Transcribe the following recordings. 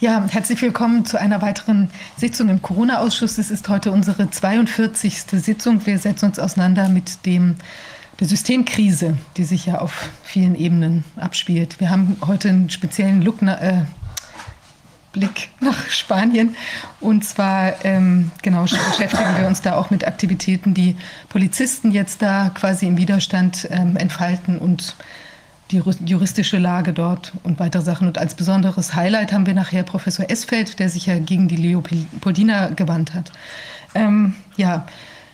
Ja, herzlich willkommen zu einer weiteren Sitzung im Corona-Ausschuss. Es ist heute unsere 42. Sitzung. Wir setzen uns auseinander mit dem, der Systemkrise, die sich ja auf vielen Ebenen abspielt. Wir haben heute einen speziellen Look, äh, Blick nach Spanien. Und zwar ähm, genau beschäftigen wir uns da auch mit Aktivitäten, die Polizisten jetzt da quasi im Widerstand ähm, entfalten und die juristische Lage dort und weitere Sachen. Und als besonderes Highlight haben wir nachher Professor Esfeld, der sich ja gegen die Leopoldina gewandt hat. Ähm, ja,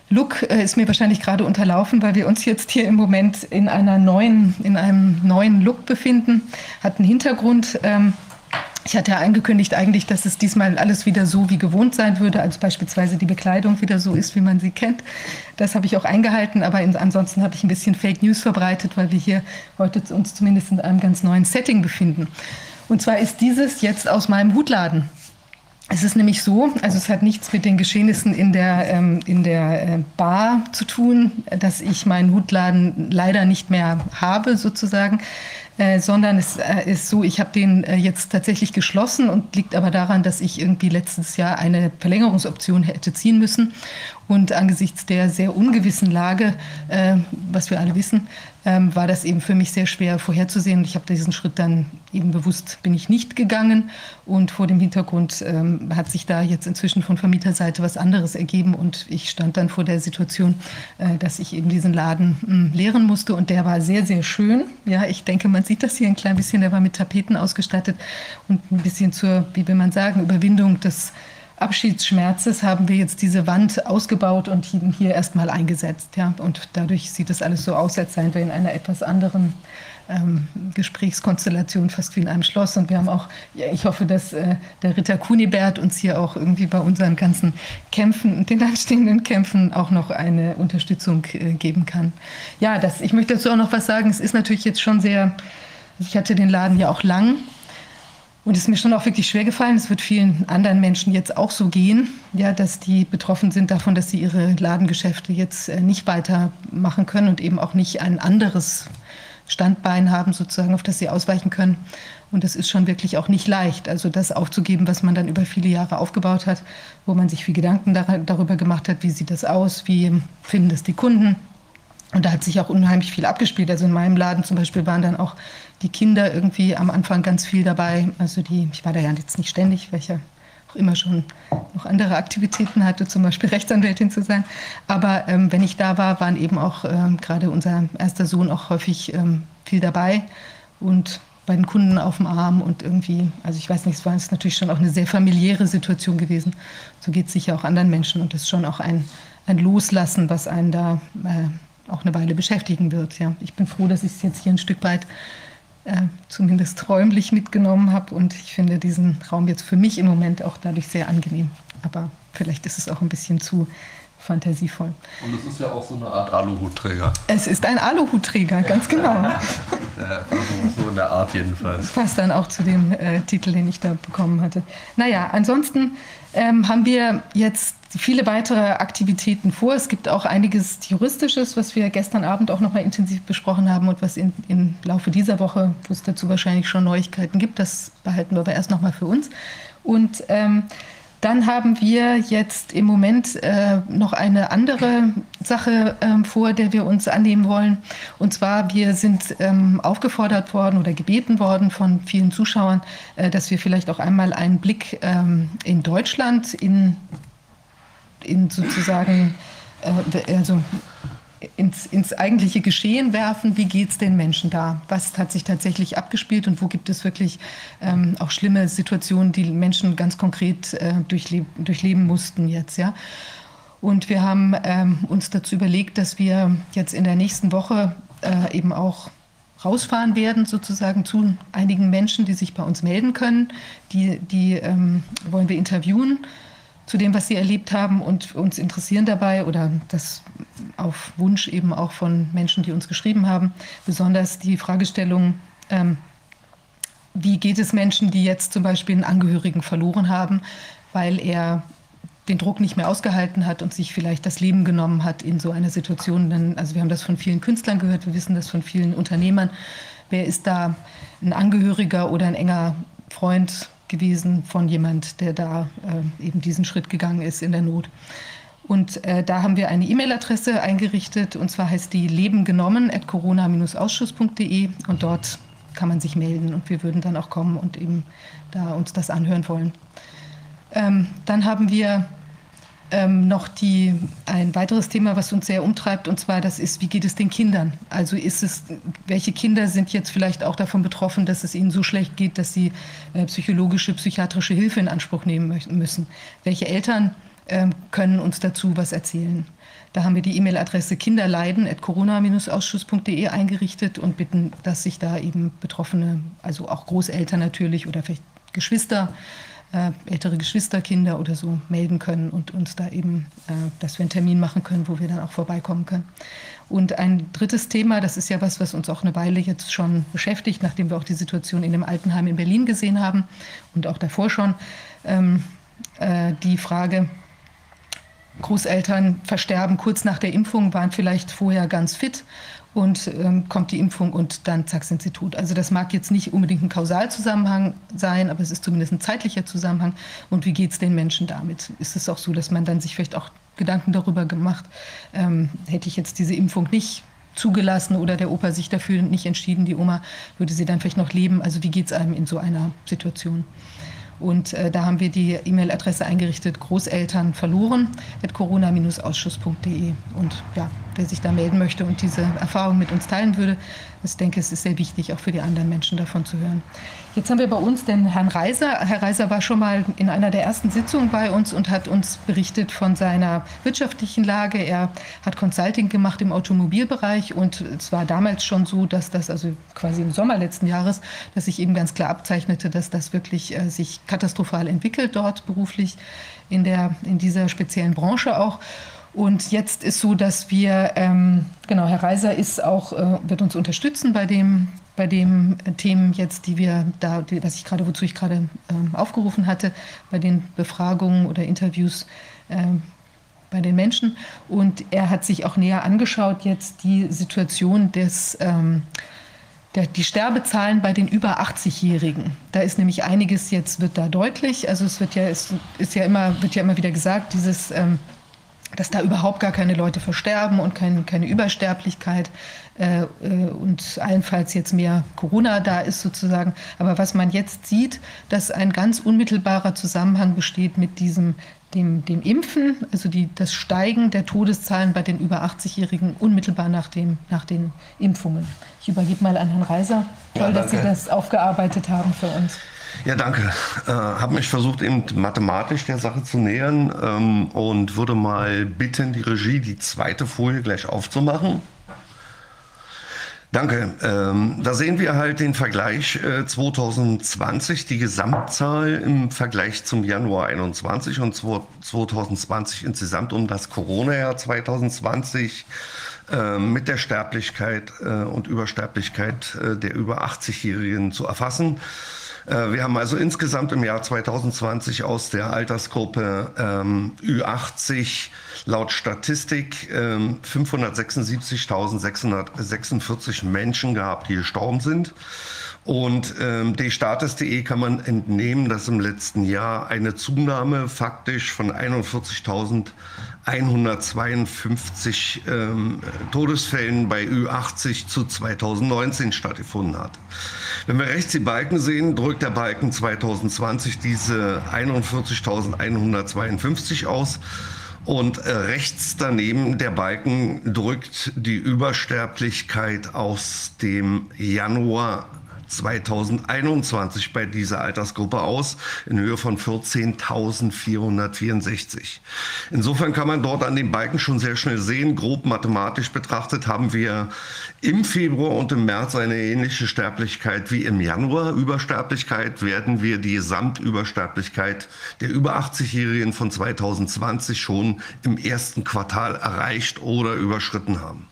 Look äh, ist mir wahrscheinlich gerade unterlaufen, weil wir uns jetzt hier im Moment in einer neuen, in einem neuen Look befinden. Hat einen Hintergrund. Ähm, ich hatte ja angekündigt eigentlich, dass es diesmal alles wieder so wie gewohnt sein würde, als beispielsweise die Bekleidung wieder so ist, wie man sie kennt. Das habe ich auch eingehalten, aber ansonsten habe ich ein bisschen Fake News verbreitet, weil wir hier heute uns zumindest in einem ganz neuen Setting befinden. Und zwar ist dieses jetzt aus meinem Hutladen. Es ist nämlich so, also es hat nichts mit den Geschehnissen in der, ähm, in der äh, Bar zu tun, dass ich meinen Hutladen leider nicht mehr habe sozusagen, äh, sondern es äh, ist so, ich habe den äh, jetzt tatsächlich geschlossen und liegt aber daran, dass ich irgendwie letztes Jahr eine Verlängerungsoption hätte ziehen müssen. Und angesichts der sehr ungewissen Lage, äh, was wir alle wissen, ähm, war das eben für mich sehr schwer vorherzusehen. Ich habe diesen Schritt dann eben bewusst bin ich nicht gegangen. Und vor dem Hintergrund ähm, hat sich da jetzt inzwischen von Vermieterseite was anderes ergeben. Und ich stand dann vor der Situation, äh, dass ich eben diesen Laden mh, hm, leeren musste. Und der war sehr, sehr schön. Ja, ich denke, man sieht das hier ein klein bisschen. Der war mit Tapeten ausgestattet und ein bisschen zur, wie will man sagen, Überwindung des Abschiedsschmerzes haben wir jetzt diese Wand ausgebaut und hier erstmal eingesetzt. Ja? Und dadurch sieht es alles so aus, als seien wir in einer etwas anderen ähm, Gesprächskonstellation, fast wie in einem Schloss. Und wir haben auch, ja, ich hoffe, dass äh, der Ritter Kunibert uns hier auch irgendwie bei unseren ganzen Kämpfen und den anstehenden Kämpfen auch noch eine Unterstützung äh, geben kann. Ja, das, ich möchte dazu auch noch was sagen. Es ist natürlich jetzt schon sehr, ich hatte den Laden ja auch lang und es ist mir schon auch wirklich schwer gefallen. Es wird vielen anderen Menschen jetzt auch so gehen, ja, dass die betroffen sind davon, dass sie ihre Ladengeschäfte jetzt äh, nicht weitermachen können und eben auch nicht ein anderes Standbein haben, sozusagen, auf das sie ausweichen können. Und das ist schon wirklich auch nicht leicht. Also das aufzugeben, was man dann über viele Jahre aufgebaut hat, wo man sich viel Gedanken darüber gemacht hat, wie sieht das aus, wie finden das die Kunden. Und da hat sich auch unheimlich viel abgespielt. Also in meinem Laden zum Beispiel waren dann auch die Kinder irgendwie am Anfang ganz viel dabei. Also die, ich war da ja jetzt nicht ständig, ja auch immer schon noch andere Aktivitäten hatte, zum Beispiel Rechtsanwältin zu sein. Aber ähm, wenn ich da war, waren eben auch ähm, gerade unser erster Sohn auch häufig ähm, viel dabei und bei den Kunden auf dem Arm und irgendwie, also ich weiß nicht, es war es natürlich schon auch eine sehr familiäre Situation gewesen. So geht es sicher auch anderen Menschen und das ist schon auch ein, ein Loslassen, was einen da äh, auch eine Weile beschäftigen wird. Ja. Ich bin froh, dass ich es jetzt hier ein Stück weit äh, zumindest räumlich mitgenommen habe. Und ich finde diesen Raum jetzt für mich im Moment auch dadurch sehr angenehm. Aber vielleicht ist es auch ein bisschen zu fantasievoll. Und es ist ja auch so eine Art Aluhutträger. Es ist ein Aluhutträger, ganz genau. ja, also so in der Art jedenfalls. Passt dann auch zu dem äh, Titel, den ich da bekommen hatte. Naja, ansonsten ähm, haben wir jetzt viele weitere Aktivitäten vor. Es gibt auch einiges Juristisches, was wir gestern Abend auch noch mal intensiv besprochen haben und was in, im Laufe dieser Woche, wo es dazu wahrscheinlich schon Neuigkeiten gibt, das behalten wir aber erst noch mal für uns. Und ähm, dann haben wir jetzt im Moment äh, noch eine andere Sache ähm, vor, der wir uns annehmen wollen. Und zwar, wir sind ähm, aufgefordert worden oder gebeten worden von vielen Zuschauern, äh, dass wir vielleicht auch einmal einen Blick ähm, in Deutschland in in sozusagen, äh, also ins, ins eigentliche Geschehen werfen. Wie geht es den Menschen da? Was hat sich tatsächlich abgespielt und wo gibt es wirklich ähm, auch schlimme Situationen, die Menschen ganz konkret äh, durchleb durchleben mussten jetzt, ja? Und wir haben ähm, uns dazu überlegt, dass wir jetzt in der nächsten Woche äh, eben auch rausfahren werden, sozusagen zu einigen Menschen, die sich bei uns melden können. Die, die ähm, wollen wir interviewen zu dem, was sie erlebt haben und uns interessieren dabei oder das auf Wunsch eben auch von Menschen, die uns geschrieben haben, besonders die Fragestellung, ähm, wie geht es Menschen, die jetzt zum Beispiel einen Angehörigen verloren haben, weil er den Druck nicht mehr ausgehalten hat und sich vielleicht das Leben genommen hat in so einer Situation. also wir haben das von vielen Künstlern gehört, wir wissen das von vielen Unternehmern. Wer ist da ein Angehöriger oder ein enger Freund gewesen von jemand, der da äh, eben diesen Schritt gegangen ist in der Not. Und äh, da haben wir eine E-Mail-Adresse eingerichtet und zwar heißt die lebengenommen at corona-ausschuss.de und dort kann man sich melden und wir würden dann auch kommen und eben da uns das anhören wollen. Ähm, dann haben wir ähm, noch die, ein weiteres Thema, was uns sehr umtreibt, und zwar das ist, wie geht es den Kindern? Also ist es, welche Kinder sind jetzt vielleicht auch davon betroffen, dass es ihnen so schlecht geht, dass sie äh, psychologische, psychiatrische Hilfe in Anspruch nehmen müssen? Welche Eltern ähm, können uns dazu was erzählen? Da haben wir die E-Mail-Adresse kinderleiden.corona-ausschuss.de eingerichtet und bitten, dass sich da eben Betroffene, also auch Großeltern natürlich oder vielleicht Geschwister, äh, ältere Geschwisterkinder oder so melden können und uns da eben, äh, dass wir einen Termin machen können, wo wir dann auch vorbeikommen können. Und ein drittes Thema, das ist ja was, was uns auch eine Weile jetzt schon beschäftigt, nachdem wir auch die Situation in dem Altenheim in Berlin gesehen haben und auch davor schon, ähm, äh, die Frage, Großeltern versterben kurz nach der Impfung, waren vielleicht vorher ganz fit und ähm, kommt die Impfung und dann zack sind sie tot. Also das mag jetzt nicht unbedingt ein Kausalzusammenhang sein, aber es ist zumindest ein zeitlicher Zusammenhang. Und wie geht es den Menschen damit? Ist es auch so, dass man dann sich vielleicht auch Gedanken darüber gemacht, ähm, hätte ich jetzt diese Impfung nicht zugelassen oder der Opa sich dafür nicht entschieden, die Oma würde sie dann vielleicht noch leben. Also wie geht es einem in so einer Situation? Und äh, da haben wir die E-Mail-Adresse eingerichtet, Großeltern verloren, at corona-ausschuss.de. Und ja, wer sich da melden möchte und diese Erfahrung mit uns teilen würde, ich denke, es ist sehr wichtig, auch für die anderen Menschen davon zu hören. Jetzt haben wir bei uns den Herrn Reiser. Herr Reiser war schon mal in einer der ersten Sitzungen bei uns und hat uns berichtet von seiner wirtschaftlichen Lage. Er hat Consulting gemacht im Automobilbereich und es war damals schon so, dass das, also quasi im Sommer letzten Jahres, dass sich eben ganz klar abzeichnete, dass das wirklich äh, sich katastrophal entwickelt dort beruflich in, der, in dieser speziellen Branche auch. Und jetzt ist so, dass wir, ähm, genau, Herr Reiser ist auch, äh, wird uns unterstützen bei dem, bei den Themen jetzt, die wir da, die, was ich gerade, wozu ich gerade ähm, aufgerufen hatte, bei den Befragungen oder Interviews ähm, bei den Menschen. Und er hat sich auch näher angeschaut jetzt die Situation des ähm, die Sterbezahlen bei den über 80-Jährigen. Da ist nämlich einiges jetzt wird da deutlich. Also es wird ja, es ist ja immer, wird ja immer wieder gesagt, dieses ähm, dass da überhaupt gar keine Leute versterben und kein, keine Übersterblichkeit äh, äh, und allenfalls jetzt mehr Corona da ist sozusagen. Aber was man jetzt sieht, dass ein ganz unmittelbarer Zusammenhang besteht mit diesem dem, dem Impfen, also die, das Steigen der Todeszahlen bei den über 80-Jährigen unmittelbar nach, dem, nach den Impfungen. Ich übergebe mal an Herrn Reiser. Toll, ja, dass Sie das aufgearbeitet haben für uns. Ja, danke. Äh, habe mich versucht, eben mathematisch der Sache zu nähern ähm, und würde mal bitten, die Regie die zweite Folie gleich aufzumachen. Danke. Ähm, da sehen wir halt den Vergleich äh, 2020, die Gesamtzahl im Vergleich zum Januar 21 und 2020 insgesamt um das Corona-Jahr 2020 äh, mit der Sterblichkeit äh, und Übersterblichkeit äh, der über 80-Jährigen zu erfassen. Äh, wir haben also insgesamt im Jahr 2020 aus der Altersgruppe ähm, Ü80 laut Statistik ähm, 576.646 Menschen gehabt, die gestorben sind. Und ähm, die Status.de kann man entnehmen, dass im letzten Jahr eine Zunahme faktisch von 41.152 ähm, Todesfällen bei Ü80 zu 2019 stattgefunden hat. Wenn wir rechts die Balken sehen, drückt der Balken 2020 diese 41.152 aus. Und äh, rechts daneben der Balken drückt die Übersterblichkeit aus dem Januar 2021 bei dieser Altersgruppe aus in Höhe von 14.464. Insofern kann man dort an den Balken schon sehr schnell sehen, grob mathematisch betrachtet haben wir im Februar und im März eine ähnliche Sterblichkeit wie im Januar. Übersterblichkeit werden wir die Gesamtübersterblichkeit der über 80-Jährigen von 2020 schon im ersten Quartal erreicht oder überschritten haben.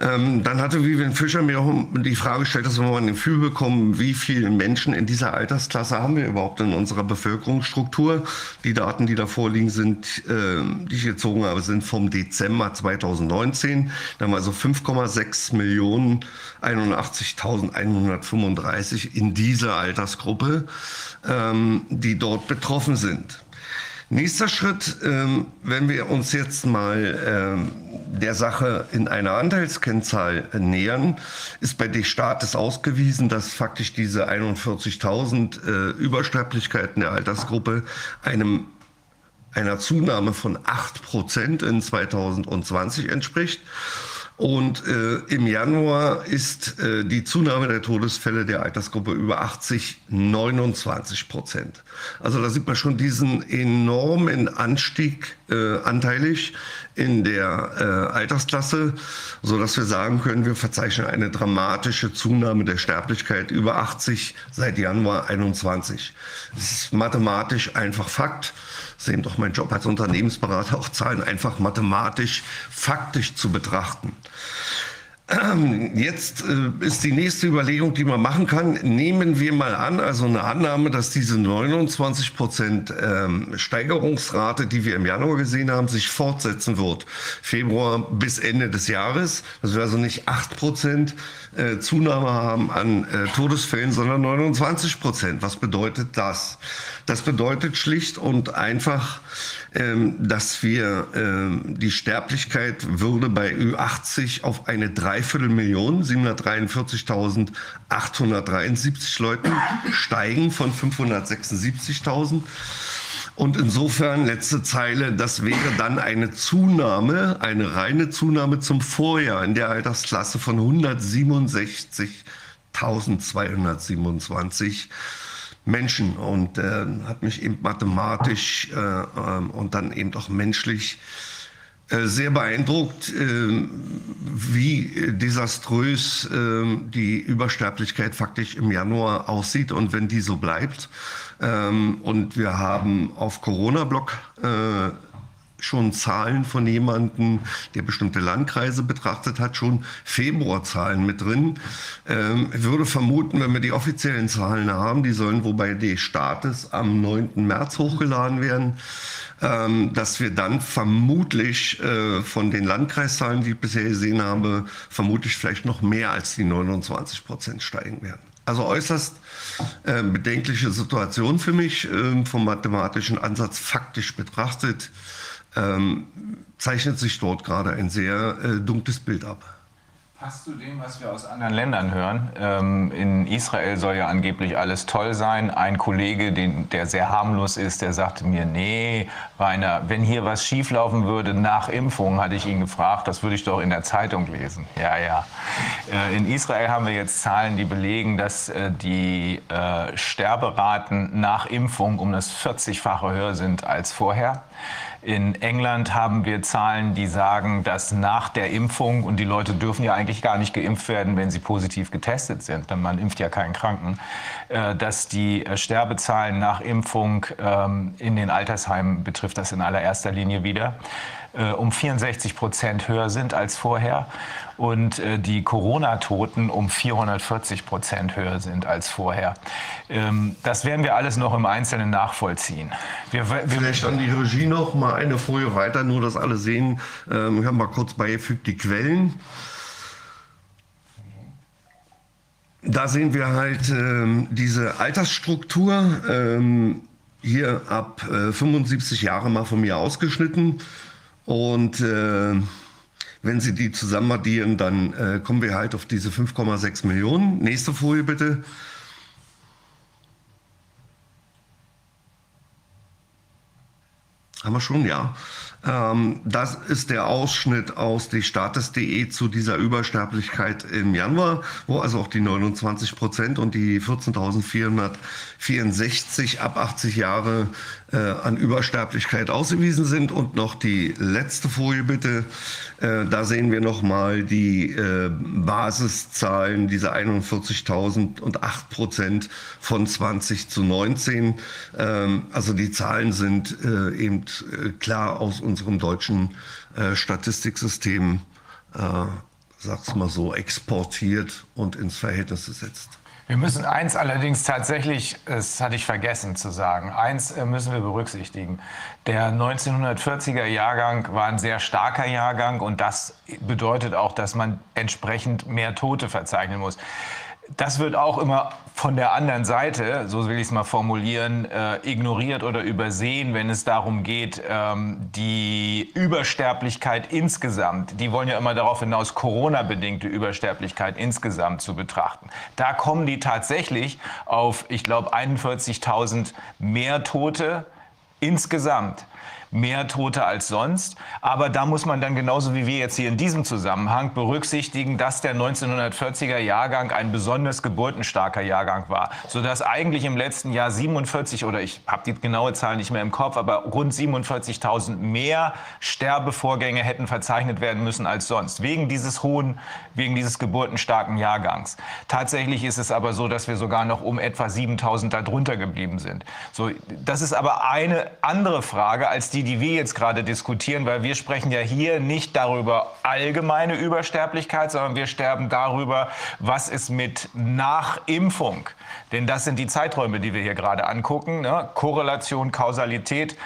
Ähm, dann hatte Vivian Fischer mir auch die Frage gestellt, dass wir mal ein Gefühl bekommen, wie viele Menschen in dieser Altersklasse haben wir überhaupt in unserer Bevölkerungsstruktur. Die Daten, die da vorliegen, sind, äh, die ich gezogen habe, sind vom Dezember 2019. Da haben wir also 5,6 Millionen 81.135 in dieser Altersgruppe. ähm, die dort betroffen sind. Nächster Schritt, ähm, wenn wir uns jetzt mal ähm, der Sache in einer Anteilskennzahl nähern, ist bei des Staates ausgewiesen, dass faktisch diese 41.000 äh, Übersterblichkeiten der Altersgruppe einem einer Zunahme von 8 Prozent in 2020 entspricht. Und äh, im Januar ist äh, die Zunahme der Todesfälle der Altersgruppe über 80 29 Prozent. Also da sieht man schon diesen enormen Anstieg äh, anteilig in der äh, Altersklasse, so dass wir sagen können, wir verzeichnen eine dramatische Zunahme der Sterblichkeit über 80 seit Januar 21. Das ist mathematisch einfach Fakt ist eben doch mein Job als Unternehmensberater, auch Zahlen einfach mathematisch, faktisch zu betrachten. Ähm, jetzt äh, ist die nächste Überlegung, die man machen kann. Nehmen wir mal an, also eine Annahme, dass diese 29 Prozent ähm, Steigerungsrate, die wir im Januar gesehen haben, sich fortsetzen wird. Februar bis Ende des Jahres. Dass wir also nicht 8 Prozent äh, Zunahme haben an äh, Todesfällen, sondern 29 Prozent. Was bedeutet das? Das bedeutet schlicht und einfach, ähm, dass wir ähm, die Sterblichkeit würde bei Ü80 auf eine Dreiviertelmillion, 743.873 Leuten steigen von 576.000. Und insofern, letzte Zeile, das wäre dann eine Zunahme, eine reine Zunahme zum Vorjahr in der Altersklasse von 167.227 Menschen und äh, hat mich eben mathematisch äh, äh, und dann eben auch menschlich äh, sehr beeindruckt, äh, wie desaströs äh, die Übersterblichkeit faktisch im Januar aussieht und wenn die so bleibt. Ähm, und wir haben auf Corona-Block schon Zahlen von jemandem, der bestimmte Landkreise betrachtet hat, schon Februarzahlen mit drin. Ähm, ich würde vermuten, wenn wir die offiziellen Zahlen haben, die sollen wobei des Staates am 9. März hochgeladen werden, ähm, dass wir dann vermutlich äh, von den Landkreiszahlen, die ich bisher gesehen habe, vermutlich vielleicht noch mehr als die 29 Prozent steigen werden. Also äußerst äh, bedenkliche Situation für mich, äh, vom mathematischen Ansatz faktisch betrachtet ähm, zeichnet sich dort gerade ein sehr äh, dunkles Bild ab. Passt zu dem, was wir aus anderen Ländern hören? Ähm, in Israel soll ja angeblich alles toll sein. Ein Kollege, den, der sehr harmlos ist, der sagte mir, nee, Rainer, wenn hier was schieflaufen würde nach Impfung, hatte ich ihn gefragt, das würde ich doch in der Zeitung lesen. Ja, ja. Äh, in Israel haben wir jetzt Zahlen, die belegen, dass äh, die äh, Sterberaten nach Impfung um das 40-fache höher sind als vorher. In England haben wir Zahlen, die sagen, dass nach der Impfung, und die Leute dürfen ja eigentlich gar nicht geimpft werden, wenn sie positiv getestet sind, denn man impft ja keinen Kranken, äh, dass die äh, Sterbezahlen nach Impfung ähm, in den Altersheimen betrifft das in allererster Linie wieder, äh, um 64 Prozent höher sind als vorher und äh, die Corona-Toten um 440 Prozent höher sind als vorher. Ähm, das werden wir alles noch im Einzelnen nachvollziehen. Wir, wir Vielleicht an die Regie noch mal eine Folie weiter, nur dass alle sehen. Ähm, wir haben mal kurz beigefügt die Quellen. Da sehen wir halt ähm, diese Altersstruktur. Ähm, hier ab äh, 75 Jahre mal von mir ausgeschnitten. Und äh, wenn Sie die zusammen addieren, dann äh, kommen wir halt auf diese 5,6 Millionen. Nächste Folie bitte. Haben wir schon, ja. Ähm, das ist der Ausschnitt aus die Status.de zu dieser Übersterblichkeit im Januar, wo also auch die 29 Prozent und die 14.464 ab 80 Jahre äh, an Übersterblichkeit ausgewiesen sind. Und noch die letzte Folie bitte. Äh, da sehen wir nochmal die äh, Basiszahlen, diese 41.000 und 8 Prozent von 20 zu 19. Ähm, also die Zahlen sind äh, eben äh, klar aus unserem deutschen äh, Statistiksystem, sag's mal so, exportiert und ins Verhältnis gesetzt. Wir müssen eins allerdings tatsächlich, das hatte ich vergessen zu sagen, eins äh, müssen wir berücksichtigen. Der 1940er Jahrgang war ein sehr starker Jahrgang und das bedeutet auch, dass man entsprechend mehr Tote verzeichnen muss. Das wird auch immer von der anderen Seite, so will ich es mal formulieren, äh, ignoriert oder übersehen, wenn es darum geht, ähm, die Übersterblichkeit insgesamt, die wollen ja immer darauf hinaus, Corona-bedingte Übersterblichkeit insgesamt zu betrachten. Da kommen die tatsächlich auf, ich glaube, 41.000 mehr Tote insgesamt mehr Tote als sonst. Aber da muss man dann genauso wie wir jetzt hier in diesem Zusammenhang berücksichtigen, dass der 1940er Jahrgang ein besonders geburtenstarker Jahrgang war, sodass eigentlich im letzten Jahr 47 oder ich habe die genaue Zahl nicht mehr im Kopf, aber rund 47.000 mehr Sterbevorgänge hätten verzeichnet werden müssen als sonst wegen dieses hohen, wegen dieses geburtenstarken Jahrgangs. Tatsächlich ist es aber so, dass wir sogar noch um etwa 7.000 darunter geblieben sind. So, das ist aber eine andere Frage als die, die wir jetzt gerade diskutieren, weil wir sprechen ja hier nicht darüber allgemeine Übersterblichkeit, sondern wir sterben darüber, was ist mit Nachimpfung. Denn das sind die Zeiträume, die wir hier gerade angucken. Ne? Korrelation, Kausalität.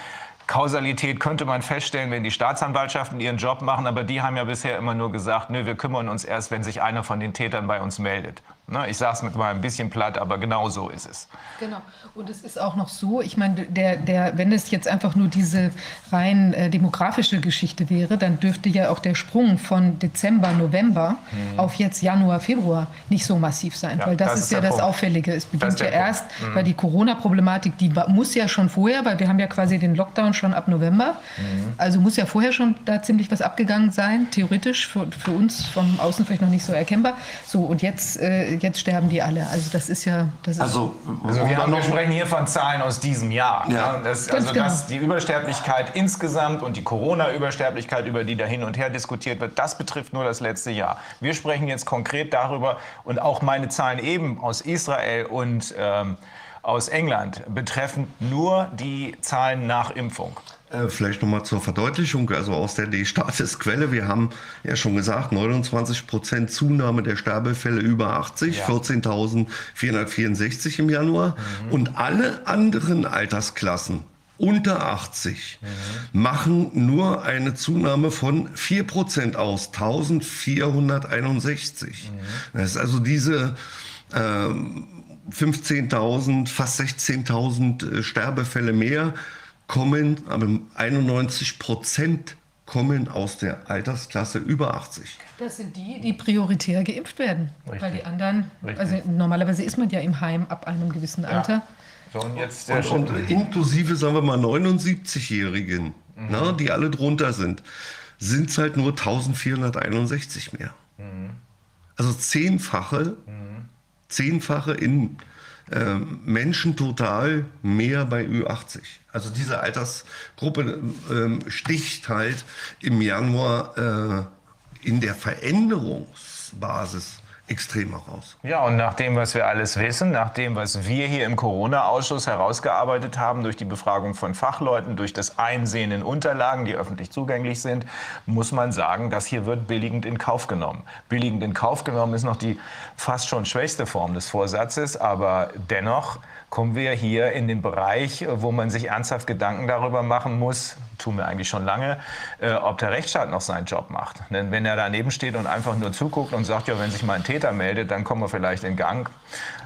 Kausalität könnte man feststellen, wenn die Staatsanwaltschaften ihren Job machen, aber die haben ja bisher immer nur gesagt, nö, wir kümmern uns erst, wenn sich einer von den Tätern bei uns meldet. Ne? Ich sage es mit mal ein bisschen platt, aber genau so ist es. Genau. Und es ist auch noch so, ich meine, der, der, wenn es jetzt einfach nur diese rein äh, demografische Geschichte wäre, dann dürfte ja auch der Sprung von Dezember, November mhm. auf jetzt Januar, Februar nicht so massiv sein. Ja, weil das, das ist, ist ja das Punkt. Auffällige. Es beginnt ja erst, mhm. weil die Corona-Problematik, die muss ja schon vorher, weil wir haben ja quasi den Lockdown schon ab November. Mhm. Also muss ja vorher schon da ziemlich was abgegangen sein, theoretisch, für, für uns vom Außen vielleicht noch nicht so erkennbar. So, und jetzt, äh, jetzt sterben die alle. Also das ist ja... Das ist also, also wir, haben, wir sprechen hier von Zahlen aus diesem Jahr. Ja. Das, also genau. das, die Übersterblichkeit insgesamt und die Corona-Übersterblichkeit, über die da hin und her diskutiert wird, das betrifft nur das letzte Jahr. Wir sprechen jetzt konkret darüber und auch meine Zahlen eben aus Israel und ähm, aus England betreffen nur die Zahlen nach Impfung. Äh, vielleicht nochmal zur Verdeutlichung, also aus der D-Status-Quelle. Wir haben ja schon gesagt, 29 Prozent Zunahme der Sterbefälle über 80, ja. 14.464 im Januar. Mhm. Und alle anderen Altersklassen unter 80 mhm. machen nur eine Zunahme von 4 Prozent aus, 1461. Mhm. Das ist also diese äh, 15.000, fast 16.000 äh, Sterbefälle mehr kommen, aber 91 Prozent kommen aus der Altersklasse über 80. Das sind die, die prioritär geimpft werden. Richtig. Weil die anderen, Richtig. also normalerweise ist man ja im Heim ab einem gewissen Alter. Ja. So, und jetzt und, und inklusive, sagen wir mal, 79-Jährigen, mhm. die alle drunter sind, sind es halt nur 1461 mehr. Mhm. Also zehnfache, mhm. Zehnfache in äh, Menschen total mehr bei Ü80. Also diese Altersgruppe äh, sticht halt im Januar äh, in der Veränderungsbasis extrem heraus. Ja, und nach dem, was wir alles wissen, nach dem, was wir hier im Corona-Ausschuss herausgearbeitet haben, durch die Befragung von Fachleuten, durch das Einsehen in Unterlagen, die öffentlich zugänglich sind, muss man sagen, das hier wird billigend in Kauf genommen. Billigend in Kauf genommen ist noch die fast schon schwächste Form des Vorsatzes, aber dennoch kommen wir hier in den Bereich, wo man sich ernsthaft Gedanken darüber machen muss, tun wir eigentlich schon lange, äh, ob der Rechtsstaat noch seinen Job macht. Denn wenn er daneben steht und einfach nur zuguckt und sagt, ja, wenn sich mal ein Täter meldet, dann kommen wir vielleicht in Gang,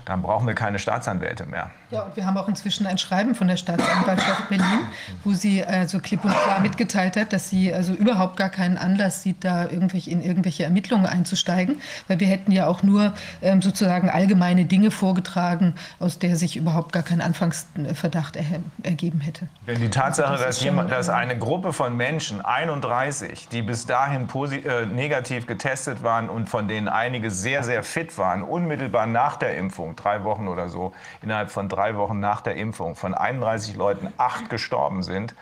dann brauchen wir keine Staatsanwälte mehr. Ja, und wir haben auch inzwischen ein Schreiben von der Staatsanwaltschaft Berlin, wo sie also klipp und klar mitgeteilt hat, dass sie also überhaupt gar keinen Anlass sieht, da irgendwelche, in irgendwelche Ermittlungen einzusteigen, weil wir hätten ja auch nur ähm, sozusagen allgemeine Dinge vorgetragen, aus der sich überhaupt gar kein Anfangsverdacht er, ergeben hätte. Denn die Tatsache, also das dass, jemand, dass eine Gruppe von Menschen, 31, die bis dahin äh, negativ getestet waren und von denen einige sehr, sehr fit waren, unmittelbar nach der Impfung, drei Wochen oder so, innerhalb von drei Wochen nach der Impfung, von 31 Leuten acht gestorben sind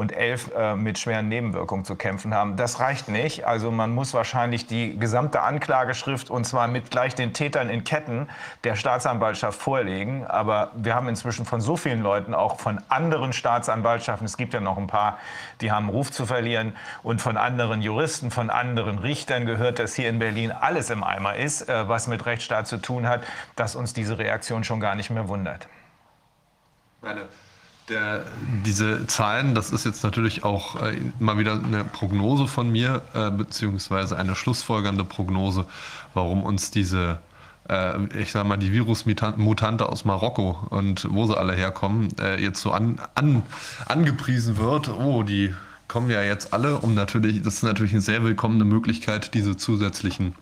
und elf äh, mit schweren Nebenwirkungen zu kämpfen haben. Das reicht nicht. Also man muss wahrscheinlich die gesamte Anklageschrift und zwar mit gleich den Tätern in Ketten der Staatsanwaltschaft vorlegen. Aber wir haben inzwischen von so vielen Leuten, auch von anderen Staatsanwaltschaften, es gibt ja noch ein paar, die haben Ruf zu verlieren, und von anderen Juristen, von anderen Richtern gehört, dass hier in Berlin alles im Eimer ist, äh, was mit Rechtsstaat zu tun hat, dass uns diese Reaktion schon gar nicht mehr wundert. Meine der, diese Zahlen, das ist jetzt natürlich auch äh, mal wieder eine Prognose von mir, äh, beziehungsweise eine schlussfolgernde Prognose, warum uns diese äh, ich sag mal, die Virusmutante aus Marokko und wo sie alle herkommen, äh, jetzt so an, an, angepriesen wird. Oh, die kommen ja jetzt alle, um natürlich, das ist natürlich eine sehr willkommene Möglichkeit, diese zusätzlichen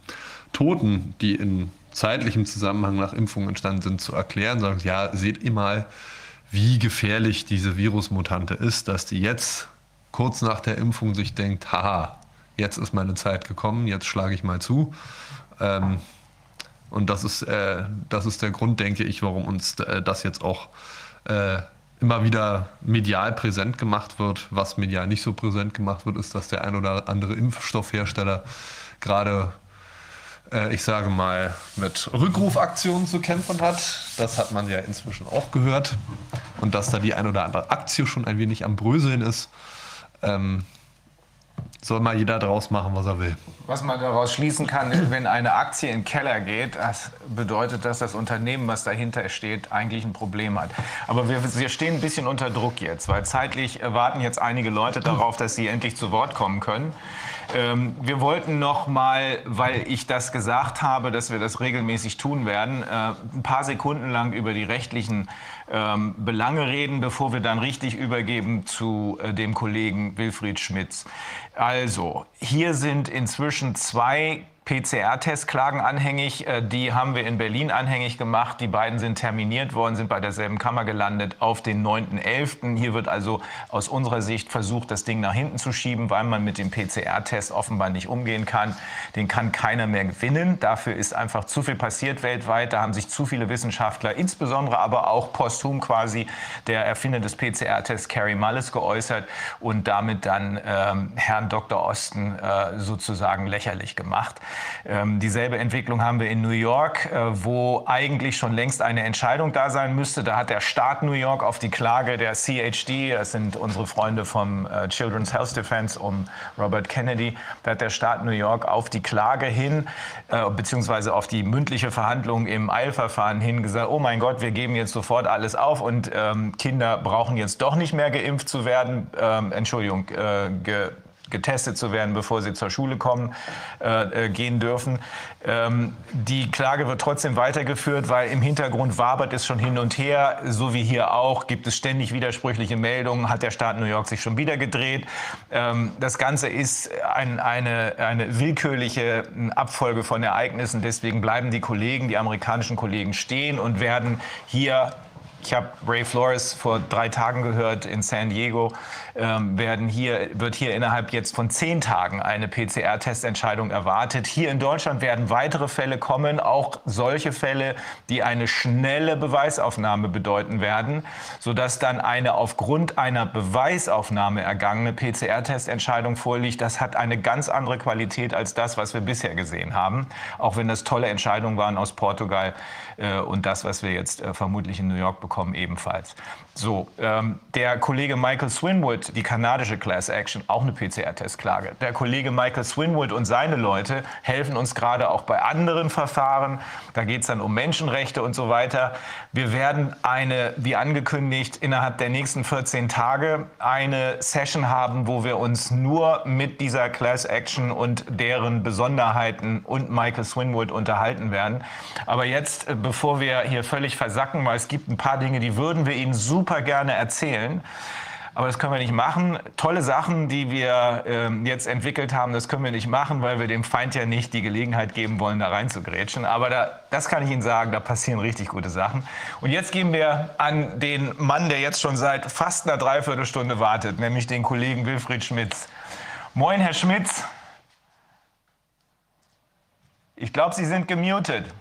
Toten, die in zeitlichem Zusammenhang nach Impfungen entstanden sind, zu erklären. Sagen, ja, seht ihr mal, wie gefährlich diese Virusmutante ist, dass die jetzt kurz nach der Impfung sich denkt, haha, jetzt ist meine Zeit gekommen, jetzt schlage ich mal zu. Ähm, und das ist, äh, das ist der Grund, denke ich, warum uns äh, das jetzt auch äh, immer wieder medial präsent gemacht wird. Was medial nicht so präsent gemacht wird, ist, dass der ein oder andere Impfstoffhersteller gerade, ich sage mal, mit Rückrufaktionen zu kämpfen hat. Das hat man ja inzwischen auch gehört. Und dass da die ein oder andere Aktie schon ein wenig am Bröseln ist. Ähm, soll mal jeder draus machen, was er will. Was man daraus schließen kann, wenn eine Aktie in den Keller geht, das bedeutet, dass das Unternehmen, was dahinter steht, eigentlich ein Problem hat. Aber wir, wir stehen ein bisschen unter Druck jetzt, weil zeitlich warten jetzt einige Leute darauf, dass sie endlich zu Wort kommen können. Ähm, wir wollten noch mal, weil ich das gesagt habe, dass wir das regelmäßig tun werden, äh, ein paar Sekunden lang über die rechtlichen ähm, Belange reden, bevor wir dann richtig übergeben zu äh, dem Kollegen Wilfried Schmitz. Also, hier sind inzwischen zwei PCR-Testklagen anhängig. Äh, die haben wir in Berlin anhängig gemacht. Die beiden sind terminiert worden, sind bei derselben Kammer gelandet auf den 9.11. Hier wird also aus unserer Sicht versucht, das Ding nach hinten zu schieben, weil man mit dem PCR-Test offenbar nicht umgehen kann. Den kann keiner mehr gewinnen. Dafür ist einfach zu viel passiert weltweit. Da haben sich zu viele Wissenschaftler, insbesondere aber auch posthum quasi der Erfinder des PCR-Tests, Carrie Mullis, geäußert und damit dann ähm, Herrn Dr. Osten äh, sozusagen lächerlich gemacht. Ähm, dieselbe Entwicklung haben wir in New York, äh, wo eigentlich schon längst eine Entscheidung da sein müsste. Da hat der Staat New York auf die Klage der CHD, das sind unsere Freunde vom äh, Children's Health Defense um Robert Kennedy, da hat der Staat New York auf die Klage hin, äh, beziehungsweise auf die mündliche Verhandlung im Eilverfahren hin gesagt, oh mein Gott, wir geben jetzt sofort alles auf und ähm, Kinder brauchen jetzt doch nicht mehr geimpft zu werden, ähm, Entschuldigung, äh, getestet zu werden, bevor sie zur Schule kommen, äh, äh, gehen dürfen. Ähm, die Klage wird trotzdem weitergeführt, weil im Hintergrund wabert es schon hin und her, so wie hier auch, gibt es ständig widersprüchliche Meldungen, hat der Staat New York sich schon wieder gedreht. Ähm, das Ganze ist ein, eine, eine willkürliche Abfolge von Ereignissen, deswegen bleiben die Kollegen, die amerikanischen Kollegen stehen und werden hier ich habe Ray Flores vor drei Tagen gehört in San Diego. Ähm, werden hier, wird hier innerhalb jetzt von zehn Tagen eine PCR-Testentscheidung erwartet. Hier in Deutschland werden weitere Fälle kommen, auch solche Fälle, die eine schnelle Beweisaufnahme bedeuten werden, sodass dann eine aufgrund einer Beweisaufnahme ergangene PCR-Testentscheidung vorliegt. Das hat eine ganz andere Qualität als das, was wir bisher gesehen haben, auch wenn das tolle Entscheidungen waren aus Portugal äh, und das, was wir jetzt äh, vermutlich in New York bekommen, ebenfalls. So, ähm, der Kollege Michael Swinwood, die kanadische Class Action, auch eine PCR-Testklage. Der Kollege Michael Swinwood und seine Leute helfen uns gerade auch bei anderen Verfahren. Da geht es dann um Menschenrechte und so weiter. Wir werden eine, wie angekündigt, innerhalb der nächsten 14 Tage eine Session haben, wo wir uns nur mit dieser Class Action und deren Besonderheiten und Michael Swinwood unterhalten werden. Aber jetzt, äh, bevor wir hier völlig versacken, weil es gibt ein paar Dinge, die würden wir Ihnen super super gerne erzählen. Aber das können wir nicht machen. Tolle Sachen, die wir ähm, jetzt entwickelt haben, das können wir nicht machen, weil wir dem Feind ja nicht die Gelegenheit geben wollen, da reinzugrätschen. Aber da, das kann ich Ihnen sagen, da passieren richtig gute Sachen. Und jetzt gehen wir an den Mann, der jetzt schon seit fast einer Dreiviertelstunde wartet, nämlich den Kollegen Wilfried Schmitz. Moin, Herr Schmitz. Ich glaube, Sie sind gemutet.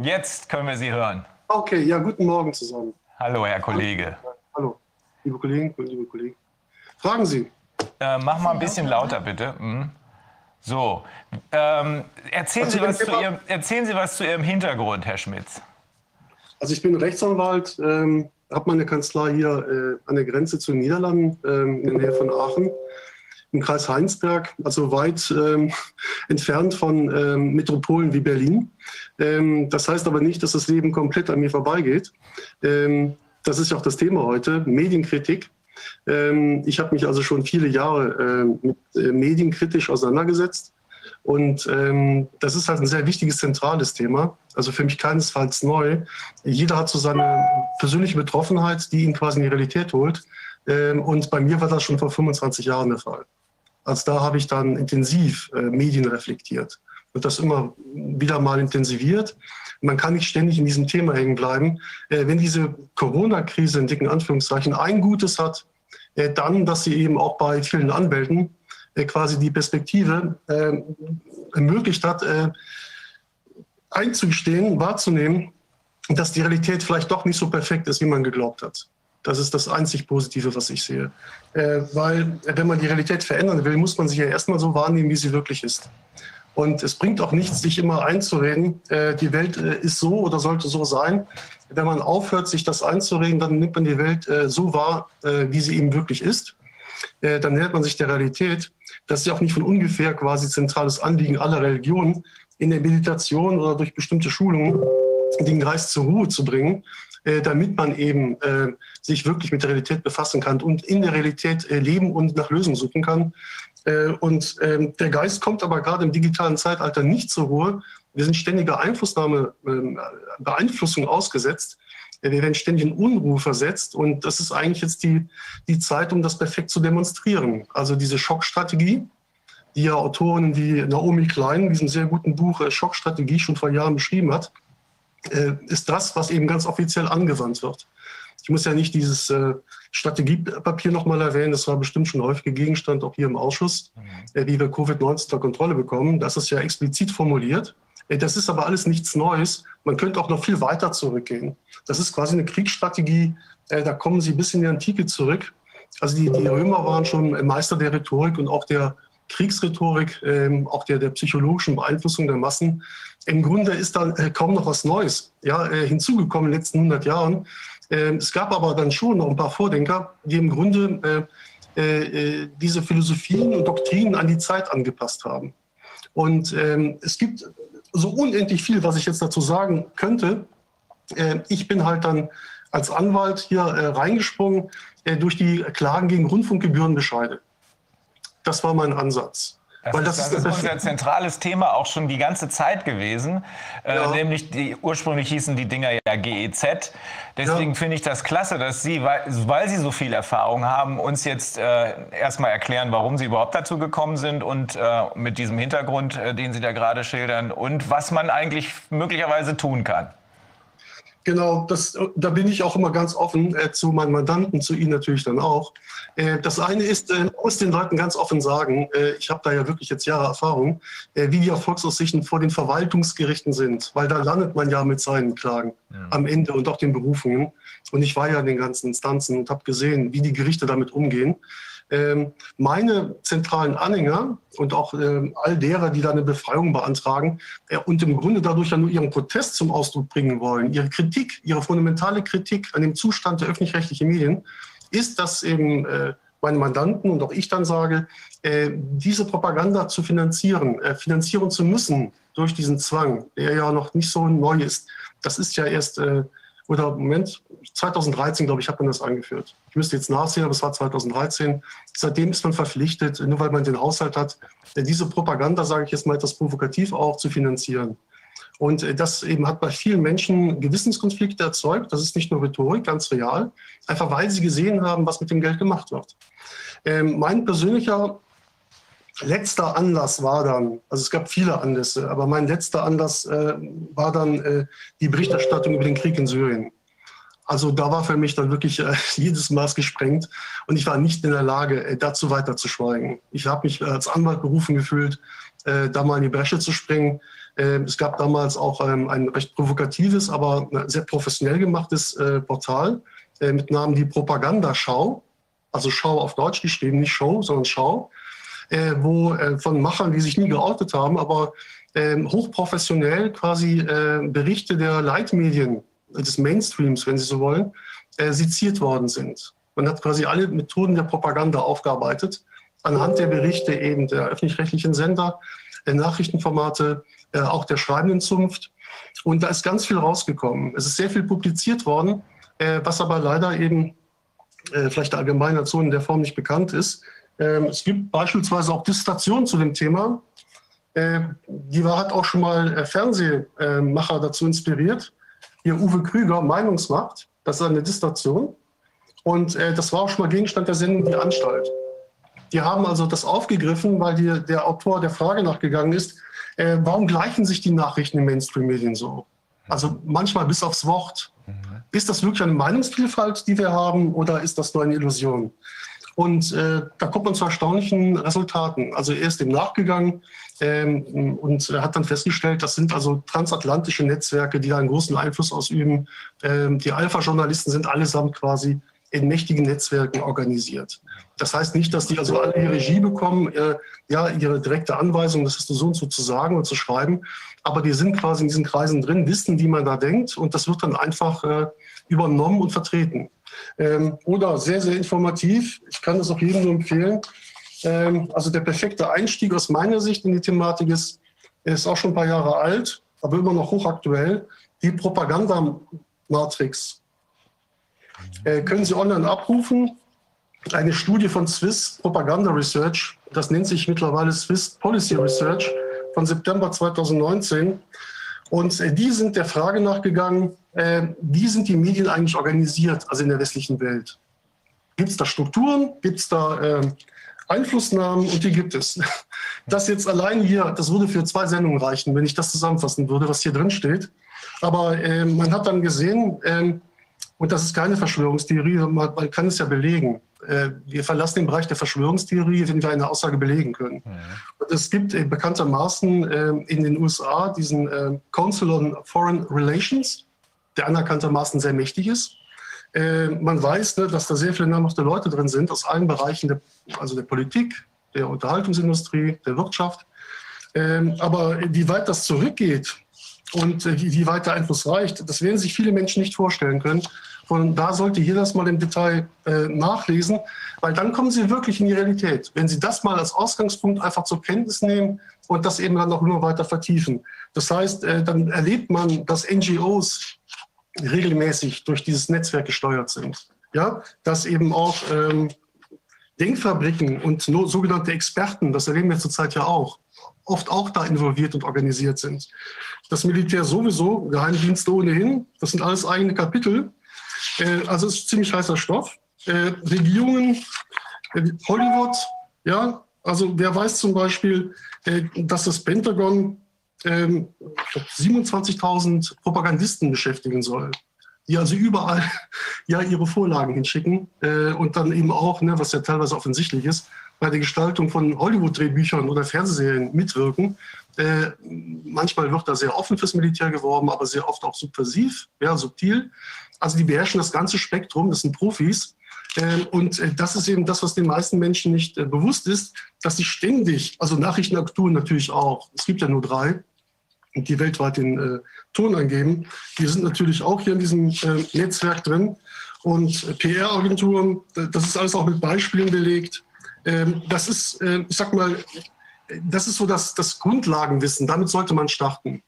Jetzt können wir Sie hören. Okay, ja, guten Morgen zusammen. Hallo, Herr Kollege. Hallo, liebe Kollegen, liebe Kollegen. Fragen Sie. Äh, mach mal ein bisschen lauter, bitte. Mhm. So, ähm, erzählen, Sie was zu Ihrem, erzählen Sie was zu Ihrem Hintergrund, Herr Schmitz. Also ich bin Rechtsanwalt, ähm, habe meine Kanzlei hier äh, an der Grenze zu den Niederlanden, ähm, in der Nähe von Aachen im Kreis Heinsberg, also weit ähm, entfernt von ähm, Metropolen wie Berlin. Ähm, das heißt aber nicht, dass das Leben komplett an mir vorbeigeht. Ähm, das ist ja auch das Thema heute, Medienkritik. Ähm, ich habe mich also schon viele Jahre äh, mit äh, medienkritisch auseinandergesetzt Und ähm, das ist halt ein sehr wichtiges, zentrales Thema. Also für mich keinesfalls neu. Jeder hat so seine persönliche Betroffenheit, die ihn quasi in die Realität holt. Und bei mir war das schon vor 25 Jahren der Fall. Also da habe ich dann intensiv äh, Medien reflektiert und das immer wieder mal intensiviert. Man kann nicht ständig in diesem Thema hängen bleiben. Äh, wenn diese Corona-Krise in dicken Anführungszeichen ein Gutes hat, äh, dann, dass sie eben auch bei vielen Anwälten äh, quasi die Perspektive äh, ermöglicht hat, äh, einzugestehen, wahrzunehmen, dass die Realität vielleicht doch nicht so perfekt ist, wie man geglaubt hat. Das ist das einzig Positive, was ich sehe. Äh, weil wenn man die Realität verändern will, muss man sich ja erstmal so wahrnehmen, wie sie wirklich ist. Und es bringt auch nichts, sich immer einzureden, äh, die Welt äh, ist so oder sollte so sein. Wenn man aufhört, sich das einzureden, dann nimmt man die Welt äh, so wahr, äh, wie sie eben wirklich ist. Äh, dann nähert man sich der Realität. Das ist ja auch nicht von ungefähr quasi zentrales Anliegen aller Religionen, in der Meditation oder durch bestimmte Schulungen den Geist zur Ruhe zu bringen, äh, damit man eben äh, sich wirklich mit der Realität befassen kann und in der Realität äh, leben und nach Lösungen suchen kann. Äh, und ähm, der Geist kommt aber gerade im digitalen Zeitalter nicht zur Ruhe. Wir sind ständiger Einflussnahme, ähm, Beeinflussung ausgesetzt. Wir werden ständig in Unruhe versetzt und das ist eigentlich jetzt die, die Zeit, um das perfekt zu demonstrieren. Also diese Schockstrategie, die ja Autoren wie Naomi Klein in diesem sehr guten Buch äh, Schockstrategie schon vor Jahren beschrieben hat, äh, ist das, was eben ganz offiziell angewandt wird. Ich muss ja nicht dieses äh, Strategiepapier nochmal erwähnen, das war bestimmt schon häufig Gegenstand, auch hier im Ausschuss, mhm. wie wir Covid-19 unter Kontrolle bekommen. Das ist ja explizit formuliert. Das ist aber alles nichts Neues. Man könnte auch noch viel weiter zurückgehen. Das ist quasi eine Kriegsstrategie, da kommen Sie bis in die Antike zurück. Also die, die Römer waren schon Meister der Rhetorik und auch der Kriegsrhetorik, ähm, auch der, der psychologischen Beeinflussung der Massen. Im Grunde ist da äh, kaum noch was Neues ja, äh, hinzugekommen in den letzten 100 Jahren. Äh, es gab aber dann schon noch ein paar Vordenker, die im Grunde äh, diese Philosophien und Doktrinen an die Zeit angepasst haben. Und ähm, es gibt so unendlich viel, was ich jetzt dazu sagen könnte. Äh, ich bin halt dann als Anwalt hier reingesprungen durch die Klagen gegen Rundfunkgebührenbescheide. Das war mein Ansatz. Das, das, ist, das ist unser zentrales Thema auch schon die ganze Zeit gewesen. Äh, ja. Äh, nämlich die, ursprünglich hießen die Dinger ja GEZ. Deswegen ja. finde ich das klasse, dass Sie, weil, weil, Sie so viel Erfahrung haben, uns jetzt äh, erstmal erklären, warum Sie überhaupt dazu gekommen sind und äh, mit diesem Hintergrund, äh, den Sie da gerade schildern und was man eigentlich möglicherweise tun kann. Genau, das, da bin ich auch immer ganz offen äh, zu meinen Mandanten, zu Ihnen natürlich dann auch. Äh, das eine ist, äh, muss den Leuten ganz offen sagen, äh, ich habe da ja wirklich jetzt Jahre Erfahrung, äh, wie die Erfolgsaussichten vor den Verwaltungsgerichten sind, weil da landet man ja mit seinen Klagen ja. am Ende und auch den Berufungen. Und ich war ja in den ganzen Instanzen und habe gesehen, wie die Gerichte damit umgehen. Ähm, meine zentralen Anhänger und auch ähm, all derer, die da eine Befreiung beantragen äh, und im Grunde dadurch ja nur ihren Protest zum Ausdruck bringen wollen, ihre Kritik, ihre fundamentale Kritik an dem Zustand der öffentlich-rechtlichen Medien, ist, dass eben äh, meine Mandanten und auch ich dann sage, äh, diese Propaganda zu finanzieren, finanzieren zu müssen durch diesen Zwang, der ja noch nicht so neu ist. Das ist ja erst oder Moment, 2013, glaube ich, hat man das eingeführt. Ich müsste jetzt nachsehen, aber es war 2013. Seitdem ist man verpflichtet, nur weil man den Haushalt hat, diese Propaganda, sage ich jetzt mal etwas provokativ auch, zu finanzieren. Und äh, das eben hat bei vielen Menschen Gewissenskonflikte erzeugt. Das ist nicht nur Rhetorik, ganz real. Einfach weil sie gesehen haben, was mit dem Geld gemacht wird. Ähm, mein persönlicher letzter Anlass war dann, also es gab viele Anlässe, aber mein letzter Anlass äh, war dann äh, die Berichterstattung über den Krieg in Syrien. Also da war für mich dann wirklich äh, jedes Maß gesprengt und ich war nicht in der Lage, äh, dazu weiter zu schweigen. Ich habe mich als Anwalt berufen gefühlt, äh, da mal in die Bresche zu springen. Ähm, es gab damals auch ähm, ein recht provokatives, aber äh, sehr professionell gemachtes äh, Portal äh, mit Namen die Propagandaschau, also Schau auf Deutsch geschrieben, nicht Show, sondern Schau äh, wo äh, von Machern, die sich nie geoutet haben, aber äh, hochprofessionell quasi äh, Berichte der Leitmedien, des Mainstreams, wenn Sie so wollen, äh, seziert worden sind. Man hat quasi alle Methoden der Propaganda aufgearbeitet, anhand der Berichte eben der öffentlich-rechtlichen Sender, der Nachrichtenformate, äh, auch der schreibenden Zunft. Und da ist ganz viel rausgekommen. Es ist sehr viel publiziert worden, was aber leider eben vielleicht der allgemeinen so in der Form nicht bekannt ist. Ähm, es gibt beispielsweise auch Dissertationen zu dem Thema. Äh, die war, hat auch schon mal äh, Fernsehmacher dazu inspiriert. Hier Uwe Krüger, Meinungsmacht, das ist eine Dissertation. Und äh, das war auch schon mal Gegenstand der Sendung Die Anstalt. Die haben also das aufgegriffen, weil die, der Autor der Frage nachgegangen ist, äh, warum gleichen sich die Nachrichten in Mainstream-Medien so? Also manchmal bis aufs Wort. Ist das wirklich eine Meinungsvielfalt, die wir haben, oder ist das nur eine Illusion? Und äh, da kommt man zu erstaunlichen Resultaten. Also er ist dem nachgegangen ähm, und hat dann festgestellt, das sind also transatlantische Netzwerke, die da einen großen Einfluss ausüben. Ähm, die Alpha-Journalisten sind allesamt quasi in mächtigen Netzwerken organisiert. Das heißt nicht, dass die also alle die Regie bekommen, äh, ja, ihre direkte Anweisung, das du so und so zu sagen und zu schreiben, aber die sind quasi in diesen Kreisen drin, wissen, wie man da denkt und das wird dann einfach äh, übernommen und vertreten. Ähm, oder sehr, sehr informativ, ich kann das auch jedem nur empfehlen. Ähm, also der perfekte Einstieg aus meiner Sicht in die Thematik ist, ist auch schon ein paar Jahre alt, aber immer noch hochaktuell, die Propagandamatrix. Äh, können Sie online abrufen. Eine Studie von Swiss Propaganda Research, das nennt sich mittlerweile Swiss Policy Research von September 2019. Und äh, die sind der Frage nachgegangen, wie sind die Medien eigentlich organisiert, also in der westlichen Welt? Gibt es da Strukturen? Gibt es da äh, Einflussnahmen? Und die gibt es. Das jetzt allein hier, das würde für zwei Sendungen reichen, wenn ich das zusammenfassen würde, was hier drin steht. Aber äh, man hat dann gesehen, ähm, und das ist keine Verschwörungstheorie, man, kann es ja belegen. Äh, wir verlassen den Bereich der Verschwörungstheorie, wenn wir eine Aussage belegen können. Ja. Und es gibt äh, bekanntermaßen in den USA diesen Council on Foreign Relations, der anerkanntermaßen sehr mächtig ist. Man weiß, ne, dass da sehr viele namhafte Leute drin sind aus allen Bereichen, also der Politik, der Unterhaltungsindustrie, der Wirtschaft. Ähm, aber wie weit das zurückgeht, und äh, wie, weit der Einfluss reicht, das werden sich viele Menschen nicht vorstellen können. Und da sollte jeder das mal im Detail äh, nachlesen, weil dann kommen Sie wirklich in die Realität. Wenn Sie das mal als Ausgangspunkt einfach zur Kenntnis nehmen und das eben dann auch immer weiter vertiefen. Das heißt, äh, dann erlebt man, dass NGOs regelmäßig durch dieses Netzwerk gesteuert sind. Ja, dass eben auch ähm, Denkfabriken und sogenannte Experten, das erleben wir zurzeit ja auch, oft auch da involviert und organisiert sind. Das Militär sowieso, Geheimdienste ohnehin, das sind alles eigene Kapitel. Äh, also es ist ziemlich heißer Stoff. Äh, Regierungen, äh, Hollywood, ja, also wer weiß zum Beispiel, äh, dass das Pentagon 27.000 ähm, Propagandisten beschäftigen soll, die also überall ja ihre Vorlagen hinschicken äh, und dann eben auch, ne, was ja teilweise offensichtlich ist, bei der Gestaltung von Hollywood-Drehbüchern oder Fernsehserien mitwirken. Äh, manchmal wird da sehr offen fürs Militär geworben, aber sehr oft auch subversiv, ja, subtil. Also die beherrschen das ganze Spektrum, das sind Profis. Äh, und äh, das ist eben das, was den meisten Menschen nicht äh, bewusst ist, dass sie ständig, also Nachrichtenagenturen natürlich auch, es gibt ja nur drei, die weltweit den äh, Ton angeben, die sind natürlich auch hier in diesem äh, Netzwerk drin. Und PR-Agenturen, das ist alles auch mit Beispielen belegt. Ähm, das ist, äh, ich sag mal, das ist so das, das Grundlagenwissen. Damit sollte man starten.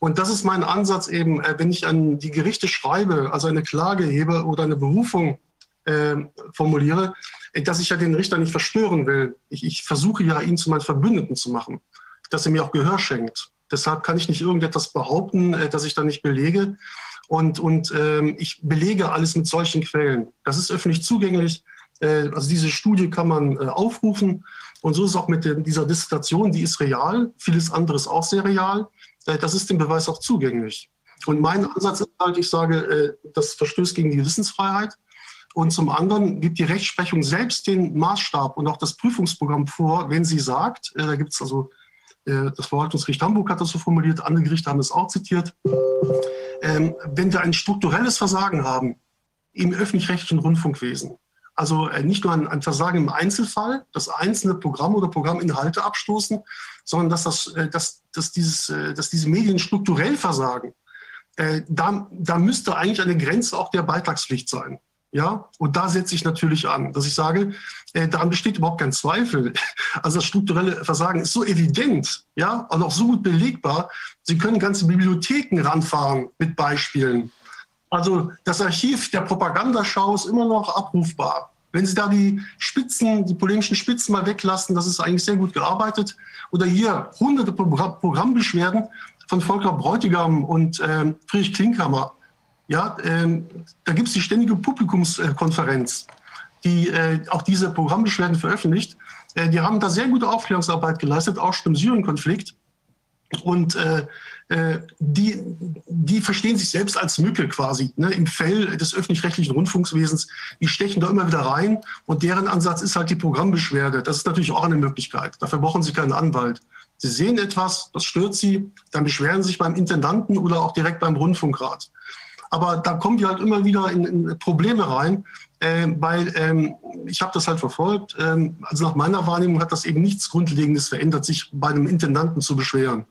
Und das ist mein Ansatz eben, äh, wenn ich an die Gerichte schreibe, also eine Klage hebe oder eine Berufung äh, formuliere, dass ich ja den Richter nicht verstören will. Ich, ich versuche ja, ihn zu meinem Verbündeten zu machen, dass er mir auch Gehör schenkt. Deshalb kann ich nicht irgendetwas behaupten, äh, dass ich da nicht belege. Und, und ähm, ich belege alles mit solchen Quellen. Das ist öffentlich zugänglich. Äh, also diese Studie kann man äh, aufrufen. Und so ist es auch mit dieser Dissertation, die ist real, vieles anderes auch sehr real. Äh, das ist dem Beweis auch zugänglich. Und mein Ansatz ist halt, ich sage, das verstößt gegen die Wissensfreiheit. Und zum anderen gibt die Rechtsprechung selbst den Maßstab und auch das Prüfungsprogramm vor, wenn sie sagt, da gibt es also, das Verwaltungsgericht Hamburg hat das so formuliert, andere Gerichte haben es auch zitiert, ähm, wenn wir ein strukturelles Versagen haben im öffentlich-rechtlichen Rundfunkwesen, also äh, nicht nur ein, ein, Versagen im Einzelfall, dass einzelne Programme oder Programminhalte abstoßen, sondern dass, das, äh, dass, dass, dieses, äh, dass diese Medien strukturell versagen. Da, da müsste eigentlich eine Grenze auch der Beitragspflicht sein. Ja, und da setze ich natürlich an, dass ich sage, äh, daran besteht überhaupt kein Zweifel. Also das strukturelle Versagen ist so evident, ja, und auch so gut belegbar. Sie können ganze Bibliotheken ranfahren mit Beispielen. Also das Archiv der Propagandaschau ist immer noch abrufbar. Wenn Sie da die Spitzen, die polemischen Spitzen mal weglassen, das ist eigentlich sehr gut gearbeitet. Oder hier hunderte Programmbeschwerden von Volker Bräutigam und äh, Friedrich Klinkhammer. Ja, äh, da gibt es die ständige Publikumskonferenz, die äh, auch diese Programmbeschwerden veröffentlicht. Äh, die haben da sehr gute Aufklärungsarbeit geleistet, auch schon im Syrien-Konflikt. Und äh, äh, die, die verstehen sich selbst als Mücke quasi ne, im Fell des öffentlich-rechtlichen Rundfunkswesens. Die stechen da immer wieder rein und deren Ansatz ist halt die Programmbeschwerde. Das ist natürlich auch eine Möglichkeit. Dafür brauchen sie keinen Anwalt. Sie sehen etwas, das stört sie, dann beschweren sie sich beim Intendanten oder auch direkt beim Rundfunkrat. Aber da kommen wir halt immer wieder in, in Probleme rein, äh, weil ähm, ich habe das halt verfolgt. Ähm, also nach meiner Wahrnehmung hat das eben nichts Grundlegendes verändert, sich bei einem Intendanten zu beschweren.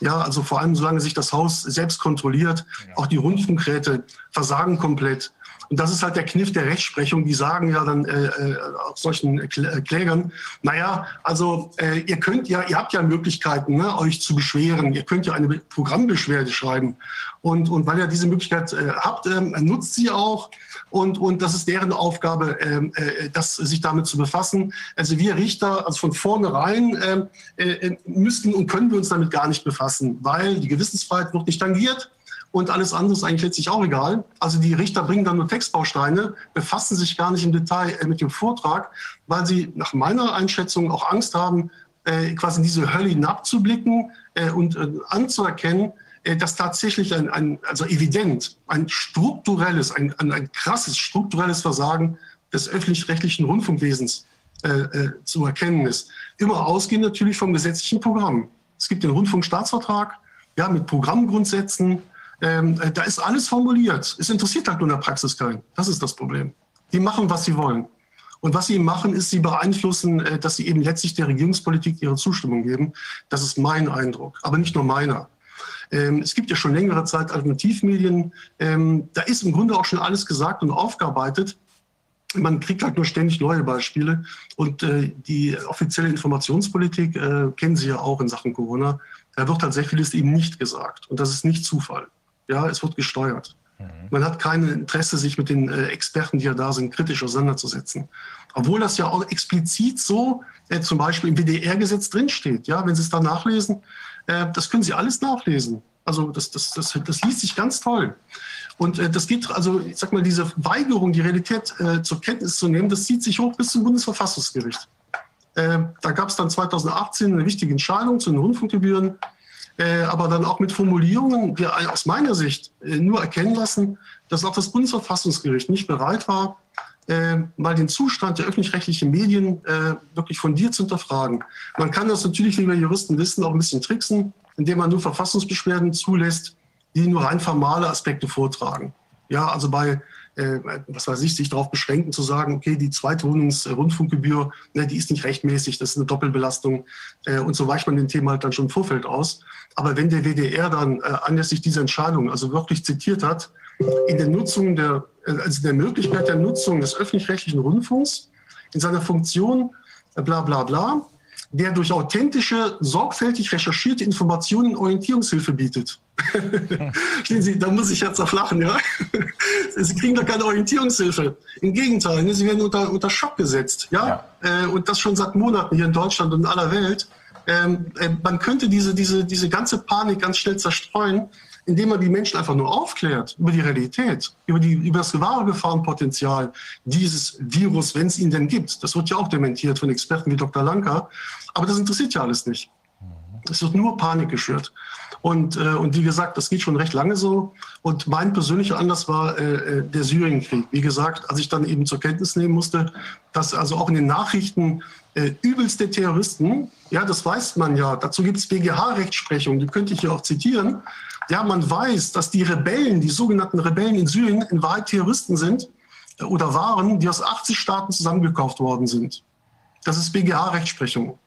Ja, also vor allem solange sich das Haus selbst kontrolliert, auch die Rundfunkräte versagen komplett. Und das ist halt der Kniff der Rechtsprechung. Die sagen ja dann äh, äh auf solchen äh, Klägern, naja, also äh, ihr könnt ja, ihr habt ja Möglichkeiten, ne, euch zu beschweren. Ihr könnt ja eine Programmbeschwerde schreiben. Und, und weil ihr diese Möglichkeit äh, habt, äh, nutzt sie auch. Und, und das ist deren Aufgabe, ähm, äh, das, sich damit zu befassen. Also wir Richter, also von vornherein ähm, äh, äh, müssten und können wir uns damit gar nicht befassen, weil die Gewissensfreiheit wird nicht tangiert und alles andere ist eigentlich letztlich auch egal. Also die Richter bringen dann nur Textbausteine, befassen sich gar nicht im Detail äh, mit dem Vortrag, weil sie nach meiner Einschätzung auch Angst haben, äh, quasi in diese Hölle hinabzublicken äh, und äh, anzuerkennen, äh, dass tatsächlich ein, ein, also evident, ein strukturelles, ein, ein, ein krasses strukturelles Versagen des öffentlich-rechtlichen Rundfunkwesens äh, zu erkennen ist. Immer ausgehend natürlich vom gesetzlichen Programm. Es gibt den Rundfunkstaatsvertrag, ja, mit Programmgrundsätzen. Ähm, äh, da ist alles formuliert. Es interessiert halt nur in der Praxis keinen. Das ist das Problem. Die machen, was sie wollen. Und was sie machen, ist, sie beeinflussen, äh, dass sie eben letztlich der Regierungspolitik ihre Zustimmung geben. Das ist mein Eindruck, aber nicht nur meiner. Ähm, es gibt ja schon längere Zeit Alternativmedien. Ähm, da ist im Grunde auch schon alles gesagt und aufgearbeitet. Man kriegt halt nur ständig neue Beispiele. Und äh, die offizielle Informationspolitik kennen Sie ja auch in Sachen Corona. Da wird halt sehr vieles eben nicht gesagt. Und das ist nicht Zufall. Ja, es wird gesteuert. Mhm. Man hat kein Interesse, sich mit den äh, Experten, die ja da sind, kritisch auseinanderzusetzen. Obwohl das ja auch explizit so äh, zum Beispiel im WDR-Gesetz drinsteht. Ja, wenn Sie es da nachlesen, äh, das können Sie alles nachlesen. Also das, das, das, das liest sich ganz toll. Und äh, das geht, also ich sag mal, diese Weigerung, die Realität äh, zur Kenntnis zu nehmen, das zieht sich hoch bis zum Bundesverfassungsgericht. Äh, da gab es dann 2018 eine wichtige Entscheidung zu den Rundfunkgebühren, äh, aber dann auch mit Formulierungen, die aus meiner Sicht äh, nur erkennen lassen, dass auch das Bundesverfassungsgericht nicht bereit war, äh, mal den Zustand der öffentlich-rechtlichen Medien wirklich fundiert zu hinterfragen. Man kann das natürlich, wie wir Juristen wissen, auch ein bisschen tricksen, indem man nur Verfassungsbeschwerden zulässt, die nur rein formale Aspekte vortragen. Ja, also bei, was weiß ich, sich darauf beschränken zu sagen, okay, die Zweitwohnungsrundfunkgebühr, ne, die ist nicht rechtmäßig, das ist eine Doppelbelastung äh, und so weicht man den Thema halt dann schon im Vorfeld aus. Aber wenn der WDR dann äh, anlässlich dieser Entscheidung also wirklich zitiert hat, in der Nutzung der, also der Möglichkeit der Nutzung des öffentlich-rechtlichen Rundfunks in seiner Funktion äh, bla bla bla, der durch authentische, sorgfältig recherchierte Informationen Orientierungshilfe bietet. Stehen Sie, da muss ich jetzt auch lachen, ja? Sie kriegen doch keine Orientierungshilfe. Im Gegenteil, ne? Sie werden unter, unter Schock gesetzt, ja? ja. Äh, und das schon seit Monaten hier in Deutschland und in aller Welt. Ähm, äh, man könnte diese, diese, diese ganze Panik ganz schnell zerstreuen, indem man die Menschen einfach nur aufklärt über die Realität, über, die, über das wahre Gefahrenpotenzial dieses Virus, wenn es ihn denn gibt. Das wird ja auch dementiert von Experten wie Dr. Lanka. Aber das interessiert ja alles nicht. Es wird nur Panik geschürt. Und, äh, und wie gesagt, das geht schon recht lange so. Und mein persönlicher Anlass war äh, äh der Syrienkrieg. Wie gesagt, als ich dann eben zur Kenntnis nehmen musste, dass also auch in den Nachrichten äh, übelste Terroristen, ja, das weiß man ja, dazu gibt es BGH-Rechtsprechung, die könnte ich hier auch zitieren, ja, man weiß, dass die Rebellen, die sogenannten Rebellen in Syrien, in Wahrheit Terroristen sind äh, oder waren, die aus 80 Staaten zusammengekauft worden sind. Das ist BGH-Rechtsprechung.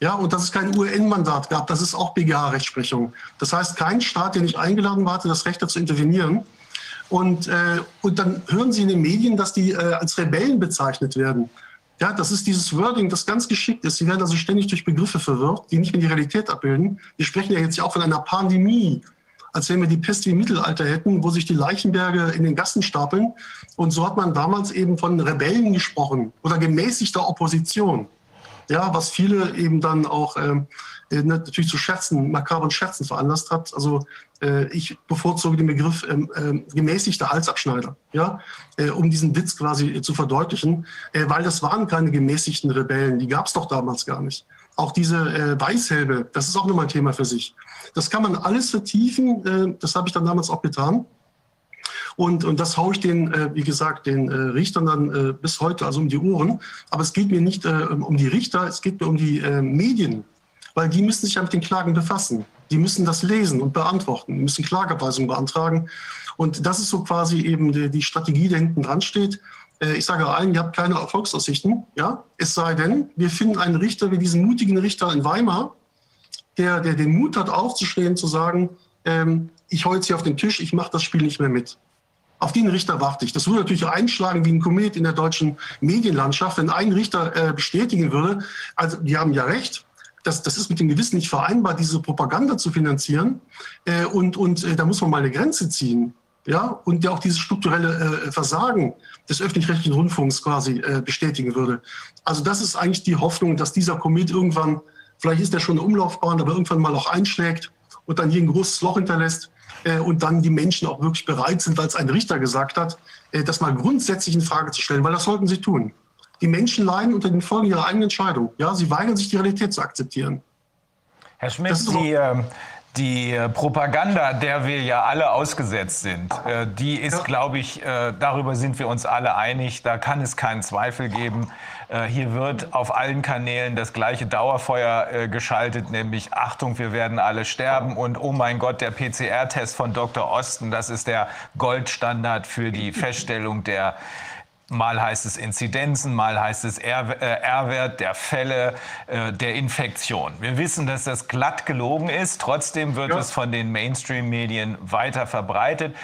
Ja, und dass es kein UN-Mandat gab, das ist auch BGH-Rechtsprechung. Das heißt, kein Staat, der nicht eingeladen war, hatte das Recht, da zu intervenieren. Und, äh, und dann hören Sie in den Medien, dass die äh, als Rebellen bezeichnet werden. Ja, das ist dieses Wording, das ganz geschickt ist. Sie werden also ständig durch Begriffe verwirrt, die nicht mehr die Realität abbilden. Wir sprechen ja jetzt ja auch von einer Pandemie als wenn wir die Pest wie im Mittelalter hätten, wo sich die Leichenberge in den Gassen stapeln. Und so hat man damals eben von Rebellen gesprochen oder gemäßigter Opposition. Ja, was viele eben dann auch ähm, äh, natürlich zu Scherzen, makabren Scherzen veranlasst hat. Also äh, ich bevorzuge den Begriff ähm, äh, gemäßigter Halsabschneider, ja, äh, um diesen Witz quasi äh, zu verdeutlichen, äh, weil das waren keine gemäßigten Rebellen, die gab es doch damals gar nicht. Auch diese äh, Weißhelbe, das ist auch nochmal ein Thema für sich. Das kann man alles vertiefen, äh, das habe ich dann damals auch getan. Und, und das haue ich den, äh, wie gesagt, den äh, Richtern dann äh, bis heute also um die Ohren. Aber es geht mir nicht äh, um die Richter, es geht mir um die äh, Medien, weil die müssen sich ja mit den Klagen befassen. Die müssen das lesen und beantworten, die müssen Klageweisungen beantragen. Und das ist so quasi eben die, die Strategie, die hinten dran steht. Äh, ich sage allen, ihr habt keine Erfolgsaussichten, ja. Es sei denn, wir finden einen Richter wie diesen mutigen Richter in Weimar, der, der den Mut hat, aufzustehen, zu sagen, ähm, ich hau jetzt hier auf den Tisch, ich mache das Spiel nicht mehr mit. Auf den Richter warte ich. Das würde natürlich einschlagen wie ein Komet in der deutschen Medienlandschaft, wenn ein Richter äh, bestätigen würde, also die haben ja recht, das, das ist mit dem Gewissen nicht vereinbar, diese Propaganda zu finanzieren. Äh, und und äh, da muss man mal eine Grenze ziehen. Ja, und der auch dieses strukturelle äh, Versagen des öffentlich-rechtlichen Rundfunks quasi äh, bestätigen würde. Also das ist eigentlich die Hoffnung, dass dieser Komet irgendwann, vielleicht ist er schon eine Umlaufbahn, aber irgendwann mal auch einschlägt und dann hier ein großes Loch hinterlässt und dann die Menschen auch wirklich bereit sind, weil es ein Richter gesagt hat, äh, das mal grundsätzlich in Frage zu stellen, weil das sollten sie tun. Die Menschen leiden unter den Folgen ihrer eigenen Entscheidung. Ja, sie weigern sich, die Realität zu akzeptieren. Herr Schmidt, die, äh, die Propaganda, der wir ja alle ausgesetzt sind, äh, die ist, glaube ich, äh, darüber sind wir uns alle einig. Da kann es keinen Zweifel geben. Äh, hier wird auf allen Kanälen das gleiche Dauerfeuer äh, geschaltet, nämlich Achtung, wir werden alle sterben und oh mein Gott, der PCR-Test von Dr. Osten, das ist der Goldstandard für die Feststellung der Mal heißt es Inzidenzen, mal heißt es äh, R-Wert der Fälle äh, der Infektion. Wir wissen, dass das glatt gelogen ist. Trotzdem wird ja. es von den Mainstream-Medien weiter verbreitet.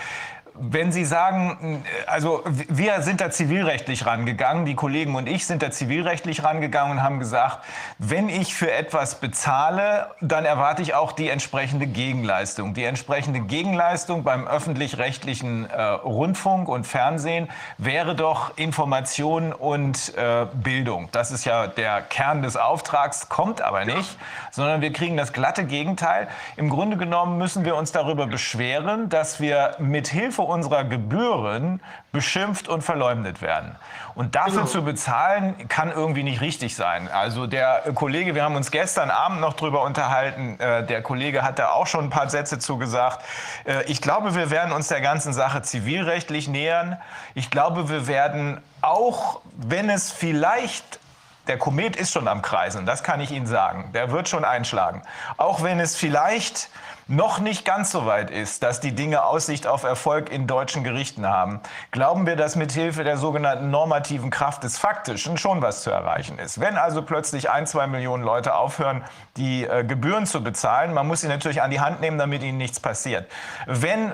Wenn Sie sagen, also wir sind da zivilrechtlich rangegangen, die Kollegen und ich sind da zivilrechtlich rangegangen und haben gesagt, wenn ich für etwas bezahle, dann erwarte ich auch die entsprechende Gegenleistung. Die entsprechende Gegenleistung beim öffentlich-rechtlichen äh, Rundfunk und Fernsehen wäre doch Information und äh, Bildung. Das ist ja der Kern des Auftrags, kommt aber nicht, sondern wir kriegen das glatte Gegenteil. Im Grunde genommen müssen wir uns darüber beschweren, dass wir mit Hilfe Hilfe unserer Gebühren beschimpft und verleumdet werden. Und dafür genau. zu bezahlen, kann irgendwie nicht richtig sein. Also der Kollege, wir haben uns gestern Abend noch drüber unterhalten, äh, der Kollege hat da auch schon ein paar Sätze zugesagt. Äh, ich glaube, wir werden uns der ganzen Sache zivilrechtlich nähern. Ich glaube, wir werden auch, wenn es vielleicht der Komet ist schon am Kreisen, das kann ich Ihnen sagen. Der wird schon einschlagen. Auch wenn es vielleicht noch nicht ganz so weit ist, dass die Dinge Aussicht auf Erfolg in deutschen Gerichten haben, glauben wir, dass mit Hilfe der sogenannten normativen Kraft des Faktischen schon was zu erreichen ist. Wenn also plötzlich ein, zwei Millionen Leute aufhören, die äh, Gebühren zu bezahlen, man muss sie natürlich an die Hand nehmen, damit ihnen nichts passiert. Wenn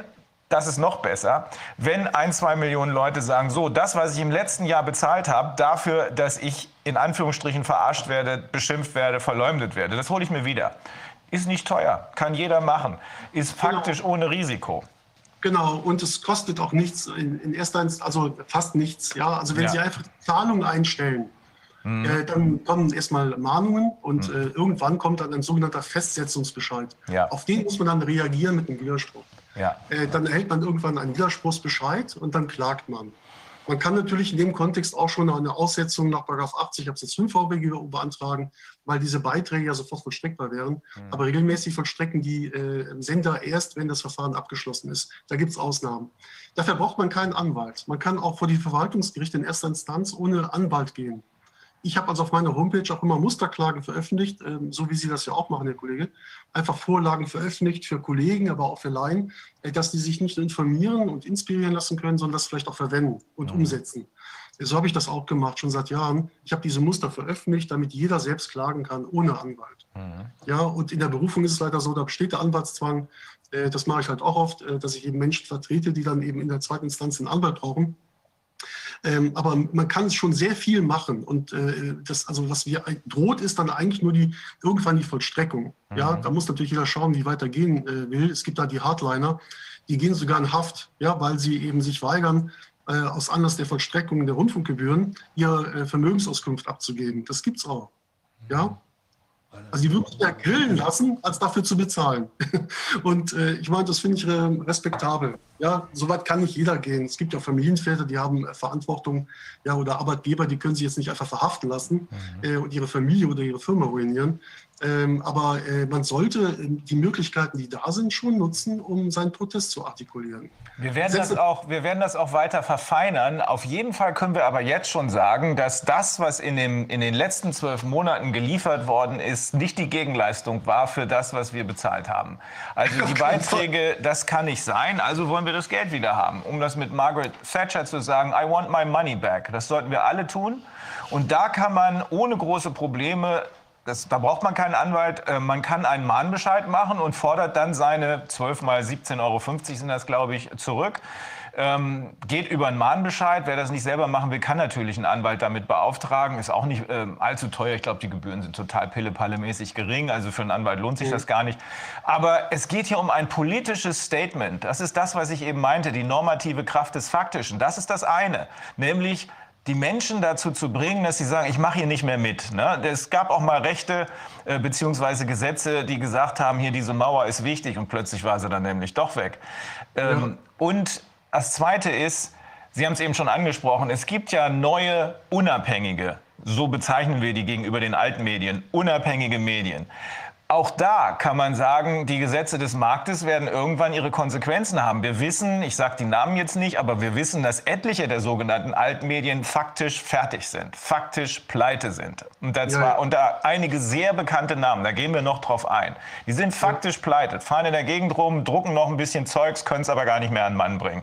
das ist noch besser, wenn ein, zwei Millionen Leute sagen, so, das, was ich im letzten Jahr bezahlt habe, dafür, dass ich in Anführungsstrichen verarscht werde, beschimpft werde, verleumdet werde, das hole ich mir wieder. Ist nicht teuer, kann jeder machen, ist genau. faktisch genau. ohne Risiko. Genau, und es kostet auch nichts in, in erster Instanz, also fast nichts. Ja, also wenn ja. Sie einfach Zahlungen einstellen, mhm. äh, dann kommen erstmal Mahnungen und mhm. äh, irgendwann kommt dann ein sogenannter Festsetzungsbescheid. Ja. Auf den muss man dann reagieren mit einem Widerspruch. Ja. Äh, dann erhält man irgendwann einen Widerspruchsbescheid und dann klagt man. Man kann natürlich in dem Kontext auch schon eine Aussetzung nach 80 Absatz 5 VWGO beantragen, weil diese Beiträge ja sofort vollstreckbar wären. Mhm. Aber regelmäßig vollstrecken die äh, Sender erst, wenn das Verfahren abgeschlossen ist. Da gibt es Ausnahmen. Dafür braucht man keinen Anwalt. Man kann auch vor die Verwaltungsgerichte in erster Instanz ohne Anwalt gehen. Ich habe also auf meiner Homepage auch immer Musterklagen veröffentlicht, ähm, so wie Sie das ja auch machen, Herr Kollege. Einfach Vorlagen veröffentlicht für Kollegen, aber auch für Laien, äh, dass die sich nicht nur informieren und inspirieren lassen können, sondern das vielleicht auch verwenden und mhm. umsetzen. So habe ich das auch gemacht, schon seit Jahren. Ich habe diese Muster veröffentlicht, damit jeder selbst klagen kann, ohne Anwalt. Mhm. Ja, und in der Berufung ist es leider so, da besteht der Anwaltszwang. Äh, das mache ich halt auch oft, äh, dass ich eben Menschen vertrete, die dann eben in der zweiten Instanz einen Anwalt brauchen. Ähm, aber man kann schon sehr viel machen. Und äh, das, also was wir droht, ist dann eigentlich nur die irgendwann die Vollstreckung. Mhm. Ja, da muss natürlich jeder schauen, wie weiter gehen äh, will. Es gibt da die Hardliner, die gehen sogar in Haft, ja, weil sie eben sich weigern, äh, aus Anlass der Vollstreckung der Rundfunkgebühren ihre äh, Vermögensauskunft abzugeben. Das gibt's auch. Ja, also die würden sich ja grillen lassen, als dafür zu bezahlen. Und äh, ich meine, das finde ich äh, respektabel. Ja, soweit kann nicht jeder gehen. Es gibt ja Familienväter, die haben äh, Verantwortung, ja, oder Arbeitgeber, die können sich jetzt nicht einfach verhaften lassen mhm. äh, und ihre Familie oder ihre Firma ruinieren. Ähm, aber äh, man sollte die Möglichkeiten, die da sind, schon nutzen, um seinen Protest zu artikulieren. Wir werden, das auch, wir werden das auch weiter verfeinern. Auf jeden Fall können wir aber jetzt schon sagen, dass das, was in, dem, in den letzten zwölf Monaten geliefert worden ist, nicht die Gegenleistung war für das, was wir bezahlt haben. Also die Beiträge, das kann nicht sein. Also wollen wir das Geld wieder haben. Um das mit Margaret Thatcher zu sagen, I want my money back. Das sollten wir alle tun. Und da kann man ohne große Probleme das, da braucht man keinen Anwalt. Äh, man kann einen Mahnbescheid machen und fordert dann seine 12 mal 17,50 Euro sind das, glaube ich, zurück. Ähm, geht über einen Mahnbescheid. Wer das nicht selber machen will, kann natürlich einen Anwalt damit beauftragen. Ist auch nicht ähm, allzu teuer. Ich glaube, die Gebühren sind total pille-palle-mäßig gering. Also für einen Anwalt lohnt sich das gar nicht. Aber es geht hier um ein politisches Statement. Das ist das, was ich eben meinte, die normative Kraft des Faktischen. Das ist das eine. Nämlich die Menschen dazu zu bringen, dass sie sagen, ich mache hier nicht mehr mit. Ne? Es gab auch mal Rechte äh, bzw. Gesetze, die gesagt haben, hier diese Mauer ist wichtig und plötzlich war sie dann nämlich doch weg. Ähm, ja. Und das Zweite ist, Sie haben es eben schon angesprochen, es gibt ja neue unabhängige, so bezeichnen wir die gegenüber den alten Medien, unabhängige Medien. Auch da kann man sagen, die Gesetze des Marktes werden irgendwann ihre Konsequenzen haben. Wir wissen, ich sage die Namen jetzt nicht, aber wir wissen, dass etliche der sogenannten Altmedien faktisch fertig sind, faktisch pleite sind. Und da zwar ja. unter einige sehr bekannte Namen, da gehen wir noch drauf ein. Die sind faktisch pleite, fahren in der Gegend rum, drucken noch ein bisschen Zeugs, können es aber gar nicht mehr an den Mann bringen.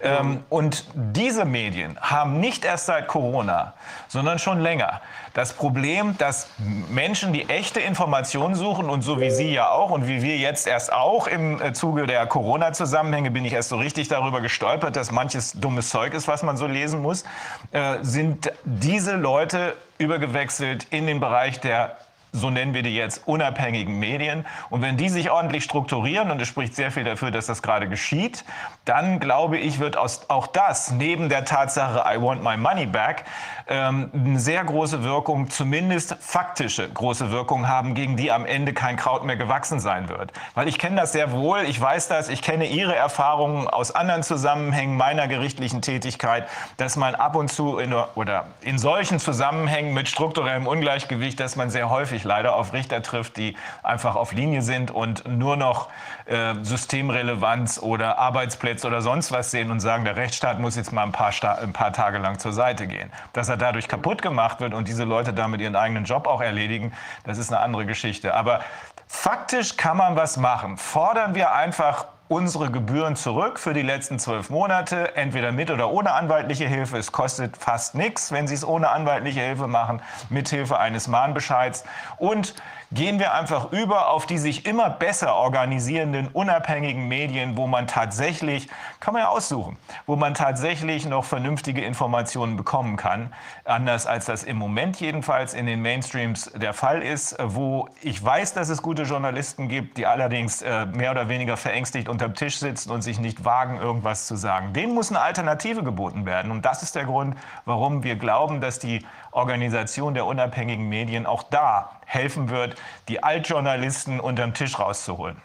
Ja. Ähm, und diese Medien haben nicht erst seit Corona, sondern schon länger das Problem, dass Menschen, die echte Informationen suchen und so wie Sie ja auch und wie wir jetzt erst auch im äh, Zuge der Corona-Zusammenhänge bin ich erst so richtig darüber gestolpert, dass manches dummes Zeug ist, was man so lesen muss, äh, sind diese Leute übergewechselt in den Bereich der so nennen wir die jetzt, unabhängigen Medien. Und wenn die sich ordentlich strukturieren, und es spricht sehr viel dafür, dass das gerade geschieht, dann glaube ich, wird auch das neben der Tatsache, I want my money back, ähm, eine sehr große Wirkung, zumindest faktische große Wirkung haben, gegen die am Ende kein Kraut mehr gewachsen sein wird. Weil ich kenne das sehr wohl, ich weiß das, ich kenne Ihre Erfahrungen aus anderen Zusammenhängen meiner gerichtlichen Tätigkeit, dass man ab und zu in, oder in solchen Zusammenhängen mit strukturellem Ungleichgewicht, dass man sehr häufig leider auf Richter trifft, die einfach auf Linie sind und nur noch äh, Systemrelevanz oder Arbeitsplätze oder sonst was sehen und sagen, der Rechtsstaat muss jetzt mal ein paar, ein paar Tage lang zur Seite gehen. Dass er dadurch kaputt gemacht wird und diese Leute damit ihren eigenen Job auch erledigen, das ist eine andere Geschichte. Aber faktisch kann man was machen. Fordern wir einfach unsere Gebühren zurück für die letzten zwölf Monate, entweder mit oder ohne anwaltliche Hilfe. Es kostet fast nichts, wenn Sie es ohne anwaltliche Hilfe machen, mithilfe eines Mahnbescheids. Und gehen wir einfach über auf die sich immer besser organisierenden unabhängigen Medien, wo man tatsächlich, kann man ja aussuchen, wo man tatsächlich noch vernünftige Informationen bekommen kann, anders als das im Moment jedenfalls in den Mainstreams der Fall ist, wo ich weiß, dass es gute Journalisten gibt, die allerdings äh, mehr oder weniger verängstigt unterm Tisch sitzen und sich nicht wagen, irgendwas zu sagen. Denen muss eine Alternative geboten werden. Und das ist der Grund, warum wir glauben, dass die Organisation der unabhängigen Medien auch da helfen wird, die Altjournalisten unterm Tisch rauszuholen.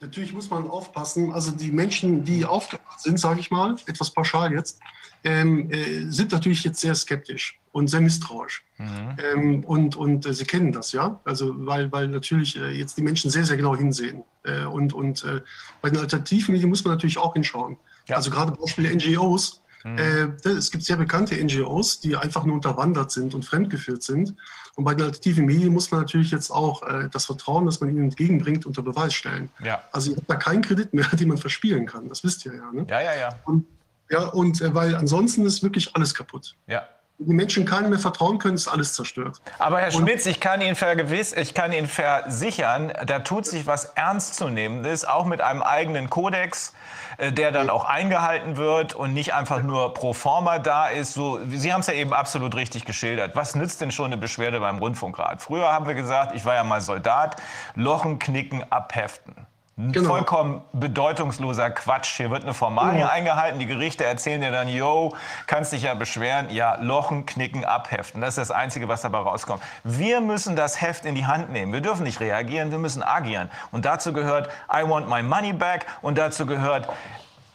Natürlich muss man aufpassen. Also die Menschen, die aufgewacht sind, sage ich mal, etwas pauschal jetzt, ähm, äh, sind natürlich jetzt sehr skeptisch und sehr misstrauisch. Mhm. Ähm, und und äh, sie kennen das, ja. Also weil, weil natürlich äh, jetzt die Menschen sehr, sehr genau hinsehen. Äh, und und äh, bei den alternativen Medien muss man natürlich auch hinschauen. Ja. Also gerade Beispiel NGOs, Mhm. Äh, es gibt sehr bekannte NGOs, die einfach nur unterwandert sind und fremdgeführt sind. Und bei den alternativen Medien muss man natürlich jetzt auch äh, das Vertrauen, das man ihnen entgegenbringt, unter Beweis stellen. Ja. Also ihr habt da keinen Kredit mehr, den man verspielen kann. Das wisst ihr ja. Ne? Ja, ja, ja. Und, ja, und äh, weil ansonsten ist wirklich alles kaputt. Ja. Die Menschen keinem mehr vertrauen können, ist alles zerstört. Aber Herr Schmitz, ich kann Ihnen vergewiss, ich kann Ihnen versichern, da tut sich was Ernstzunehmendes, auch mit einem eigenen Kodex, äh, der dann auch eingehalten wird und nicht einfach nur pro forma da ist. So, Sie haben es ja eben absolut richtig geschildert. Was nützt denn schon eine Beschwerde beim Rundfunkrat? Früher haben wir gesagt, ich war ja mal Soldat, Lochen knicken, abheften. Genau. Vollkommen bedeutungsloser Quatsch. Hier wird eine Formalie ja. eingehalten. Die Gerichte erzählen dir dann, yo, kannst dich ja beschweren. Ja, lochen, knicken, abheften. Das ist das Einzige, was dabei rauskommt. Wir müssen das Heft in die Hand nehmen. Wir dürfen nicht reagieren, wir müssen agieren. Und dazu gehört, I want my money back. Und dazu gehört,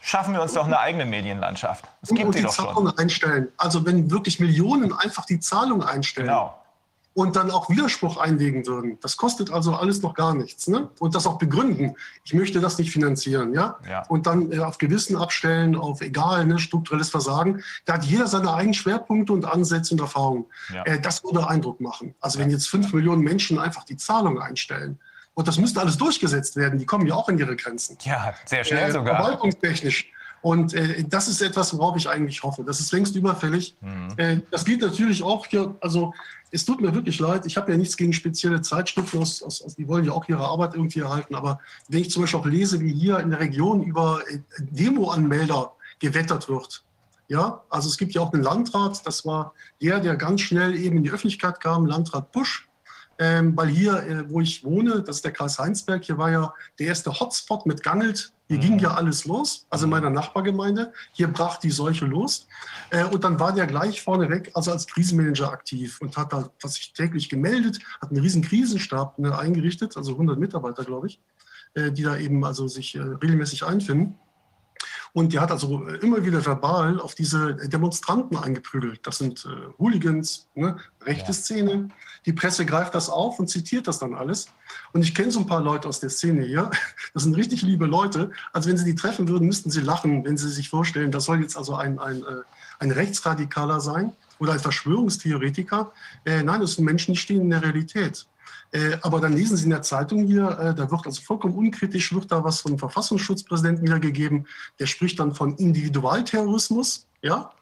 schaffen wir uns doch eine eigene Medienlandschaft. Es gibt und die Zahlung einstellen. Also wenn wirklich Millionen einfach die Zahlung einstellen. Genau und dann auch Widerspruch einlegen würden. Das kostet also alles noch gar nichts. Ne? Und das auch begründen. Ich möchte das nicht finanzieren. Ja? ja. Und dann äh, auf Gewissen abstellen, auf egal, ne, strukturelles Versagen. Da hat jeder seine eigenen Schwerpunkte und Ansätze und Erfahrungen. Ja. Äh, das würde Eindruck machen. Also wenn jetzt fünf Millionen Menschen einfach die Zahlung einstellen, und das müsste alles durchgesetzt werden, die kommen ja auch in ihre Grenzen. Ja, sehr schnell äh, sogar. Verwaltungstechnisch. Und äh, das ist etwas, worauf ich eigentlich hoffe. Das ist längst überfällig. Mhm. Äh, das gilt natürlich auch hier, also es tut mir wirklich leid, ich habe ja nichts gegen spezielle Zeitschriften, aus, aus, aus, die wollen ja auch ihre Arbeit irgendwie erhalten, aber wenn ich zum Beispiel auch lese, wie hier in der Region über äh, Demo-Anmelder gewettert wird, ja, also es gibt ja auch einen Landrat, das war der, der ganz schnell eben in die Öffentlichkeit kam, Landrat Busch, ähm, weil hier, äh, wo ich wohne, das ist der Kreis Heinsberg, hier war ja der erste Hotspot mit Gangelt. Hier mhm. ging ja alles los, also in meiner Nachbargemeinde. Hier brach die Seuche los. Äh, und dann war der gleich vorneweg, also als Krisenmanager aktiv und hat da was sich täglich gemeldet, hat einen riesen Krisenstab ne, eingerichtet, also 100 Mitarbeiter, glaube ich, äh, die da eben also sich äh, regelmäßig einfinden. Und der hat also immer wieder verbal auf diese Demonstranten eingeprügelt. Das sind äh, Hooligans, ne, rechte ja. Szene. Die Presse greift das auf und zitiert das dann alles. Und ich kenne so ein paar Leute aus der Szene hier. Das sind richtig liebe Leute. Also wenn Sie die treffen würden, müssten Sie lachen, wenn Sie sich vorstellen, das soll jetzt also ein, ein, äh, ein Rechtsradikaler sein oder ein Verschwörungstheoretiker. Äh, nein, das sind Menschen, die stehen in der Realität. Äh, aber dann lesen Sie in der Zeitung hier, äh, da wird also vollkommen unkritisch, wird da was vom Verfassungsschutzpräsidenten wiedergegeben. Der spricht dann von Individualterrorismus, ja,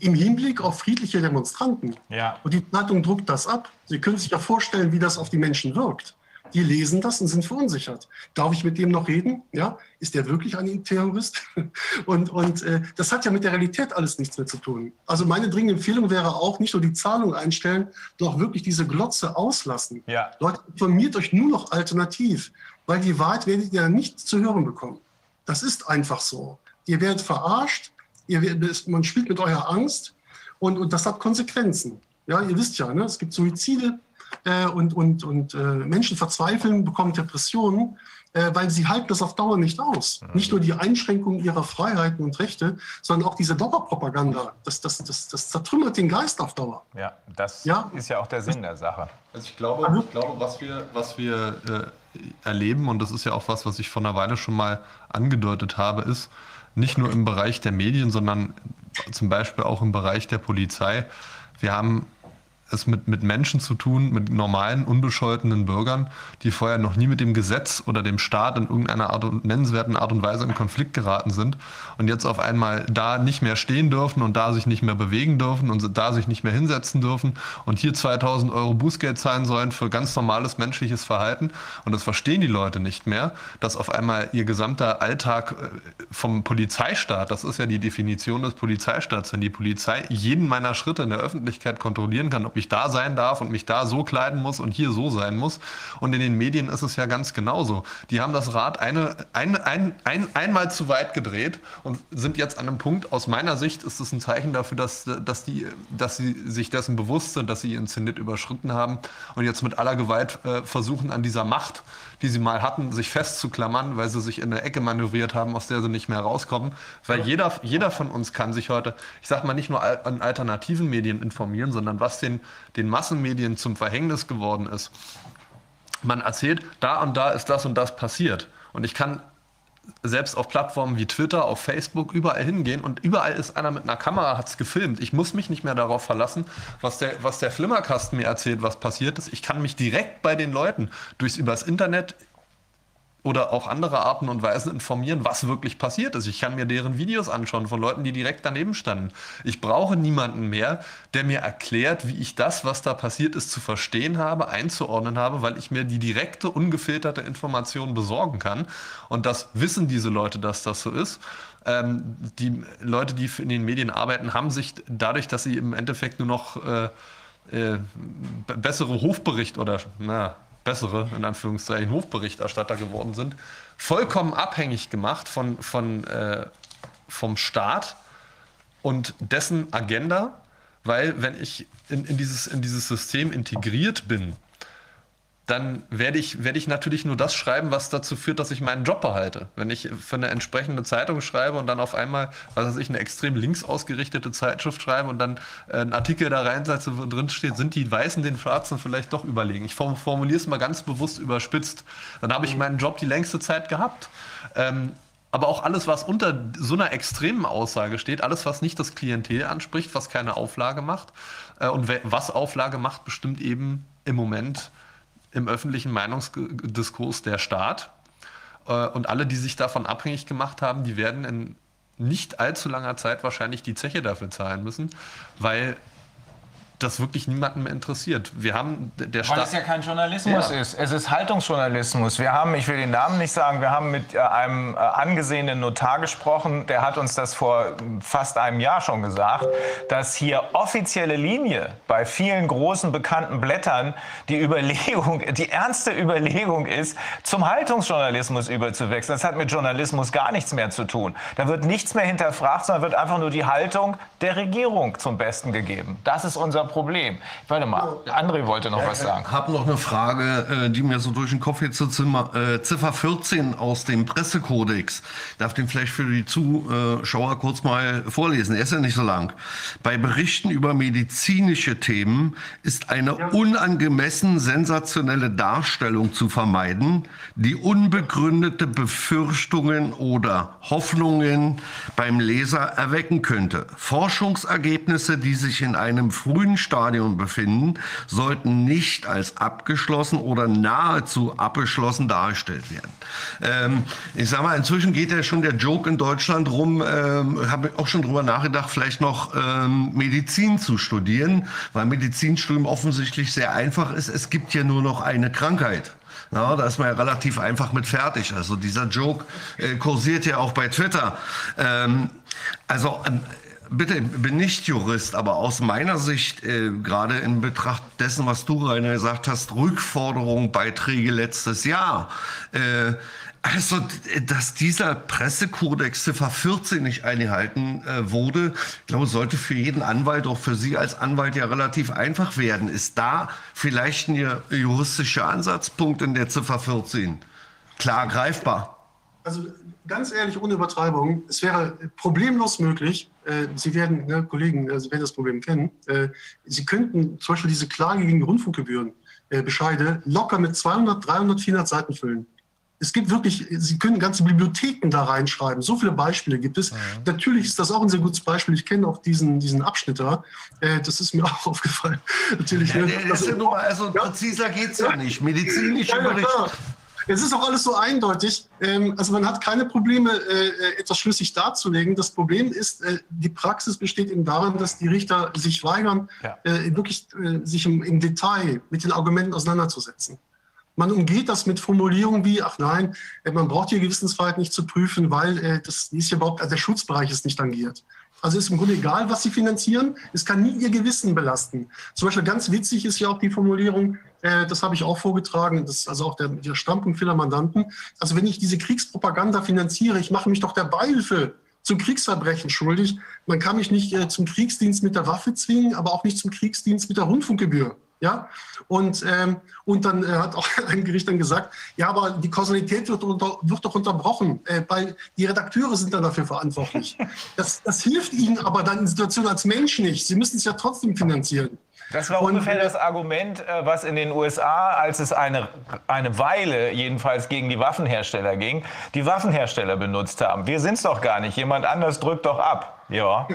im Hinblick auf friedliche Demonstranten. Ja. Und die Zeitung druckt das ab. Sie können sich ja vorstellen, wie das auf die Menschen wirkt. Die lesen das und sind verunsichert. Darf ich mit dem noch reden? Ja, ist der wirklich ein Terrorist? Und, und äh, das hat ja mit der Realität alles nichts mehr zu tun. Also meine dringende Empfehlung wäre auch, nicht nur die Zahlung einstellen, auch wirklich diese Glotze auslassen. Ja. Leute, informiert euch nur noch alternativ, weil die Wahrheit werdet ihr nicht zu hören bekommen. Das ist einfach so. Ihr werdet verarscht, ihr, man spielt mit eurer Angst und, und das hat Konsequenzen. Ja, ihr wisst ja, ne? es gibt Suizide, äh, und, und, und äh, Menschen verzweifeln, bekommen Depressionen, äh, weil sie halten das auf Dauer nicht aus. Mhm. Nicht nur die Einschränkung ihrer Freiheiten und Rechte, sondern auch diese Dauerpropaganda. Das, das, das, das zertrümmert den Geist auf Dauer. Ja, das ja? ist ja auch der Sinn der Sache. Also ich glaube, ich glaube was wir, was wir äh, erleben, und das ist ja auch was, was ich vor einer Weile schon mal angedeutet habe, ist, nicht nur im Bereich der Medien, sondern zum Beispiel auch im Bereich der Polizei. Wir haben es mit, mit Menschen zu tun, mit normalen, unbescholtenen Bürgern, die vorher noch nie mit dem Gesetz oder dem Staat in irgendeiner Art und nennenswerten Art und Weise in Konflikt geraten sind und jetzt auf einmal da nicht mehr stehen dürfen und da sich nicht mehr bewegen dürfen und da sich nicht mehr hinsetzen dürfen und hier 2000 Euro Bußgeld zahlen sollen für ganz normales menschliches Verhalten. Und das verstehen die Leute nicht mehr, dass auf einmal ihr gesamter Alltag äh, vom Polizeistaat, das ist ja die Definition des Polizeistaats, wenn die Polizei jeden meiner Schritte in der Öffentlichkeit kontrollieren kann, ich da sein darf und mich da so kleiden muss und hier so sein muss. Und in den Medien ist es ja ganz genauso. Die haben das Rad eine, ein, ein, ein, einmal zu weit gedreht und sind jetzt an einem Punkt, aus meiner Sicht ist es ein Zeichen dafür, dass, dass, die, dass sie sich dessen bewusst sind, dass sie ihren Zenit überschritten haben und jetzt mit aller Gewalt äh, versuchen, an dieser Macht, die sie mal hatten, sich festzuklammern, weil sie sich in eine Ecke manövriert haben, aus der sie nicht mehr rauskommen. Weil jeder, jeder von uns kann sich heute, ich sag mal, nicht nur an alternativen Medien informieren, sondern was den, den Massenmedien zum Verhängnis geworden ist. Man erzählt, da und da ist das und das passiert. Und ich kann selbst auf Plattformen wie Twitter, auf Facebook überall hingehen und überall ist einer mit einer Kamera, hat es gefilmt. Ich muss mich nicht mehr darauf verlassen, was der, was der Flimmerkasten mir erzählt, was passiert ist. Ich kann mich direkt bei den Leuten durchs übers Internet oder auch andere Arten und Weisen informieren, was wirklich passiert ist. Ich kann mir deren Videos anschauen von Leuten, die direkt daneben standen. Ich brauche niemanden mehr, der mir erklärt, wie ich das, was da passiert ist, zu verstehen habe, einzuordnen habe, weil ich mir die direkte, ungefilterte Information besorgen kann. Und das wissen diese Leute, dass das so ist. Ähm, die Leute, die in den Medien arbeiten, haben sich dadurch, dass sie im Endeffekt nur noch äh, äh, bessere Hofbericht oder na, bessere, in Anführungszeichen, Hofberichterstatter geworden sind, vollkommen abhängig gemacht von, von, äh, vom Staat und dessen Agenda, weil wenn ich in, in, dieses, in dieses System integriert bin, dann werde ich, werde ich natürlich nur das schreiben, was dazu führt, dass ich meinen Job behalte. Wenn ich für eine entsprechende Zeitung schreibe und dann auf einmal, was weiß ich, eine extrem links ausgerichtete Zeitschrift schreibe und dann äh, einen Artikel da reinsetze, wo drin steht, sind die Weißen den Schwarzen vielleicht doch überlegen. Ich formuliere es mal ganz bewusst überspitzt. Dann habe ich mhm. meinen Job die längste Zeit gehabt. Ähm, aber auch alles, was unter so einer extremen Aussage steht, alles, was nicht das Klientel anspricht, was keine Auflage macht äh, und was Auflage macht, bestimmt eben im Moment im öffentlichen Meinungsdiskurs der Staat. Äh, und alle, die sich davon abhängig gemacht haben, die werden in nicht allzu langer Zeit wahrscheinlich die Zeche dafür zahlen müssen, weil das wirklich niemanden mehr interessiert. Wir haben der Staat. Weil es ja kein Journalismus ja. ist. Es ist Haltungsjournalismus. Wir haben, ich will den Namen nicht sagen, wir haben mit äh, einem äh, angesehenen Notar gesprochen, der hat uns das vor fast einem Jahr schon gesagt, dass hier offizielle Linie bei vielen großen bekannten Blättern die Überlegung, die ernste Überlegung ist, zum Haltungsjournalismus überzuwechseln. Das hat mit Journalismus gar nichts mehr zu tun. Da wird nichts mehr hinterfragt, sondern wird einfach nur die Haltung der Regierung zum Besten gegeben. Das ist unser Problem. Warte mal, André wollte noch was sagen. Ich habe noch eine Frage, äh, die mir so durch den Kopf jetzt zur Zimmer, äh, Ziffer 14 aus dem Pressekodex. Ich darf den vielleicht für die Zuschauer kurz mal vorlesen. Er ist ja nicht so lang. Bei Berichten über medizinische Themen ist eine unangemessen sensationelle Darstellung zu vermeiden, die unbegründete Befürchtungen oder Hoffnungen beim Leser erwecken könnte. Forschungsergebnisse, die sich in einem frühen Stadium befinden, sollten nicht als abgeschlossen oder nahezu abgeschlossen dargestellt werden. Ähm, ich sage mal, inzwischen geht ja schon der Joke in Deutschland rum, ähm, habe auch schon drüber nachgedacht, vielleicht noch ähm, Medizin zu studieren, weil Medizinstudium offensichtlich sehr einfach ist. Es gibt ja nur noch eine Krankheit. Ja, da ist man ja relativ einfach mit fertig. Also dieser Joke äh, kursiert ja auch bei Twitter. Ähm, also ähm, Bitte, bin nicht Jurist, aber aus meiner Sicht, äh, gerade in Betracht dessen, was du, Rainer, gesagt hast, Rückforderung, Beiträge letztes Jahr. Äh, also, dass dieser Pressekodex Ziffer 14 nicht eingehalten äh, wurde, ich glaube, sollte für jeden Anwalt, auch für Sie als Anwalt ja relativ einfach werden. Ist da vielleicht ein juristischer Ansatzpunkt in der Ziffer 14 klar greifbar? Also ganz ehrlich, ohne Übertreibung, es wäre problemlos möglich, Sie werden, ne, Kollegen, äh, Sie werden das Problem kennen, äh, Sie könnten zum Beispiel diese Klage gegen die Rundfunkgebühren, äh, Bescheide, locker mit 200, 300, 400 Seiten füllen. Es gibt wirklich, Sie können ganze Bibliotheken da reinschreiben. So viele Beispiele gibt es. Ja. Natürlich ist das auch ein sehr gutes Beispiel. Ich kenne auch diesen, diesen Abschnitt da. Äh, das ist mir auch aufgefallen. Natürlich. Ja, ne, das ist ja nur, also präziser geht es ja, nicht. Medizinische ja, Bericht. Es ist auch alles so eindeutig. Ähm, also man hat keine Probleme, äh, äh, etwas schlüssig darzulegen. Das Problem ist, äh, die Praxis besteht eben darin, dass die Richter sich weigern, ja. wirklich sich im, Detail mit den Argumenten auseinanderzusetzen. Man umgeht das mit Formulierungen wie, ach nein, man braucht die Gewissensfreiheit nicht zu prüfen, weil das ist ja überhaupt, also der Schutzbereich ist nicht tangiert. Also ist im Grunde egal, was sie finanzieren. Es kann nie ihr Gewissen belasten. Zum Beispiel ganz witzig ist ja auch die Formulierung, äh, das habe ich auch vorgetragen, das ist also auch der, der Standpunkt vieler Mandanten. Also wenn ich diese Kriegspropaganda finanziere, ich mache mich doch der Beihilfe zum Kriegsverbrechen schuldig. Man kann mich nicht äh, zum Kriegsdienst mit der Waffe zwingen, aber auch nicht zum Kriegsdienst mit der Rundfunkgebühr. Ja, und, ähm, und dann äh, hat auch ein Gericht dann gesagt, ja, aber die Kausalität wird, unter, wird doch unterbrochen, äh, weil die Redakteure sind dann dafür verantwortlich. Das, das hilft ihnen aber dann in Situationen als Mensch nicht. Sie müssen es ja trotzdem finanzieren. Das war und, ungefähr das Argument, äh, was in den USA, als es eine, eine Weile jedenfalls gegen die Waffenhersteller ging, die Waffenhersteller benutzt haben. Wir sind es doch gar nicht, jemand anders drückt doch ab. Ja,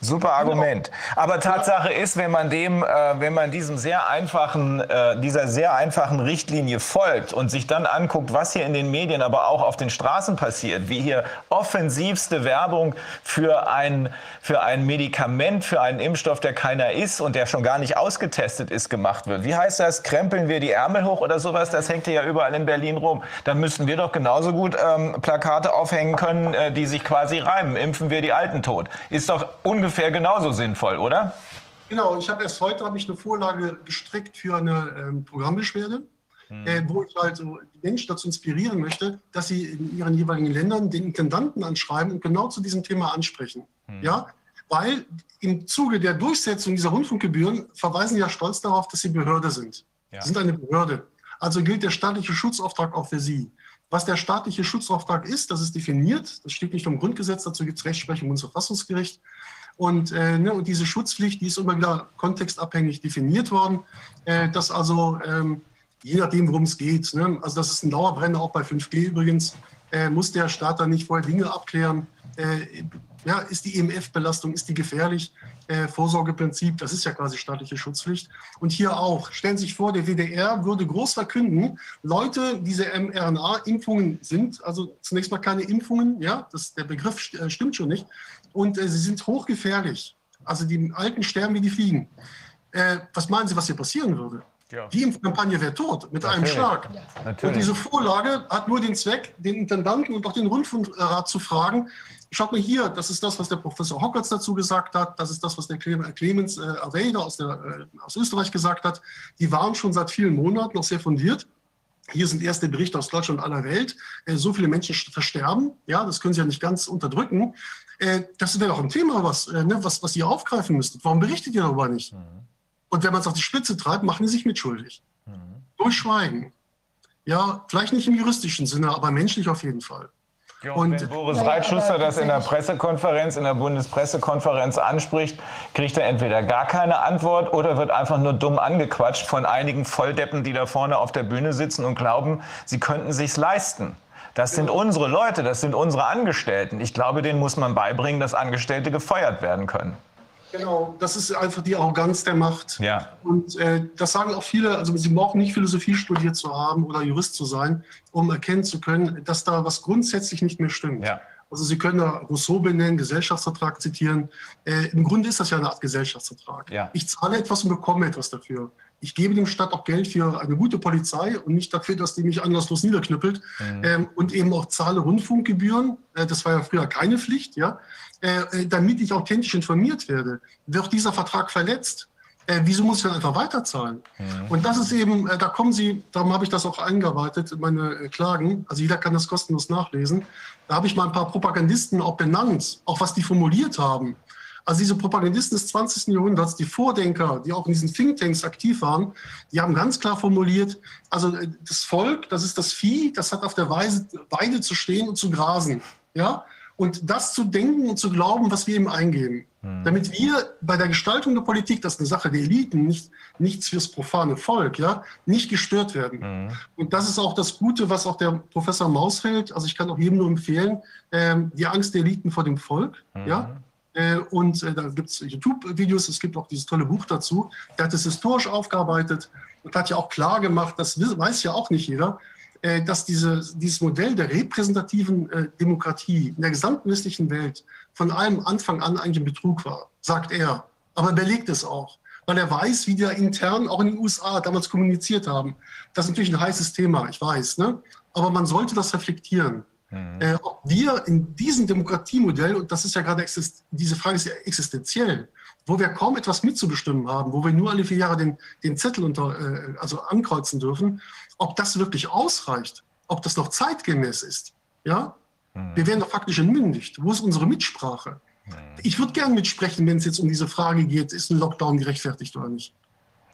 super Argument. Aber Tatsache ist, wenn man dem, äh, wenn man diesem sehr einfachen, äh, dieser sehr einfachen Richtlinie folgt und sich dann anguckt, was hier in den Medien, aber auch auf den Straßen passiert, wie hier offensivste Werbung für ein, für ein Medikament, für einen Impfstoff, der keiner ist und der schon gar nicht ausgetestet ist, gemacht wird. Wie heißt das? Krempeln wir die Ärmel hoch oder sowas? Das hängt ja überall in Berlin rum. Da müssten wir doch genauso gut ähm, Plakate aufhängen können, äh, die sich quasi reimen. Impfen wir die Alten tot. Ist doch ungefähr genauso sinnvoll, oder? Genau, ich habe erst heute habe ich eine Vorlage gestrickt für eine ähm, Programmbeschwerde, hm. äh, wo ich halt so die Menschen dazu inspirieren möchte, dass sie in ihren jeweiligen Ländern den Intendanten anschreiben und genau zu diesem Thema ansprechen. Hm. Ja, weil im Zuge der Durchsetzung dieser Rundfunkgebühren verweisen sie ja stolz darauf, dass sie Behörde sind. Ja. Sie sind eine Behörde. Also gilt der staatliche Schutzauftrag auch für sie. Was der staatliche Schutzauftrag ist, das ist definiert. Das steht nicht im Grundgesetz, dazu gibt es Rechtsprechung im Bundesverfassungsgericht. Und, äh, ne, und diese Schutzpflicht, die ist immer wieder kontextabhängig definiert worden, äh, dass also, ähm, je nachdem, worum es geht, ne, also das ist ein Dauerbrenner, auch bei 5G übrigens, äh, muss der Staat dann nicht vorher Dinge abklären. Äh, ja, ist die EMF-Belastung, ist die gefährlich? Äh, Vorsorgeprinzip, das ist ja quasi staatliche Schutzpflicht. Und hier auch, stellen Sie sich vor, der WDR würde groß verkünden, Leute, diese mRNA-Impfungen sind, also zunächst mal keine Impfungen, ja, das, der Begriff äh, stimmt schon nicht, und äh, sie sind hochgefährlich. Also die Alten sterben wie die Fliegen. Äh, was meinen Sie, was hier passieren würde? Ja. Die Impfkampagne wäre tot, mit Natürlich. einem Schlag. Ja. Und diese Vorlage hat nur den Zweck, den Intendanten und auch den Rundfunkrat zu fragen, schaut mal hier, das ist das, was der Professor Hockertz dazu gesagt hat, das ist das, was der Clemens äh, Aveda aus, der, äh, aus Österreich gesagt hat. Die waren schon seit vielen Monaten noch sehr fundiert. Hier sind erste Berichte aus Deutschland und aller Welt. Äh, so viele Menschen versterben, ja, das können Sie ja nicht ganz unterdrücken. Äh, das wäre doch ein Thema, was, äh, ne, was, was ihr aufgreifen müsstet. Warum berichtet ihr darüber nicht? Mhm. Und wenn man es auf die Spitze treibt, machen die sich mitschuldig. Mhm. Durch Schweigen. Ja, vielleicht nicht im juristischen Sinne, aber menschlich auf jeden Fall. Ja, und, wenn Boris Reitschuster das in der Pressekonferenz, in der Bundespressekonferenz anspricht, kriegt er entweder gar keine Antwort oder wird einfach nur dumm angequatscht von einigen Volldeppen, die da vorne auf der Bühne sitzen und glauben, sie könnten sich's leisten. Das sind unsere Leute, das sind unsere Angestellten. Ich glaube, denen muss man beibringen, dass Angestellte gefeuert werden können. Genau, das ist einfach die Arroganz der Macht. Ja. Und äh, das sagen auch viele, also sie brauchen nicht Philosophie studiert zu haben oder Jurist zu sein, um erkennen zu können, dass da was grundsätzlich nicht mehr stimmt. Ja. Also Sie können da Rousseau benennen, Gesellschaftsvertrag zitieren. Äh, Im Grunde ist das ja eine Art Gesellschaftsvertrag. Ja. Ich zahle etwas und bekomme etwas dafür. Ich gebe dem Staat auch Geld für eine gute Polizei und nicht dafür, dass die mich anlasslos niederknüppelt. Mhm. Ähm, und eben auch zahle Rundfunkgebühren. Äh, das war ja früher keine Pflicht, ja. Äh, äh, damit ich authentisch informiert werde. Wird dieser Vertrag verletzt? Äh, wieso muss ich dann einfach weiterzahlen? Mhm. Und das ist eben, äh, da kommen Sie, darum habe ich das auch eingearbeitet, meine äh, Klagen. Also jeder kann das kostenlos nachlesen. Da habe ich mal ein paar Propagandisten auch benannt, auch was die formuliert haben. Also diese Propagandisten des 20. Jahrhunderts, die Vordenker, die auch in diesen Thinktanks aktiv waren, die haben ganz klar formuliert, also das Volk, das ist das Vieh, das hat auf der Weise, Weide zu stehen und zu grasen. Ja? Und das zu denken und zu glauben, was wir ihm eingeben. Mhm. Damit wir bei der Gestaltung der Politik, das ist eine Sache der Eliten, nicht, nichts fürs profane Volk, ja, nicht gestört werden. Mhm. Und das ist auch das Gute, was auch der Professor Maus hält. Also ich kann auch jedem nur empfehlen, ähm, die Angst der Eliten vor dem Volk, mhm. ja. Äh, und äh, da gibt es YouTube-Videos, es gibt auch dieses tolle Buch dazu. Der hat es historisch aufgearbeitet und hat ja auch klar gemacht, das weiß ja auch nicht jeder, äh, dass diese, dieses Modell der repräsentativen äh, Demokratie in der gesamten westlichen Welt von allem Anfang an eigentlich ein Betrug war, sagt er. Aber er belegt es auch, weil er weiß, wie die da intern auch in den USA damals kommuniziert haben. Das ist natürlich ein heißes Thema, ich weiß. Ne? Aber man sollte das reflektieren. Mhm. Äh, ob wir in diesem Demokratiemodell, und das ist ja gerade, diese Frage ist ja existenziell, wo wir kaum etwas mitzubestimmen haben, wo wir nur alle vier Jahre den, den Zettel unter, äh, also ankreuzen dürfen, ob das wirklich ausreicht, ob das noch zeitgemäß ist. Ja? Mhm. Wir werden doch faktisch entmündigt. Wo ist unsere Mitsprache? Mhm. Ich würde gern mitsprechen, wenn es jetzt um diese Frage geht, ist ein Lockdown gerechtfertigt oder nicht.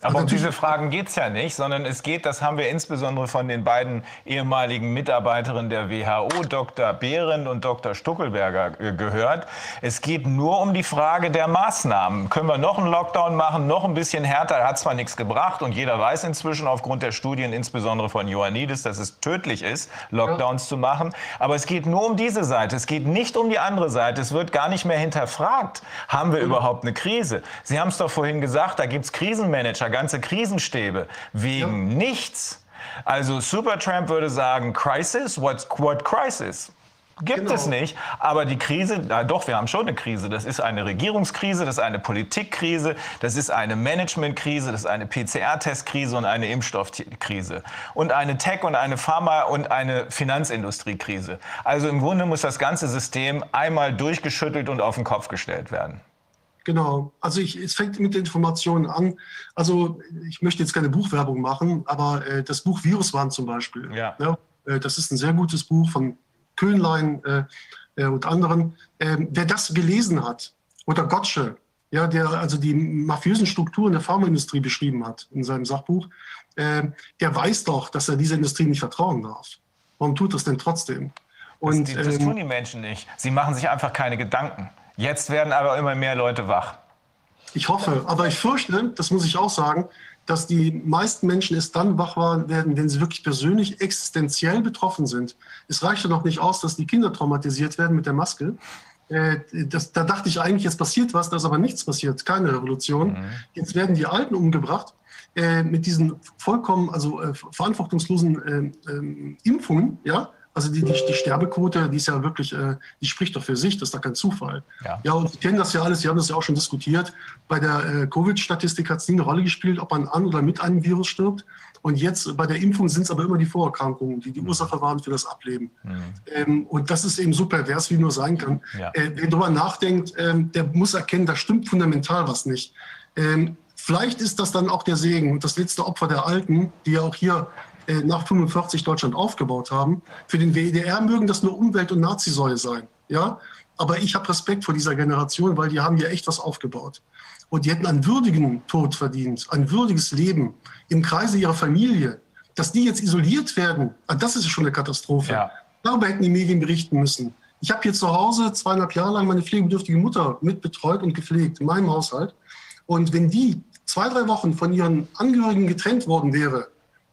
Aber um diese Fragen geht es ja nicht, sondern es geht, das haben wir insbesondere von den beiden ehemaligen Mitarbeiterinnen der WHO, Dr. Behrendt und Dr. Stuckelberger, gehört. Es geht nur um die Frage der Maßnahmen. Können wir noch einen Lockdown machen, noch ein bisschen härter, hat zwar nichts gebracht und jeder weiß inzwischen aufgrund der Studien, insbesondere von Ioannidis, dass es tödlich ist, Lockdowns ja. zu machen. Aber es geht nur um diese Seite. Es geht nicht um die andere Seite. Es wird gar nicht mehr hinterfragt. Haben wir mhm. überhaupt eine Krise? Sie haben es doch vorhin gesagt, da gibt es Krisenmanager ganze Krisenstäbe wegen ja. nichts. Also Supertramp würde sagen, Crisis, what, what crisis? Gibt genau. es nicht. Aber die Krise, na doch, wir haben schon eine Krise. Das ist eine Regierungskrise, das ist eine Politikkrise, das ist eine Managementkrise, das ist eine PCR-Testkrise und eine Impfstoffkrise. Und eine Tech- und eine Pharma- und eine Finanzindustriekrise. Also im Grunde muss das ganze System einmal durchgeschüttelt und auf den Kopf gestellt werden. Genau. Also ich, es fängt mit den Informationen an. Also ich möchte jetzt keine Buchwerbung machen, aber äh, das Buch Viruswahn zum Beispiel. Ja. ja äh, das ist ein sehr gutes Buch von Köhnlein äh, äh und anderen. Ähm, wer das gelesen hat, oder Gottsche, ja, der also die mafiösen Strukturen der Pharmaindustrie beschrieben hat in seinem Sachbuch, ähm, der weiß doch, dass er dieser Industrie nicht vertrauen darf. Warum tut das denn trotzdem? Und, das, das ähm, tun die Menschen nicht. Sie machen sich einfach keine Gedanken. Jetzt werden aber immer mehr Leute wach. Ich hoffe, aber ich fürchte, das muss ich auch sagen, dass die meisten Menschen erst dann wach werden, wenn sie wirklich persönlich existenziell betroffen sind. Es reicht ja noch nicht aus, dass die Kinder traumatisiert werden mit der Maske. Äh, das, da dachte ich eigentlich, jetzt passiert was, da ist aber nichts passiert, keine Revolution. Mhm. Jetzt werden die Alten umgebracht äh, mit diesen vollkommen, also äh, verantwortungslosen äh, ähm, Impfungen, ja, also die, die, die, Sterbequote, die ist ja wirklich, äh, die spricht doch für sich, das ist doch kein Zufall. Ja, ja und Sie kennen das ja alles, Sie haben das ja auch schon diskutiert. Bei der äh, Covid-Statistik hat es nie eine Rolle gespielt, ob man an oder mit einem Virus stirbt. Und jetzt bei der Impfung sind es aber immer die Vorerkrankungen, die die mhm. Ursache waren für das Ableben. Mhm. Ähm, und das ist eben so pervers, wie nur sein kann. Ja. Äh, wer darüber nachdenkt, ähm, der muss erkennen, da stimmt fundamental was nicht. Ähm, vielleicht ist das dann auch der Segen und das letzte Opfer der Alten, die ja auch hier äh, nach 45 Deutschland aufgebaut haben. Für den WDR mögen das nur Umwelt- und Nazisäue sein. Ja? Aber ich habe Respekt vor dieser Generation, weil die haben hier echt was aufgebaut. Und die hätten einen würdigen Tod verdient, ein würdiges Leben im Kreise ihrer Familie. Dass die jetzt isoliert werden, ah, das ist schon eine Katastrophe. Ja. Darüber hätten die Medien berichten müssen. Ich habe hier zu Hause zweieinhalb Jahre lang meine pflegebedürftige Mutter mitbetreut und gepflegt in meinem Haushalt. Und wenn die zwei, drei Wochen von ihren Angehörigen getrennt worden wäre,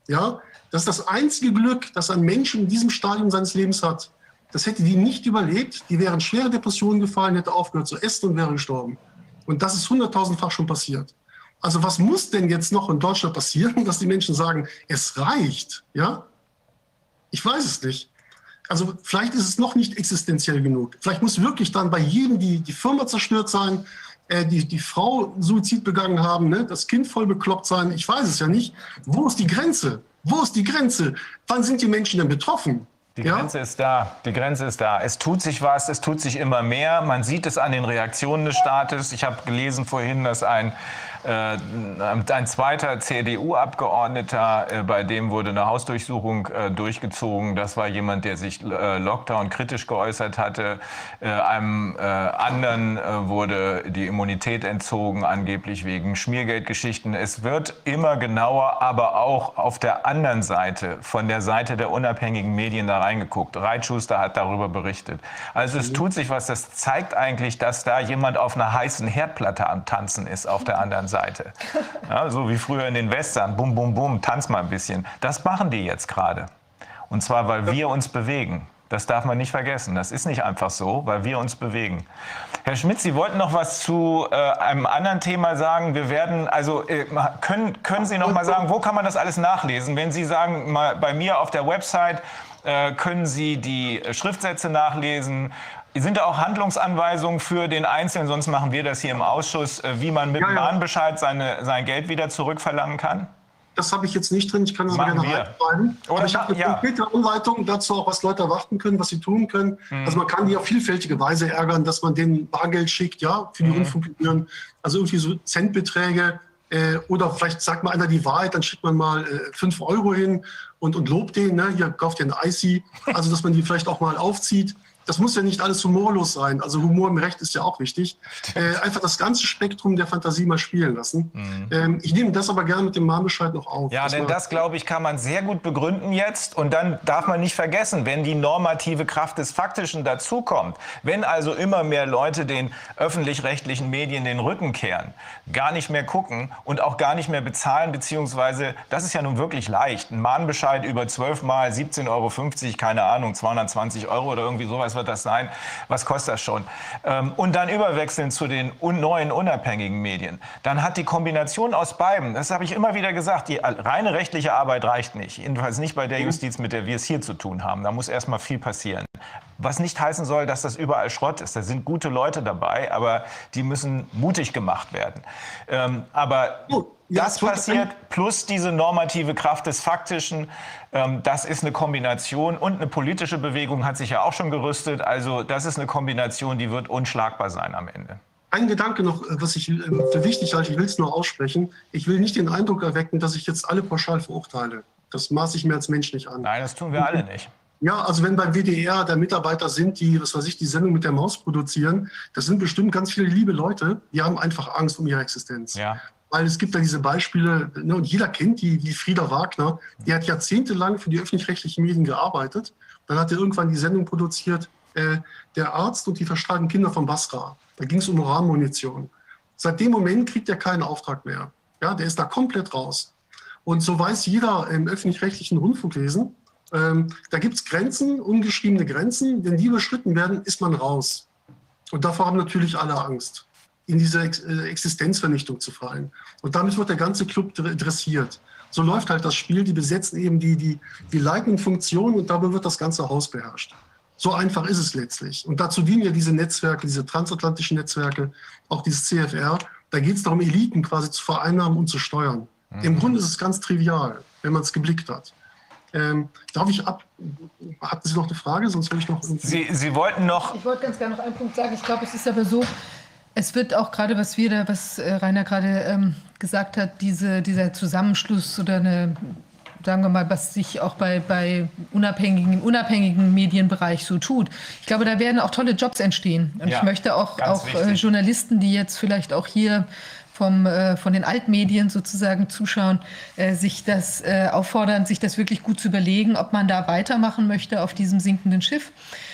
ja, das ist das einzige Glück, das ein Mensch in diesem Stadium seines Lebens hat. Das hätte die nicht überlebt. Die wären schwere Depressionen gefallen, hätte aufgehört zu essen und wäre gestorben. Und das ist hunderttausendfach schon passiert. Also was muss denn jetzt noch in Deutschland passieren, dass die Menschen sagen, es reicht? Ja? Ich weiß es nicht. Also vielleicht ist es noch nicht existenziell genug. Vielleicht muss wirklich dann bei jedem die, die Firma zerstört sein, äh, die, die Frau Suizid begangen haben, ne? das Kind voll bekloppt sein. Ich weiß es ja nicht. Wo ist die Grenze? Wo ist die Grenze? Wann sind die Menschen denn betroffen? Die ja? Grenze ist da. Die Grenze ist da. Es tut sich was. Es tut sich immer mehr. Man sieht es an den Reaktionen des Staates. Ich habe gelesen vorhin, dass ein ein zweiter CDU-Abgeordneter, äh, bei dem wurde eine Hausdurchsuchung äh, durchgezogen. Das war jemand, der sich Lockdown kritisch geäußert hatte. Einem anderen wurde die Immunität entzogen, angeblich wegen Schmiergeldgeschichten. Es wird immer genauer, aber auch auf der anderen Seite, von der Seite der unabhängigen Medien da reingeguckt. Reitschuster hat darüber berichtet. Also es tut sich was. Das zeigt eigentlich, dass da jemand auf einer heißen Herdplatte am Tanzen ist auf der anderen Seite. Ja, so wie früher in den Western, bum, bum, bum, tanz mal ein bisschen. Das machen die jetzt gerade. Und zwar, weil wir uns bewegen. Das darf man nicht vergessen. Das ist nicht einfach so, weil wir uns bewegen. Herr Schmidt, Sie wollten noch was zu äh, einem anderen Thema sagen. Wir werden, also äh, können, können Sie noch mal sagen, wo kann man das alles nachlesen? Wenn Sie sagen, mal bei mir auf der Website äh, können Sie die Schriftsätze nachlesen. Sind da auch Handlungsanweisungen für den Einzelnen, sonst machen wir das hier im Ausschuss, äh, wie man mit ja, ja. Mahnbescheid seine, sein Geld wieder zurückverlangen kann? Das habe ich jetzt nicht drin, ich kann das aber gerne reinschreiben. Aber ich habe eine ja. konkrete Anleitung dazu, auch was Leute erwarten können, was sie tun können. Mhm. Also man kann die auf vielfältige Weise ärgern, dass man denen Bargeld schickt, ja, für die mhm. Rundfunkgebühren. Also irgendwie so Centbeträge. Äh, oder vielleicht sagt mal einer die Wahrheit, dann schickt man mal äh, Euro hin und, und lobt den, ne? hier kauft ihr ein IC. Also dass man die vielleicht auch mal aufzieht das muss ja nicht alles humorlos sein. Also Humor im Recht ist ja auch wichtig. Äh, einfach das ganze Spektrum der Fantasie mal spielen lassen. Mhm. Ähm, ich nehme das aber gerne mit dem Mahnbescheid noch auf. Ja, denn das, glaube ich, kann man sehr gut begründen jetzt. Und dann darf man nicht vergessen, wenn die normative Kraft des Faktischen dazukommt, wenn also immer mehr Leute den öffentlich-rechtlichen Medien den Rücken kehren, gar nicht mehr gucken und auch gar nicht mehr bezahlen, beziehungsweise, das ist ja nun wirklich leicht, ein Mahnbescheid über 12 mal 17,50 Euro, keine Ahnung, 220 Euro oder irgendwie sowas wird das sein. Was kostet das schon? Ähm, und dann überwechseln zu den neuen unabhängigen Medien. Dann hat die Kombination aus beiden, das habe ich immer wieder gesagt, die reine rechtliche Arbeit reicht nicht. Jedenfalls nicht bei der Justiz, mit der wir es hier zu tun haben. Da muss erst mal viel passieren. Was nicht heißen soll, dass das überall Schrott ist. Da sind gute Leute dabei, aber die müssen mutig gemacht werden. Ähm, aber das passiert plus diese normative Kraft des Faktischen. Ähm, das ist eine Kombination und eine politische Bewegung hat sich ja auch schon gerüstet. Also das ist eine Kombination, die wird unschlagbar sein am Ende. Ein Gedanke noch, äh, was ich äh, für wichtig halte, ich will es nur aussprechen. Ich will nicht den Eindruck erwecken, dass ich jetzt alle pauschal verurteile. Das maße ich mir als Mensch nicht an. Nein, das tun wir alle nicht. Ja, also wenn beim WDR da Mitarbeiter sind, die, was weiß ich, die Sendung mit der Maus produzieren, das sind bestimmt ganz viele liebe Leute, die haben einfach Angst um ihre Existenz. Ja. Weil es gibt da diese Beispiele, ne, und jeder kennt die, wie Frieda Wagner, die hat jahrzehntelang für die öffentlich-rechtlichen Medien gearbeitet. Dann hat er irgendwann die Sendung produziert, äh, der Arzt und die verstrahlten Kinder von Basra. Da ging es um Uranmunition. Seit dem Moment kriegt er keinen Auftrag mehr. Ja, der ist da komplett raus. Und so weiß jeder im öffentlich-rechtlichen Rundfunkwesen, ähm, da gibt es Grenzen, ungeschriebene Grenzen. Wenn die überschritten werden, ist man raus. Und davor haben natürlich alle Angst, in diese Ex äh, Existenzvernichtung zu fallen. Und damit wird der ganze Club dressiert. So läuft halt das Spiel. Die besetzen eben die, die, die leitenden Funktionen und dabei wird das ganze Haus beherrscht. So einfach ist es letztlich. Und dazu dienen ja diese Netzwerke, diese transatlantischen Netzwerke, auch dieses CFR. Da geht es darum, Eliten quasi zu vereinnahmen und zu steuern. Mhm. Im Grunde ist es ganz trivial, wenn man es geblickt hat. Ähm, darf ich ab? Hatten Sie noch eine Frage? Sonst will ich noch. Sie, Sie wollten noch. Ich wollte ganz gerne noch einen Punkt sagen. Ich glaube, es ist aber so, es wird auch gerade, was wir da, was äh, Rainer gerade ähm, gesagt hat, diese, dieser Zusammenschluss oder eine, sagen wir mal, was sich auch bei, bei unabhängigen, im unabhängigen Medienbereich so tut. Ich glaube, da werden auch tolle Jobs entstehen. Und ja, ich möchte auch, auch äh, Journalisten, die jetzt vielleicht auch hier vom, äh, von den Altmedien sozusagen zuschauen, äh, sich das äh, auffordern, sich das wirklich gut zu überlegen, ob man da weitermachen möchte auf diesem sinkenden Schiff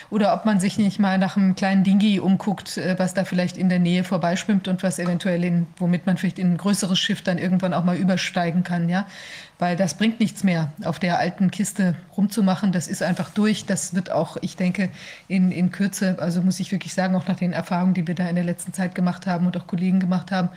oder ob man sich nicht mal nach einem kleinen Dingi umguckt, äh, was da vielleicht in der Nähe vorbeischwimmt und was eventuell in, womit man vielleicht in ein größeres Schiff dann irgendwann auch mal übersteigen kann, ja weil das bringt nichts mehr, auf der alten Kiste rumzumachen. Das ist einfach durch. Das wird auch, ich denke, in, in Kürze, also muss ich wirklich sagen, auch nach den Erfahrungen, die wir da in der letzten Zeit gemacht haben und auch Kollegen gemacht haben,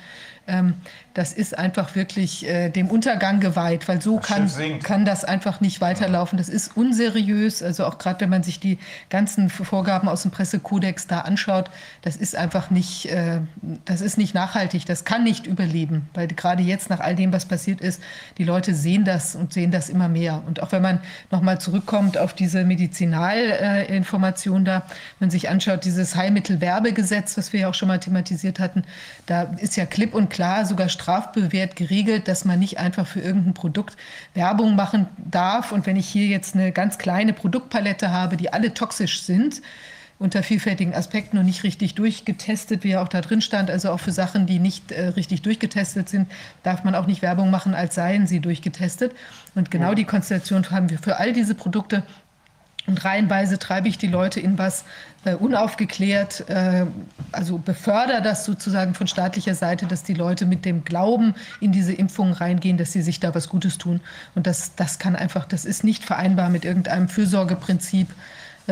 das ist einfach wirklich äh, dem Untergang geweiht, weil so kann, kann das einfach nicht weiterlaufen. Das ist unseriös. Also auch gerade, wenn man sich die ganzen Vorgaben aus dem Pressekodex da anschaut, das ist einfach nicht, äh, das ist nicht nachhaltig. Das kann nicht überleben, weil gerade jetzt nach all dem, was passiert ist, die Leute sehen, sehen das und sehen das immer mehr. Und auch wenn man nochmal zurückkommt auf diese Medizinalinformation da, wenn man sich anschaut, dieses Heilmittelwerbegesetz, was wir ja auch schon mal thematisiert hatten, da ist ja klipp und klar sogar strafbewehrt geregelt, dass man nicht einfach für irgendein Produkt Werbung machen darf. Und wenn ich hier jetzt eine ganz kleine Produktpalette habe, die alle toxisch sind, unter vielfältigen Aspekten und nicht richtig durchgetestet, wie ja auch da drin stand. Also auch für Sachen, die nicht äh, richtig durchgetestet sind, darf man auch nicht Werbung machen, als seien sie durchgetestet. Und genau ja. die Konstellation haben wir für all diese Produkte. Und reihenweise treibe ich die Leute in was äh, unaufgeklärt, äh, also befördere das sozusagen von staatlicher Seite, dass die Leute mit dem Glauben in diese Impfungen reingehen, dass sie sich da was Gutes tun. Und das, das kann einfach, das ist nicht vereinbar mit irgendeinem Fürsorgeprinzip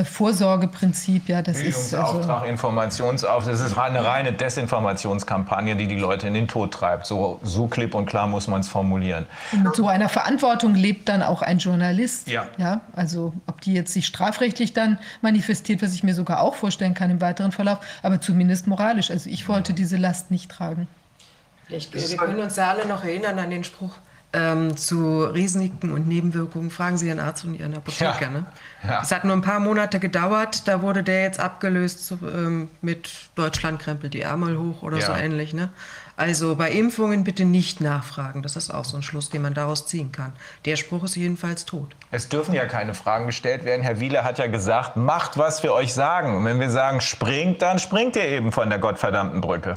Vorsorgeprinzip, ja, das ist also Informationsauftrag, das ist eine reine Desinformationskampagne, die die Leute in den Tod treibt. So, so klipp und klar muss man es formulieren. Und mit so einer Verantwortung lebt dann auch ein Journalist. Ja. ja. Also ob die jetzt sich strafrechtlich dann manifestiert, was ich mir sogar auch vorstellen kann im weiteren Verlauf, aber zumindest moralisch. Also ich wollte diese Last nicht tragen. Ich, wir können uns ja alle noch erinnern an den Spruch, ähm, zu Risiken und Nebenwirkungen, fragen Sie Ihren Arzt und Ihren Apotheker. Ja. Ne? Ja. Es hat nur ein paar Monate gedauert, da wurde der jetzt abgelöst ähm, mit Deutschland krempelt die Ärmel hoch oder ja. so ähnlich. Ne? Also bei Impfungen bitte nicht nachfragen. Das ist auch so ein Schluss, den man daraus ziehen kann. Der Spruch ist jedenfalls tot. Es dürfen ja keine Fragen gestellt werden. Herr Wieler hat ja gesagt, macht, was wir euch sagen. Und wenn wir sagen, springt, dann springt ihr eben von der gottverdammten Brücke.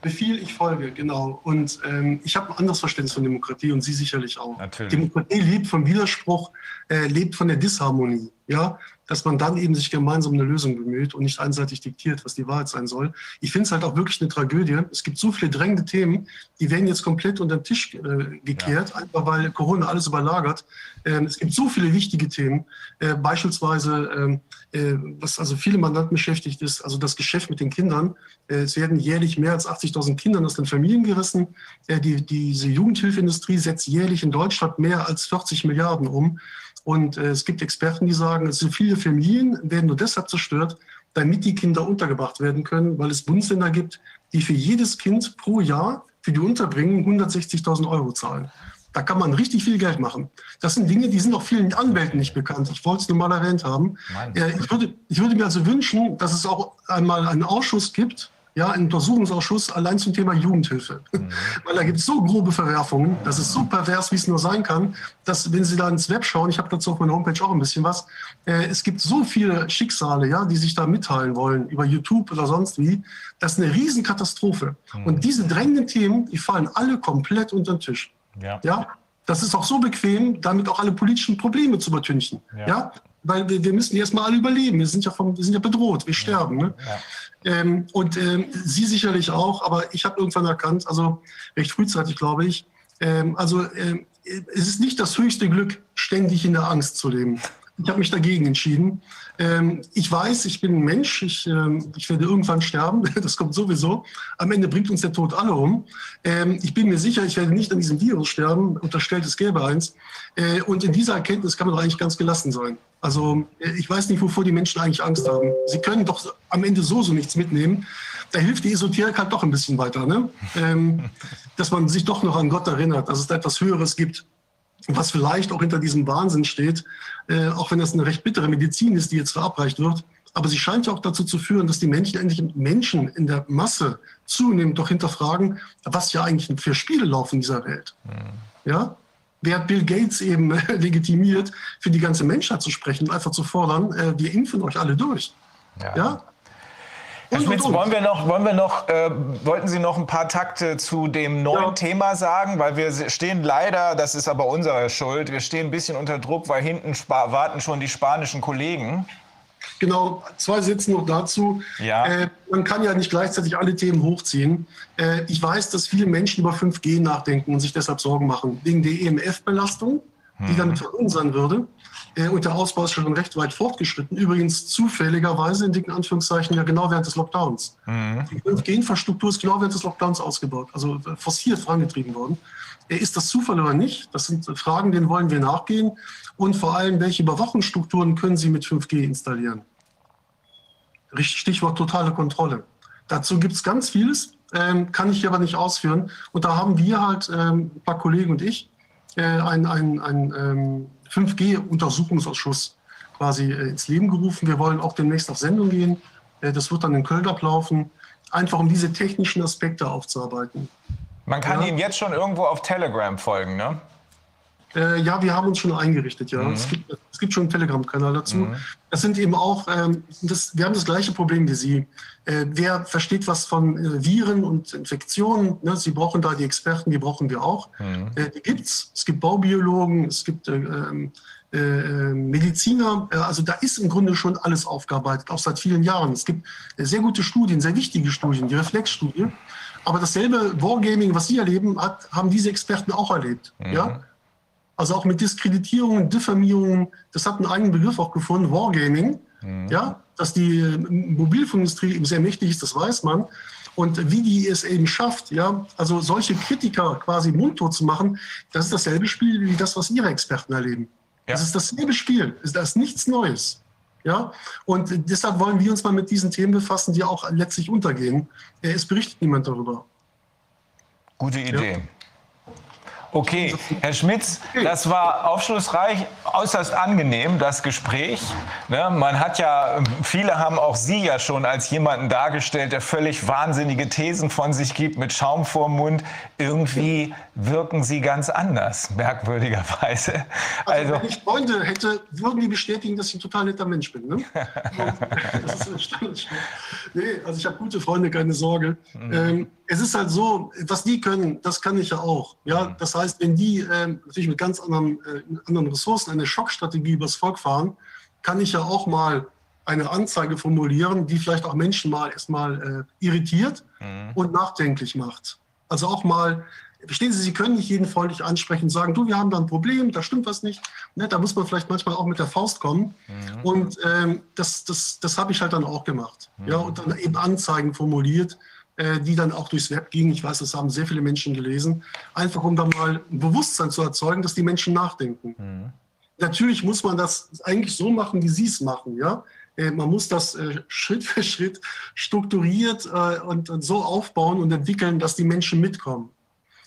Befehl, ich folge, genau. Und ähm, ich habe ein anderes Verständnis von Demokratie und Sie sicherlich auch. Natürlich. Demokratie lebt vom Widerspruch, äh, lebt von der Disharmonie. Ja, dass man dann eben sich gemeinsam eine Lösung bemüht und nicht einseitig diktiert, was die Wahrheit sein soll. Ich finde es halt auch wirklich eine Tragödie. Es gibt so viele drängende Themen, die werden jetzt komplett unter den Tisch äh, gekehrt, ja. einfach weil Corona alles überlagert. Ähm, es gibt so viele wichtige Themen, äh, beispielsweise, ähm, äh, was also viele Mandanten beschäftigt ist, also das Geschäft mit den Kindern. Äh, es werden jährlich mehr als 80.000 Kindern aus den Familien gerissen. Äh, die, diese Jugendhilfeindustrie setzt jährlich in Deutschland mehr als 40 Milliarden um. Und äh, es gibt Experten, die sagen, also viele Familien werden nur deshalb zerstört, damit die Kinder untergebracht werden können, weil es Bundesländer gibt, die für jedes Kind pro Jahr für die Unterbringung 160.000 Euro zahlen. Da kann man richtig viel Geld machen. Das sind Dinge, die sind auch vielen Anwälten nicht bekannt. Ich wollte es nur mal erwähnt haben. Äh, ich, würde, ich würde mir also wünschen, dass es auch einmal einen Ausschuss gibt, ja, einen Untersuchungsausschuss allein zum Thema Jugendhilfe. Mhm. Weil da gibt es so grobe Verwerfungen, das ist so pervers, wie es nur sein kann, dass, wenn Sie da ins Web schauen, ich habe dazu auf meiner Homepage auch ein bisschen was, äh, es gibt so viele Schicksale, ja, die sich da mitteilen wollen, über YouTube oder sonst wie. Das ist eine Riesenkatastrophe. Mhm. Und diese drängenden Themen, die fallen alle komplett unter den Tisch. Ja. ja. Das ist auch so bequem, damit auch alle politischen Probleme zu übertünchen. Ja. ja? Weil wir, wir müssen erstmal alle überleben. Wir sind ja, vom, wir sind ja bedroht, wir sterben. Ne? Ja. Ähm, und ähm, Sie sicherlich auch, aber ich habe irgendwann erkannt, also recht frühzeitig glaube ich, ähm, also ähm, es ist nicht das höchste Glück, ständig in der Angst zu leben. Ich habe mich dagegen entschieden. Ähm, ich weiß, ich bin ein Mensch, ich, ähm, ich werde irgendwann sterben, das kommt sowieso. Am Ende bringt uns der Tod alle um. Ähm, ich bin mir sicher, ich werde nicht an diesem Virus sterben, unterstellt es gäbe eins. Äh, und in dieser Erkenntnis kann man doch eigentlich ganz gelassen sein. Also äh, ich weiß nicht, wovor die Menschen eigentlich Angst haben. Sie können doch am Ende so so nichts mitnehmen. Da hilft die Esoterik halt doch ein bisschen weiter, ne? dass man sich doch noch an Gott erinnert, dass es da etwas Höheres gibt was vielleicht auch hinter diesem Wahnsinn steht, äh, auch wenn das eine recht bittere Medizin ist, die jetzt verabreicht wird. Aber sie scheint ja auch dazu zu führen, dass die Menschen endlich Menschen in der Masse zunehmend doch hinterfragen, was ja eigentlich für Spiele laufen in dieser Welt. Mhm. Ja? Wer hat Bill Gates eben äh, legitimiert, für die ganze Menschheit zu sprechen und einfach zu fordern, äh, wir impfen euch alle durch? Ja. ja? Herr Schmitz, wollen wir noch, wollen wir noch, äh, wollten Sie noch ein paar Takte zu dem neuen ja. Thema sagen? Weil wir stehen leider, das ist aber unsere Schuld, wir stehen ein bisschen unter Druck, weil hinten warten schon die spanischen Kollegen. Genau, zwei Sätze noch dazu. Ja. Äh, man kann ja nicht gleichzeitig alle Themen hochziehen. Äh, ich weiß, dass viele Menschen über 5G nachdenken und sich deshalb Sorgen machen, wegen der EMF-Belastung, die hm. damit verunsichern würde. Äh, und der Ausbau ist schon recht weit fortgeschritten. Übrigens zufälligerweise, in dicken Anführungszeichen, ja genau während des Lockdowns. Mhm. Die 5G-Infrastruktur ist genau während des Lockdowns ausgebaut, also äh, forciert vorangetrieben worden. Äh, ist das Zufall oder nicht? Das sind Fragen, denen wollen wir nachgehen. Und vor allem, welche Überwachungsstrukturen können Sie mit 5G installieren? Stichwort totale Kontrolle. Dazu gibt es ganz vieles, ähm, kann ich hier aber nicht ausführen. Und da haben wir halt, ähm, ein paar Kollegen und ich, äh, ein, ein, ein ähm, 5G-Untersuchungsausschuss quasi äh, ins Leben gerufen. Wir wollen auch demnächst auf Sendung gehen. Äh, das wird dann in Köln ablaufen, einfach um diese technischen Aspekte aufzuarbeiten. Man kann ja. Ihnen jetzt schon irgendwo auf Telegram folgen, ne? Äh, ja, wir haben uns schon eingerichtet, ja. Mhm. Es, gibt, es, gibt, schon einen Telegram-Kanal dazu. Mhm. Das sind eben auch, ähm, das, wir haben das gleiche Problem wie Sie. Äh, wer versteht was von äh, Viren und Infektionen? Ne? Sie brauchen da die Experten, die brauchen wir auch. Mhm. Äh, die gibt's. Es gibt Baubiologen, es gibt äh, ähm, äh, Mediziner. also da ist im Grunde schon alles aufgearbeitet, auch seit vielen Jahren. Es gibt sehr gute Studien, sehr wichtige Studien, die Reflexstudie. Aber dasselbe Wargaming, was Sie erleben, hat, haben diese Experten auch erlebt. Mhm. Ja? Also auch mit Diskreditierung, Diffamierung, das hat einen eigenen Begriff auch gefunden, Wargaming. Mhm. Ja, dass die Mobilfunkindustrie eben sehr mächtig ist, das weiß man. Und wie die es eben schafft, ja, also solche Kritiker quasi mundtot zu machen, das ist dasselbe Spiel wie das, was Ihre Experten erleben. Ja. Das ist dasselbe Spiel, das ist nichts Neues. Ja, und deshalb wollen wir uns mal mit diesen Themen befassen, die auch letztlich untergehen. Es berichtet niemand darüber. Gute Idee. Ja. Okay, Herr Schmitz, das war aufschlussreich, äußerst angenehm, das Gespräch. Ne, man hat ja, viele haben auch Sie ja schon als jemanden dargestellt, der völlig wahnsinnige Thesen von sich gibt mit Schaum vorm Mund. Irgendwie wirken Sie ganz anders, merkwürdigerweise. Also, also wenn ich Freunde hätte, würden die bestätigen, dass ich ein total netter Mensch bin. Ne? das ist nee, also ich habe gute Freunde, keine Sorge. Mhm. Ähm, es ist halt so, was die können, das kann ich ja auch. Ja, mhm. das heißt, wenn die äh, natürlich mit ganz anderen, äh, anderen Ressourcen eine Schockstrategie übers Volk fahren, kann ich ja auch mal eine Anzeige formulieren, die vielleicht auch Menschen mal erstmal äh, irritiert mhm. und nachdenklich macht. Also auch mal, verstehen Sie, Sie können nicht jeden freundlich ansprechen und sagen, du, wir haben da ein Problem, da stimmt was nicht. Ne, da muss man vielleicht manchmal auch mit der Faust kommen. Mhm. Und ähm, das, das, das habe ich halt dann auch gemacht. Mhm. Ja, und dann eben Anzeigen formuliert die dann auch durchs Web gingen. Ich weiß, das haben sehr viele Menschen gelesen. Einfach um da mal ein Bewusstsein zu erzeugen, dass die Menschen nachdenken. Mhm. Natürlich muss man das eigentlich so machen, wie Sie es machen. Ja? Äh, man muss das äh, Schritt für Schritt strukturiert und so aufbauen und entwickeln, dass die Menschen mitkommen.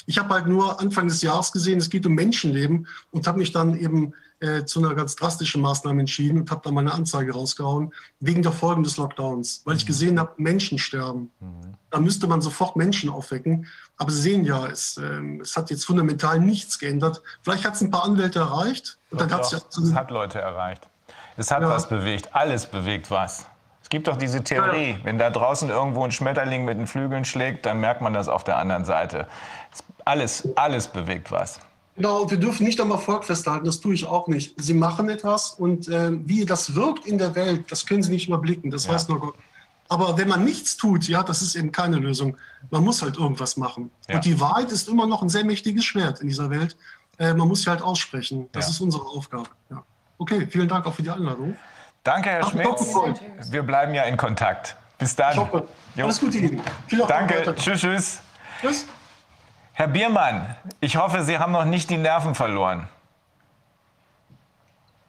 Ich habe halt nur Anfang des Jahres gesehen, es geht um Menschenleben und habe mich dann eben äh, zu einer ganz drastischen Maßnahme entschieden und habe dann meine Anzeige rausgehauen, wegen der Folgen des Lockdowns, weil ich mhm. gesehen habe, Menschen sterben. Mhm. Da müsste man sofort Menschen aufwecken. Aber Sie sehen ja, es, äh, es hat jetzt fundamental nichts geändert. Vielleicht hat es ein paar Anwälte erreicht. Und dann hat's ja es hat Leute erreicht. Es hat ja. was bewegt. Alles bewegt was. Es gibt doch diese Theorie, wenn da draußen irgendwo ein Schmetterling mit den Flügeln schlägt, dann merkt man das auf der anderen Seite. Alles, alles bewegt was. Genau, wir dürfen nicht am Erfolg festhalten, das tue ich auch nicht. Sie machen etwas und äh, wie das wirkt in der Welt, das können Sie nicht überblicken, das ja. weiß nur Gott. Aber wenn man nichts tut, ja, das ist eben keine Lösung. Man muss halt irgendwas machen. Ja. Und die Wahrheit ist immer noch ein sehr mächtiges Schwert in dieser Welt. Äh, man muss sie halt aussprechen. Das ja. ist unsere Aufgabe. Ja. Okay, vielen Dank auch für die Einladung. Danke, Herr Schmidt. Wir bleiben ja in Kontakt. Bis dann. Ich hoffe. Alles Gute Ihnen. Danke. Tschüss, tschüss. Tschüss. Herr Biermann, ich hoffe, Sie haben noch nicht die Nerven verloren.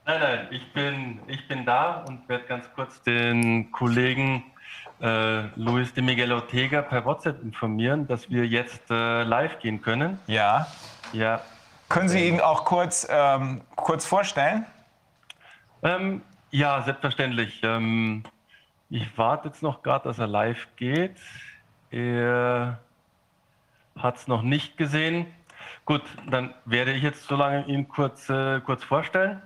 Nein, nein, ich bin, ich bin da und werde ganz kurz den Kollegen äh, Luis de Miguel Ortega per WhatsApp informieren, dass wir jetzt äh, live gehen können. Ja. Ja. Können Sie ihn auch kurz, ähm, kurz vorstellen? Ähm, ja, selbstverständlich. Ähm, ich warte jetzt noch gerade, dass er live geht. Er hat es noch nicht gesehen. Gut, dann werde ich jetzt so lange ihn kurz, äh, kurz vorstellen.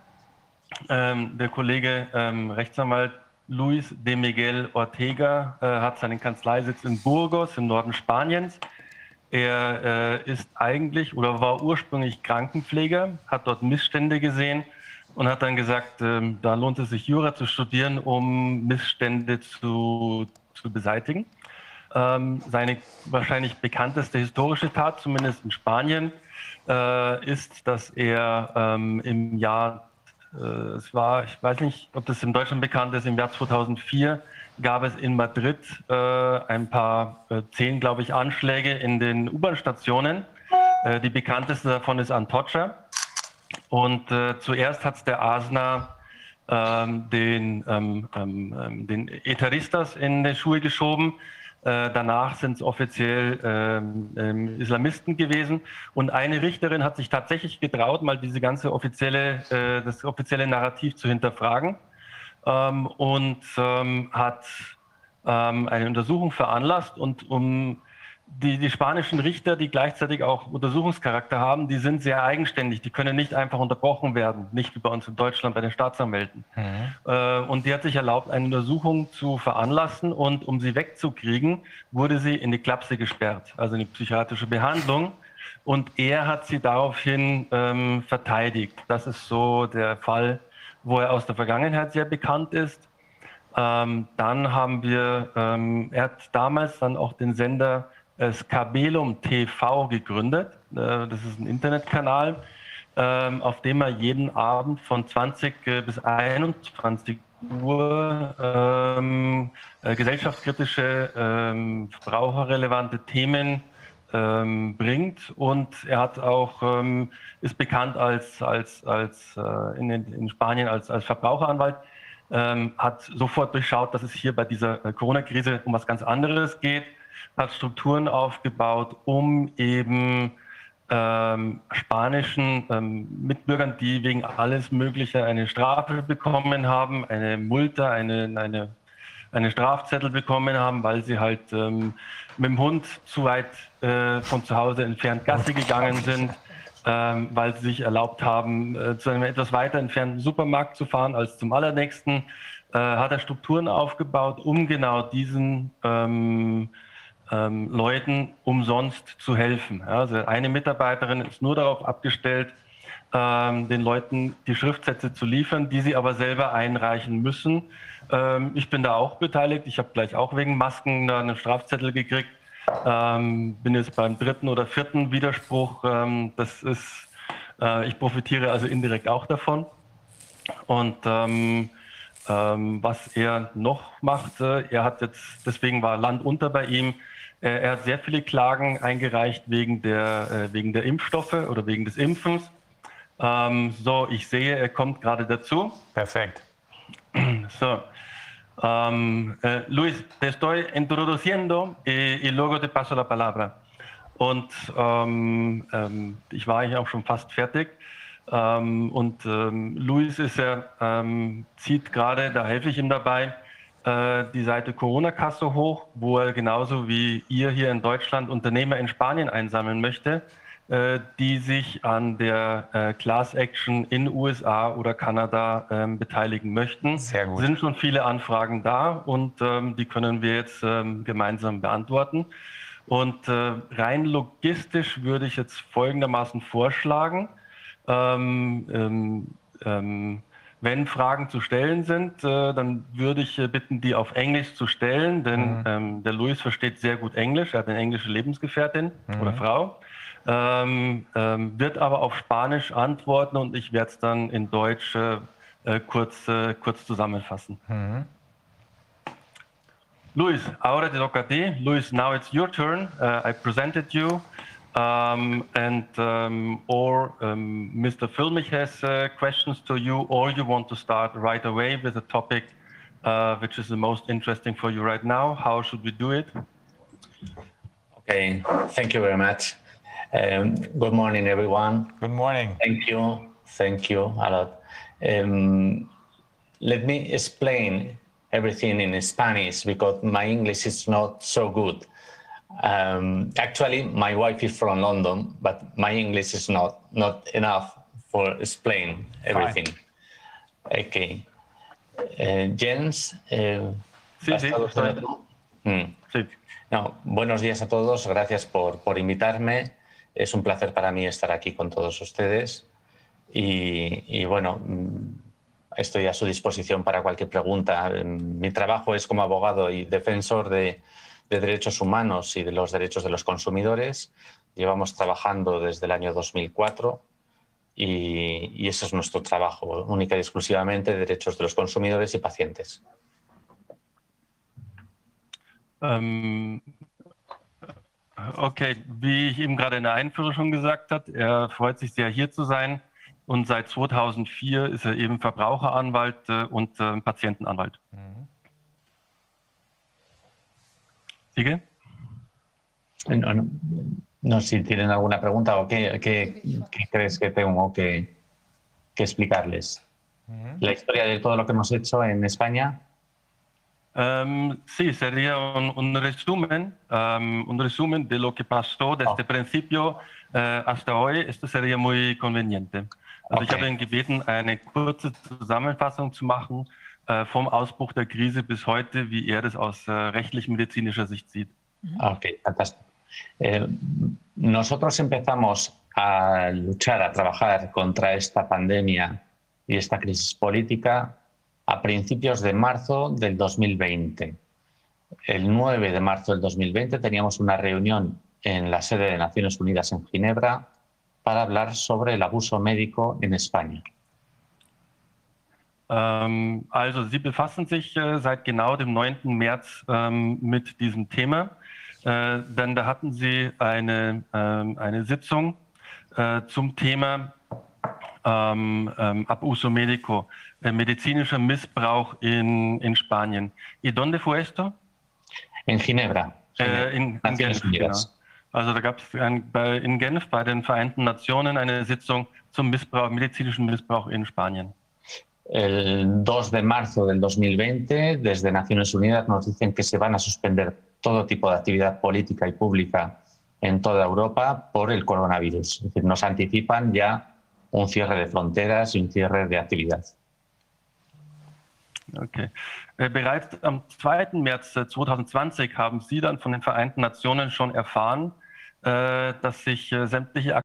Ähm, der Kollege ähm, Rechtsanwalt Luis de Miguel Ortega äh, hat seinen Kanzleisitz in Burgos im Norden Spaniens. Er äh, ist eigentlich oder war ursprünglich Krankenpfleger, hat dort Missstände gesehen und hat dann gesagt, ähm, da lohnt es sich Jura zu studieren, um Missstände zu, zu beseitigen. Ähm, seine wahrscheinlich bekannteste historische Tat, zumindest in Spanien, äh, ist, dass er ähm, im Jahr, äh, es war, ich weiß nicht, ob das in Deutschland bekannt ist, im Jahr 2004 gab es in Madrid äh, ein paar, äh, zehn, glaube ich, Anschläge in den U-Bahn-Stationen. Äh, die bekannteste davon ist Antocha. Und äh, zuerst hat es der ASNA ähm, den, ähm, ähm, den Etaristas in die Schuhe geschoben danach sind es offiziell ähm, ähm, Islamisten gewesen. Und eine Richterin hat sich tatsächlich getraut, mal diese ganze offizielle, äh, das offizielle Narrativ zu hinterfragen ähm, und ähm, hat ähm, eine Untersuchung veranlasst und um die, die spanischen Richter, die gleichzeitig auch Untersuchungscharakter haben, die sind sehr eigenständig. Die können nicht einfach unterbrochen werden, nicht wie bei uns in Deutschland bei den Staatsanwälten. Mhm. Äh, und die hat sich erlaubt, eine Untersuchung zu veranlassen und um sie wegzukriegen, wurde sie in die Klapse gesperrt, also in die psychiatrische Behandlung. Und er hat sie daraufhin ähm, verteidigt. Das ist so der Fall, wo er aus der Vergangenheit sehr bekannt ist. Ähm, dann haben wir, ähm, er hat damals dann auch den Sender Skabelum TV gegründet. Äh, das ist ein Internetkanal, ähm, auf dem er jeden Abend von 20 äh, bis 21 Uhr ähm, äh, gesellschaftskritische, ähm, verbraucherrelevante Themen ähm, bringt. Und er hat auch, ähm, ist bekannt als, als, als äh, in, in, Spanien als, als Verbraucheranwalt. Ähm, hat sofort durchschaut, dass es hier bei dieser Corona-Krise um was ganz anderes geht hat Strukturen aufgebaut, um eben ähm, spanischen ähm, Mitbürgern, die wegen alles Mögliche eine Strafe bekommen haben, eine Multe, eine, eine, eine Strafzettel bekommen haben, weil sie halt ähm, mit dem Hund zu weit äh, von zu Hause entfernt Gasse gegangen sind, ähm, weil sie sich erlaubt haben, äh, zu einem etwas weiter entfernten Supermarkt zu fahren als zum allernächsten, äh, hat er Strukturen aufgebaut, um genau diesen ähm, ähm, Leuten umsonst zu helfen. Ja, also eine Mitarbeiterin ist nur darauf abgestellt, ähm, den Leuten die Schriftsätze zu liefern, die sie aber selber einreichen müssen. Ähm, ich bin da auch beteiligt. Ich habe gleich auch wegen Masken einen Strafzettel gekriegt. Ähm, bin jetzt beim dritten oder vierten Widerspruch. Ähm, das ist, äh, ich profitiere also indirekt auch davon. Und ähm, was er noch machte, er hat jetzt, deswegen war Land unter bei ihm, er hat sehr viele Klagen eingereicht wegen der, äh, wegen der Impfstoffe oder wegen des Impfens. Ähm, so, ich sehe, er kommt gerade dazu. Perfekt. So, um, eh, Luis, te estoy introduciendo y, y, luego te paso la palabra. Und ähm, ähm, ich war eigentlich auch schon fast fertig. Ähm, und ähm, Luis ist ja, ähm, zieht gerade, da helfe ich ihm dabei, äh, die Seite Corona-Kasse hoch, wo er genauso wie ihr hier in Deutschland Unternehmer in Spanien einsammeln möchte, äh, die sich an der äh, Class Action in USA oder Kanada ähm, beteiligen möchten. Sehr gut. Sind schon viele Anfragen da und ähm, die können wir jetzt ähm, gemeinsam beantworten. Und äh, rein logistisch würde ich jetzt folgendermaßen vorschlagen. Ähm, ähm, ähm, wenn Fragen zu stellen sind, äh, dann würde ich äh, bitten, die auf Englisch zu stellen, denn mhm. ähm, der Luis versteht sehr gut Englisch, er hat eine englische Lebensgefährtin mhm. oder Frau, ähm, ähm, wird aber auf Spanisch antworten und ich werde es dann in Deutsch äh, kurz, kurz zusammenfassen. Mhm. Luis, ahora te toca a ti. Luis, now it's your turn. Uh, I presented you. Um, and um, or um, Mr. Filmich has uh, questions to you, or you want to start right away with a topic uh, which is the most interesting for you right now. How should we do it? Okay, thank you very much. Um, good morning, everyone. Good morning. Thank you. Thank you a lot. Um, let me explain everything in Spanish because my English is not so good. Um, actually, my wife is from London, but my English is not not enough for explain everything. Fine. Okay. Uh, Jens, uh, sí, sí, mm. sí. No, buenos días a todos. Gracias por, por invitarme. Es un placer para mí estar aquí con todos ustedes. Y, y bueno, mm, estoy a su disposición para cualquier pregunta. Mi trabajo es como abogado y defensor de, de derechos humanos y de los derechos de los consumidores. Llevamos trabajando desde el año 2004 y, y ese es nuestro trabajo, única y exclusivamente derechos de los consumidores y pacientes. Ähm, okay, wie ich eben gerade in der Einführung schon gesagt habe, er freut sich sehr hier zu sein und seit 2004 ist er eben Verbraucheranwalt äh, und äh, Patientenanwalt. Mhm. ¿Sigue? No, no, no, si tienen alguna pregunta o qué, qué, qué crees que tengo que, que explicarles. Uh -huh. La historia de todo lo que hemos hecho en España. Um, sí, sería un, un resumen, um, un resumen de lo que pasó desde oh. principio uh, hasta hoy. Esto sería muy conveniente. Also okay. ich habe ihn gebeten, eine kurze Zusammenfassung zu machen vom Ausbruch der Krise bis heute, wie er das aus äh, rechtlich-medizinischer Sicht sieht. Ok, fantástico. Eh, nosotros empezamos a luchar, a trabajar contra esta pandemia y esta crisis política a principios de marzo del 2020. El 9 de marzo del 2020 teníamos una reunión en la sede de Naciones Unidas en Ginebra para hablar sobre el abuso médico en España. Ähm, also Sie befassen sich äh, seit genau dem 9. März ähm, mit diesem Thema, äh, denn da hatten Sie eine, ähm, eine Sitzung äh, zum Thema ähm, ähm, Abuso Medico, äh, medizinischer Missbrauch in, in Spanien. ¿Y dónde fue esto? In Ginebra. Äh, in, in Genf, genau. Also da gab es in Genf bei den Vereinten Nationen eine Sitzung zum Missbrauch, medizinischen Missbrauch in Spanien. El 2 de marzo del 2020, desde Naciones Unidas nos dicen que se van a suspender todo tipo de actividad política y pública en toda Europa por el coronavirus. Es decir, nos anticipan ya un cierre de fronteras y un cierre de actividad. Okay. Äh, bereits am 2. März 2020 äh, haben Sie dann von den Vereinten Nationen schon erfahren, äh, dass sich sämtliche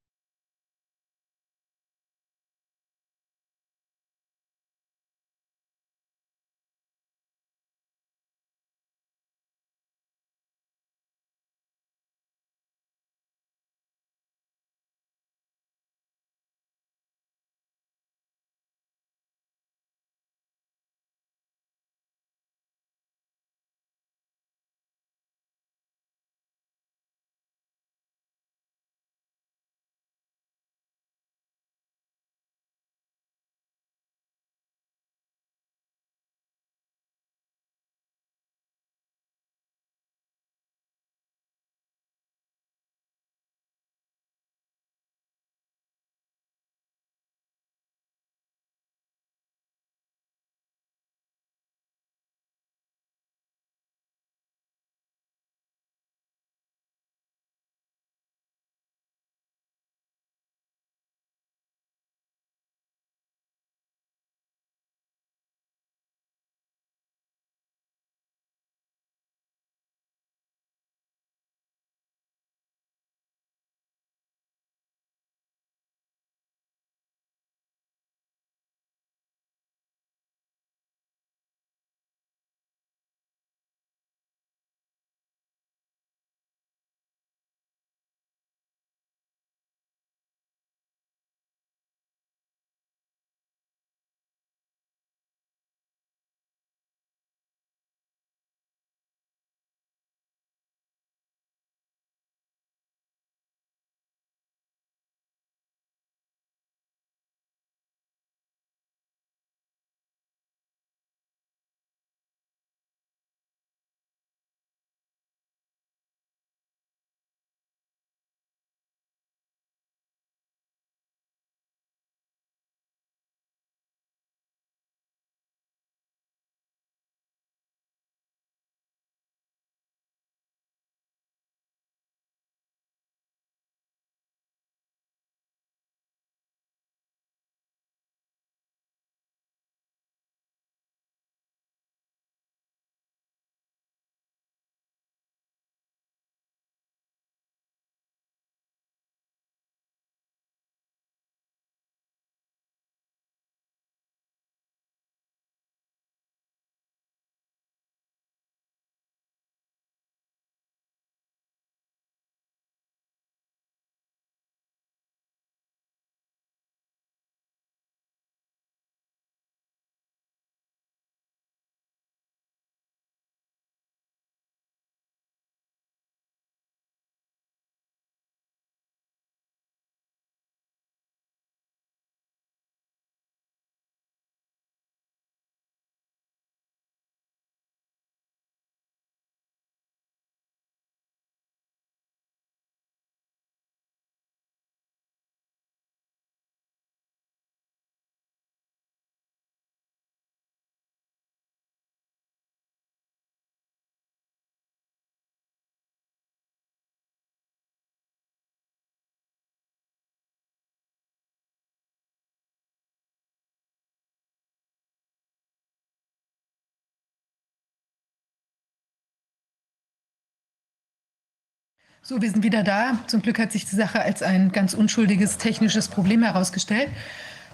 So, wir sind wieder da. Zum Glück hat sich die Sache als ein ganz unschuldiges technisches Problem herausgestellt.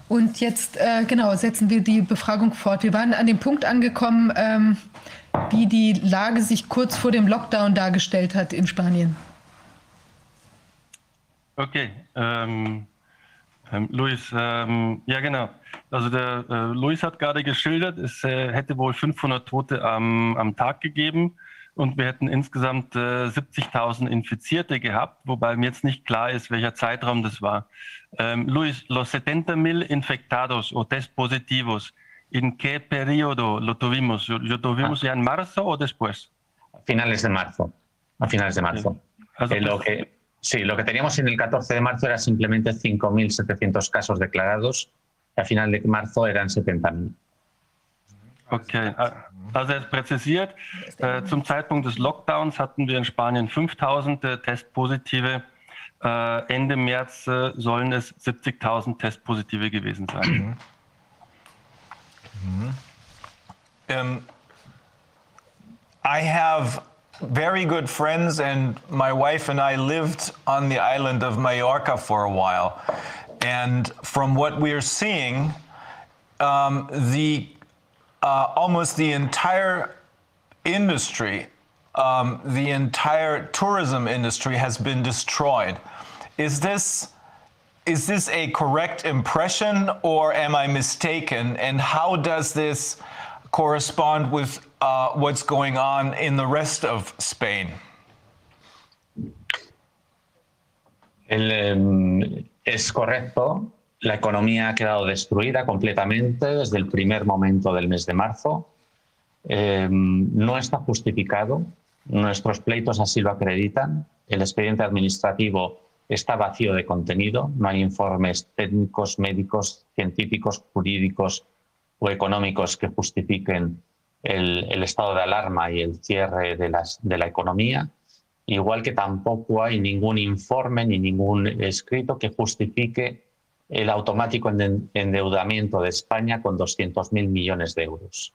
Und jetzt, äh, genau, setzen wir die Befragung fort. Wir waren an dem Punkt angekommen, ähm, wie die Lage sich kurz vor dem Lockdown dargestellt hat in Spanien. Okay, ähm, ähm, Luis, ähm, ja genau. Also der äh, Luis hat gerade geschildert, es äh, hätte wohl 500 Tote am, am Tag gegeben und wir hätten insgesamt äh, 70.000 Infizierte gehabt, wobei mir jetzt nicht klar ist, welcher Zeitraum das war. Ähm, Luis, los 70.000 infectados o test positivos, ¿en qué periodo lo tuvimos? ¿Lo tuvimos ah. ya en marzo o después? A finales de marzo. A finales de marzo. Also eh, lo que, Sí, lo que teníamos en el 14 de marzo era simplemente 5.700 casos declarados. A final de marzo eran 70.000. Okay, also er präzisiert, äh, zum Zeitpunkt des Lockdowns hatten wir in Spanien 5000 äh, Testpositive. Äh, Ende März äh, sollen es 70.000 Testpositive gewesen sein. Mhm. Um, I have very good friends, and my wife and I lived on the island of Mallorca for a while. And from what we're seeing, um, the uh, almost the entire industry, um, the entire tourism industry has been destroyed. Is this is this a correct impression, or am I mistaken? And how does this correspond with uh, what's going on in the rest of Spain? El, es correcto. La economía ha quedado destruida completamente desde el primer momento del mes de marzo. Eh, no está justificado. Nuestros pleitos así lo acreditan. El expediente administrativo está vacío de contenido. No hay informes técnicos, médicos, científicos, jurídicos o económicos que justifiquen el, estado de alarma y el cierre de la economía. Igual que tampoco hay ningún informe ni ningún escrito que justifique el automático endeudamiento de España con 200.000 millones de euros.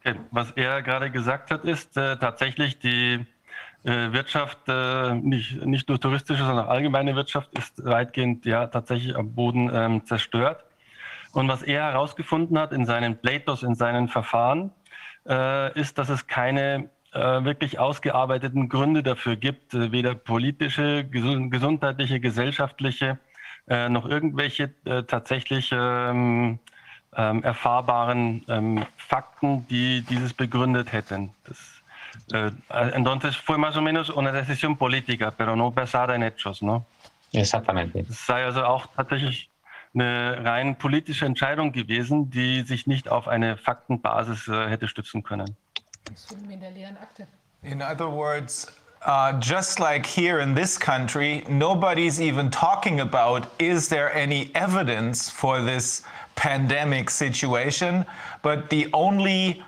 Okay. Was er gerade gesagt hat, ist äh, tatsächlich die äh, Wirtschaft, äh, nicht, nicht nur touristische, sondern allgemeine Wirtschaft ist weitgehend ja tatsächlich am Boden ähm, zerstört. Und was er herausgefunden hat in seinen Pleitos, in seinen Verfahren, äh, ist, dass es keine wirklich ausgearbeiteten Gründe dafür gibt, äh, weder politische, gesundheitliche, gesellschaftliche, äh, noch irgendwelche tatsächlich ähm, ähm, erfahrbaren ähm, Fakten, die dieses begründet hätten. Das, entonces fue más o menos una decisión política, pero no basada en hechos, ¿no? Exactamente. Es sei also auch tatsächlich eine rein politische Entscheidung gewesen, die sich nicht auf eine Faktenbasis äh, hätte stützen können. In other words, uh, just like here in this country, nobody's even talking about is there any evidence for this pandemic situation, but the only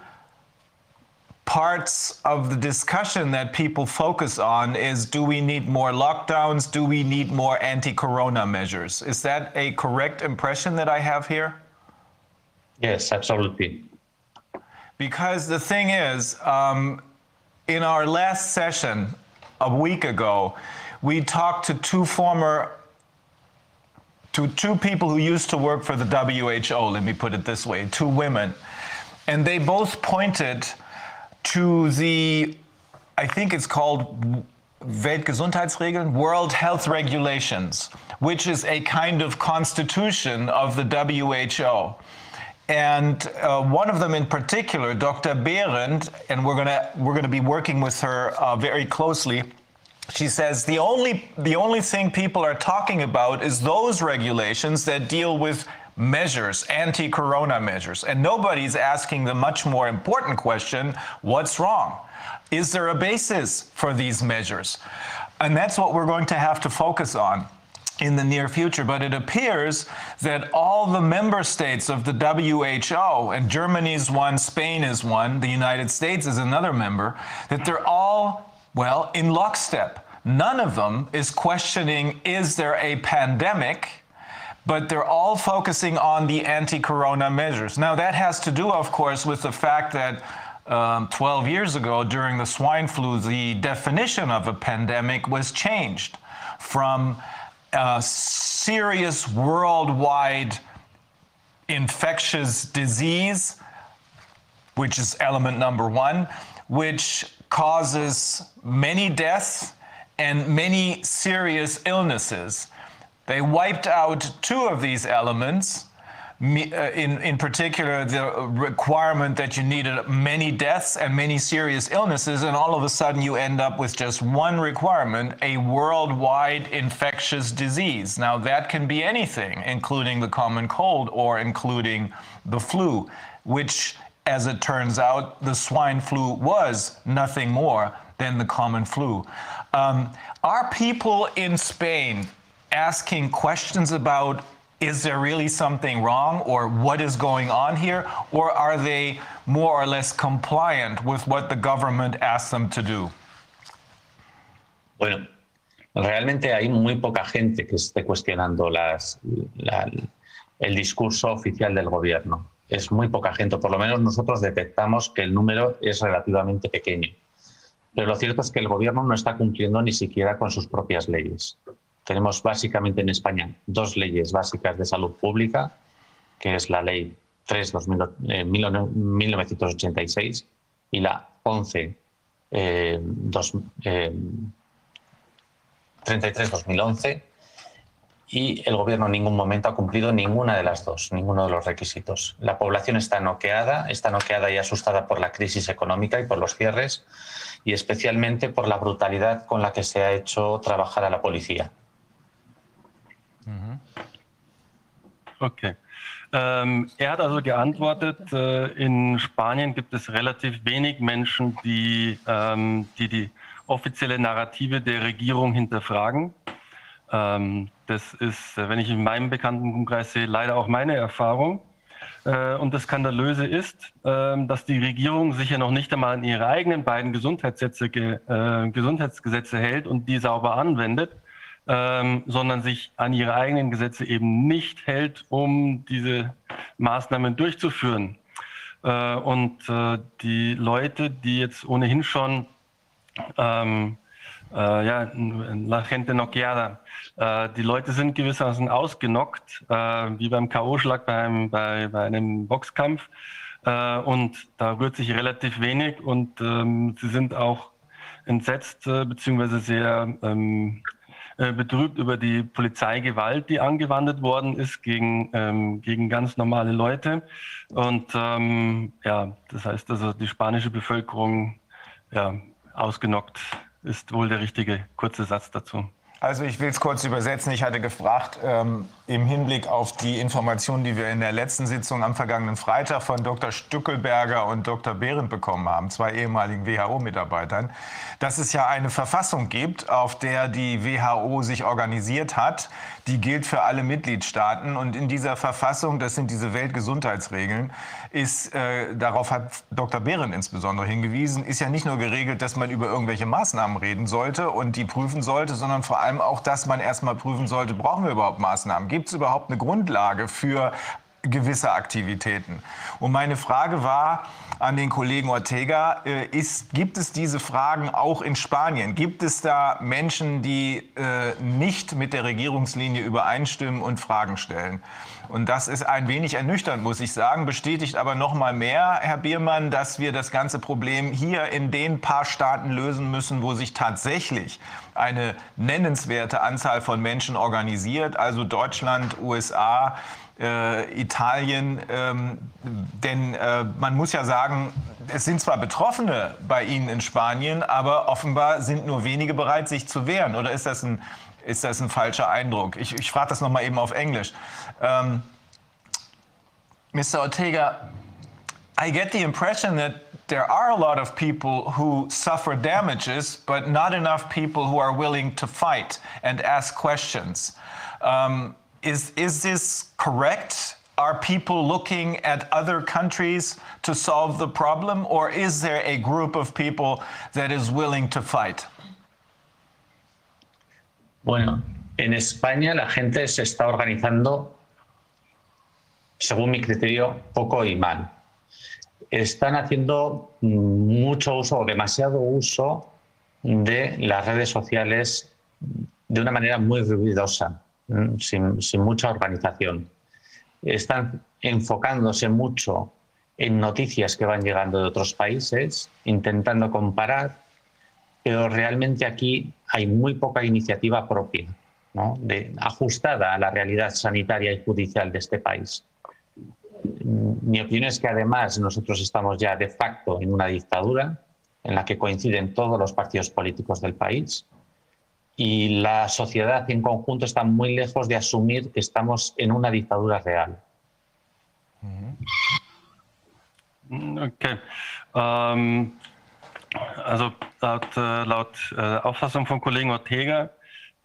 parts of the discussion that people focus on is do we need more lockdowns? Do we need more anti corona measures? Is that a correct impression that I have here? Yes, absolutely. Because the thing is, um, in our last session a week ago, we talked to two former to two people who used to work for the WHO, let me put it this way, two women. And they both pointed to the, I think it's called Weltgesundheitsregeln, World Health Regulations, which is a kind of constitution of the WHO. And uh, one of them in particular, Dr. Behrendt, and we're gonna we're gonna be working with her uh, very closely. She says the only the only thing people are talking about is those regulations that deal with measures, anti corona measures. And nobody's asking the much more important question what's wrong? Is there a basis for these measures? And that's what we're going to have to focus on in the near future. But it appears that all the member states of the WHO, and Germany's one, Spain is one, the United States is another member, that they're all, well, in lockstep. None of them is questioning is there a pandemic? but they're all focusing on the anti corona measures. Now, that has to do, of course, with the fact that um, 12 years ago, during the swine flu, the definition of a pandemic was changed from a serious worldwide infectious disease, which is element number one, which causes many deaths and many serious illnesses. They wiped out two of these elements, in, in particular, the requirement that you needed many deaths and many serious illnesses, and all of a sudden you end up with just one requirement a worldwide infectious disease. Now, that can be anything, including the common cold or including the flu, which as it turns out, the swine flu was nothing more than the common flu. Um, are people in Spain asking questions about is there really something wrong or what is going on here? Or are they more or less compliant with what the government asks them to do? Bueno, realmente hay muy poca gente que esté cuestionando el discurso oficial del gobierno. Es muy poca gente, por lo menos nosotros detectamos que el número es relativamente pequeño. Pero lo cierto es que el gobierno no está cumpliendo ni siquiera con sus propias leyes. Tenemos básicamente en España dos leyes básicas de salud pública, que es la ley 3 eh, 1986 y la 11 eh, 33-2011 eh, y el gobierno en ningún momento ha cumplido ninguna de las dos, ninguno de los requisitos. La población está noqueada, está noqueada y asustada por la crisis económica y por los cierres y especialmente por la brutalidad con la que se ha hecho trabajar a la policía. Okay. Ähm, er hat also geantwortet, äh, in Spanien gibt es relativ wenig Menschen, die, ähm, die die offizielle Narrative der Regierung hinterfragen. Ähm, das ist, wenn ich in meinem Bekanntenkreis sehe, leider auch meine Erfahrung. Äh, und das Skandalöse ist, äh, dass die Regierung sich ja noch nicht einmal an ihre eigenen beiden Gesundheitsgesetze, äh, Gesundheitsgesetze hält und die sauber anwendet, ähm, sondern sich an ihre eigenen Gesetze eben nicht hält, um diese Maßnahmen durchzuführen. Äh, und äh, die Leute, die jetzt ohnehin schon ähm, äh, ja, la gente noqueada. Äh, die Leute sind gewissermaßen ausgenockt, äh, wie beim K.O.-Schlag bei, bei, bei einem Boxkampf. Äh, und da rührt sich relativ wenig und ähm, sie sind auch entsetzt äh, beziehungsweise sehr ähm, äh, betrübt über die Polizeigewalt, die angewandt worden ist gegen, ähm, gegen ganz normale Leute. Und ähm, ja, das heißt also, die spanische Bevölkerung ja, ausgenockt ist wohl der richtige kurze Satz dazu. Also ich will es kurz übersetzen. Ich hatte gefragt, ähm, im Hinblick auf die Informationen, die wir in der letzten Sitzung am vergangenen Freitag von Dr. Stückelberger und Dr. Behrendt bekommen haben, zwei ehemaligen WHO-Mitarbeitern, dass es ja eine Verfassung gibt, auf der die WHO sich organisiert hat. Die gilt für alle Mitgliedstaaten. Und in dieser Verfassung, das sind diese Weltgesundheitsregeln, ist, äh, darauf hat Dr. Behrendt insbesondere hingewiesen, ist ja nicht nur geregelt, dass man über irgendwelche Maßnahmen reden sollte und die prüfen sollte, sondern vor allem auch, dass man erstmal prüfen sollte, brauchen wir überhaupt Maßnahmen? Gibt es überhaupt eine Grundlage für gewisse Aktivitäten? Und meine Frage war an den Kollegen Ortega, äh, ist, gibt es diese Fragen auch in Spanien? Gibt es da Menschen, die äh, nicht mit der Regierungslinie übereinstimmen und Fragen stellen? Und das ist ein wenig ernüchternd, muss ich sagen, bestätigt aber noch mal mehr, Herr Biermann, dass wir das ganze Problem hier in den paar Staaten lösen müssen, wo sich tatsächlich eine nennenswerte Anzahl von Menschen organisiert, also Deutschland, USA, äh, Italien. Ähm, denn äh, man muss ja sagen, es sind zwar Betroffene bei Ihnen in Spanien, aber offenbar sind nur wenige bereit, sich zu wehren. Oder ist das ein, ist das ein falscher Eindruck? Ich, ich frage das noch mal eben auf Englisch. Um, Mr. Ortega, I get the impression that there are a lot of people who suffer damages, but not enough people who are willing to fight and ask questions. Um, is, is this correct? Are people looking at other countries to solve the problem, or is there a group of people that is willing to fight? Bueno, en España la gente se está organizando, según mi criterio, poco y mal. Están haciendo mucho uso o demasiado uso de las redes sociales de una manera muy ruidosa. Mm, sin, mucha organización. Están enfocándose mucho en noticias que van llegando de otros países, intentando comparar, pero realmente aquí hay muy poca iniciativa propia, de, ajustada a la realidad sanitaria y judicial de este país. Mm, mi opinión es que además nosotros estamos ya de facto en una dictadura en la que coinciden todos los partidos políticos del país y la sociedad en conjunto está muy lejos de asumir que estamos en una dictadura real. Okay. Ähm, also laut, laut äh, Auffassung von Kollegen Ortega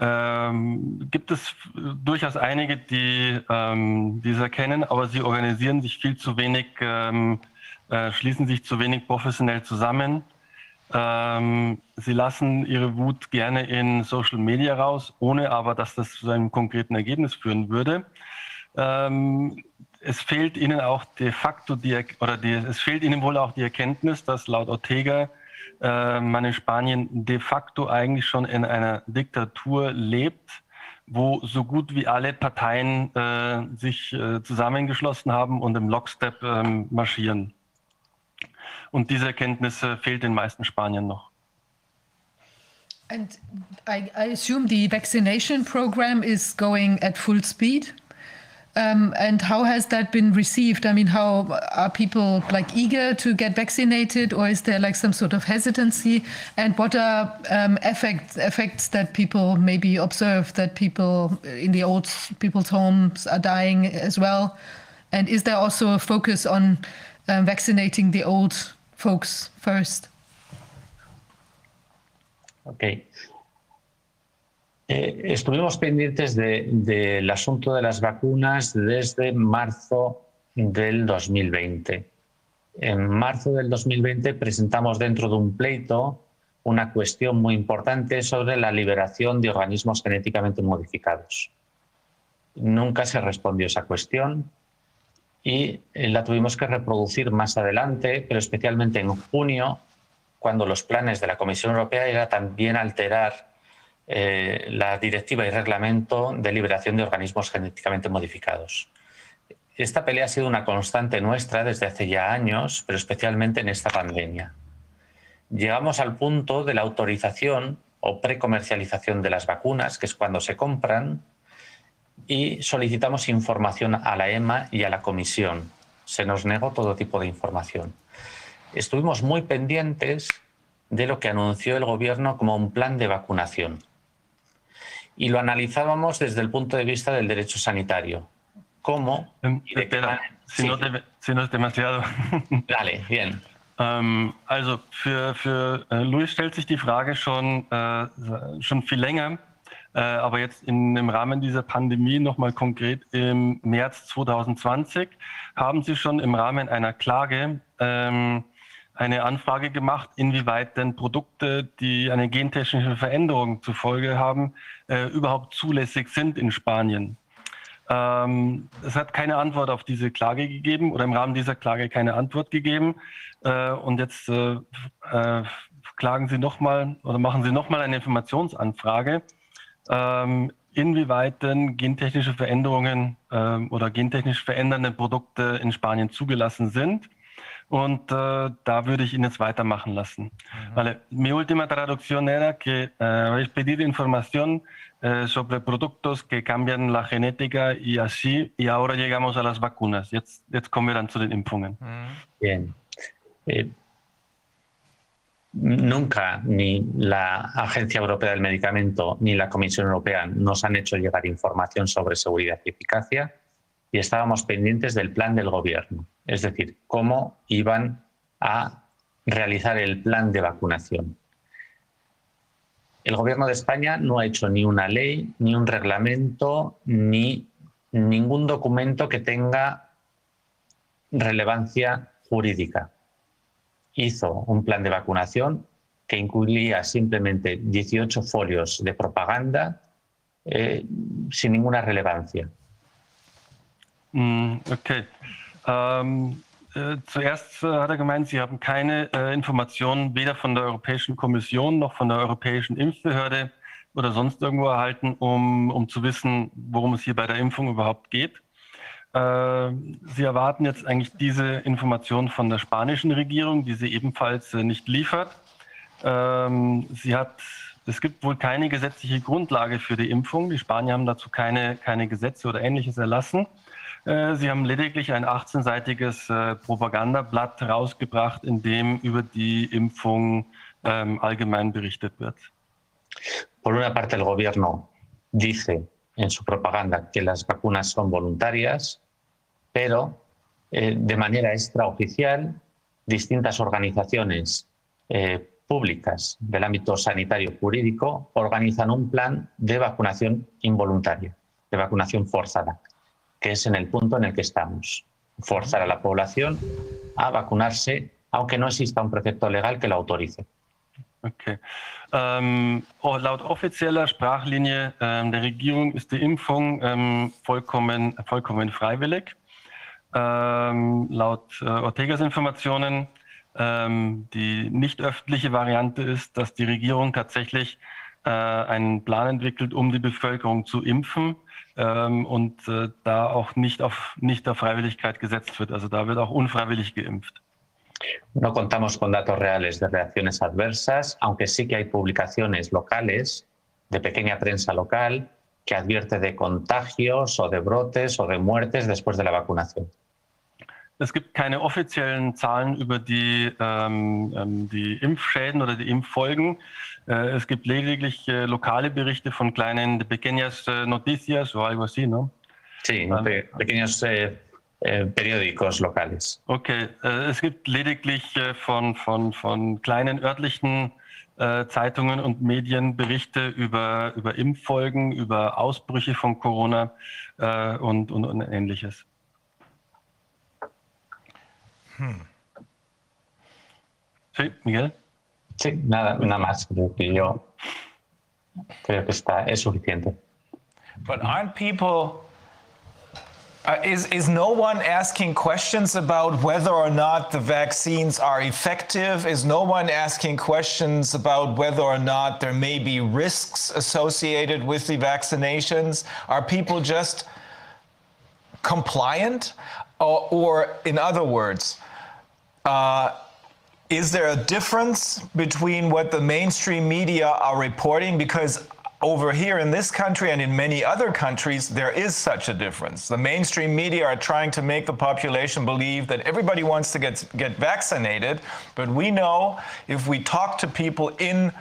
ähm, gibt es durchaus einige, die ähm, dies erkennen, aber sie organisieren sich viel zu wenig, ähm, äh, schließen sich zu wenig professionell zusammen. Ähm, sie lassen ihre Wut gerne in Social Media raus, ohne aber, dass das zu einem konkreten Ergebnis führen würde. Ähm, es fehlt ihnen auch de facto die, oder die, es fehlt ihnen wohl auch die Erkenntnis, dass laut Ortega äh, man in Spanien de facto eigentlich schon in einer Diktatur lebt, wo so gut wie alle Parteien äh, sich äh, zusammengeschlossen haben und im Lockstep ähm, marschieren. Und diese Erkenntnis fehlt den meisten Spaniern noch. And I, I assume the vaccination program is going at full speed. Um, and how has that been received? I mean, how are people like eager to get vaccinated, or is there like some sort of hesitancy? And what are um, effects effects that people maybe observe that people in the old people's homes are dying as well? And is there also a focus on um, vaccinating the old folks first? Okay. Eh, estuvimos pendientes del asunto de las vacunas desde marzo del 2020. En marzo del 2020 presentamos dentro de un pleito una cuestión muy importante sobre la liberación de organismos genéticamente modificados. Nunca se respondió esa cuestión y eh, la tuvimos que reproducir más adelante, pero especialmente en junio, cuando los planes de la Comisión Europea era también alterar eh, la directiva y reglamento de liberación de organismos genéticamente modificados. Esta pelea ha sido una constante nuestra desde hace ya años, pero especialmente en esta pandemia. Llegamos al punto de la autorización o precomercialización de las vacunas, que es cuando se compran, y solicitamos información a la EMA y a la Comisión. Se nos negó todo tipo de información. Estuvimos muy pendientes de lo que anunció el Gobierno como un plan de vacunación y lo analizábamos desde el punto de vista del derecho sanitario. ¿Cómo? Espera, si, sí. no te, si no es demasiado. Dale, bien. Ähm, also für, für äh, Luis stellt sich die Frage schon, äh, schon viel länger, äh, aber jetzt in, im Rahmen dieser Pandemie nochmal konkret im März 2020 haben Sie schon im Rahmen einer Klage ähm, eine Anfrage gemacht, inwieweit denn Produkte, die eine gentechnische Veränderung zur Folge haben, äh, überhaupt zulässig sind in Spanien. Ähm, es hat keine Antwort auf diese Klage gegeben oder im Rahmen dieser Klage keine Antwort gegeben. Äh, und jetzt äh, äh klagen Sie nochmal oder machen Sie nochmal eine Informationsanfrage, ähm, inwieweit denn gentechnische Veränderungen ähm, oder gentechnisch verändernde Produkte in Spanien zugelassen sind. Und äh, da würde ich Ihnen jetzt weitermachen lassen. Mhm. Vale. Mi última traducción era que eh, habéis pedido información eh, sobre productos que cambian la genética y así, y ahora llegamos a las vacunas. Jetzt, jetzt kommen wir dann zu den Impfungen. Mhm. Bien. Eh, nunca ni la Agencia Europea del Medicamento ni la Comisión Europea nos han hecho llegar información sobre seguridad y eficacia y estábamos pendientes del plan del gobierno es decir, cómo iban a realizar el plan de vacunación. El Gobierno de España no ha hecho ni una ley, ni un reglamento, ni ningún documento que tenga relevancia jurídica. Hizo un plan de vacunación que incluía simplemente 18 folios de propaganda eh, sin ninguna relevancia. Mm, Ähm, äh, zuerst äh, hat er gemeint, Sie haben keine äh, Informationen weder von der Europäischen Kommission noch von der Europäischen Impfbehörde oder sonst irgendwo erhalten, um, um zu wissen, worum es hier bei der Impfung überhaupt geht. Äh, Sie erwarten jetzt eigentlich diese Informationen von der spanischen Regierung, die sie ebenfalls äh, nicht liefert. Ähm, sie hat, es gibt wohl keine gesetzliche Grundlage für die Impfung. Die Spanier haben dazu keine, keine Gesetze oder ähnliches erlassen. Äh, Sie haben lediglich ein 18-seitiges äh, Propagandablatt rausgebracht, in dem über die Impfung ähm, allgemein berichtet wird. Por una parte, el gobierno dice en su propaganda que las vacunas son voluntarias, pero eh, de manera extraoficial distintas organizaciones eh, públicas del ámbito sanitario jurídico organizan un plan de vacunación involuntaria, de vacunación forzada, que es en el punto en el que estamos. Forzar a la población a vacunarse, aunque no exista un precepto legal que lo autorice. Okay. Ähm, oh, laut offizieller Sprachlinie ähm, der Regierung ist die Impfung ähm, vollkommen, vollkommen freiwillig. Ähm, laut äh, Ortegas Informationen ähm, die nicht öffentliche Variante ist, dass die Regierung tatsächlich äh, einen Plan entwickelt, um die Bevölkerung zu impfen ähm, und äh, da auch nicht auf, nicht auf Freiwilligkeit gesetzt wird. Also da wird auch unfreiwillig geimpft. No contamos con datos reales de reacciones adversas, aunque sí que hay publicaciones locales, de pequeña prensa local, que advierte de contagios o de brotes o de muertes después de la vacunación. Es gibt keine offiziellen Zahlen über die, ähm, ähm, die Impfschäden oder die Impffolgen. Äh, es gibt lediglich äh, lokale Berichte von kleinen pequeñas äh, noticias o algo así, ¿no? Sí, pe pequeños eh, eh, periódicos locales. Okay, äh, es gibt lediglich äh, von, von, von kleinen örtlichen äh, Zeitungen und Medien Berichte über, über Impffolgen, über Ausbrüche von Corona und, und, und ähnliches. Hmm. Sí, Miguel. Sí, nada, nada más. Creo que yo creo que está es suficiente. But aren't people uh, is, is no one asking questions about whether or not the vaccines are effective? Is no one asking questions about whether or not there may be risks associated with the vaccinations? Are people just compliant? Or, or in other words, uh, is there a difference between what the mainstream media are reporting? Because over here in this country and in many other countries, there is such a difference. The mainstream media are trying to make the population believe that everybody wants to get, get vaccinated, but we know if we talk to people in,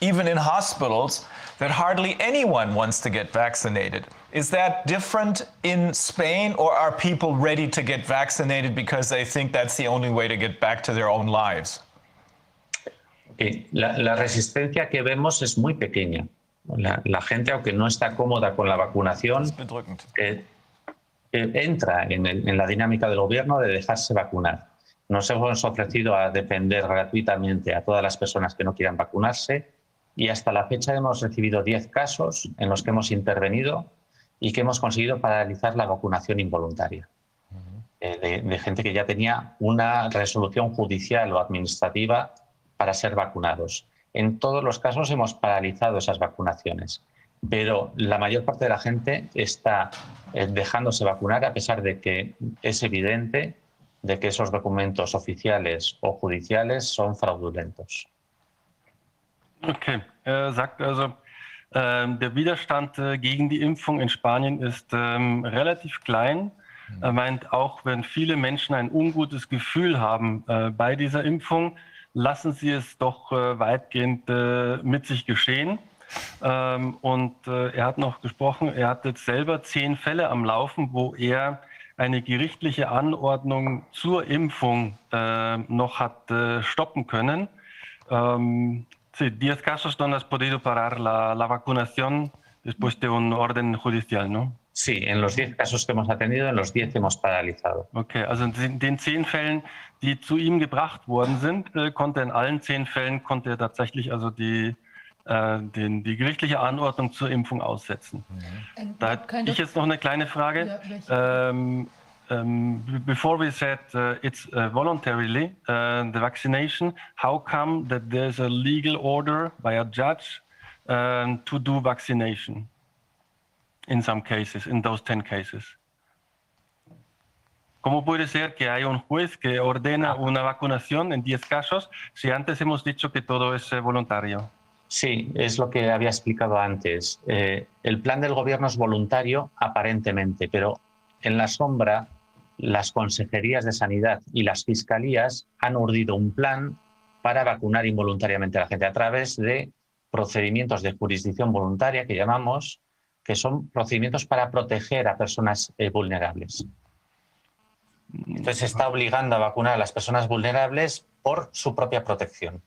even in hospitals, that hardly anyone wants to get vaccinated. Is that different in Spain, or are people ready to get vaccinated because they think that's the only way to get back to their own lives? La, la resistencia que vemos es muy pequeña. La, la, gente, aunque no está cómoda con la vacunación, eh, eh, entra en, el, en, la dinámica del gobierno de dejarse vacunar. Nos hemos ofrecido a defender gratuitamente a todas las personas que no quieran vacunarse y hasta la fecha hemos recibido 10 casos en los que hemos intervenido y que hemos conseguido paralizar la vacunación involuntaria eh, de, de, gente que ya tenía una resolución judicial o administrativa para ser vacunados. En todos los casos hemos paralizado esas vacunaciones, pero la mayor parte de la gente está eh, dejándose vacunar a pesar de que es evidente de que esos documentos oficiales o judiciales son fraudulentos. Okay, sagt also, Ähm, der Widerstand äh, gegen die Impfung in Spanien ist ähm, relativ klein. Mhm. Er meint, auch wenn viele Menschen ein ungutes Gefühl haben äh, bei dieser Impfung, lassen sie es doch äh, weitgehend äh, mit sich geschehen. Ähm, und äh, er hat noch gesprochen, er hat jetzt selber zehn Fälle am Laufen, wo er eine gerichtliche Anordnung zur Impfung äh, noch hat stoppen können. Ähm, Sí, 10 casos donde has podido parar la, la vacunación después de un orden judicial, ¿no? Sí, en los 10 casos que hemos atendido, en los 10 hemos paralizado. Okay, also in den 10 Fällen, die zu ihm gebracht worden sind, äh, konnte er in allen 10 Fällen konnte er tatsächlich also die, äh, den, die gerichtliche Anordnung zur Impfung aussetzen. Mhm. Da hätte ich jetzt noch eine kleine Frage. Ja, ähm, um, before we said uh, it's uh, voluntarily uh, the vaccination, how come that there's a legal order by a judge um, to do vaccination in some cases, in those 10 cases? ¿Cómo puede ser que haya un juez que ordena una vacunación en 10 casos si antes hemos dicho que todo es eh, voluntario? Sí, es lo que había explicado antes. Eh, el plan del gobierno es voluntario aparentemente, pero en la sombra las consejerías de sanidad y las fiscalías han urdido un plan para vacunar involuntariamente a la gente a través de procedimientos de jurisdicción voluntaria que llamamos, que son procedimientos para proteger a personas eh, vulnerables. Entonces se está obligando a vacunar a las personas vulnerables por su propia protección.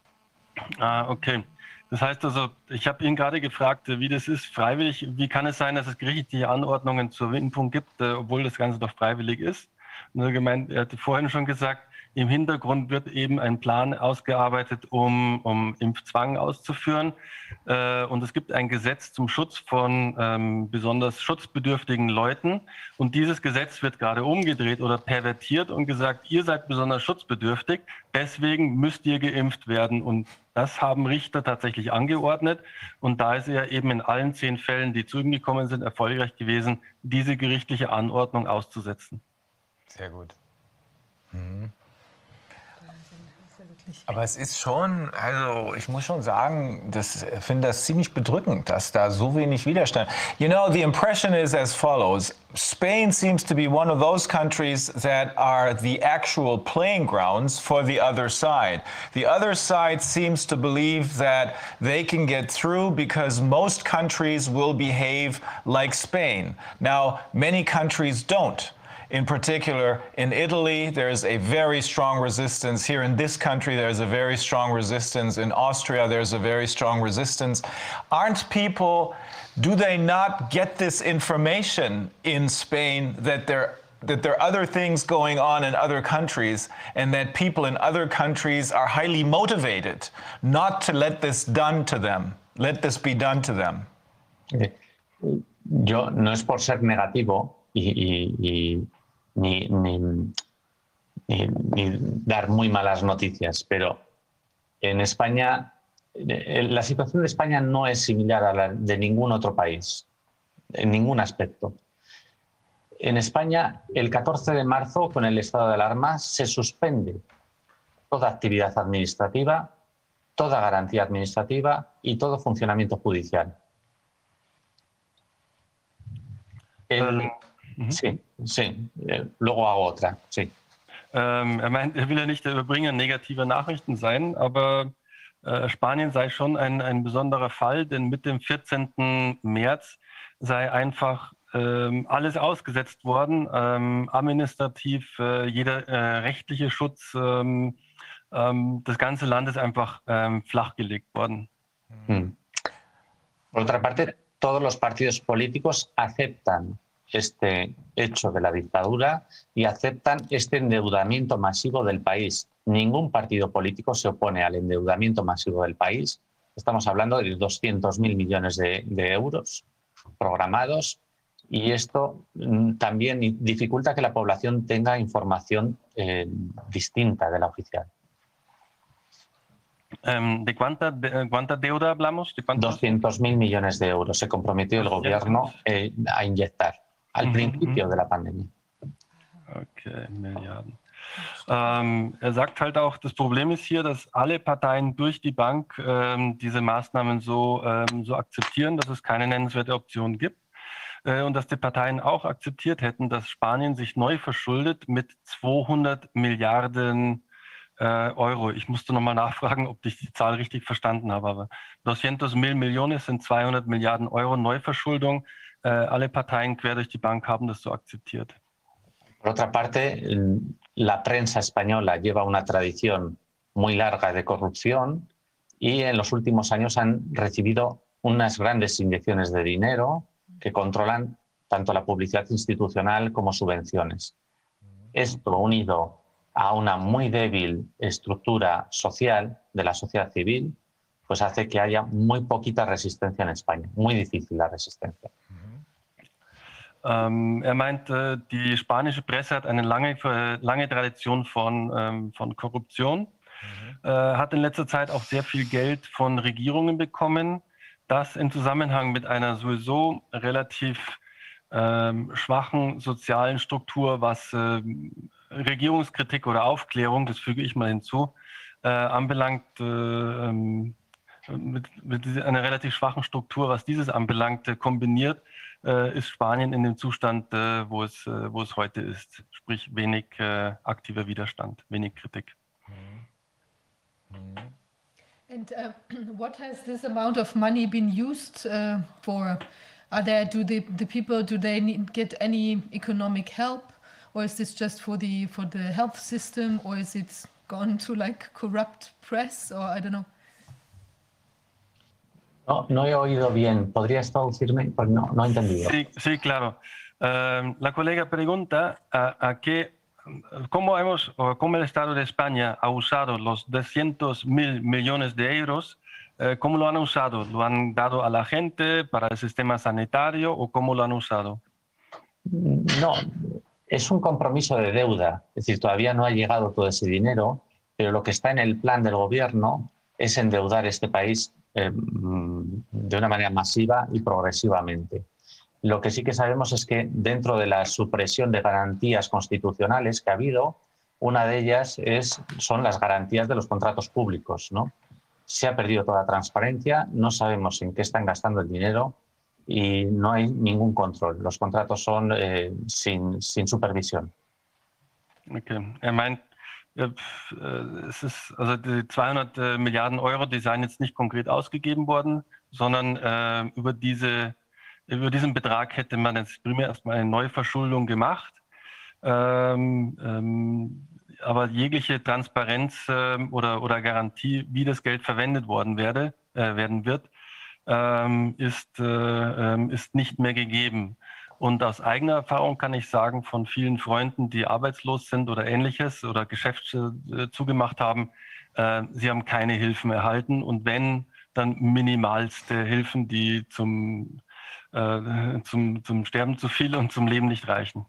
Ah, okay. Das heißt also, ich habe ihn gerade gefragt, wie das ist, freiwillig. Wie kann es sein, dass es gerichtliche Anordnungen zur Impfung gibt, äh, obwohl das Ganze doch freiwillig ist? Und er, gemeint, er hatte vorhin schon gesagt, im Hintergrund wird eben ein Plan ausgearbeitet, um, um Impfzwang auszuführen. Äh, und es gibt ein Gesetz zum Schutz von ähm, besonders schutzbedürftigen Leuten. Und dieses Gesetz wird gerade umgedreht oder pervertiert und gesagt, ihr seid besonders schutzbedürftig, deswegen müsst ihr geimpft werden. Und das haben Richter tatsächlich angeordnet. Und da ist er eben in allen zehn Fällen, die zu ihm gekommen sind, erfolgreich gewesen, diese gerichtliche Anordnung auszusetzen. Sehr gut. Mhm. Aber es ist schon, also ich muss schon sagen, das finde das ziemlich bedrückend, dass da so wenig Widerstand. You know, the impression is as follows. Spain seems to be one of those countries that are the actual playing grounds for the other side. The other side seems to believe that they can get through because most countries will behave like Spain. Now, many countries don't. In particular, in Italy, there's a very strong resistance. Here in this country, there's a very strong resistance. In Austria, there's a very strong resistance. Aren't people, do they not get this information in Spain that there that there are other things going on in other countries and that people in other countries are highly motivated not to let this done to them, let this be done to them. Eh, yo no es por ser negativo y, y, y ni, ni, ni, dar muy malas noticias, pero en España, eh, la situación de España no es similar a la de ningún otro país, en ningún aspecto. En España, el 14 de marzo, con el estado de alarma, se suspende toda actividad administrativa, toda garantía administrativa y todo funcionamiento judicial. El, Mhm. Sí, sí. Luego hago otra, sí. Ähm, er meint, er will ja nicht der Überbringer negativer Nachrichten sein, aber äh, Spanien sei schon ein, ein besonderer Fall, denn mit dem 14. März sei einfach ähm, alles ausgesetzt worden, ähm, administrativ, äh, jeder äh, rechtliche Schutz, ähm, ähm, das ganze Land ist einfach ähm, flachgelegt worden. Hm. Por otra parte, todos los partidos políticos aceptan este hecho de la dictadura y aceptan este endeudamiento masivo del país. Ningún partido político se opone al endeudamiento masivo del país. Estamos hablando de 200.000 millones de, de, euros programados y esto mm, también dificulta que la población tenga información eh, distinta de la oficial. Um, ¿De cuánta, de, cuánta deuda hablamos? De 200.000 millones de euros se comprometió el gobierno eh, a inyectar. Al principio de la pandemia. Okay, Milliarden. Ähm, er sagt halt auch, das Problem ist hier, dass alle Parteien durch die Bank ähm, diese Maßnahmen so, ähm, so akzeptieren, dass es keine nennenswerte Option gibt. Äh, und dass die Parteien auch akzeptiert hätten, dass Spanien sich neu verschuldet mit 200 Milliarden äh, Euro. Ich musste nochmal nachfragen, ob ich die Zahl richtig verstanden habe, aber 200 mil millones sind 200 Milliarden Euro Neuverschuldung. Äh, alle Parteien quer durch die Bank haben das so akzeptiert. Por otra parte, la prensa española lleva una tradición muy larga de corrupción y en los últimos años han recibido unas grandes inyecciones de dinero que controlan tanto la publicidad institucional como subvenciones. Esto unido a una muy débil estructura social de la sociedad civil, pues hace que haya muy poquita resistencia en España, muy difícil la resistencia. Ähm, er meinte, die spanische Presse hat eine lange, lange Tradition von, ähm, von Korruption, mhm. äh, hat in letzter Zeit auch sehr viel Geld von Regierungen bekommen. Das in Zusammenhang mit einer sowieso relativ ähm, schwachen sozialen Struktur, was äh, Regierungskritik oder Aufklärung, das füge ich mal hinzu, äh, anbelangt, äh, ähm, mit, mit, einer relativ schwachen Struktur, was dieses anbelangt, kombiniert, äh, ist Spanien in dem Zustand, äh, wo, es, äh, wo es heute ist. Sprich wenig aktiver Widerstand, wenig Kritik. And uh, what has this amount of money been used uh, for? Are there do the, the people do they need, get any economic help, or is this just for the for the health system, or is it gone to like corrupt press, or I don't know? No, no he oído bien. ¿Podrías traducirme? Pues no, no he entendido. Sí, sí claro. Uh, la colega pregunta a, a qué, cómo, hemos, o cómo el Estado de España ha usado los 200 mil millones de euros. Uh, ¿Cómo lo han usado? ¿Lo han dado a la gente para el sistema sanitario o cómo lo han usado? No, es un compromiso de deuda. Es decir, todavía no ha llegado todo ese dinero, pero lo que está en el plan del gobierno es endeudar este país eh, de una manera masiva y progresivamente. Lo que sí que sabemos es que dentro de la supresión de garantías constitucionales que ha habido, una de ellas es, son las garantías de los contratos públicos. ¿no? Se ha perdido toda transparencia, no sabemos en qué están gastando el dinero y no hay ningún control. Los contratos son eh, sin, sin supervisión. Okay. Meint, äh, es ist also die 200 äh, Milliarden Euro, die seien jetzt nicht konkret ausgegeben worden, sondern äh, über, diese, über diesen Betrag hätte man jetzt primär erstmal eine Neuverschuldung gemacht. Ähm, ähm, aber jegliche Transparenz äh, oder, oder Garantie, wie das Geld verwendet worden werde, äh, werden wird, ähm, ist, äh, ähm, ist nicht mehr gegeben. Und aus eigener Erfahrung kann ich sagen, von vielen Freunden, die arbeitslos sind oder ähnliches oder Geschäfte äh, zugemacht haben, äh, sie haben keine Hilfen erhalten und wenn, dann minimalste Hilfen, die zum, äh, zum, zum Sterben zu viel und zum Leben nicht reichen.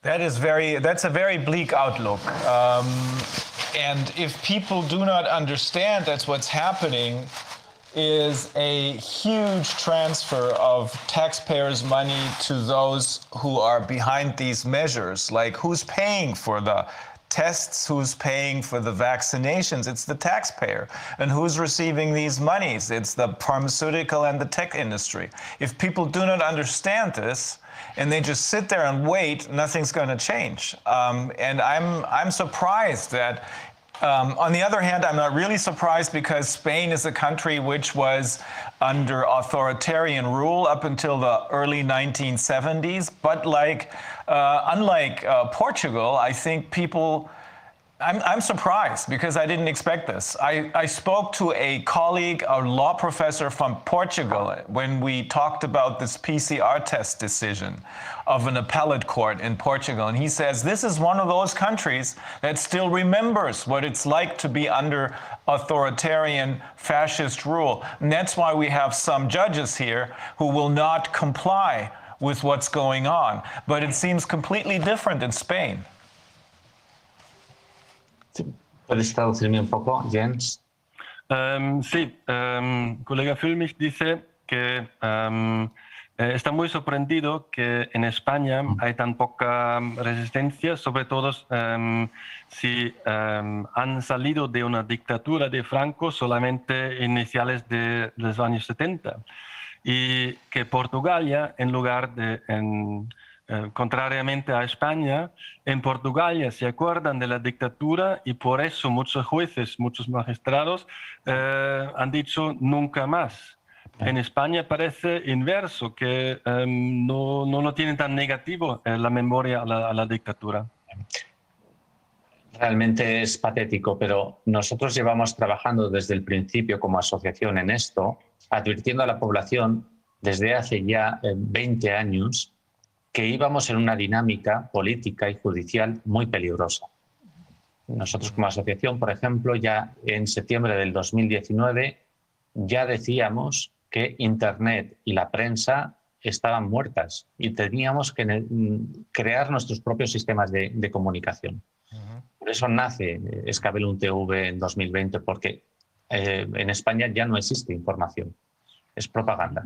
That is very, that's a very bleak outlook. Um, and if people do not understand that's what's happening, is a huge transfer of taxpayers' money to those who are behind these measures. Like, who's paying for the tests, who's paying for the vaccinations? It's the taxpayer. And who's receiving these monies? It's the pharmaceutical and the tech industry. If people do not understand this, and they just sit there and wait, nothing's going to change. Um, and I'm I'm surprised that um, on the other hand, I'm not really surprised because Spain is a country which was under authoritarian rule up until the early 1970s. But like, uh, unlike uh, Portugal, I think people I'm, I'm surprised because I didn't expect this. I, I spoke to a colleague, a law professor from Portugal, when we talked about this PCR test decision of an appellate court in Portugal. And he says this is one of those countries that still remembers what it's like to be under authoritarian fascist rule. And that's why we have some judges here who will not comply with what's going on. But it seems completely different in Spain. ¿Puedes traducirme un poco, Jens? Um, sí, um, colega Fulmich dice que um, está muy sorprendido que en España hay tan poca resistencia, sobre todo si han salido de una dictadura de Franco solamente iniciales de los años 70 y que Portugal ya en lugar de... En, eh, contrariamente a España, en Portugal se acuerdan de la dictadura y por eso muchos jueces, muchos magistrados eh, han dicho nunca más. En España parece inverso, que eh, no, no, lo tienen tan negativo eh, la memoria a la, a la dictadura. Realmente es patético, pero nosotros llevamos trabajando desde el principio como asociación en esto, advirtiendo a la población desde hace ya 20 años que íbamos en una dinámica política y judicial muy peligrosa. Nosotros como asociación, por ejemplo, ya en septiembre del 2019 ya decíamos que Internet y la prensa estaban muertas y teníamos que crear nuestros propios sistemas de, comunicación. Por eso nace Escabelum TV en 2020, porque eh, en España ya no existe información, es propaganda.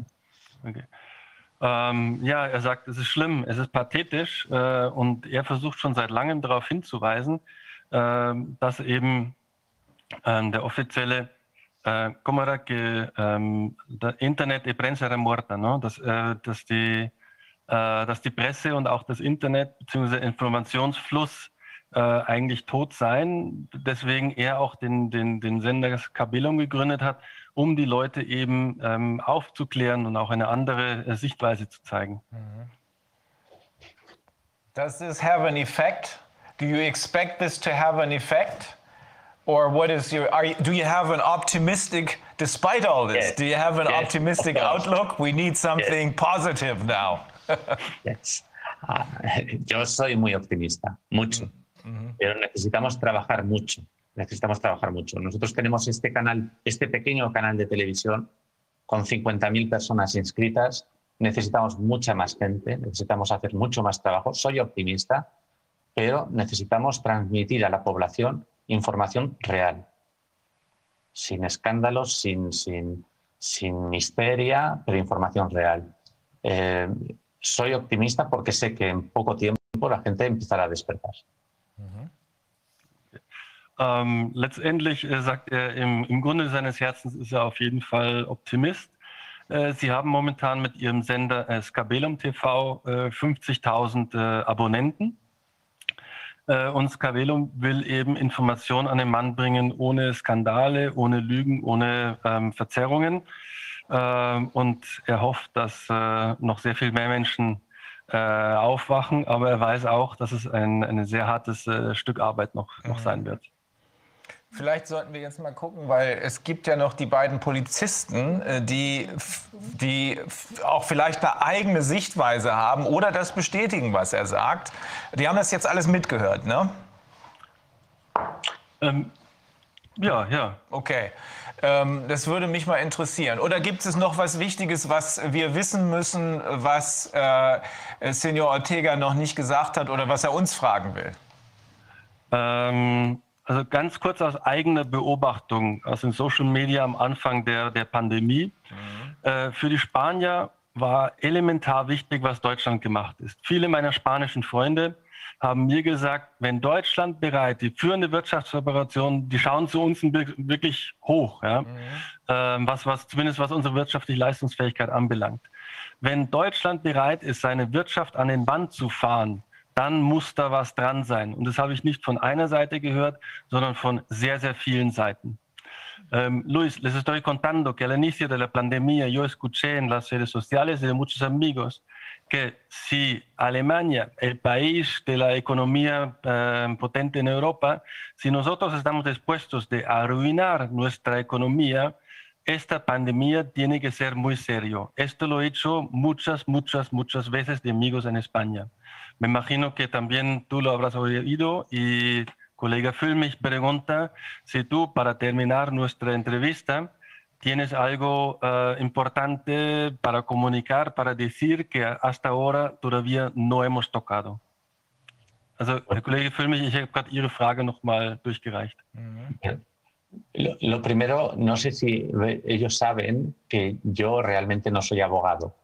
Ähm, ja, er sagt, es ist schlimm, es ist pathetisch äh, und er versucht schon seit langem darauf hinzuweisen, äh, dass eben äh, der offizielle äh, como ähm, Internet y prensa era muerta, no? dass, äh, dass, die, äh, dass die Presse und auch das Internet bzw. Informationsfluss äh, eigentlich tot seien. Deswegen er auch den, den, den Sender Kabelum gegründet hat, um die Leute eben ähm, aufzuklären und auch eine andere äh, Sichtweise zu zeigen. Does this have an effect? Do you expect this to have an effect? Or what is your, are you, do you have an optimistic, despite all this, yes. do you have an yes, optimistic outlook? We need something yes. positive now. yes. Uh, yo soy muy optimista, mucho. Mm -hmm. Pero necesitamos trabajar mucho. Necesitamos trabajar mucho. Nosotros tenemos este canal, este pequeño canal de televisión con 50.000 personas inscritas. Necesitamos mucha más gente, necesitamos hacer mucho más trabajo. Soy optimista, pero necesitamos transmitir a la población información real, sin escándalos, sin, sin, sin misteria, pero información real. Eh, soy optimista porque sé que en poco tiempo la gente empezará a despertar. Ähm, letztendlich äh, sagt er, im, im, Grunde seines Herzens ist er auf jeden Fall Optimist. Äh, Sie haben momentan mit Ihrem Sender äh, Skabelum TV 50.000 äh, äh, Abonnenten. Äh, und Scavelum will eben Informationen an den Mann bringen, ohne Skandale, ohne Lügen, ohne ähm, Verzerrungen. Ähm, und er hofft, dass äh, noch sehr viel mehr Menschen äh, aufwachen, aber er weiß auch, dass es ein, ein sehr hartes äh, Stück Arbeit noch, noch mhm. sein wird. Vielleicht sollten wir jetzt mal gucken, weil es gibt ja noch die beiden Polizisten, äh, die, die auch vielleicht eine eigene Sichtweise haben oder das bestätigen, was er sagt. Die haben das jetzt alles mitgehört, ne? Ähm, ja, ja. Okay. Ähm, das würde mich mal interessieren. Oder gibt es noch was Wichtiges, was wir wissen müssen, was äh, Senior Ortega noch nicht gesagt hat oder was er uns fragen will? Ähm also ganz kurz aus eigener Beobachtung aus den Social Media am Anfang der, der Pandemie. Mhm. Äh, für die Spanier war elementar wichtig, was Deutschland gemacht ist. Viele meiner spanischen Freunde haben mir gesagt, wenn Deutschland bereit, die führende Wirtschaftsoperation, die schauen zu uns wirklich hoch, ja? Mhm. Ähm, was, was, zumindest was unsere wirtschaftliche Leistungsfähigkeit anbelangt. Wenn Deutschland bereit ist, seine Wirtschaft an den Band zu fahren, dann muss da was dran sein. Und das habe ich nicht von einer Seite gehört, sondern von sehr, sehr vielen Seiten. Um, Luis, les estoy contando que al inicio de la pandemia yo escuché en las redes sociales de muchos amigos que si Alemania, el país de la economía uh, potente en Europa, si nosotros estamos dispuestos de arruinar nuestra economía, esta pandemia tiene que ser muy serio. Esto lo he hecho muchas, muchas, muchas veces de amigos en España. Me imagino que también tú lo habrás oído y colega me pregunta si tú, para terminar nuestra entrevista, tienes algo uh, importante para comunicar, para decir que hasta ahora todavía no hemos tocado. Also, Herr Kollege Füllmich, ich habe gerade Ihre Frage nochmal durchgereicht. Lo, lo, primero, no sé si ellos saben que yo realmente no soy abogado,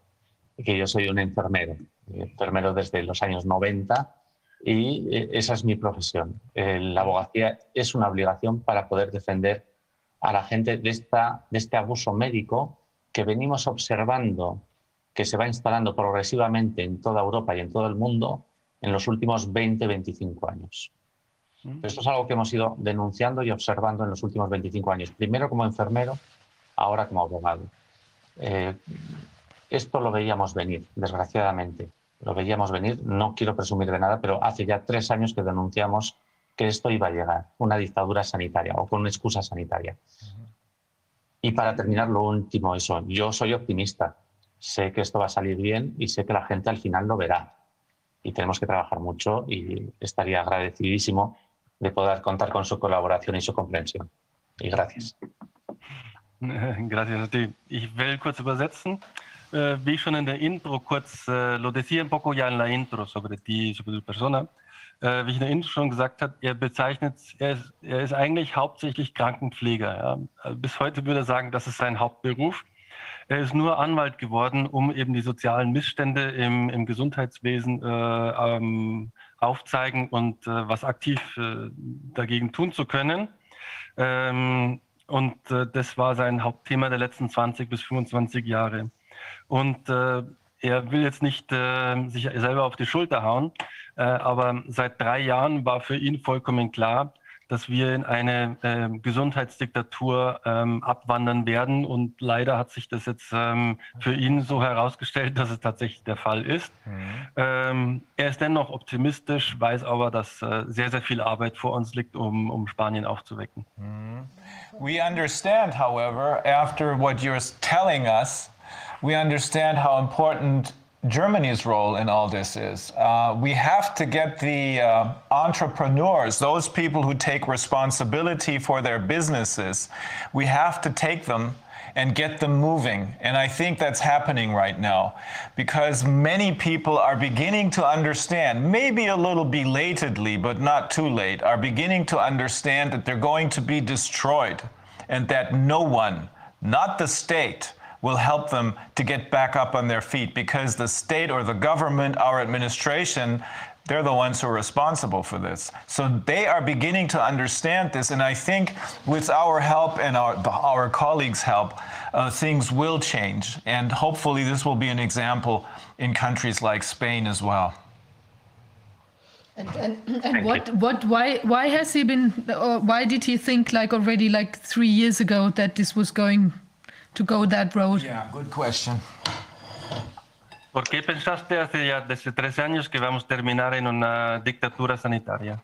que yo soy un enfermero. Enfermero desde los años 90 y eh, esa es mi profesión. La abogacía es una obligación para poder defender a la gente de, esta, de este abuso médico que venimos observando que se va instalando progresivamente en toda Europa y en todo el mundo en los últimos 20-25 años. Mm. Esto es algo que hemos ido denunciando y observando en los últimos 25 años, primero como enfermero, ahora como abogado. Eh, esto lo veíamos venir, desgraciadamente lo veíamos venir, no quiero presumir de nada, pero hace ya tres años que denunciamos que esto iba a llegar, una dictadura sanitaria o con una excusa sanitaria. Y para terminar, lo último, eso, yo soy optimista, sé que esto va a salir bien y sé que la gente al final lo verá. Y tenemos que trabajar mucho y estaría agradecidísimo de poder contar con su colaboración y su comprensión. Y gracias. Gracias a ti. Ich will kurz übersetzen. Eh, vi schon in der Intro kurz, äh, lo decía un poco ya en la Intro sobre ti, sobre tu persona, äh, wie ich in der Intro schon gesagt habe, er bezeichnet, er ist, er ist eigentlich hauptsächlich Krankenpfleger. Ja. Bis heute würde er sagen, das ist sein Hauptberuf. Er ist nur Anwalt geworden, um eben die sozialen Missstände im, im Gesundheitswesen äh, ähm, aufzeigen und äh, was aktiv äh, dagegen tun zu können. Ähm, und äh, das war sein Hauptthema der letzten 20 bis 25 Jahre. Und äh, er will jetzt nicht äh, sich selber auf die Schulter hauen, äh, aber seit drei Jahren war für ihn vollkommen klar, dass wir in eine äh, Gesundheitsdiktatur ähm, abwandern werden. Und leider hat sich das jetzt ähm, für ihn so herausgestellt, dass es tatsächlich der Fall ist. Mhm. Ähm, er ist dennoch optimistisch, weiß aber, dass äh, sehr, sehr viel Arbeit vor uns liegt, um, um Spanien aufzuwecken. Mhm. We understand, however, after what you're telling us, we understand how important Germany's role in all this is. Uh, we have to get the uh, entrepreneurs, those people who take responsibility for their businesses, we have to take them and get them moving. And I think that's happening right now because many people are beginning to understand, maybe a little belatedly, but not too late, are beginning to understand that they're going to be destroyed and that no one, not the state, will help them to get back up on their feet because the state or the government, our administration, they're the ones who are responsible for this. So they are beginning to understand this. And I think with our help and our, our colleagues' help, uh, things will change. And hopefully, this will be an example in countries like Spain as well. And, and, and what, what, why, why has he been, or why did he think like already like three years ago that this was going to go that road? Yeah, good question. ¿Por qué pensaste hace ya desde tres años que vamos a terminar en una dictadura sanitaria?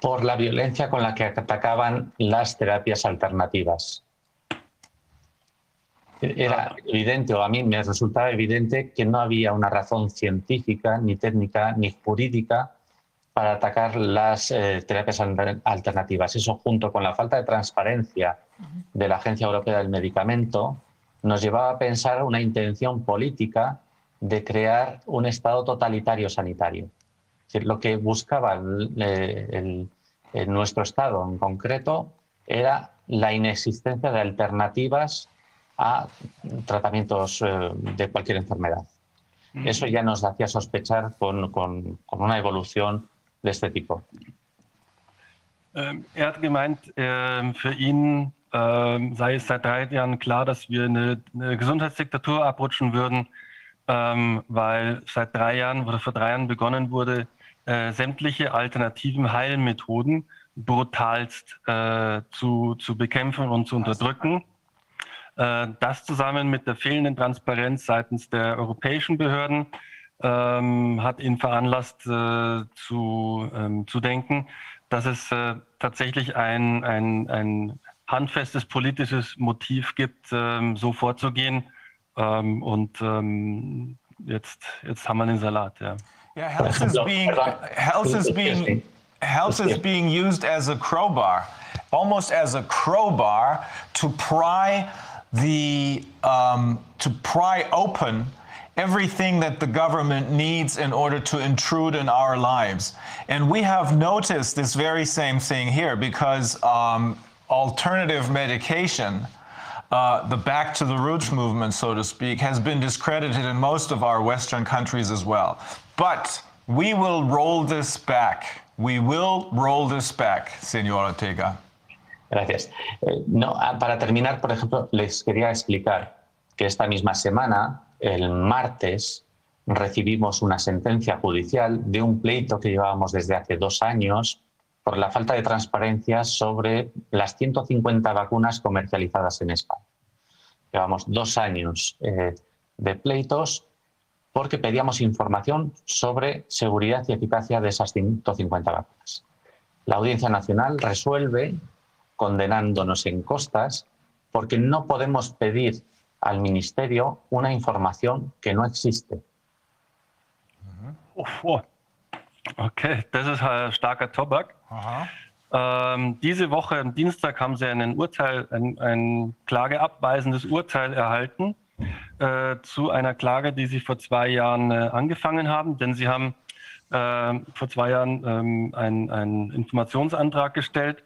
Por la violencia con la que atacaban las terapias alternativas. Era evidente, o a mí me resultaba evidente, que no había una razón científica, ni técnica, ni jurídica para atacar las eh, terapias alternativas. Eso junto con la falta de transparencia de la Agencia Europea del Medicamento nos llevaba a pensar una intención política de crear un Estado totalitario sanitario. lo que buscaba nuestro Estado en concreto era la inexistencia de alternativas a tratamientos eh, de cualquier enfermedad. Eso ya nos hacía sospechar con, con una evolución de este tipo. Ähm, er hat gemeint, äh, für ihn äh, sei es seit drei Jahren klar, dass wir eine, eine Gesundheitsdiktatur abrutschen würden, ähm, weil seit drei Jahren oder vor drei Jahren begonnen wurde, äh, sämtliche alternativen Heilmethoden brutalst äh, zu, zu bekämpfen und zu unterdrücken. Äh, das zusammen mit der fehlenden Transparenz seitens der europäischen Behörden ähm, hat ihn veranlasst äh, zu, ähm, zu denken, dass es äh, tatsächlich ein, ein, ein handfestes politisches Motiv gibt, ähm, so vorzugehen. Ähm, und ähm, jetzt, jetzt haben wir den Salat. Ja. Yeah, health is being health is being health is being used as a crowbar, almost as a crowbar to pry the um, to pry open everything that the government needs in order to intrude in our lives. And we have noticed this very same thing here because um, alternative medication, uh, the back to the roots movement, so to speak, has been discredited in most of our Western countries as well. But we will roll this back. We will roll this back, Senor Ortega. Gracias. Eh, no, ah, para terminar, por ejemplo, les quería explicar que esta misma semana el martes recibimos una sentencia judicial de un pleito que llevábamos desde hace dos años por la falta de transparencia sobre las 150 vacunas comercializadas en España. Llevamos dos años eh, de pleitos porque pedíamos información sobre seguridad y eficacia de esas 150 vacunas. La Audiencia Nacional resuelve condenándonos en costas porque no podemos pedir al Ministerio una información que no existe. Oh, oh. Okay, das Tobak. Ähm, diese Woche, am Dienstag, haben Sie ein Urteil, ein, ein klageabweisendes Urteil erhalten äh, zu einer Klage, die Sie vor zwei Jahren äh, angefangen haben. Denn Sie haben äh, vor zwei Jahren ähm, einen Informationsantrag gestellt,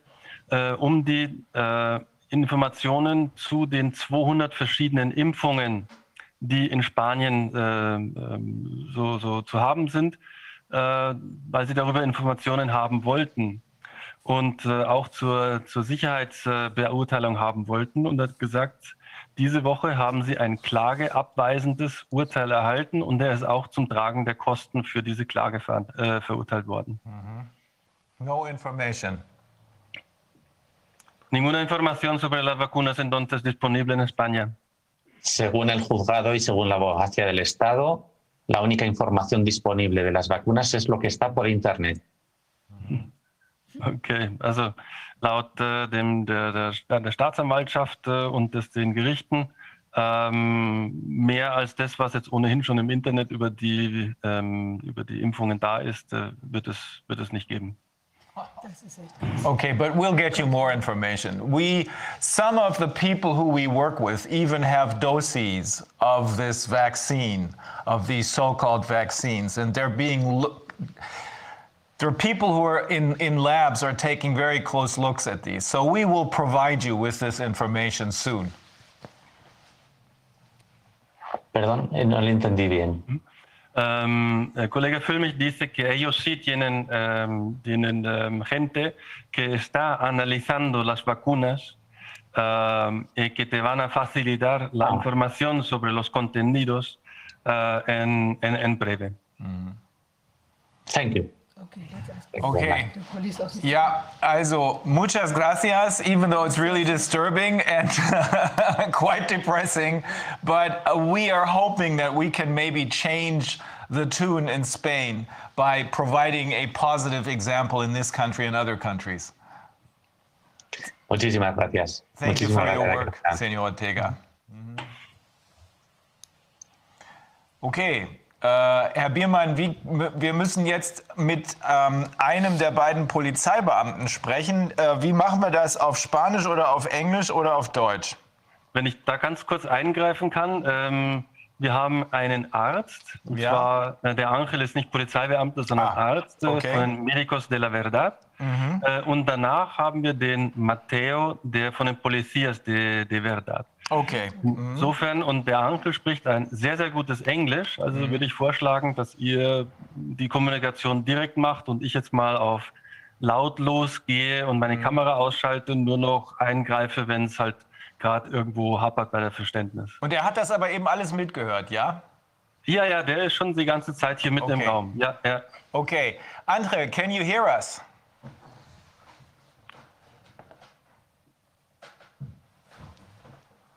äh, um die äh, Informationen zu den 200 verschiedenen Impfungen, die in Spanien äh, ähm, so, so, zu haben sind, weil sie darüber Informationen haben wollten und äh, auch zur, zur Sicherheitsbeurteilung haben wollten und hat gesagt, diese Woche haben sie ein klageabweisendes Urteil erhalten und er ist auch zum Tragen der Kosten für diese Klage ver äh, verurteilt worden. Mhm. No information. Ninguna información sobre las vacunas entonces disponible en España. Según el juzgado y según la abogacía del Estado, la única información disponible de las vacunas es lo que está por Internet. Okay, also laut äh, dem, der, der, der Staatsanwaltschaft äh, und des, den Gerichten ähm, mehr als das, was jetzt ohnehin schon im Internet über die, ähm, über die Impfungen da ist, äh, wird, es, wird es nicht geben. Okay, but we'll get you more information. We, some of the people who we work with even have doses of this vaccine, of these so-called vaccines, and they're being looked. there are people who are in, in labs are taking very close looks at these. So we will provide you with this information soon. Perdón, eh, no le entendí bien. Um, el colega Fulmich dice que ellos sí tienen, um, tienen um, gente que está analizando las vacunas y que te van a facilitar la ah. información sobre los contenidos uh, en, en, en, breve. Mm. Thank you. Okay. Yeah, also, muchas gracias, even though it's really disturbing and quite depressing. But we are hoping that we can maybe change the tune in Spain by providing a positive example in this country and other countries. Muchísimas gracias. Thank Muchísimas you for your work, Senor Ortega. Mm-hmm. Okay. Äh, Herr Biermann, wie, wir müssen jetzt mit ähm, einem der beiden Polizeibeamten sprechen. Äh, wie machen wir das auf Spanisch oder auf Englisch oder auf Deutsch? Wenn ich da ganz kurz eingreifen kann. Ähm, wir haben einen Arzt, und ja. zwar äh, der Angel ist nicht Polizeibeamter, sondern ah, Arzt okay. von Medicos de la Verdad. Mhm. Äh, und danach haben wir den Matteo, der von den Policías de, de Verdad. Okay. Mhm. Insofern, und der Onkel spricht ein sehr, sehr gutes Englisch. Also mhm. würde ich vorschlagen, dass ihr die Kommunikation direkt macht und ich jetzt mal auf lautlos gehe und meine mhm. Kamera ausschalte und nur noch eingreife, wenn es halt gerade irgendwo hapert bei der Verständnis. Und er hat das aber eben alles mitgehört, ja? Ja, ja, der ist schon die ganze Zeit hier mitten okay. im Raum. Ja, ja. Okay. Andre, can you hear us?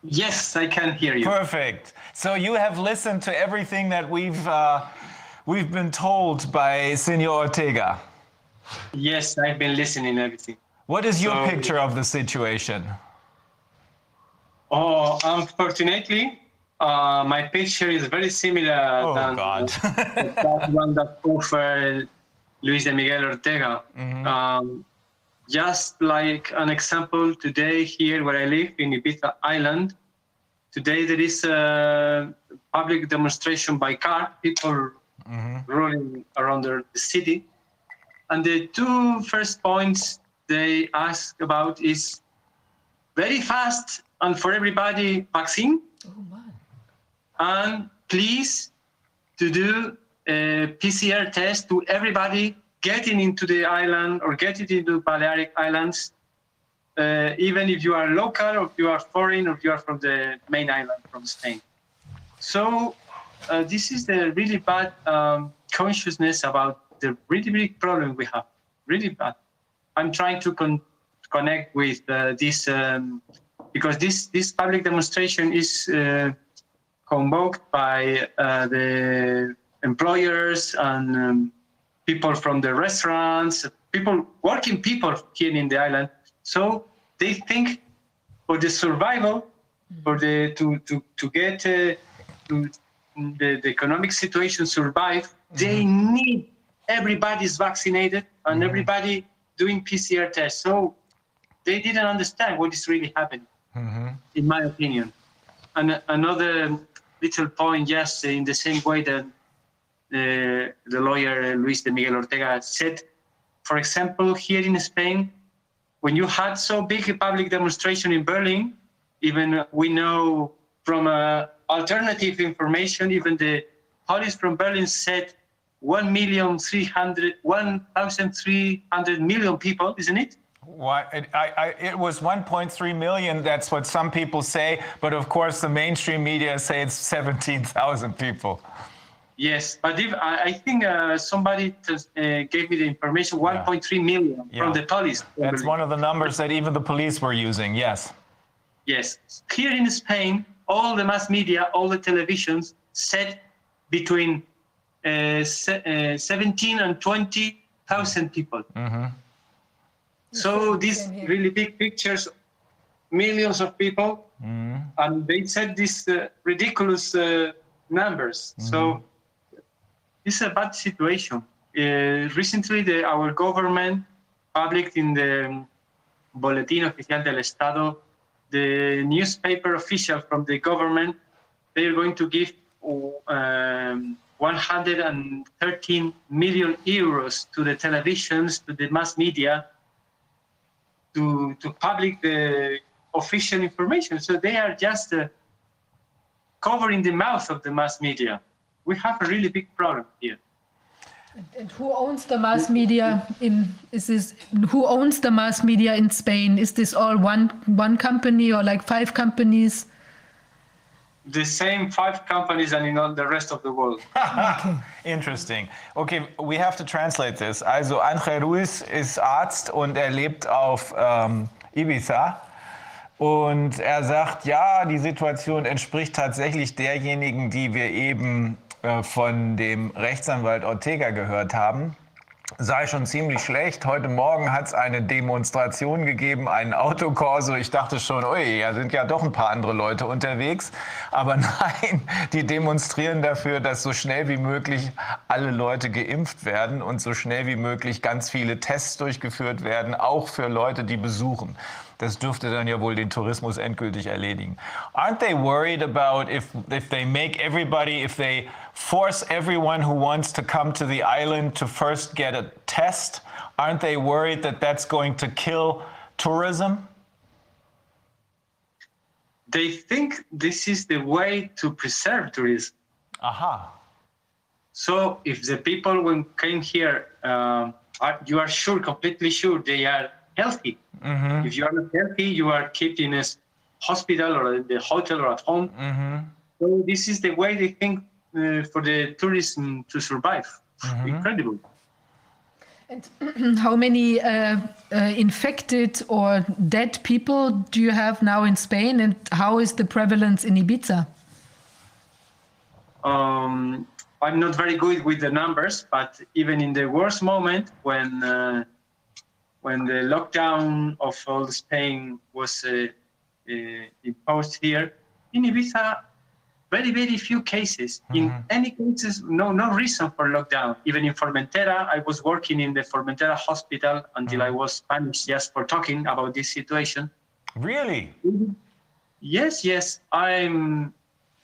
Yes, I can hear you. Perfect. So you have listened to everything that we've uh, we've been told by Senor Ortega. Yes, I've been listening everything. What is your so, picture of the situation? Oh, unfortunately, uh, my picture is very similar oh, than God. that one that offered Luis de Miguel Ortega. Mm-hmm. Um, just like an example, today here where I live in Ibiza Island, today there is a public demonstration by car, people mm-hmm. rolling around the city. And the two first points they ask about is very fast and for everybody vaccine. Oh, and please to do a PCR test to everybody getting into the island or getting into the Balearic Islands, uh, even if you are local or if you are foreign or if you are from the main island from Spain. So uh, this is the really bad um, consciousness about the really big problem we have. Really bad. I'm trying to con- connect with uh, this um, because this this public demonstration is uh, convoked by uh, the employers and um, people from the restaurants, people, working people here in the island. So they think for the survival, for the to to to get uh, to the, the economic situation survive, mm-hmm. they need everybody's vaccinated and mm-hmm. everybody doing PCR tests. So they didn't understand what is really happening, mm-hmm. in my opinion. And another little point, yes, in the same way that the, the lawyer Luis de Miguel Ortega said, for example, here in Spain, when you had so big a public demonstration in Berlin, even we know from uh, alternative information, even the police from Berlin said 1 million 300, 1,300 million people, isn't it? Why, it, I, I, it was 1.3 million. That's what some people say, but of course the mainstream media say it's 17,000 people. Yes, but if I, I think uh, somebody t- uh, gave me the information 1.3 million Yeah. from the police. That's one of the numbers that even the police were using. Yes. Yes. Here in Spain, all the mass media, all the televisions said between uh, se- uh, 17 and 20,000 people. So these really big pictures, millions of people, and they said these uh, ridiculous uh, numbers. So it's a bad situation. Uh, recently, the, our government published in the Boletín Oficial del Estado the newspaper official from the government, they are going to give um, 113 million euros to the televisions, to the mass media, to, to public the official information. So they are just uh, covering the mouth of the mass media. We have a really big problem here. And who owns the mass media in is this who owns the mass media in Spain? Is this all one one company or like five companies? The same five companies and in all the rest of the world. Interesting. Okay, we have to translate this. Also Angel Ruiz ist Arzt und er lebt auf ähm, Ibiza. Und er sagt, ja, die Situation entspricht tatsächlich derjenigen, die wir eben äh, von dem Rechtsanwalt Ortega gehört haben. Sei schon ziemlich schlecht. Heute Morgen hat es eine Demonstration gegeben, einen Autokorso. Ich dachte schon, ui, da sind ja doch ein paar andere Leute unterwegs. Aber nein, die demonstrieren dafür, dass so schnell wie möglich alle Leute geimpft werden und so schnell wie möglich ganz viele Tests durchgeführt werden, auch für Leute, die besuchen. Das dürfte dann ja wohl den Tourismus endgültig erledigen. Aren't they worried about if, if they make everybody, if they force everyone who wants to come to the island to first get a test? Aren't they worried that that's going to kill tourism? They think this is the way to preserve tourism. Aha. So if the people when came here, um, are, you are sure, completely sure they are healthy. If you are not healthy, you are kept in a hospital or in the hotel or at home. So this is the way they think uh, for the tourism to survive. Incredible. And how many uh, uh, infected or dead people do you have now in Spain, and how is the prevalence in Ibiza? Um, I'm not very good with the numbers, but even in the worst moment, when uh, when the lockdown of all Spain was uh, uh, imposed here in Ibiza, very very few cases. In any cases, no no reason for lockdown. Even in Formentera, I was working in the Formentera hospital until I was punished just for talking about this situation. Really? Yes, yes. I'm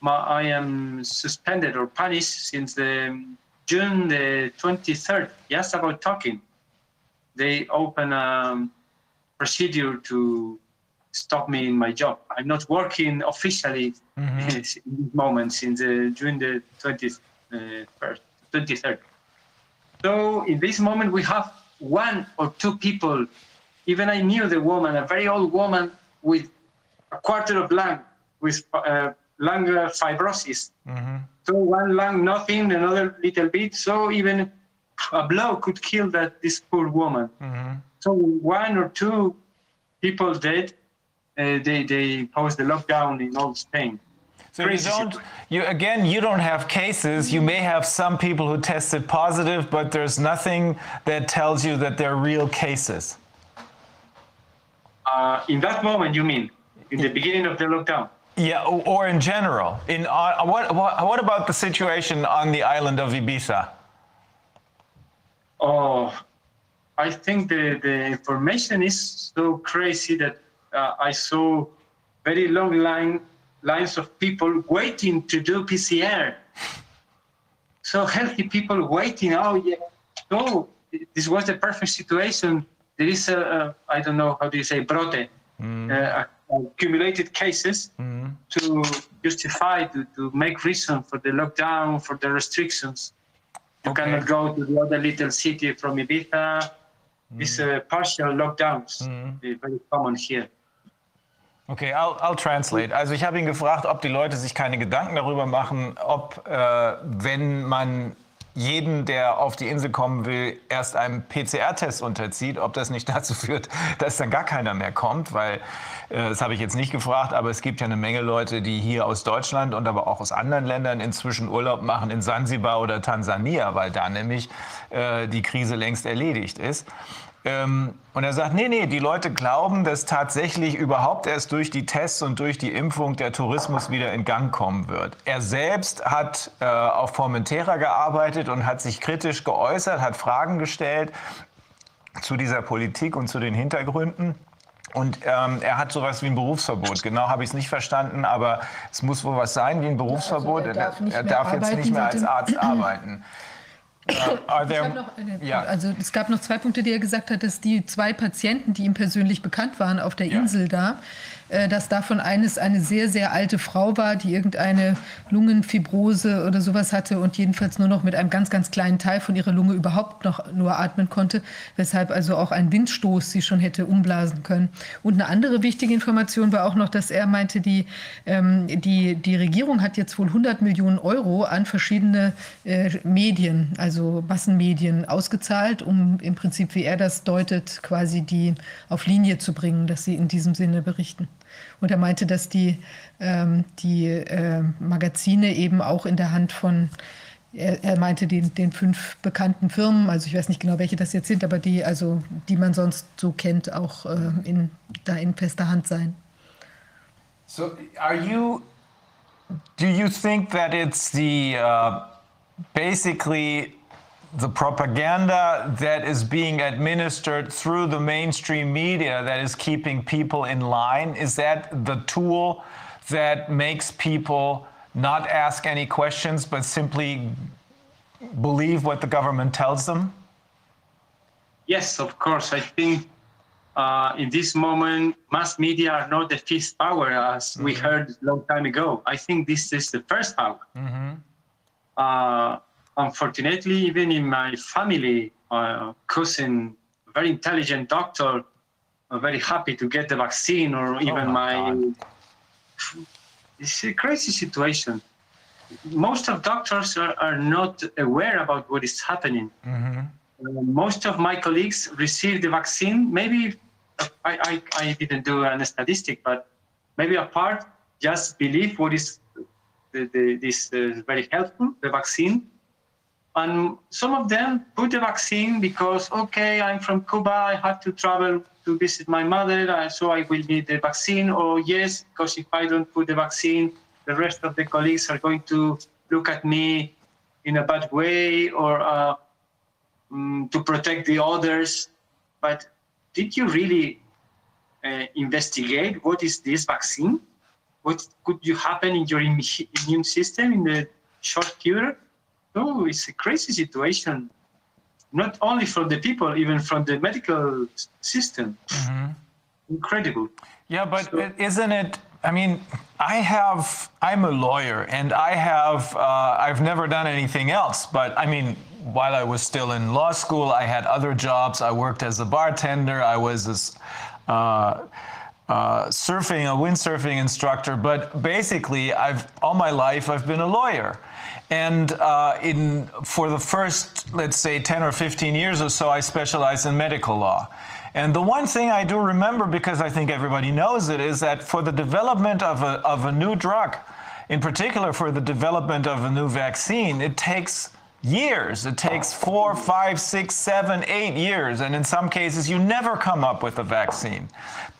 my, I am suspended or punished since the June the 23rd. Just about talking, they open a procedure to stop me in my job. I'm not working officially in this moment since uh, June the 20th, uh, first, 23rd. So in this moment, we have one or two people. Even I knew the woman, a very old woman with a quarter of lung with uh, lung fibrosis. So one lung nothing, another little bit. So even a blow could kill that this poor woman. So one or two people dead. Uh, they they posed the lockdown in all Spain. So you don't, you again, you don't have cases. You may have some people who tested positive, but there's nothing that tells you that they're real cases. Uh, in that moment, you mean in the beginning of the lockdown? Yeah, or in general. In uh, what, what what about the situation on the island of Ibiza? Oh, I think the, the information is so crazy that uh, I saw very long line lines of people waiting to do PCR. So healthy people waiting. Oh yeah. So this was the perfect situation. There is a, a I don't know how do you say brote, uh, accumulated cases to justify to, to make reason for the lockdown for the restrictions. You Okay. cannot go to the other little city from Ibiza. These uh, partial lockdowns, uh, very common here. Okay, I'll, I'll translate. Also ich habe ihn gefragt, ob die Leute sich keine Gedanken darüber machen, ob äh, wenn man jeden, der auf die Insel kommen will, erst einem PCR-Test unterzieht, ob das nicht dazu führt, dass dann gar keiner mehr kommt, weil das habe ich jetzt nicht gefragt, aber es gibt ja eine Menge Leute, die hier aus Deutschland und aber auch aus anderen Ländern inzwischen Urlaub machen in Sansibar oder Tansania, weil da nämlich äh, die Krise längst erledigt ist. Ähm, und er sagt, nee, nee, die Leute glauben, dass tatsächlich überhaupt erst durch die Tests und durch die Impfung der Tourismus wieder in Gang kommen wird. Er selbst hat äh, auf Formentera gearbeitet und hat sich kritisch geäußert, hat Fragen gestellt zu dieser Politik und zu den Hintergründen. Und ähm, er hat sowas wie ein Berufsverbot. Genau habe ich es nicht verstanden, aber es muss wohl was sein wie ein Berufsverbot. Also er darf, er darf jetzt nicht mehr als Arzt arbeiten. There, ja. Also es gab noch zwei Punkte, die er gesagt hat, dass die zwei Patienten, die ihm persönlich bekannt waren auf der Insel ja. da, äh, dass davon eines eine sehr, sehr alte Frau war, die irgendeine Lungenfibrose oder sowas hatte und jedenfalls nur noch mit einem ganz, ganz kleinen Teil von ihrer Lunge überhaupt noch nur atmen konnte, weshalb also auch ein Windstoß sie schon hätte umblasen können. Und eine andere wichtige Information war auch noch, dass er meinte, die, ähm, die, die Regierung hat jetzt wohl 100 Millionen Euro an verschiedene äh, Medien, also Massenmedien ausgezahlt, um im Prinzip, wie er das deutet, quasi die auf Linie zu bringen, dass sie in diesem Sinne berichten. Und er meinte, dass die, ähm, die äh, Magazine eben auch in der Hand von, er, er meinte den, den fünf bekannten Firmen, also ich weiß nicht genau, welche das jetzt sind, aber die, also, die man sonst so kennt, auch äh, in, da in fester Hand seien. So, are you, do you think that it's the, uh, basically the propaganda that is being administered through the mainstream media that is keeping people in line? Is that the tool that makes people not ask any questions but simply believe what the government tells them? Yes, of course. I think uh, in this moment, mass media are not the fifth power as mm -hmm. we mm-hmm. heard a long time ago. I think this is the first power. Mm -hmm. uh, unfortunately, even in my family, uh, cousin, very intelligent doctor, uh, very happy to get the vaccine, or oh even oh my. my it's a crazy situation. Most of doctors are, are not aware about what is happening. Mm-hmm. Uh, most of my colleagues received the vaccine. Maybe I, I, I didn't do a statistic, but maybe a part just believe what is the, the, this uh, very helpful, the vaccine, and some of them put the vaccine because, okay, I'm from Cuba, I have to travel to visit my mother, uh, so I will need the vaccine. Or yes, because if I don't put the vaccine, the rest of the colleagues are going to look at me in a bad way or uh, um, to protect the others. But did you really uh, investigate what is this vaccine? What could you happen in your immune system in the short period? No, it's a crazy situation, not only from the people, even from the medical system. Mm-hmm. Incredible. Yeah, but so, isn't it? I mean, I have. I'm a lawyer, and I have. Uh, I've never done anything else. But I mean, while I was still in law school, I had other jobs. I worked as a bartender. I was this. Uh, uh, surfing, a windsurfing instructor, but basically, I've all my life I've been a lawyer, and uh, in for the first let's say 10 or 15 years or so, I specialized in medical law. And the one thing I do remember, because I think everybody knows it, is that for the development of a, of a new drug, in particular for the development of a new vaccine, it takes years. It takes four, five, six, seven, eight years. And in some cases, you never come up with a vaccine.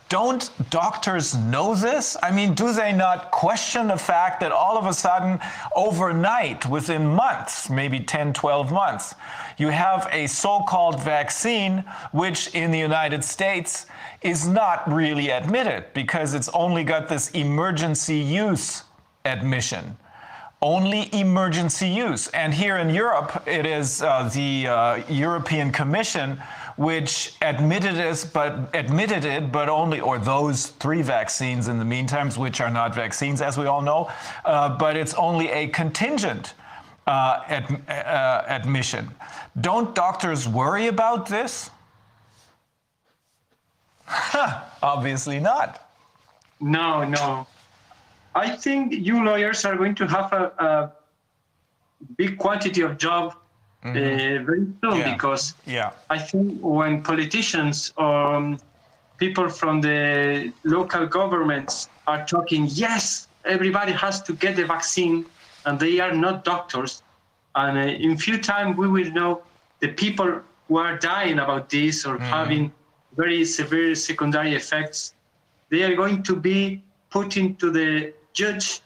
Don't doctors know this? I mean, do they not question the fact that all of a sudden, overnight, within months, maybe 10, 12 months, you have a so called vaccine, which in the United States is not really admitted because it's only got this emergency use admission only emergency use. And here in Europe, it is uh, the uh, European Commission which admitted it, but admitted it, but only, or those three vaccines in the meantime, which are not vaccines, as we all know, uh, but it's only a contingent uh, ad, uh, admission. Don't doctors worry about this? Obviously not. No, no. I think you lawyers are going to have a, a big quantity of job mm -hmm. uh, very soon yeah. because yeah. I think when politicians or um, people from the local governments are talking, yes, everybody has to get the vaccine, and they are not doctors. And uh, in few time, we will know the people who are dying about this or mm -hmm. having very severe secondary effects. They are going to be put into the judge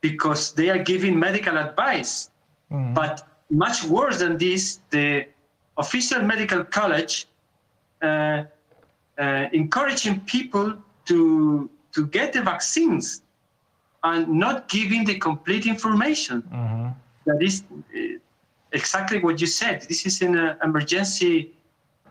because they are giving medical advice. Mm -hmm. But much worse than this, the official medical college uh, uh, encouraging people to to get the vaccines and not giving the complete information. Mm-hmm. That is uh, exactly what you said. This is an emergency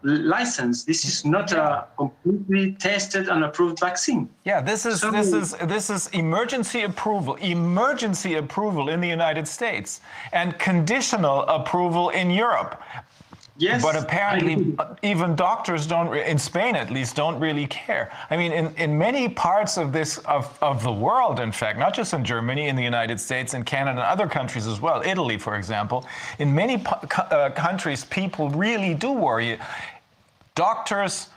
license. This is not a completely tested and approved vaccine. Yeah, this is so, this is this is emergency approval, emergency approval in the United States, and conditional approval in Europe. Yes. But apparently, even doctors don't, in Spain at least, don't really care. I mean, in, in many parts of this, of, of the world, in fact, not just in Germany, in the United States, in Canada, and other countries as well, Italy, for example, in many uh, countries, people really do worry. Doctors,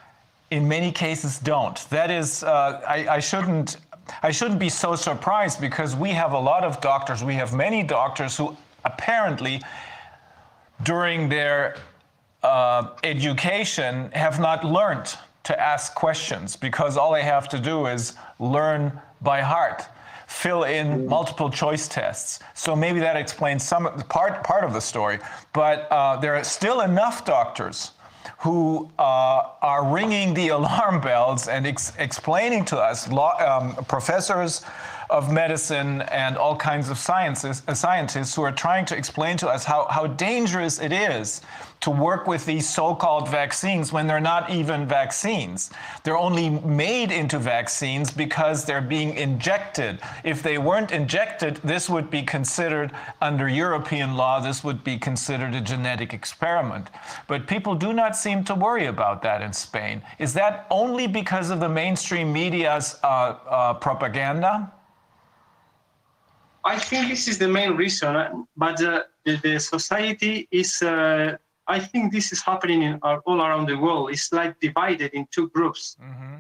in many cases, don't. That is, uh, I, I shouldn't. I shouldn't be so surprised because we have a lot of doctors. We have many doctors who apparently, during their uh, education have not learned to ask questions because all they have to do is learn by heart fill in multiple choice tests. So maybe that explains some part part of the story. But uh, there are still enough doctors who uh, are ringing the alarm bells and ex explaining to us, law, um, professors of medicine and all kinds of sciences, uh, scientists who are trying to explain to us how, how dangerous it is to work with these so-called vaccines when they're not even vaccines. They're only made into vaccines because they're being injected. If they weren't injected, this would be considered under European law, this would be considered a genetic experiment. But people do not seem to worry about that in Spain. Is that only because of the mainstream media's uh, uh, propaganda? I think this is the main reason, but uh, the, the, society is uh, I think this is happening in, uh, all around the world. It's like divided in two groups. Mm-hmm.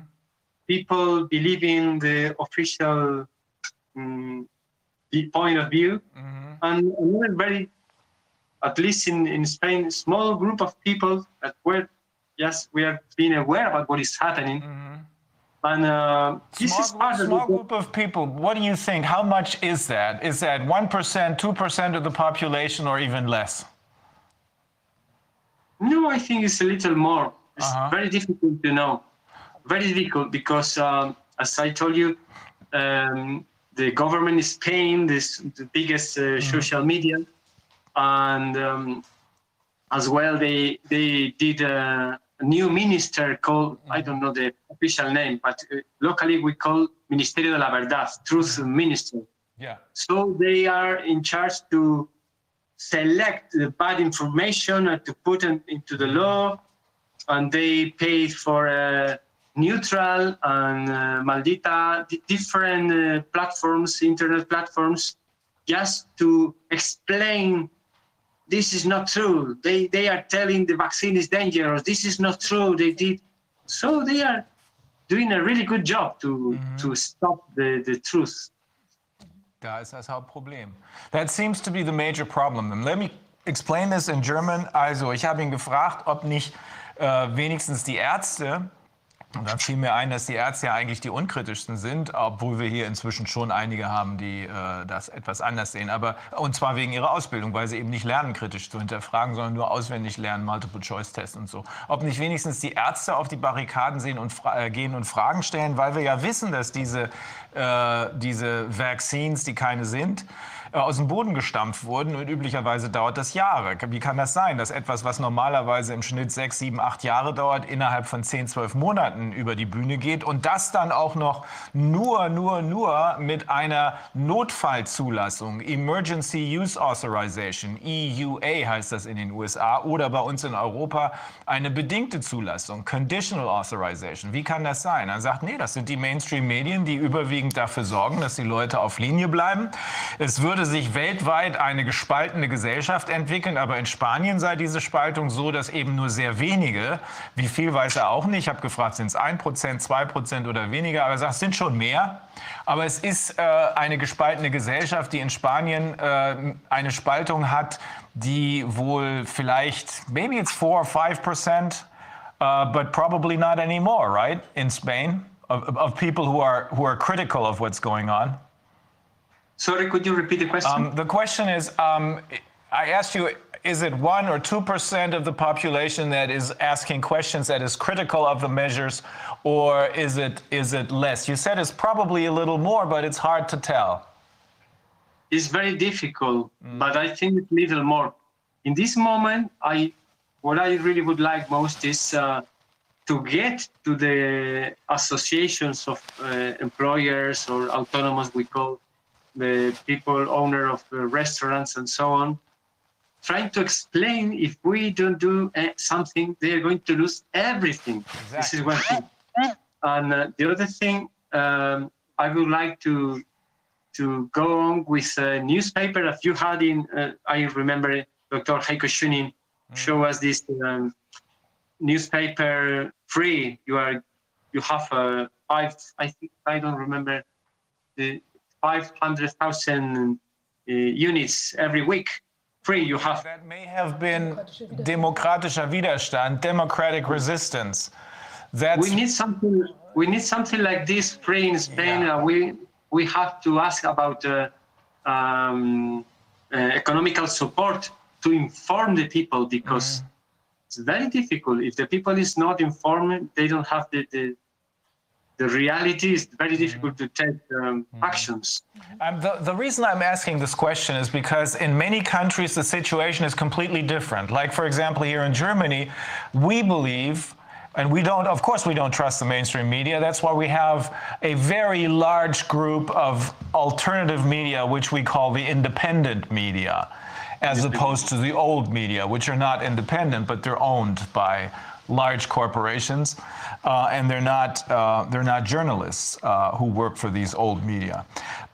People believing the official um, the point of view, mm-hmm. and another very, at least in, in Spain, small group of people that were, yes, we are being aware about what is happening. Mm-hmm. And uh, this small, is part small of group of people. What do you think? How much is that? Is that one percent, two percent of the population, or even less? No, I think it's a little more. It's uh-huh. very difficult to know. Very difficult because, um, as I told you, um, the government is paying this the biggest uh, mm-hmm. social media, and um, as well they they did a new minister called mm-hmm. I don't know the official name, but uh, locally we call Ministerio de la Verdad, Truth mm-hmm. Minister. Yeah. So they are in charge to select the bad information and to put it into the law, and they pay for a neutral and uh, maldita different uh, platforms, internet platforms, just to explain this is not true. They they are telling the vaccine is dangerous. This is not true. They did so. They are doing a really good job to mm-hmm. to stop the the truth. Da ist das Hauptproblem. That seems to be the major problem. And let me explain this in German. Also, ich habe ihn gefragt, ob nicht äh, wenigstens die Ärzte und dann fiel mir ein, dass die Ärzte ja eigentlich die unkritischsten sind, obwohl wir hier inzwischen schon einige haben, die äh, das etwas anders sehen. Aber und zwar wegen ihrer Ausbildung, weil sie eben nicht lernen, kritisch zu hinterfragen, sondern nur auswendig lernen, Multiple-Choice-Tests und so. Ob nicht wenigstens die Ärzte auf die Barrikaden sehen und äh, gehen und Fragen stellen, weil wir ja wissen, dass diese, äh, diese Vaccines, die keine sind, aus dem Boden gestampft wurden und üblicherweise dauert das Jahre. Wie kann das sein, dass etwas, was normalerweise im Schnitt sechs, sieben, acht Jahre dauert, innerhalb von zehn, zwölf Monaten über die Bühne geht und das dann auch noch nur, nur, nur mit einer Notfallzulassung, Emergency Use Authorization, EUA heißt das in den USA oder bei uns in Europa eine bedingte Zulassung, Conditional Authorization. Wie kann das sein? Er sagt, nee, das sind die Mainstream-Medien, die überwiegend dafür sorgen, dass die Leute auf Linie bleiben. Es würde sich weltweit eine gespaltene Gesellschaft entwickeln, aber in Spanien sei diese Spaltung so, dass eben nur sehr wenige, wie viel weiß er auch nicht, ich habe gefragt, sind es 1%, 2% oder weniger, aber er sagt, es sind schon mehr. Aber es ist äh, eine gespaltene Gesellschaft, die in Spanien äh, eine Spaltung hat, die wohl vielleicht, maybe it's 4 or 5%, uh, but probably not anymore, right, in Spain, of, of people who are, who are critical of what's going on. Sorry, could you repeat the question? Um, the question is, um, I asked you, is it one or two percent of the population that is asking questions that is critical of the measures, or is it is it less? You said it's probably a little more, but it's hard to tell. It's very difficult, mm. but I think it's little more. In this moment, I what I really would like most is uh, to get to the associations of uh, employers or autonomous, we call the people owner of the restaurants and so on, trying to explain if we don't do uh, something, they are going to lose everything. Exactly. This is one thing. And uh, the other thing, um, I would like to to go on with a newspaper that you had in. Uh, I remember Dr. Heiko Schunin mm. show us this um, newspaper free. You are you have a five. I think I don't remember the 500,000 uh, units every week. Free you have. That may have been demokratischer Widerstand, democratic resistance. That's we need something. We need something like this free in Spain. Yeah. Uh, we we have to ask about uh, um, uh, economical support to inform the people because mm. it's very difficult. If the people is not informed, they don't have the, the the reality is very difficult to take um, mm-hmm. actions. Um, the, the reason I'm asking this question is because in many countries the situation is completely different. Like, for example, here in Germany, we believe and we don't, of course, we don't trust the mainstream media. That's why we have a very large group of alternative media, which we call the independent media, as opposed to the old media, which are not independent, but they're owned by large corporations, uh, and they're not uh, they're not journalists uh, who work for these old media.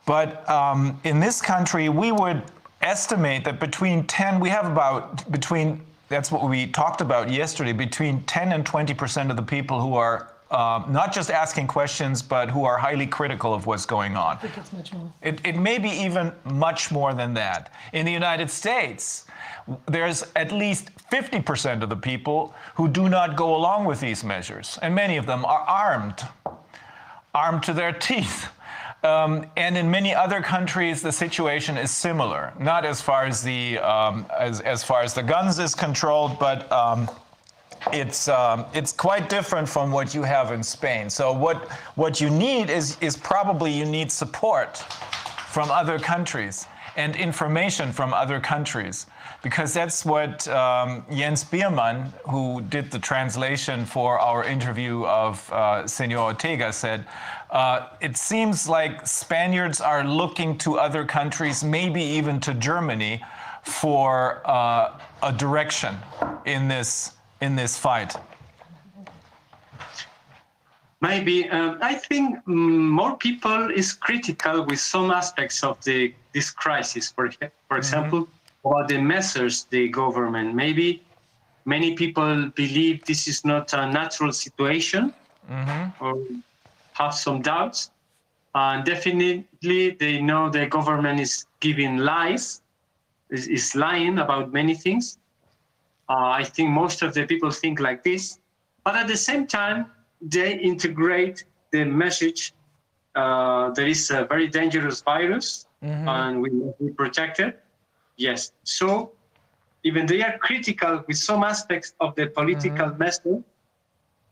But um, in this country, we would estimate that between 10, we have about between that's what we talked about yesterday, between 10 and 20 percent of the people who are uh, not just asking questions, but who are highly critical of what's going on. I think it's much more. It, it may be even much more than that. In the United States, there's at least 50% of the people who do not go along with these measures, and many of them are armed, armed to their teeth. Um, and in many other countries, the situation is similar. Not as far as the um, as, as far as the guns is controlled, but um, it's um, it's quite different from what you have in Spain. So what what you need is is probably you need support from other countries and information from other countries because that's what um, Jens Biermann, who did the translation for our interview of uh, Senor Ortega, said. Uh, it seems like Spaniards are looking to other countries, maybe even to Germany, for uh, a direction in this in this fight. Maybe um, I think um, more people is critical with some aspects of the this crisis. For for mm-hmm. example, about the measures the government. Maybe many people believe this is not a natural situation, mm-hmm. or have some doubts. And definitely, they know the government is giving lies, is, is lying about many things. Uh, I think most of the people think like this, but at the same time, they integrate the message uh, there is a very dangerous virus mm-hmm. and we must be protected. Yes. So even they are critical with some aspects of the political mm-hmm. message,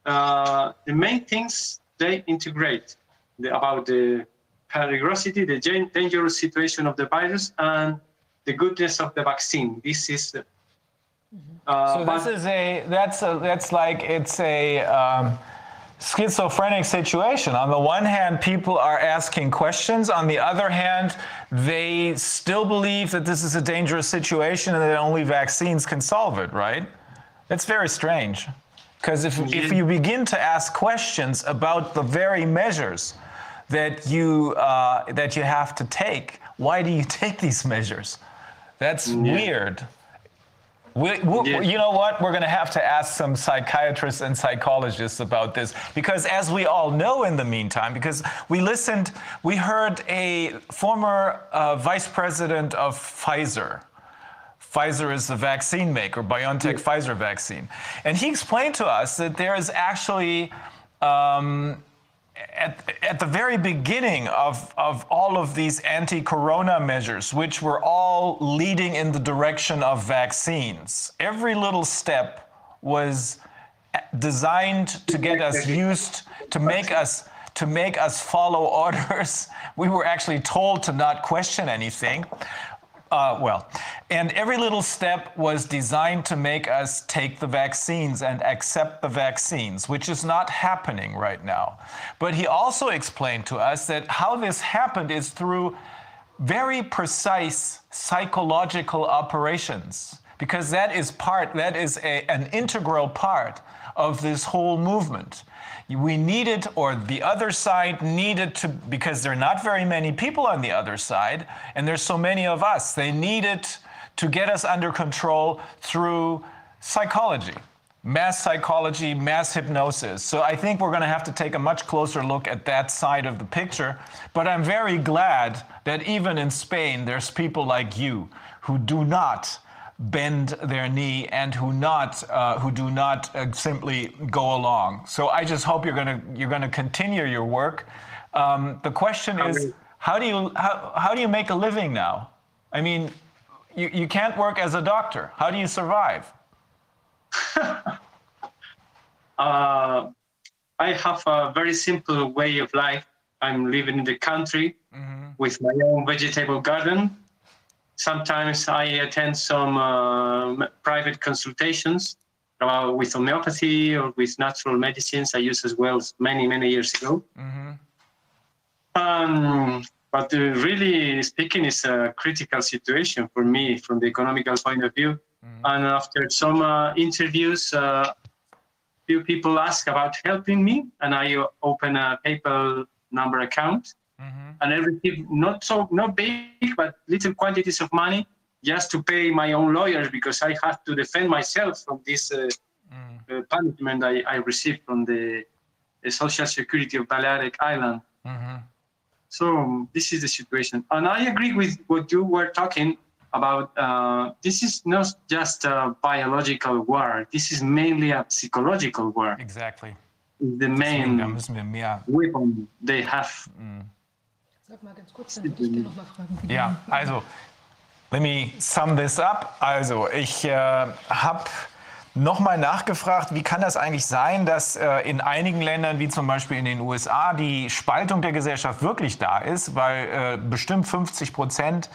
uh, the main things they integrate the, about the periglosity, the dangerous situation of the virus, and the goodness of the vaccine. This is. Uh, so this is a that's a, that's like it's a. Um, schizophrenic situation. On the one hand, people are asking questions. On the other hand, they still believe that this is a dangerous situation and that only vaccines can solve it, right? That's very strange. Because if, if you begin to ask questions about the very measures that you, uh, that you have to take, why do you take these measures? That's yeah. weird. We, we, yeah. You know what? We're going to have to ask some psychiatrists and psychologists about this because, as we all know, in the meantime, because we listened, we heard a former uh, vice president of Pfizer. Pfizer is the vaccine maker, BioNTech yeah. Pfizer vaccine. And he explained to us that there is actually um, at, at the very beginning of, of all of these anti corona measures, which were all leading in the direction of vaccines, every little step was designed to get us used to make us to make us follow orders. We were actually told to not question anything. Uh, well, and every little step was designed to make us take the vaccines and accept the vaccines, which is not happening right now. But he also explained to us that how this happened is through very precise psychological operations, because that is part, that is a, an integral part of this whole movement we needed, or the other side needed to, because there are not very many people on the other side, and there's so many of us, they needed to get us under control through psychology, mass psychology, mass hypnosis. So I think we're going to have to take a much closer look at that side of the picture. But I'm very glad that even in Spain, there's people like you who do not bend their knee and who not uh, who do not uh, simply go along. So I just hope you're gonna you're gonna continue your work. Um, the question is, how do you how, how do you make a living now? I mean, you, you can't work as a doctor. How do you survive? uh, I have a very simple way of life. I'm living in the country mm-hmm. with my own vegetable garden Sometimes I attend some uh, private consultations uh, with homeopathy or with natural medicines I used as well many, many years ago. Mm-hmm. Um, but uh, really speaking, it's a critical situation for me from the economical point of view. Mm-hmm. And after some uh, interviews, uh, few people ask about helping me, and I open a PayPal number account mm-hmm. and I received not so not big but little quantities of money just to pay my own lawyers because I had to defend myself from this uh, mm. uh, punishment I, I, received from the, the, Social Security of Balearic Island. Mm-hmm. So um, this is the situation, and I agree with what you were talking about. Uh, this is not just a biological war. This is mainly a psychological war. Exactly. The main weapon they have. Mm. Sag mal ganz kurz, dann ich dir noch mal fragen. Ja, also, let me sum this up. Also, ich äh, habe nochmal nachgefragt, wie kann das eigentlich sein, dass äh, in einigen Ländern, wie zum Beispiel in den USA, die Spaltung der Gesellschaft wirklich da ist, weil äh, bestimmt 50 Prozent,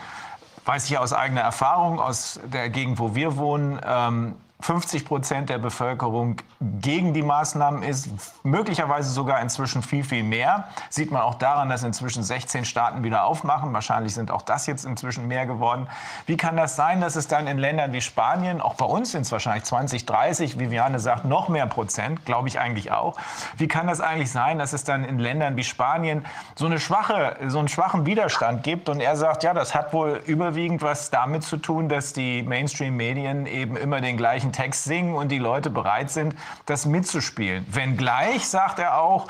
weiß ich aus eigener Erfahrung, aus der Gegend, wo wir wohnen, ähm, 50 Prozent der Bevölkerung gegen die Maßnahmen ist, möglicherweise sogar inzwischen viel, viel mehr. Sieht man auch daran, dass inzwischen 16 Staaten wieder aufmachen. Wahrscheinlich sind auch das jetzt inzwischen mehr geworden. Wie kann das sein, dass es dann in Ländern wie Spanien, auch bei uns sind es wahrscheinlich 20, 30, Viviane sagt, noch mehr Prozent, glaube ich eigentlich auch. Wie kann das eigentlich sein, dass es dann in Ländern wie Spanien so, eine schwache, so einen schwachen Widerstand gibt? Und er sagt, ja, das hat wohl überwiegend was damit zu tun, dass die Mainstream-Medien eben immer den gleichen Text singen und die Leute bereit sind, das mitzuspielen. Wenngleich, sagt er auch,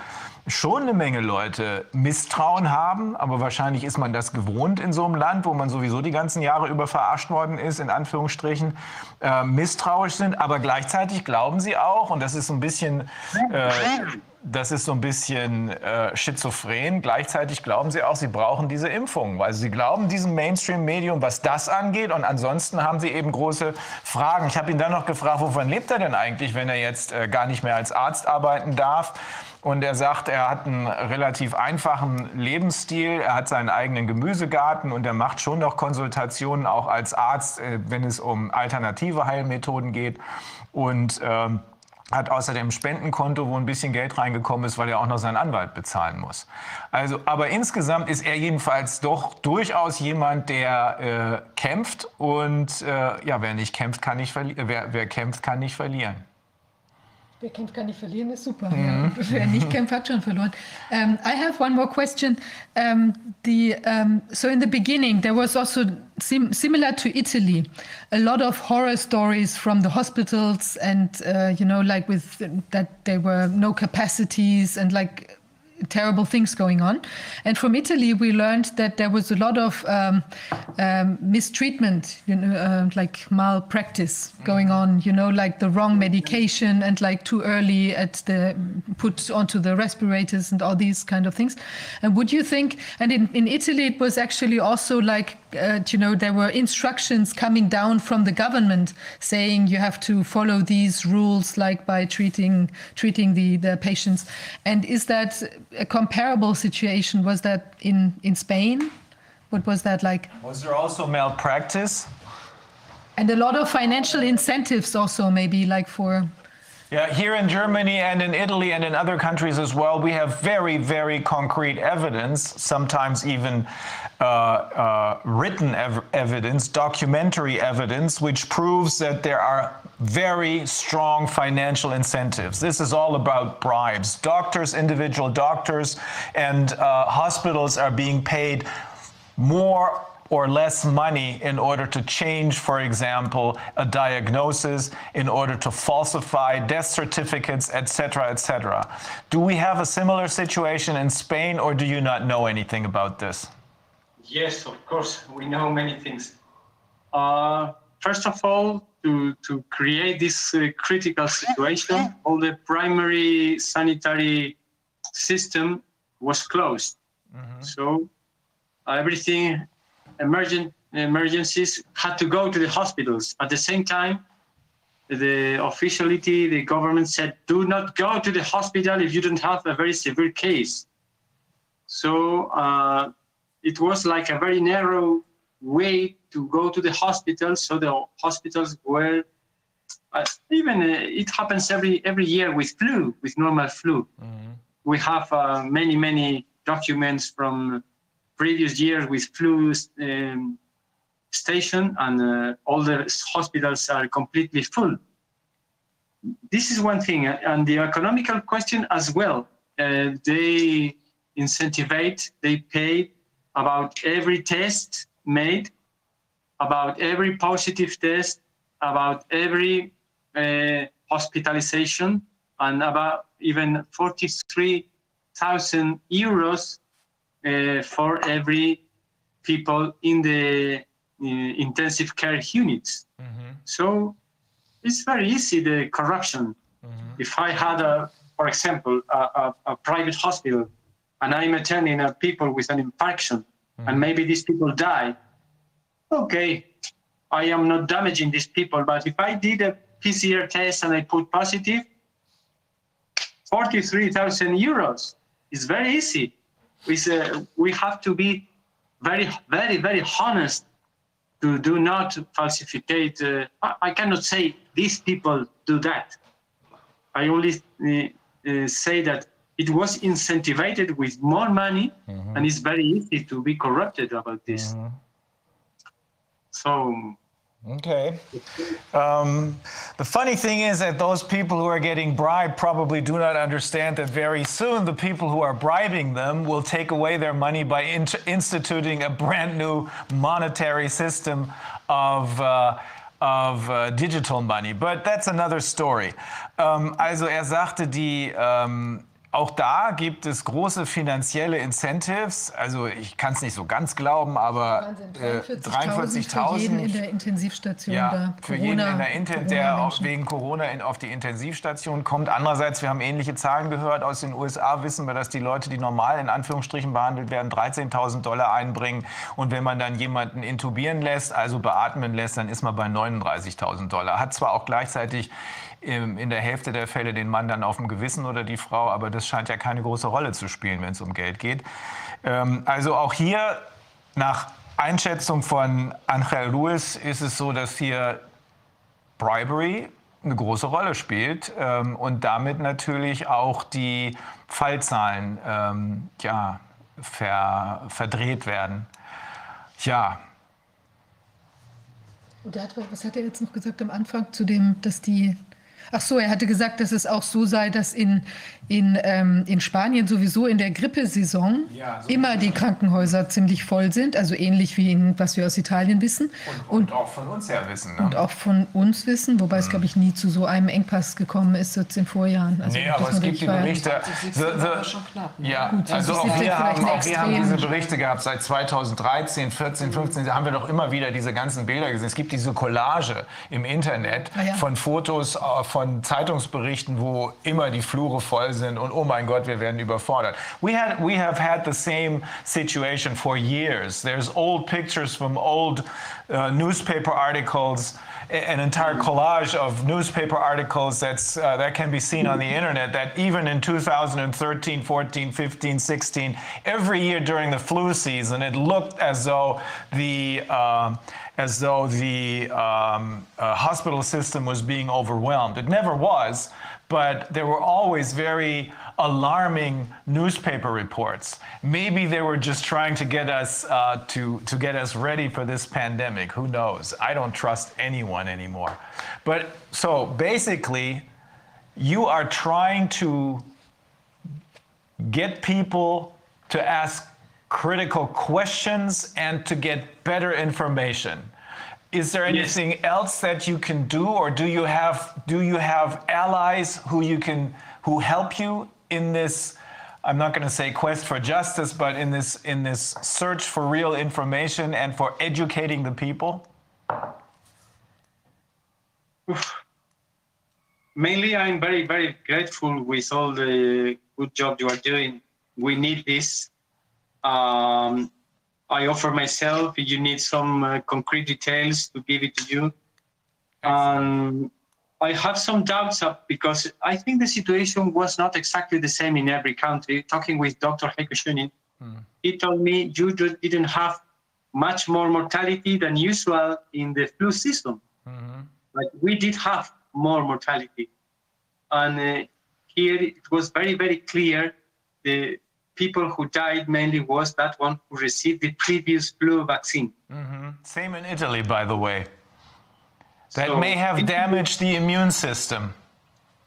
schon eine Menge Leute Misstrauen haben, aber wahrscheinlich ist man das gewohnt in so einem Land, wo man sowieso die ganzen Jahre über verarscht worden ist, in Anführungsstrichen, äh, misstrauisch sind, aber gleichzeitig glauben sie auch, und das ist so ein bisschen äh, das ist so ein bisschen äh, schizophren. Gleichzeitig glauben sie auch, sie brauchen diese Impfung, weil sie glauben diesem Mainstream-Medium, was das angeht. Und ansonsten haben sie eben große Fragen. Ich habe ihn dann noch gefragt, wovon lebt er denn eigentlich, wenn er jetzt äh, gar nicht mehr als Arzt arbeiten darf? Und er sagt, er hat einen relativ einfachen Lebensstil, er hat seinen eigenen Gemüsegarten und er macht schon noch Konsultationen auch als Arzt, äh, wenn es um alternative Heilmethoden geht. Und ähm, hat außerdem ein Spendenkonto, wo ein bisschen Geld reingekommen ist, weil er auch noch seinen Anwalt bezahlen muss. Also, aber insgesamt ist er jedenfalls doch durchaus jemand, der äh, kämpft und äh, ja, wer nicht kämpft, kann nicht. Wer, wer kämpft, kann nicht verlieren. Wer kämpft, kann nicht verlieren, ist super. Mhm. Wer nicht kämpft, hat schon verloren. Um, I have one more question. Um, the, um, so in the beginning, there was also sim similar to Italy, a lot of horror stories from the hospitals and, uh, you know, like with that there were no capacities and like terrible things going on. And from Italy, we learned that there was a lot of um, um, mistreatment, you know, uh, like malpractice going on, you know, like the wrong medication and like too early at the put onto the respirators and all these kind of things. And would you think, and in, in Italy, it was actually also like uh, you know, there were instructions coming down from the government saying you have to follow these rules, like by treating treating the the patients. And is that a comparable situation? Was that in in Spain? What was that like? Was there also malpractice? And a lot of financial incentives, also maybe like for. Yeah, here in Germany and in Italy and in other countries as well, we have very, very concrete evidence, sometimes even uh, uh, written ev evidence, documentary evidence, which proves that there are very strong financial incentives. This is all about bribes. Doctors, individual doctors, and uh, hospitals are being paid more or less money in order to change, for example, a diagnosis, in order to falsify death certificates, etc., etc. Do we have a similar situation in Spain, or do you not know anything about this? Yes, of course, we know many things. Uh, first of all, to, to create this uh, critical situation, all the primary sanitary system was closed. Mm-hmm. So uh, everything, emergent emergencies had to go to the hospitals. At the same time, the officiality, the government said, do not go to the hospital if you don't have a very severe case. So uh, it was like a very narrow way to go to the hospital. So the hospitals were uh, even uh, it happens every every year with flu, with normal flu. Mm-hmm. We have uh, many many documents from previous years with flu um, station, and uh, all the hospitals are completely full. This is one thing, and the economical question as well. Uh, they incentivize, they pay about every test made, about every positive test, about every uh, hospitalization, and about even 43,000 euros uh, for every people in the uh, intensive care units. Mm-hmm. So it's very easy, the corruption. Mm-hmm. If I had, a, for example, a, a, a private hospital and I'm attending a people with an infarction, mm-hmm. and maybe these people die. Okay, I am not damaging these people, but if I did a PCR test and I put positive, 43,000 euros is very easy. We, uh, we have to be very, very, very honest to do not falsificate. Uh, I, I, cannot say these people do that. I only uh, uh say that it was incentivized with more money mm-hmm. and it's very easy to be corrupted about this mm-hmm. so Okay. Um, the funny thing is that those people who are getting bribed probably do not understand that very soon the people who are bribing them will take away their money by in- instituting a brand new monetary system of. Uh, of uh, digital money, but that's another story. Um, also er sagte, die ähm, auch da gibt es große finanzielle Incentives. Also ich kann es nicht so ganz glauben, aber 43.000 äh, 43 für jeden in der Intensivstation. Ja, für Corona, jeden in der Inten der auch wegen Corona in, auf die Intensivstation kommt. Andererseits, wir haben ähnliche Zahlen gehört aus den USA, wissen wir, dass die Leute, die normal in Anführungsstrichen behandelt werden, 13.000 Dollar einbringen. Und wenn man dann jemanden intubieren lässt, also beatmen lässt, dann ist man bei 39.000 Dollar. Hat zwar auch gleichzeitig in der Hälfte der Fälle den Mann dann auf dem Gewissen oder die Frau, aber das scheint ja keine große Rolle zu spielen, wenn es um Geld geht. Ähm, also auch hier nach Einschätzung von Angel Ruiz ist es so, dass hier Bribery eine große Rolle spielt ähm, und damit natürlich auch die Fallzahlen ähm, ja, ver, verdreht werden. Ja. Hat, was hat er jetzt noch gesagt am Anfang zu dem, dass die Ach so, er hatte gesagt, dass es auch so sei, dass in, in, ähm, in Spanien sowieso in der Grippesaison ja, so immer die Krankenhäuser ziemlich voll sind, also ähnlich wie in, was wir aus Italien wissen. Und, und, und auch von uns her wissen. Ne? Und auch von uns wissen, wobei mhm. es, glaube ich, nie zu so einem Engpass gekommen ist, jetzt in Vorjahren. Also, nee, aber es gibt die Berichte. So, so, ja, Gut, also auch wir, haben, auch wir haben diese Berichte gehabt seit 2013, 14, 15, da haben wir doch immer wieder diese ganzen Bilder gesehen. Es gibt diese Collage im Internet ah, ja. von Fotos, äh, von Zeitungsberichten, wo immer die Flure voll sind und oh mein Gott, wir werden überfordert. We had we have had the same situation for years. There's old pictures from old uh, newspaper articles an entire collage of newspaper articles that's, uh, that can be seen on the internet that even in 2013, 14, 15, 16, every year during the flu season, it looked as though the, uh, as though the um, uh, hospital system was being overwhelmed. It never was, but there were always very alarming newspaper reports. Maybe they were just trying to get us uh, to, to get us ready for this pandemic. Who knows? I don't trust anyone anymore. But so basically, you are trying to get people to ask critical questions and to get better information. Is there anything yes. else that you can do, or do you have do you have allies who you can who help you in this I'm not going to say quest for justice, but in this in this search for real information and for educating the people? Mainly, I'm very very grateful with all the good job you are doing. We need this. Um, I offer myself. If you need some uh, concrete details to give it to you. Um, I have some doubts up because I think the situation was not exactly the same in every country. Talking with Dr. Heiko mm. he told me you didn't have much more mortality than usual in the flu season. Mm-hmm. But we did have more mortality. And uh, here it was very, very clear the people who died mainly was that one who received the previous flu vaccine. Mm-hmm. Same in Italy, by the way. That so may have damaged the immune system.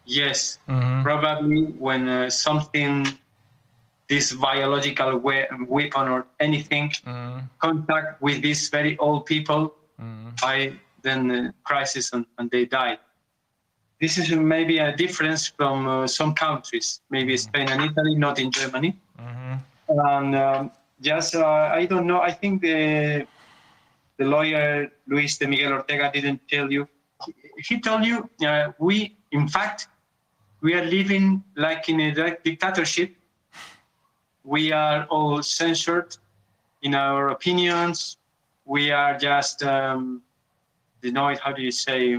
Yes, mm-hmm. probably when uh, something, this biological we- weapon or anything, mm-hmm. contact with these very old people, mm-hmm. I then uh, crisis and, and, they die. This is maybe a difference from uh, some countries, maybe mm-hmm. Spain and Italy, not in Germany. Mm-hmm. And um, just, uh, I don't know, I think the the lawyer Luis de Miguel Ortega didn't tell you. He told you uh, we, in fact, we are living like in a dictatorship. We are all censored in our opinions. We are just, um, know, how do you say,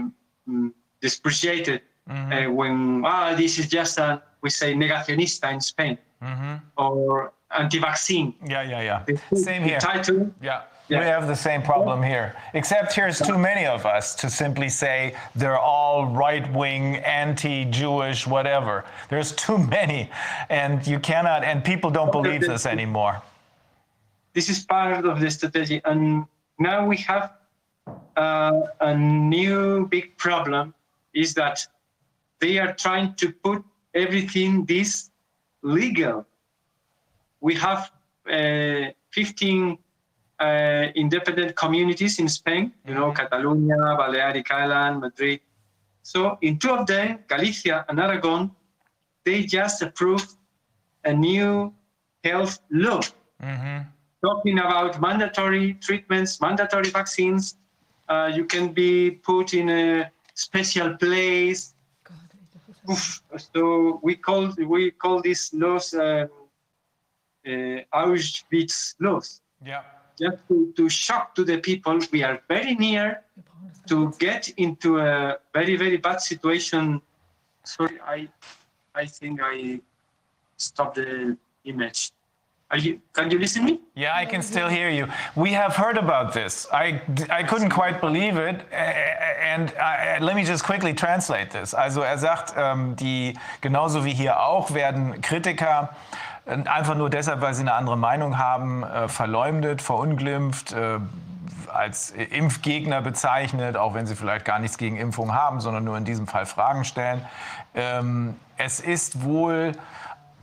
um, depreciated mm-hmm. uh, when ah, this is just a we say negacionista in Spain mm-hmm. or anti-vaccine. Yeah, yeah, yeah. The, Same here. Title, yeah yeah. We have the same problem here, except here's too many of us to simply say they're all right wing, anti Jewish, whatever. There's too many, and you cannot, and people don't believe this anymore. This is part of the strategy, and now we have uh, a new big problem is that they are trying to put everything this legal. We have uh, 15 uh, independent communities in Spain, you know, mm-hmm. Catalonia, Balearic Island, Madrid. So in two of them, Galicia and Aragon, they just approved a new health law mm-hmm. talking about mandatory treatments, mandatory vaccines. Uh, you can be put in a special place. Oof. So we call we call these laws uh, uh, Auschwitz laws. Yeah. Just to, to shock to the people, we are very near to get into a very very bad situation. Sorry, I I think I stopped the image. You, can you listen me? Yeah, I can still hear you. We have heard about this. I, I couldn't quite believe it. And I, let me just quickly translate this. Also er sagt, ähm, die, genauso wie hier auch, werden Kritiker äh, einfach nur deshalb, weil sie eine andere Meinung haben, äh, verleumdet, verunglimpft, äh, als Impfgegner bezeichnet, auch wenn sie vielleicht gar nichts gegen Impfung haben, sondern nur in diesem Fall Fragen stellen. Ähm, es ist wohl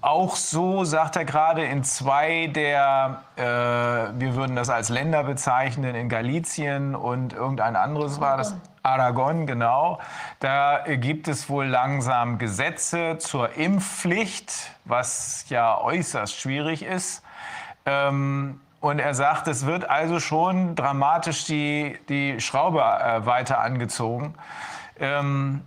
auch so, sagt er gerade, in zwei der, äh, wir würden das als Länder bezeichnen, in Galizien und irgendein anderes war das. Aragon, genau. Da gibt es wohl langsam Gesetze zur Impfpflicht, was ja äußerst schwierig ist. Ähm, und er sagt, es wird also schon dramatisch die, die Schraube äh, weiter angezogen. Ähm,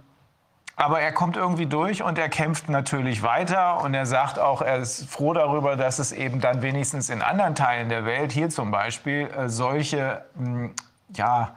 aber er kommt irgendwie durch und er kämpft natürlich weiter und er sagt auch, er ist froh darüber, dass es eben dann wenigstens in anderen Teilen der Welt, hier zum Beispiel, äh, solche, hm, ja,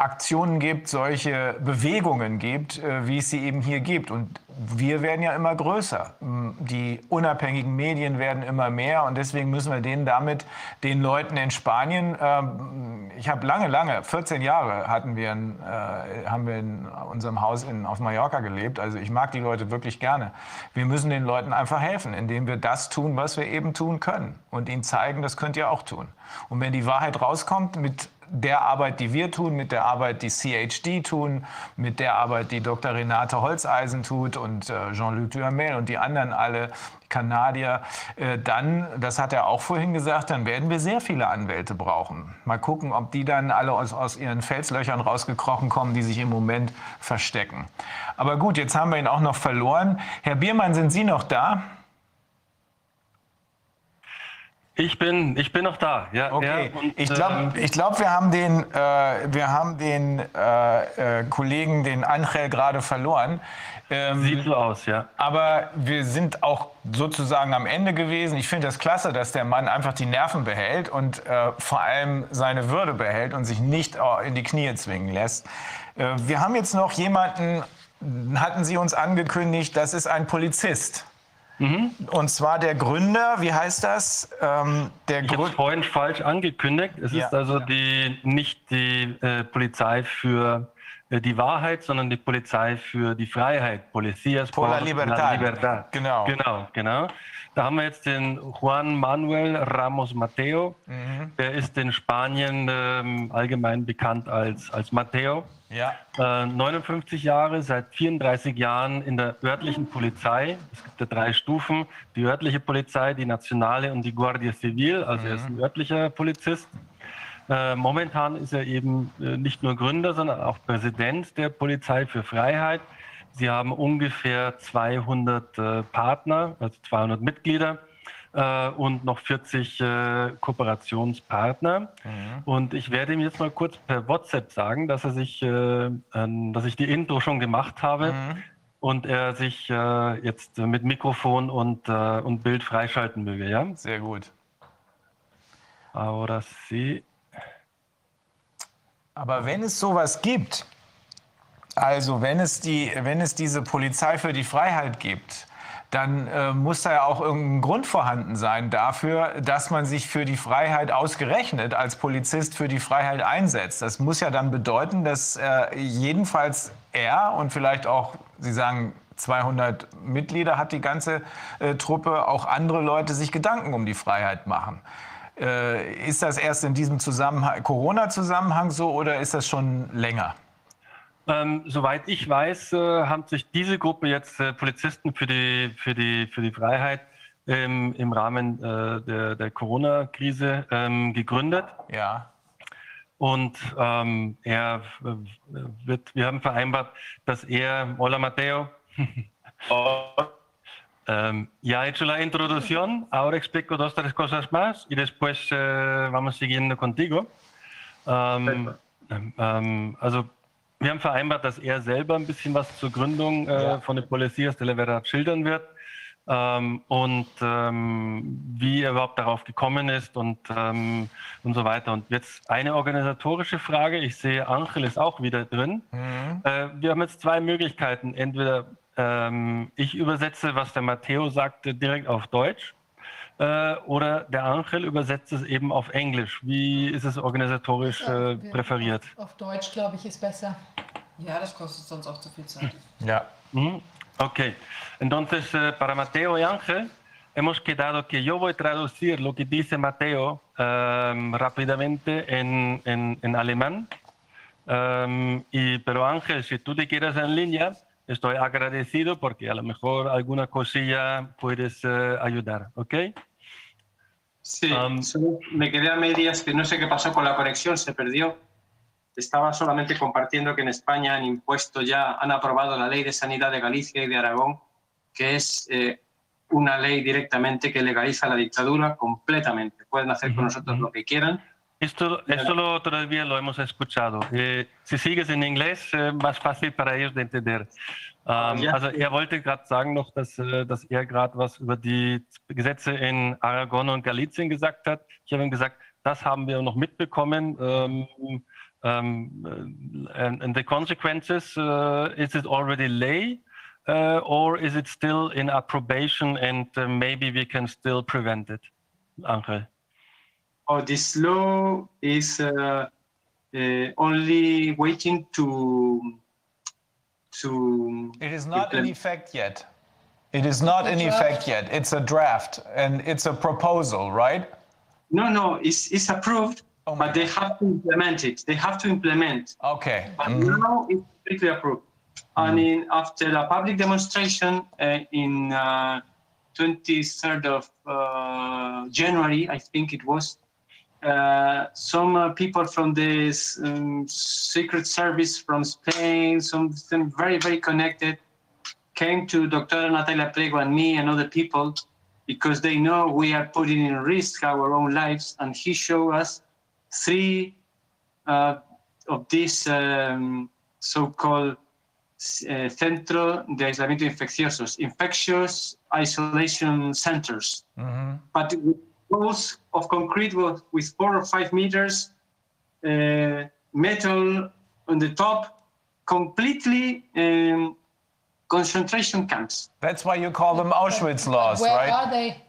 Aktionen gibt, solche Bewegungen gibt, äh, wie es sie eben hier gibt. Und wir werden ja immer größer. Die unabhängigen Medien werden immer mehr und deswegen müssen wir denen damit, den Leuten in Spanien, ähm, ich habe lange, lange, 14 Jahre hatten wir, äh, haben wir in unserem Haus in, auf Mallorca gelebt. Also ich mag die Leute wirklich gerne. Wir müssen den Leuten einfach helfen, indem wir das tun, was wir eben tun können und ihnen zeigen, das könnt ihr auch tun. Und wenn die Wahrheit rauskommt mit der Arbeit, die wir tun, mit der Arbeit, die CHD tun, mit der Arbeit, die Dr. Renate Holzeisen tut und äh, Jean-Luc Duhamel und die anderen alle, Kanadier, äh, dann, das hat er auch vorhin gesagt, dann werden wir sehr viele Anwälte brauchen. Mal gucken, ob die dann alle aus, aus ihren Felslöchern rausgekrochen kommen, die sich im Moment verstecken. Aber gut, jetzt haben wir ihn auch noch verloren. Herr Biermann, sind Sie noch da? Ich bin, ich bin noch da. Ja, okay. Ja, und, ich glaube, ich glaub, wir haben den, äh, wir haben den äh, äh, Kollegen, den Angel, gerade verloren. Ähm, Sieht so aus, ja. Aber wir sind auch sozusagen am Ende gewesen. Ich finde das klasse, dass der Mann einfach die Nerven behält und äh, vor allem seine Würde behält und sich nicht in die Knie zwingen lässt. Äh, wir haben jetzt noch jemanden, hatten Sie uns angekündigt, das ist ein Polizist. Mhm. Und zwar der Gründer, wie heißt das? Ähm, der ich habe vorhin falsch angekündigt. Es ja. ist also die, nicht die äh, Polizei für äh, die Wahrheit, sondern die Polizei für die Freiheit. Policías por, la libertad. la libertad. Genau. Genau, genau. Da haben wir jetzt den Juan Manuel Ramos Mateo. Mhm. Der ist in Spanien ähm, allgemein bekannt als, als Mateo. Ja. Äh, 59 Jahre, seit 34 Jahren in der örtlichen Polizei. Es gibt ja drei Stufen. Die örtliche Polizei, die nationale und die Guardia Civil. Also mhm. er ist ein örtlicher Polizist. Äh, momentan ist er eben äh, nicht nur Gründer, sondern auch Präsident der Polizei für Freiheit. Sie haben ungefähr 200 äh, Partner, also 200 Mitglieder äh, und noch 40 äh, Kooperationspartner. Mhm. Und ich werde ihm jetzt mal kurz per WhatsApp sagen, dass er sich, äh, dass ich die Intro schon gemacht habe. Mhm. Und er sich jetzt mit Mikrofon und, und Bild freischalten möge, ja? Sehr gut. Ahora sí. Aber wenn es sowas gibt, also wenn es, die, wenn es diese Polizei für die Freiheit gibt, dann äh, muss da ja auch irgendein Grund vorhanden sein dafür, dass man sich für die Freiheit ausgerechnet als Polizist für die Freiheit einsetzt. Das muss ja dann bedeuten, dass äh, jedenfalls er und vielleicht auch, Sie sagen, 200 Mitglieder hat die ganze äh, Truppe, auch andere Leute sich Gedanken um die Freiheit machen. Äh, ist das erst in diesem Zusammenhang, Corona-Zusammenhang so oder ist das schon länger? Ähm, soweit ich weiß, äh, haben sich diese Gruppe jetzt äh, Polizisten für die, für die, für die Freiheit ähm, im Rahmen äh, der, der Corona-Krise ähm, gegründet. Ja. Und ähm, er äh, wird, wir haben vereinbart, dass er, Hola Matteo, Um, ya he hecho la introducción, ahora explico dos, tres cosas más y después uh, vamos siguiendo contigo. Um, um, also, wir haben vereinbart, dass er selber ein bisschen was zur Gründung äh, ja. von der Policías de la Verdad schildern wird ähm, und ähm, wie er überhaupt darauf gekommen ist und, ähm, und so weiter. Und jetzt eine organisatorische Frage. Ich sehe, Angel ist auch wieder drin. Mhm. Äh, wir haben jetzt zwei Möglichkeiten. Entweder ähm, ich übersetze, was der Matteo sagte, direkt auf Deutsch. Äh, oder der Angel übersetzt es eben auf Englisch. Wie ist es organisatorisch äh, präferiert? Auf Deutsch, glaube ich, ist besser. Ja, das kostet sonst auch zu viel Zeit. Ja. Mhm. Ok. Entonces, eh, para Mateo y Ángel, hemos quedado que yo voy a traducir lo que dice Mateo um, rápidamente en, en, en alemán. Um, y, pero Ángel, si tú te quieres en línea, estoy agradecido porque a lo mejor alguna cosilla puedes uh, ayudar, ¿ok? Sí, um, me quedé a medias que no sé qué pasó con la conexión, se perdió. Estaba solamente compartiendo que en España han impuesto ya, han aprobado la ley de sanidad de Galicia y de Aragón, que es eh, una ley directamente que legaliza la dictadura completamente. Pueden hacer con nosotros lo que quieran, Esto, esto lo, todavía lo hemos escuchado. Eh, si sieges in Englisch, äh, más fácil para ellos de entender. Ähm, ja. Also er wollte gerade sagen noch, dass, äh, dass er gerade was über die Gesetze in Aragon und Galizien gesagt hat. Ich habe ihm gesagt, das haben wir noch mitbekommen. Ähm, um, and, and, the consequences, uh, is it already lay uh, or is it still in approbation and uh, maybe we can still prevent it? Angel. Oh, this law is uh, uh, only waiting to to. It is not in effect yet. It is not in effect yet. It's a draft and it's a proposal, right? No, no, it's it's approved, oh but they have to implement it. They have to implement. Okay. But mm -hmm. now it's completely approved. Mm -hmm. And in, after a public demonstration uh, in 23rd of January, I think it was, uh, some uh, people from the um, Secret Service from Spain, some very, very connected, came to Dr. Natalia Prego and me and other people because they know we are putting in risk our own lives. And he showed us three uh, of these um, so-called uh, Centro de Aislamiento Infecciosos, infectious isolation centers. Mm-hmm. But walls of concrete with four or five meters, uh, metal on the top, completely um, concentration camps. That's why you call them Auschwitz laws, Where right? Where are they?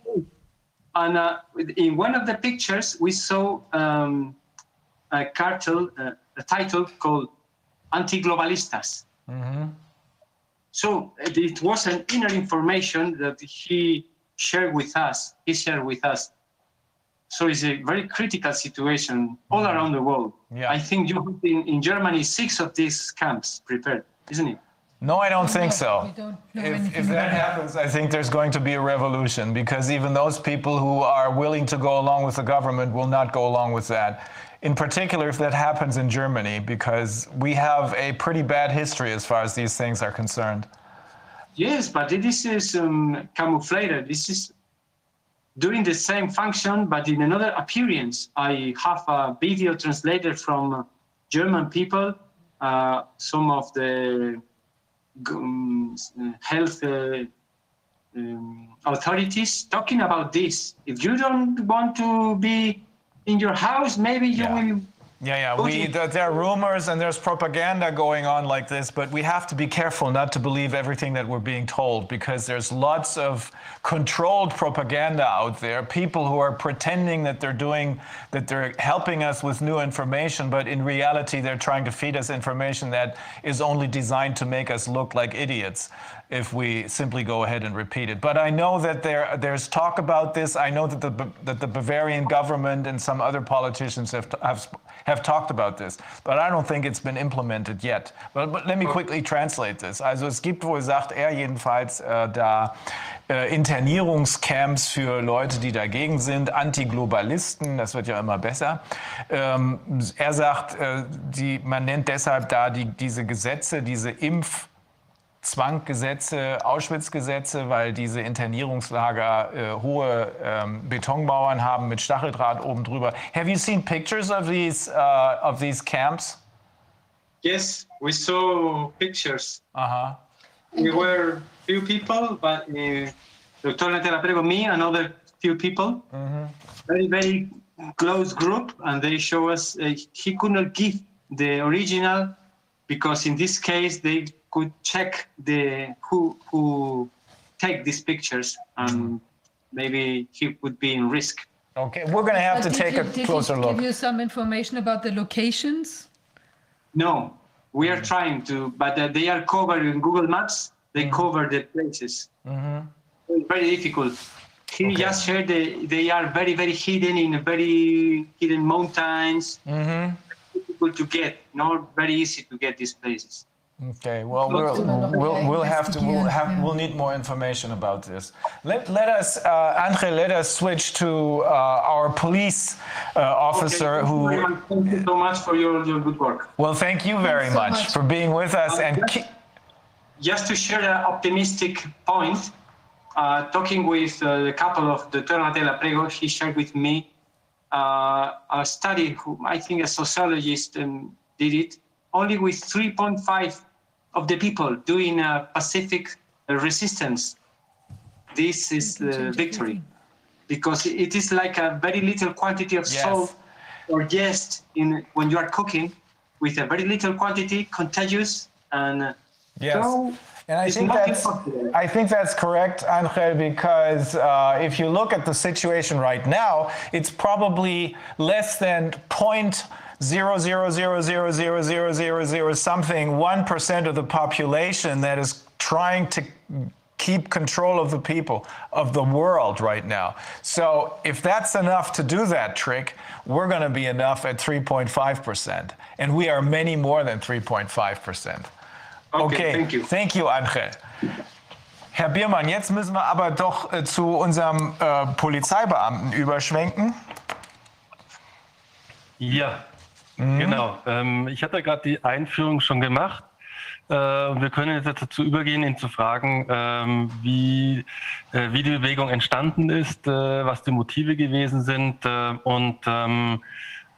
And uh, in one of the pictures, we saw um, a cartel, uh, a title called Anti-Globalistas. Mm-hmm. So it was an inner information that he shared with us. He shared with us so it's a very critical situation all mm-hmm. around the world. Yeah. I think you have in, in Germany six of these camps prepared, isn't it? No, I don't think so. If, if that happens, I think there's going to be a revolution because even those people who are willing to go along with the government will not go along with that. In particular, if that happens in Germany, because we have a pretty bad history as far as these things are concerned. Yes, but this is um, camouflaged. This is doing the same function, but in another appearance. I have a video translated from German people, uh, some of the um, health uh, um, authorities talking about this. If you don't want to be in your house, maybe you yeah. will yeah, yeah. We, there are rumors and there's propaganda going on like this, but we have to be careful not to believe everything that we're being told because there's lots of controlled propaganda out there. People who are pretending that they're doing, that they're helping us with new information, but in reality, they're trying to feed us information that is only designed to make us look like idiots if we simply go ahead and repeat it. But I know that there there's talk about this. I know that the that the Bavarian government and some other politicians have have have talked about this, but I don't think it's been implemented yet. But, but let me quickly translate this. Also es gibt wohl, sagt er jedenfalls, äh, da äh, Internierungscamps für Leute, die dagegen sind, Antiglobalisten, das wird ja immer besser. Ähm, er sagt, äh, die, man nennt deshalb da die, diese Gesetze, diese Impf Zwanggesetze, Auschwitz-Gesetze, weil diese Internierungslager äh, hohe ähm, Betonmauern haben mit Stacheldraht oben drüber. Have you seen pictures of these uh, of these camps? Yes, we saw pictures. Uh-huh. We were few people, but uh, Dr. Natella Prego, me, and other few people, mm-hmm. very very close group, and they show us uh, he could not give the original because in this case they could check the who who take these pictures and mm-hmm. maybe he would be in risk. Okay, we're going to have but to take you, a closer look. Give you some information about the locations. No, we are mm-hmm. trying to, but uh, they are covered in Google Maps. They mm-hmm. cover the places. Mm-hmm. It's very difficult. He okay. just shared the, they are very very hidden in very hidden mountains. Mm-hmm. Difficult to get, not very easy to get these places. Okay, well, we'll, we'll, we'll have to, we'll have, we'll need more information about this. Let, let us, uh, Andre, let us switch to uh, our police uh, officer okay, who. Thank you so much for your, your good work. Well, thank you very so much, much, for being with us. and just, just to share an optimistic point, uh, talking with uh, the couple of the Tornatella Prego, he shared with me uh, a study, who I think a sociologist um, did it, only with 3.5 of the people doing a Pacific resistance. This is the victory because it is like a very little quantity of yes. salt or yeast in when you are cooking with a very little quantity, contagious and yes. So and I think that's I think that's correct, Angel, because uh, if you look at the situation right now, it's probably less than point zero zero zero zero zero zero zero zero something one percent of the population that is trying to keep control of the people of the world right now. So if that's enough to do that trick, we're going to be enough at 3.5%. And we are many more than 3.5%. Okay, okay, thank you. Thank you, Angel. Herr Biermann, jetzt müssen wir aber doch äh, zu unserem äh, Polizeibeamten überschwenken. Ja, Mhm. Genau. Ähm, ich hatte gerade die Einführung schon gemacht. Äh, wir können jetzt dazu übergehen, ihn zu fragen, ähm, wie, äh, wie die Bewegung entstanden ist, äh, was die Motive gewesen sind äh, und ähm,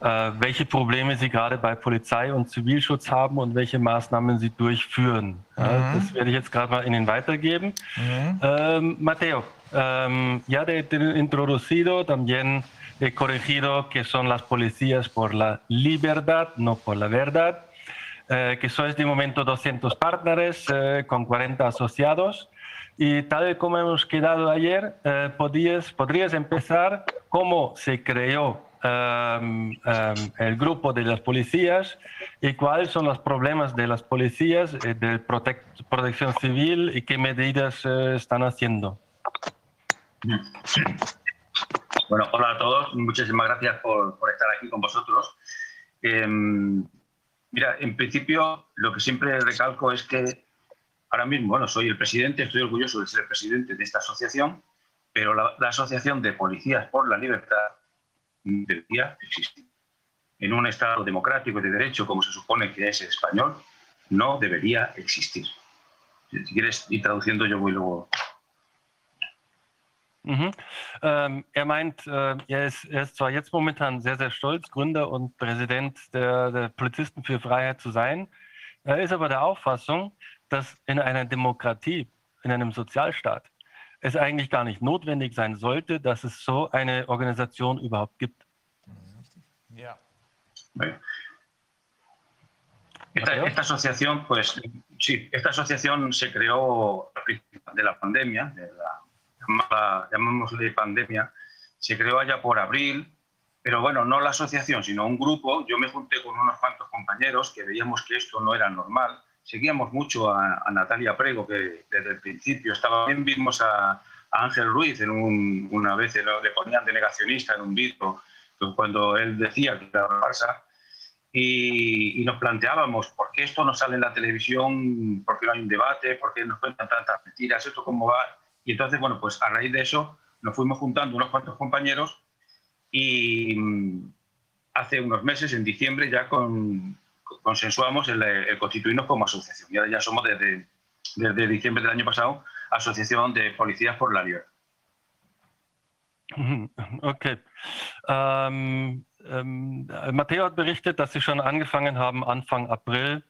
äh, welche Probleme Sie gerade bei Polizei und Zivilschutz haben und welche Maßnahmen Sie durchführen. Mhm. das werde ich jetzt gerade mal Ihnen weitergeben. Mhm. Ähm, Mateo, ähm, ya de introducido también he corregido que son las policías por la libertad, no por la verdad, eh, que sois de momento 200 partners eh, con 40 asociados. Y tal como hemos quedado ayer, eh, podrías, podrías empezar cómo se creó um, um, el grupo de las policías y cuáles son los problemas de las policías, eh, de protección civil y qué medidas eh, están haciendo. Bueno, hola a todos. Muchísimas gracias por, estar aquí con vosotros. Em, mira, en principio lo que siempre recalco es que ahora mismo, bueno, soy el presidente, estoy orgulloso de ser el presidente de esta asociación, pero la, Asociación de Policías por la Libertad debería existir. En un Estado democrático y de derecho, como se supone que es el español, no debería existir. Si quieres ir traduciendo, yo voy luego Mhm. Ähm, er meint, äh, er, ist, er, ist, zwar jetzt momentan sehr, sehr stolz, Gründer und Präsident der, der, Polizisten für Freiheit zu sein. Er ist aber der Auffassung, dass in einer Demokratie, in einem Sozialstaat, es eigentlich gar nicht notwendig sein sollte, dass es so eine Organisation überhaupt gibt. Ja. Esta, esta asociación, pues sí, esta asociación se creó de la pandemia, de la llamada, llamémosle pandemia, se creó allá por abril, pero bueno, no la asociación, sino un grupo. Yo me junté con unos cuantos compañeros que veíamos que esto no era normal. Seguíamos mucho a, Natalia Prego, que desde el principio estaba. También vimos a, Ángel Ruiz en una vez, le ponían de negacionista en un vídeo, cuando él decía que era falsa. Y, y, nos planteábamos por qué esto no sale en la televisión, por qué no hay un debate, por qué nos cuentan tantas mentiras, esto cómo va. Y entonces, bueno, pues a raíz de eso nos fuimos juntando unos cuantos compañeros y mm, hace unos meses, en diciembre, ya con, consensuamos el, constituirnos como asociación. Y ahora ya somos desde desde diciembre del año pasado, Asociación de Policías por la Libertad. Okay. Ähm, ähm, Matteo hat berichtet, dass Sie schon angefangen haben, Anfang April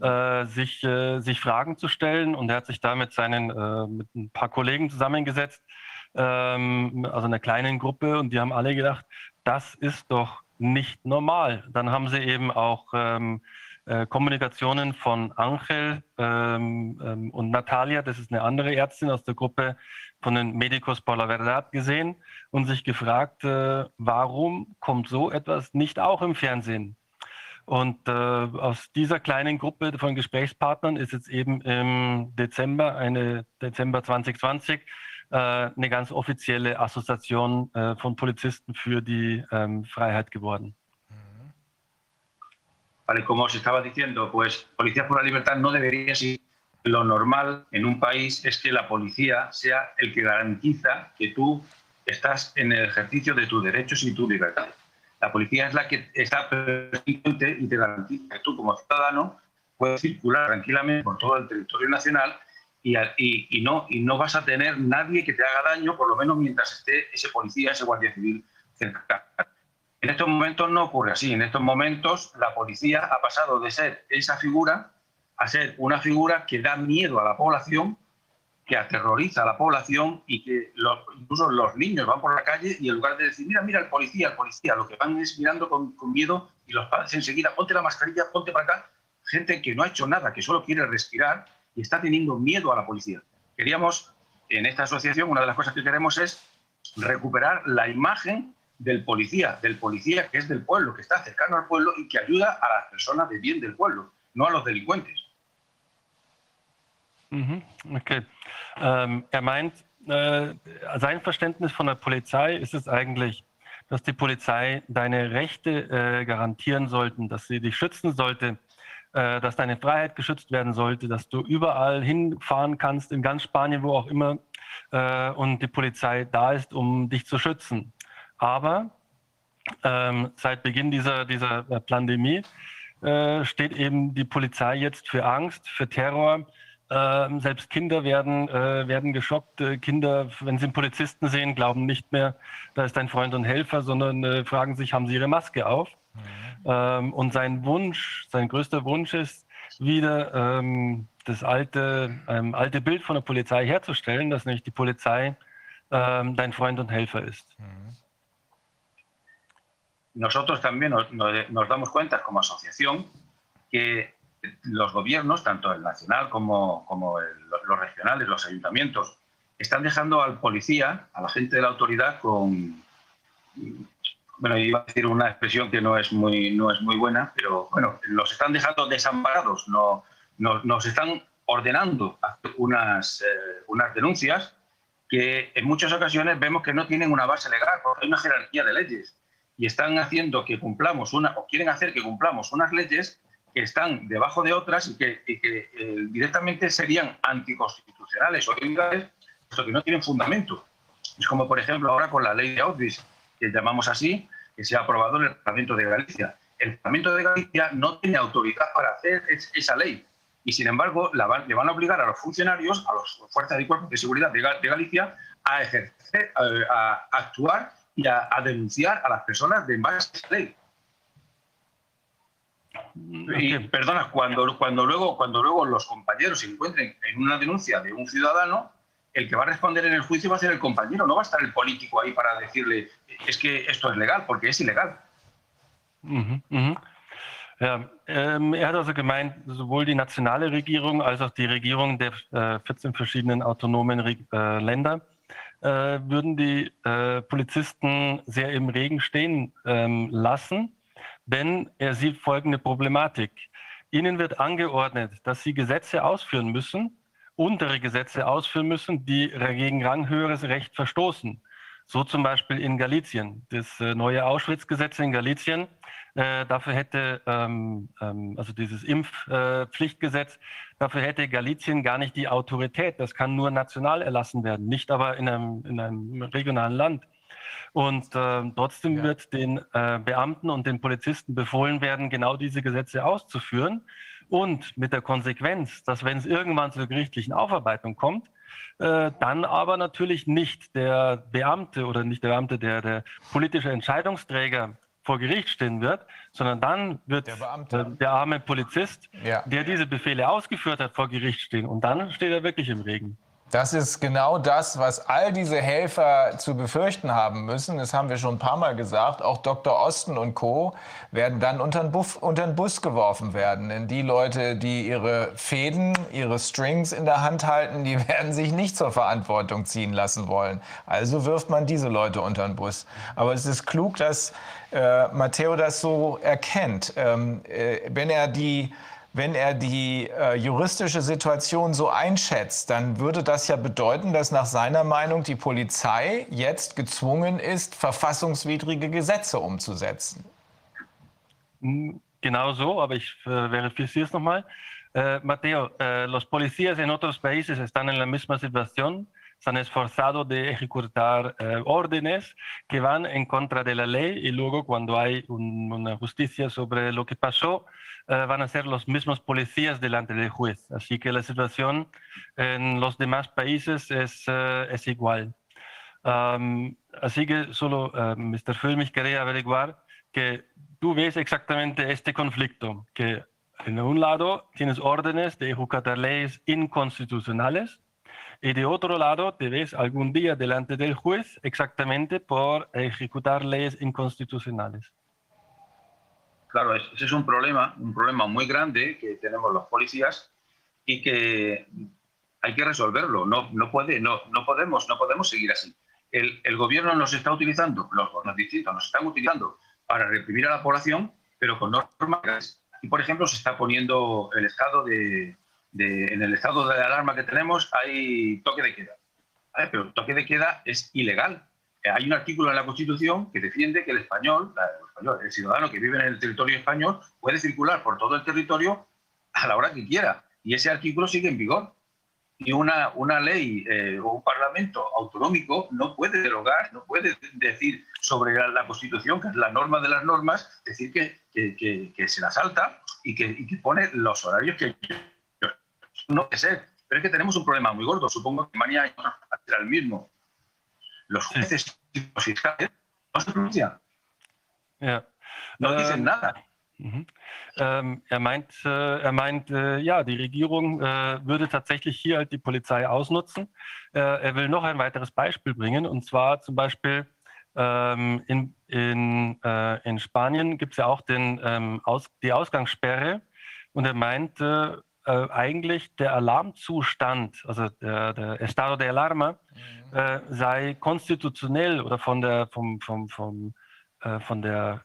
äh, sich, äh, sich Fragen zu stellen und er hat sich da mit, seinen, äh, mit ein paar Kollegen zusammengesetzt, ähm, also einer kleinen Gruppe und die haben alle gedacht, das ist doch nicht normal. Dann haben sie eben auch ähm, äh, Kommunikationen von Angel ähm, ähm, und Natalia, das ist eine andere Ärztin aus der Gruppe von den Medicos por la Verdad gesehen und sich gefragt, äh, warum kommt so etwas nicht auch im Fernsehen? Und äh, aus dieser kleinen Gruppe von Gesprächspartnern ist jetzt eben im Dezember, eine Dezember 2020, äh, eine ganz offizielle Assoziation äh, von Polizisten für die ähm, Freiheit geworden. Vale, como os estaba diciendo, pues Policías por la Libertad no debería ser lo normal en un país es que la policía sea el que garantiza que tú estás en el ejercicio de tus derechos y tus libertades. La policía es la que está presente y te garantiza que tú como ciudadano puedes circular tranquilamente por todo el territorio nacional y, no, y no vas a tener nadie que te haga daño, por lo menos mientras esté ese policía, ese guardia civil cerca. En estos momentos no ocurre así. En estos momentos la policía ha pasado de ser esa figura a ser una figura que da miedo a la población, que aterroriza a la población y que incluso los niños van por la calle y en lugar de decir, mira, mira, el policía, el policía, lo que van es mirando con, miedo y los padres enseguida, ponte la mascarilla, ponte para acá. Gente que no ha hecho nada, que solo quiere respirar y está teniendo miedo a la policía. Queríamos, en esta asociación, una de las cosas que queremos es recuperar la imagen del policía, del policía que es del pueblo, que está cercano al pueblo y que ayuda a las personas de bien del pueblo, no a los delincuentes. Ähm, er meint, äh, sein Verständnis von der Polizei ist es eigentlich, dass die Polizei deine Rechte äh, garantieren sollten, dass sie dich schützen sollte, äh, dass deine Freiheit geschützt werden sollte, dass du überall hinfahren kannst, in ganz Spanien, wo auch immer, äh, und die Polizei da ist, um dich zu schützen. Aber ähm, seit Beginn dieser, dieser Pandemie äh, steht eben die Polizei jetzt für Angst, für Terror, ähm, selbst Kinder werden, äh, werden geschockt. Äh, Kinder, wenn sie einen Polizisten sehen, glauben nicht mehr, da ist ein Freund und Helfer, sondern äh, fragen sich, haben sie ihre Maske auf? Mhm. Ähm, und sein Wunsch, sein größter Wunsch ist, wieder ähm, das alte, ähm, alte Bild von der Polizei herzustellen, dass nämlich die Polizei ähm, dein Freund und Helfer ist. Mhm. Nosotros también nos, nos damos cuenta como asociación que los gobiernos, tanto el nacional como, los regionales, los ayuntamientos, están dejando al policía, a la gente de la autoridad, con. Bueno, iba a decir una expresión que no es muy, no es muy buena, pero bueno, los están dejando desamparados, no, nos están ordenando unas, eh, unas denuncias que en muchas ocasiones vemos que no tienen una base legal, porque hay una jerarquía de leyes y están haciendo que cumplamos una, o quieren hacer que cumplamos unas leyes que están debajo de otras y que, eh, directamente serían anticonstitucionales o ilegales, puesto que no tienen fundamento. Es como, por ejemplo, ahora con la ley de Outris, que llamamos así, que se ha aprobado en el Parlamento de Galicia. El Parlamento de Galicia no tiene autoridad para hacer esa ley y, sin embargo, le van a obligar a los funcionarios, a las fuerzas y cuerpos de seguridad de, Galicia, a ejercer, a, actuar y a, denunciar a las personas de base a esa ley. Y perdona, cuando, cuando, luego, cuando luego los compañeros se encuentren en una denuncia de un ciudadano, el que va a responder en el juicio va a ser el compañero, no va a estar el político ahí para decirle es que esto es legal, porque es ilegal. Mhm, mhm. Ja, ähm, er hat also gemeint, sowohl die nationale Regierung als auch die Regierung der äh, 14 verschiedenen autonomen äh, Länder äh, würden die äh, Polizisten sehr im Regen stehen ähm, lassen denn er sieht folgende Problematik. Ihnen wird angeordnet, dass Sie Gesetze ausführen müssen, untere Gesetze ausführen müssen, die gegen ranghöheres Recht verstoßen. So zum Beispiel in Galizien. Das äh, neue Auschwitz-Gesetz in Galizien, äh, dafür hätte, ähm, ähm, also dieses Impfpflichtgesetz, äh, dafür hätte Galizien gar nicht die Autorität. Das kann nur national erlassen werden, nicht aber in einem, in einem regionalen Land. Und äh, trotzdem ja. wird den äh, Beamten und den Polizisten befohlen werden, genau diese Gesetze auszuführen. und mit der Konsequenz, dass wenn es irgendwann zur gerichtlichen Aufarbeitung kommt, äh, dann aber natürlich nicht der Beamte oder nicht der Beamte, der, der politische Entscheidungsträger vor Gericht stehen wird, sondern dann wird der, Beamte. der arme Polizist, ja. der diese Befehle ausgeführt hat, vor Gericht stehen. Und dann steht er wirklich im Regen. Das ist genau das, was all diese Helfer zu befürchten haben müssen. Das haben wir schon ein paar Mal gesagt. Auch Dr. Osten und Co. werden dann unter den, Buff, unter den Bus geworfen werden. Denn die Leute, die ihre Fäden, ihre Strings in der Hand halten, die werden sich nicht zur Verantwortung ziehen lassen wollen. Also wirft man diese Leute unter den Bus. Aber es ist klug, dass äh, Matteo das so erkennt. Ähm, äh, wenn er die wenn er die äh, juristische Situation so einschätzt, dann würde das ja bedeuten, dass nach seiner Meinung die Polizei jetzt gezwungen ist, verfassungswidrige Gesetze umzusetzen. Hm, genau so, aber ich äh, verifiziere es nochmal. Äh, Mateo, äh, los policías en otros países están en la misma situación. se han esforzado de ejecutar eh, órdenes que van en contra de la ley y luego cuando hay un, una justicia sobre lo que pasó, eh, van a ser los mismos policías delante del juez. Así que la situación en los demás países es, uh, es igual. Um, así que solo, uh, Mr. Fulmich quería averiguar que tú ves exactamente este conflicto, que en un lado tienes órdenes de ejecutar leyes inconstitucionales, y de otro lado te ves algún día delante del juez exactamente por ejecutar leyes inconstitucionales. Claro, ese es un problema, un problema muy grande que tenemos los policías y que hay que resolverlo. No, no, puede, no, no, podemos, no podemos seguir así. El, el gobierno nos está utilizando, los gobiernos distintos nos están utilizando para reprimir a la población, pero con normas. Y, por ejemplo, se está poniendo el estado de, en el estado de alarma que tenemos hay toque de queda. Pero toque de queda es ilegal. Hay un artículo en la Constitución que defiende que el español, el, ciudadano que vive en el territorio español, puede circular por todo el territorio a la hora que quiera. Y ese artículo sigue en vigor. Y una, una ley eh, o un parlamento autonómico no puede derogar, no puede decir sobre la, Constitución, que es la norma de las normas, decir que, que, que, se la salta y que, y que pone los horarios que no sé ser. Pero es que tenemos un problema muy gordo. Supongo que mañana será el mismo. Los jueces y los fiscales no se pronuncian. Ja. No dicen nada. Mhm. Ähm, er meint, äh, er meint äh, ja, die Regierung äh, würde tatsächlich hier halt die Polizei ausnutzen. Äh, er will noch ein weiteres Beispiel bringen, und zwar zum Beispiel ähm, in, in, äh, in Spanien gibt es ja auch den, ähm, Aus, die Ausgangssperre. Und er meint, äh, eigentlich der Alarmzustand, also der, der Estado de Alarma, mhm. sei konstitutionell oder von der, vom, vom, vom, von der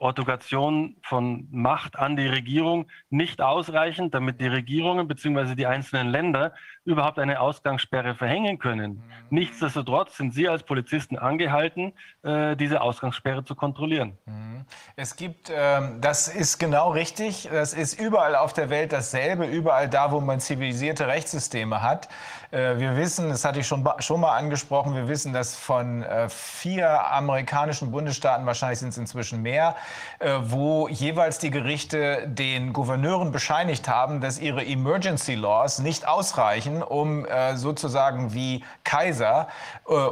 Ortogation von Macht an die Regierung nicht ausreichend, damit die Regierungen bzw. die einzelnen Länder überhaupt eine Ausgangssperre verhängen können. Mhm. Nichtsdestotrotz sind Sie als Polizisten angehalten, äh, diese Ausgangssperre zu kontrollieren. Mhm. Es gibt, ähm, das ist genau richtig, das ist überall auf der Welt dasselbe, überall da, wo man zivilisierte Rechtssysteme hat. Äh, wir wissen, das hatte ich schon, schon mal angesprochen, wir wissen, dass von äh, vier amerikanischen Bundesstaaten, wahrscheinlich sind es inzwischen mehr, wo jeweils die Gerichte den Gouverneuren bescheinigt haben, dass ihre Emergency Laws nicht ausreichen, um sozusagen wie Kaiser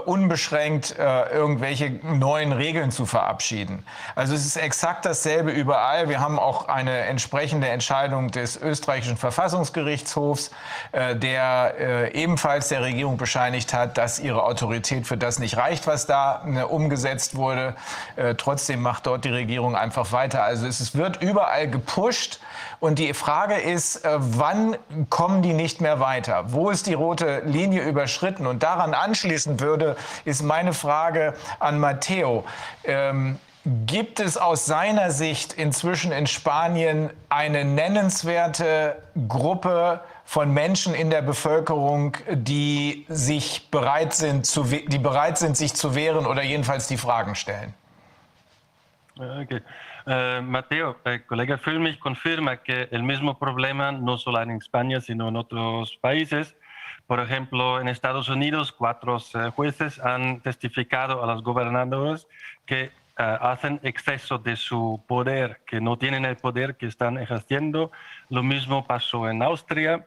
unbeschränkt irgendwelche neuen Regeln zu verabschieden. Also es ist exakt dasselbe überall. Wir haben auch eine entsprechende Entscheidung des österreichischen Verfassungsgerichtshofs, der eben ebenfalls der Regierung bescheinigt hat, dass ihre Autorität für das nicht reicht, was da äh, umgesetzt wurde. Äh, trotzdem macht dort die Regierung einfach weiter. Also es wird überall gepusht. Und die Frage ist, äh, wann kommen die nicht mehr weiter? Wo ist die rote Linie überschritten? Und daran anschließend würde, ist meine Frage an Matteo. Ähm, Gibt es aus seiner Sicht inzwischen in Spanien eine nennenswerte Gruppe von Menschen in der Bevölkerung, die sich bereit sind, zu, die bereit sind, sich zu wehren oder jedenfalls die Fragen stellen. Okay. Uh, Mateo, el colega Filmich confirma que el mismo problema no solo en España, sino en otros países. Por ejemplo, en Estados Unidos, cuatro uh, jueces han testificado a los gobernadores que hacen exceso de su poder, que no tienen el poder que están ejerciendo. Lo mismo pasó en Austria.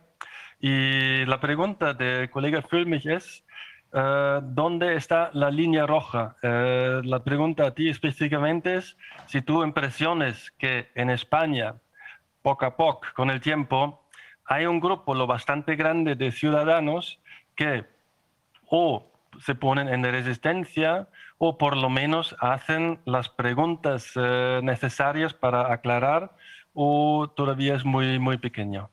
Y la pregunta del colega Füllmich es, uh, ¿dónde está la línea roja? Uh, la pregunta a ti específicamente es si tú impresiones que en España, poco a poco, con el tiempo, hay un grupo lo bastante grande de ciudadanos que o se ponen en resistencia o por lo menos hacen las preguntas uh, necesarias para aclarar o todavía es muy, muy pequeño.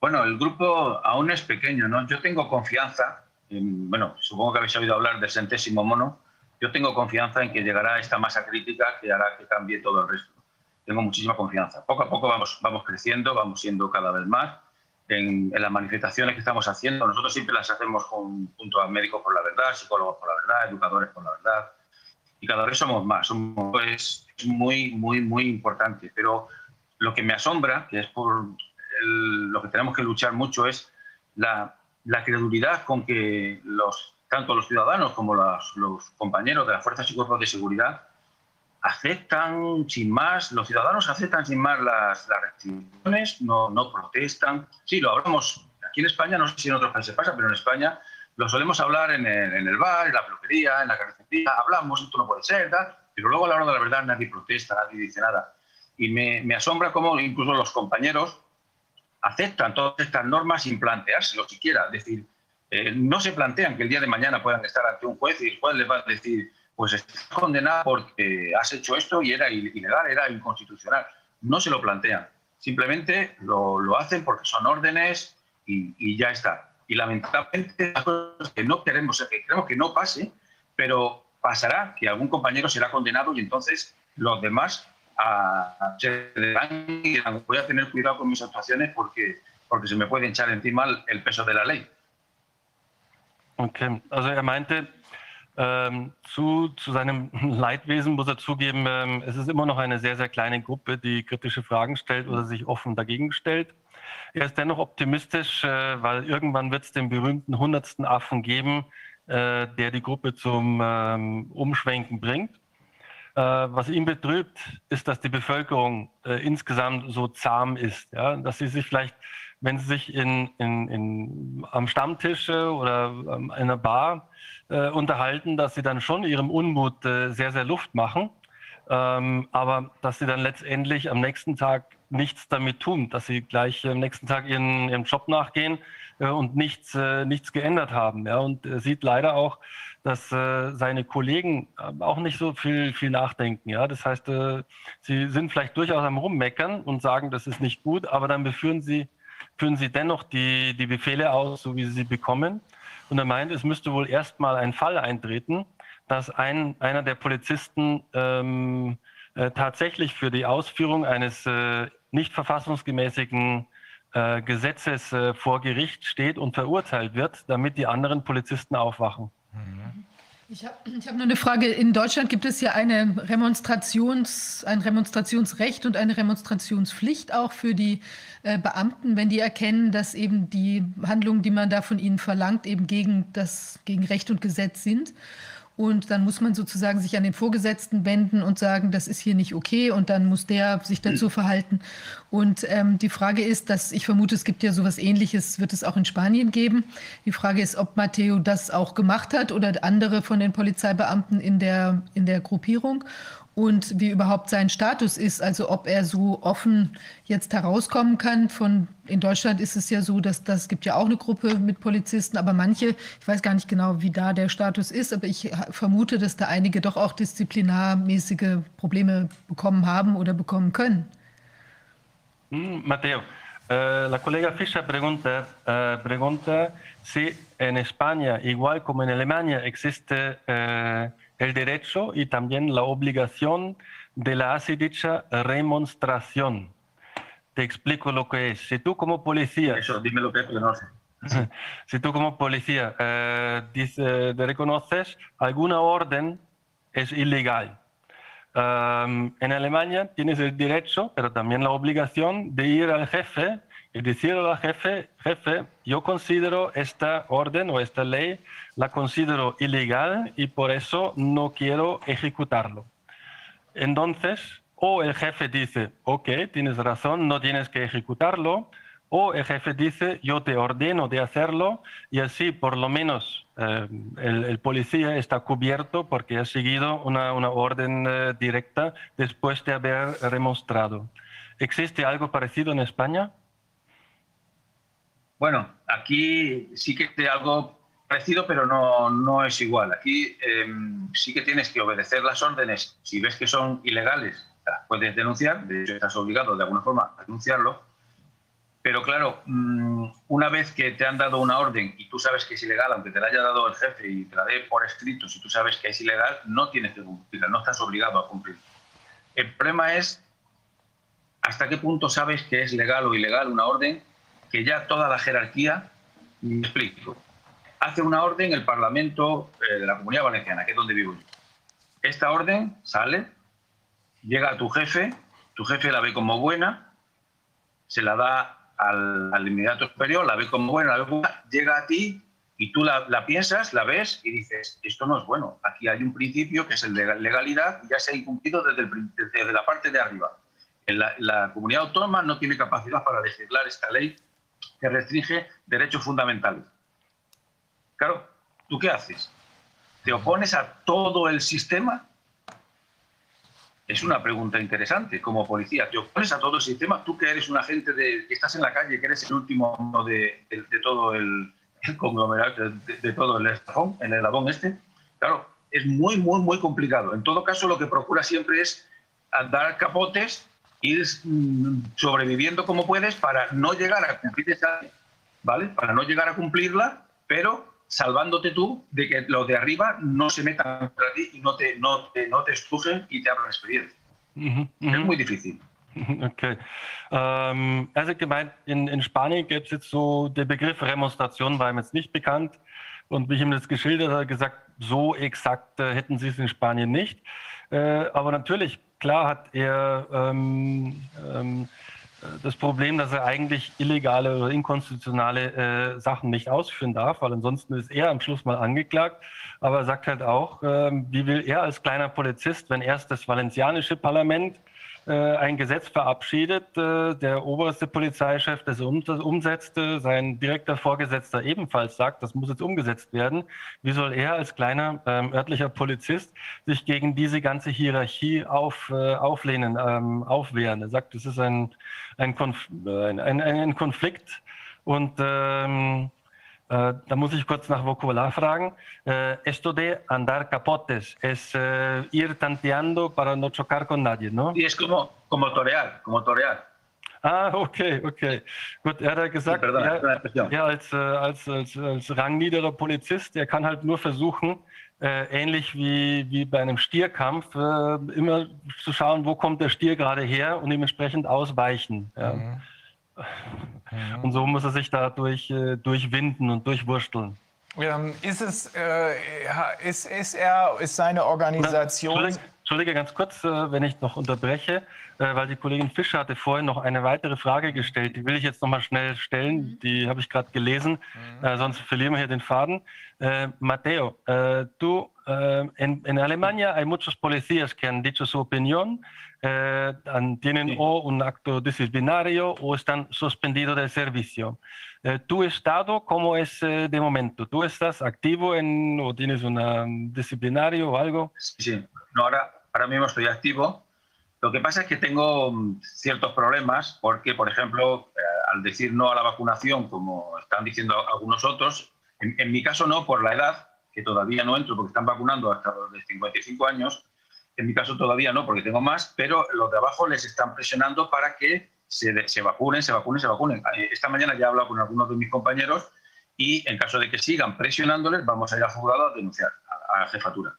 Bueno, el grupo aún es pequeño, ¿no? Yo tengo confianza, en, bueno, supongo que habéis oído hablar del centésimo mono, yo tengo confianza en que llegará esta masa crítica que hará que cambie todo el resto. Tengo muchísima confianza. Poco a poco vamos, vamos creciendo, vamos siendo cada vez más. En, en las manifestaciones que estamos haciendo, nosotros siempre las hacemos con, junto a médicos por la verdad, psicólogos por la verdad, educadores por la verdad, y cada vez somos más. Somos, es muy, muy, muy importante. Pero lo que me asombra, que es por el, lo que tenemos que luchar mucho es la, la credulidad con que los, tanto los ciudadanos como los, los, compañeros de las fuerzas y cuerpos de seguridad aceptan sin más, los ciudadanos aceptan sin más las, las restricciones, no, no protestan. Sí, lo hablamos aquí en España, no sé si en otros países pasa, pero en España lo solemos hablar en el, en el bar, en la peluquería, en la carnicería, hablamos, esto no puede ser, pero luego a la hora de la verdad nadie protesta, nadie dice nada. Y me, me asombra cómo incluso los compañeros aceptan todas estas normas sin planteárselo siquiera. Es decir, eh, no se plantean que el día de mañana puedan estar ante un juez y el juez les va a decir, pues estás condenado porque has hecho esto y era ilegal, era inconstitucional. No se lo plantean. Simplemente lo, lo hacen porque son órdenes y, y, ya está. Y lamentablemente, que no queremos, que queremos que no pase, pero pasará que algún compañero será condenado y entonces los demás a, a voy a tener cuidado con mis actuaciones porque, porque se me puede echar encima el peso de la ley. Okay, also er meinte, ähm, zu, zu seinem Leidwesen muss er zugeben, ähm, es ist immer noch eine sehr, sehr kleine Gruppe, die kritische Fragen stellt oder sich offen dagegen stellt. Er ist dennoch optimistisch, äh, weil irgendwann wird es den berühmten hundertsten Affen geben, äh, der die Gruppe zum ähm, Umschwenken bringt. Äh, was ihn betrübt, ist, dass die Bevölkerung äh, insgesamt so zahm ist, ja? dass sie sich vielleicht, wenn sie sich in, in, in, am Stammtisch oder ähm, in einer Bar äh, unterhalten, dass sie dann schon ihrem Unmut äh, sehr, sehr Luft machen, ähm, aber dass sie dann letztendlich am nächsten Tag nichts damit tun, dass sie gleich am nächsten Tag ihren, ihrem Job nachgehen und nichts, äh, nichts geändert haben. Ja? Und sieht leider auch, dass äh, seine Kollegen äh, auch nicht so viel, viel nachdenken. Ja? Das heißt, äh, sie sind vielleicht durchaus am Rummeckern und sagen, das ist nicht gut, aber dann beführen sie, führen sie dennoch die, die Befehle aus, so wie sie sie bekommen. Und er meint, es müsste wohl erstmal ein Fall eintreten, dass ein, einer der Polizisten ähm, äh, tatsächlich für die Ausführung eines äh, nicht verfassungsgemäßigen äh, Gesetzes vor Gericht steht und verurteilt wird, damit die anderen Polizisten aufwachen. Ich habe hab nur eine Frage. In Deutschland gibt es ja eine Remonstrations, ein Remonstrationsrecht und eine Remonstrationspflicht auch für die äh, Beamten, wenn die erkennen, dass eben die Handlungen, die man da von ihnen verlangt, eben gegen, das, gegen Recht und Gesetz sind. Und dann muss man sozusagen sich an den Vorgesetzten wenden und sagen, das ist hier nicht okay. Und dann muss der sich dazu verhalten. Und ähm, die Frage ist, dass ich vermute, es gibt ja sowas Ähnliches, wird es auch in Spanien geben. Die Frage ist, ob Matteo das auch gemacht hat oder andere von den Polizeibeamten in der, in der Gruppierung und wie überhaupt sein Status ist, also ob er so offen jetzt herauskommen kann. Von, in Deutschland ist es ja so, dass das gibt ja auch eine Gruppe mit Polizisten, aber manche, ich weiß gar nicht genau, wie da der Status ist, aber ich vermute, dass da einige doch auch disziplinarmäßige Probleme bekommen haben oder bekommen können. Mm, Mateo, eh, la colega Fischer pregunta, eh, pregunta si en España, igual como en Alemania, existe eh, el derecho y también la obligación de la así dicha remonstración. Te explico lo que es. Si tú como policía... Eso, dime lo que es, porque no sé. si tú como policía eh, dice, reconoces alguna orden es ilegal. Um, en Alemania tienes el derecho, pero también la obligación de ir al jefe y decirle al jefe, jefe, yo considero esta orden o esta ley, la considero ilegal y por eso no quiero ejecutarlo. Entonces, o el jefe dice, ok, tienes razón, no tienes que ejecutarlo, o el jefe dice, yo te ordeno de hacerlo y así por lo menos eh, el, policía está cubierto porque ha seguido una, orden eh, directa después de haber demostrado. ¿Existe algo parecido en España? Bueno, aquí sí que hay algo parecido, pero no, no es igual. Aquí em, sí que tienes que obedecer las órdenes. Si ves que son ilegales, puedes denunciar, de hecho estás obligado de alguna forma a denunciarlo. Pero claro, mm, una vez que te han dado una orden y tú sabes que es ilegal, aunque te la haya dado el jefe y te la dé por escrito, si tú sabes que es ilegal, no tienes que cumplirla, no estás obligado a cumplirla. El problema es hasta qué punto sabes que es legal o ilegal una orden que ya toda la jerarquía, me explico, hace una orden el Parlamento eh, de la Comunidad Valenciana, que es donde vivo yo. Esta orden sale, llega a tu jefe, tu jefe la ve como buena, se la da al, inmediato superior, la ve como buena, la ve buena, llega a ti y tú la, piensas, la ves y dices, esto no es bueno. Aquí hay un principio que es el de legalidad y ya se ha incumplido desde, desde la parte de arriba. La, comunidad autónoma no tiene capacidad para legislar esta ley que restringe derechos fundamentales. Claro, ¿tú qué haces? ¿Te opones a todo el sistema? Es una pregunta interesante. Como policía, ¿te opones a todo el sistema? Tú que eres un agente de, que estás en la calle, que eres el último de, todo el, conglomerado, de, todo el eslabón, el eslabón este. Claro, es muy, muy, muy complicado. En todo caso, lo que procura siempre es dar capotes ir sobreviviendo como puedes para no llegar a cumplir esa, ¿vale? Para no llegar a cumplirla, pero salvándote tú de que los de arriba no se metan contra ti y no te, no te, no te estrujen y te abran experiencia. Es muy difícil. Okay. Ähm, also gemeint, in, in Spanien gibt es jetzt so, der Begriff Remonstration war ihm jetzt nicht bekannt. Und wie ich ihm das geschildert habe, gesagt, so exakt äh, hätten sie es in Spanien nicht. Äh, aber natürlich Klar hat er ähm, ähm, das Problem, dass er eigentlich illegale oder inkonstitutionale äh, Sachen nicht ausführen darf, weil ansonsten ist er am Schluss mal angeklagt. Aber er sagt halt auch, äh, wie will er als kleiner Polizist, wenn erst das valencianische Parlament ein Gesetz verabschiedet, äh, der oberste Polizeichef das umsetzte, sein direkter Vorgesetzter ebenfalls sagt, das muss jetzt umgesetzt werden. Wie soll er als kleiner ähm, örtlicher Polizist sich gegen diese ganze Hierarchie auf, äh, auflehnen, ähm, aufwehren? Er sagt, es ist ein, ein, Konf ein, ein Konflikt und ähm, Uh, da muss ich kurz nach Vocabular fragen. Uh, esto de andar capotes es uh, ir tanteando para no chocar con nadie, ¿no? Y es como, como torear, como torear. Ah, okay, okay. Gut, er hat gesagt, Pardon, er, er als, als, als, als rangniederer Polizist, er kann halt nur versuchen, äh, ähnlich wie, wie bei einem Stierkampf, äh, immer zu schauen, wo kommt der Stier gerade her und dementsprechend ausweichen. Ja. Mhm. Mhm. Und so muss er sich da durch, äh, durchwinden und durchwursteln. Ähm, ist es, äh, ist, ist er, ist seine Organisation. Na, Entschuldige, ganz kurz, äh, wenn ich noch unterbreche, äh, weil die Kollegin Fischer hatte vorhin noch eine weitere Frage gestellt. Die will ich jetzt noch mal schnell stellen. Mhm. Die habe ich gerade gelesen, mhm. Sonst verlieren wir hier den Faden. Mateo, du, en, en Alemania hay muchos policías que han dicho su opinión. Eh, tienen sí. o un acto disciplinario o están suspendidos del servicio. Eh, ¿Tu estado cómo es eh, de momento? ¿Tú estás activo en, o tienes un disciplinario o algo? Sí, sí. No, ahora, ahora mismo estoy activo. Lo que pasa es que tengo mm, ciertos problemas porque, por ejemplo, eh, al decir no a la vacunación, como están diciendo algunos otros, en, en mi caso no, por la edad, que todavía no entro porque están vacunando hasta los de 55 años, en mi caso todavía no, porque tengo más, pero los de abajo les están presionando para que se, se vacunen, se vacunen, se vacunen. Eh, esta mañana ya he hablado con algunos de mis compañeros y en caso de que sigan presionándoles, vamos a ir a juzgado a denunciar a, la jefatura.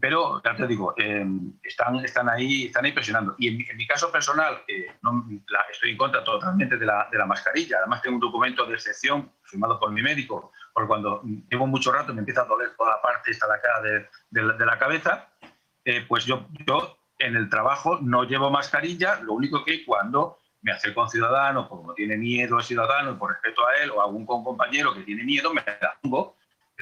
Pero ya te digo, eh, están, ahí, están presionando. Y en, mi caso personal, eh, no, estoy en contra totalmente de la, la, mascarilla. Además, tengo un documento de excepción firmado por mi médico, porque cuando llevo mucho rato me empieza a doler toda la parte esta de, de, de la cabeza eh, pues yo, yo en el trabajo no llevo mascarilla, lo único que cuando me acerco a un ciudadano, como tiene miedo el ciudadano, por respeto a él, o a algún compañero que tiene miedo, me la pongo,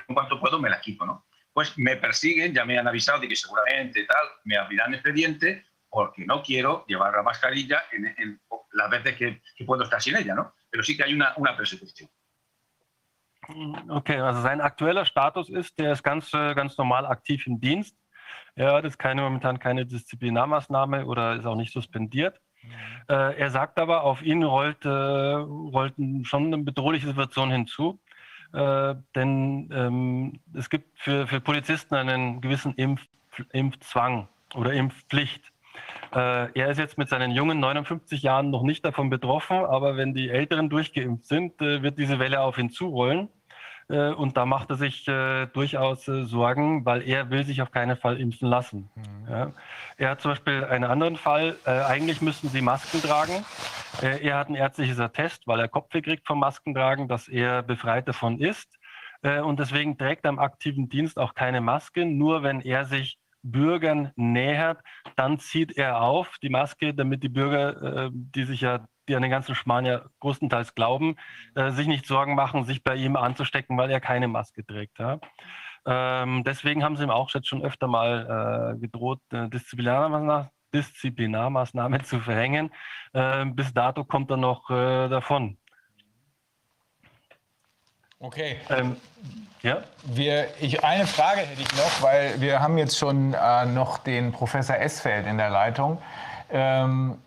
en cuanto puedo me la quito, ¿no? Pues me persiguen, ya me han avisado de que seguramente tal, me abrirán expediente porque no quiero llevar la mascarilla en, las veces que, puedo estar sin ella, ¿no? Pero sí que hay una, una persecución. Okay, also sein aktueller Status ist, der ist ganz, äh, ganz normal aktiv im Dienst. Er hat jetzt keine, momentan keine Disziplinarmaßnahme oder ist auch nicht suspendiert. Mhm. Äh, er sagt aber, auf ihn rollt, äh, rollt schon eine bedrohliche Situation hinzu. Äh, denn ähm, es gibt für, für Polizisten einen gewissen Impf, Impfzwang oder Impfpflicht. Äh, er ist jetzt mit seinen jungen 59 Jahren noch nicht davon betroffen, aber wenn die Älteren durchgeimpft sind, äh, wird diese Welle auf ihn zurollen. Äh, und da macht er sich äh, durchaus äh, Sorgen, weil er will sich auf keinen Fall impfen lassen. Mhm. Ja. Er hat zum Beispiel einen anderen Fall. Eigentlich müssten sie Masken tragen. Er hat ein ärztliches Attest, weil er Kopfweh kriegt vom Maskentragen, dass er befreit davon ist. Und deswegen trägt er im aktiven Dienst auch keine Maske. Nur wenn er sich Bürgern nähert, dann zieht er auf die Maske, damit die Bürger, die sich ja die an den ganzen Schmarrn ja größtenteils glauben, äh, sich nicht Sorgen machen, sich bei ihm anzustecken, weil er keine Maske trägt. Ja. Ähm, deswegen haben sie ihm auch jetzt schon öfter mal äh, gedroht, äh, Disziplinarmaßnahmen Disziplinarmaßnahme zu verhängen. Äh, bis dato kommt er noch äh, davon. Okay. Ähm, ja? Wir, ich, eine Frage hätte ich noch, weil wir haben jetzt schon äh, noch den Professor Esfeld in der Leitung. Ähm,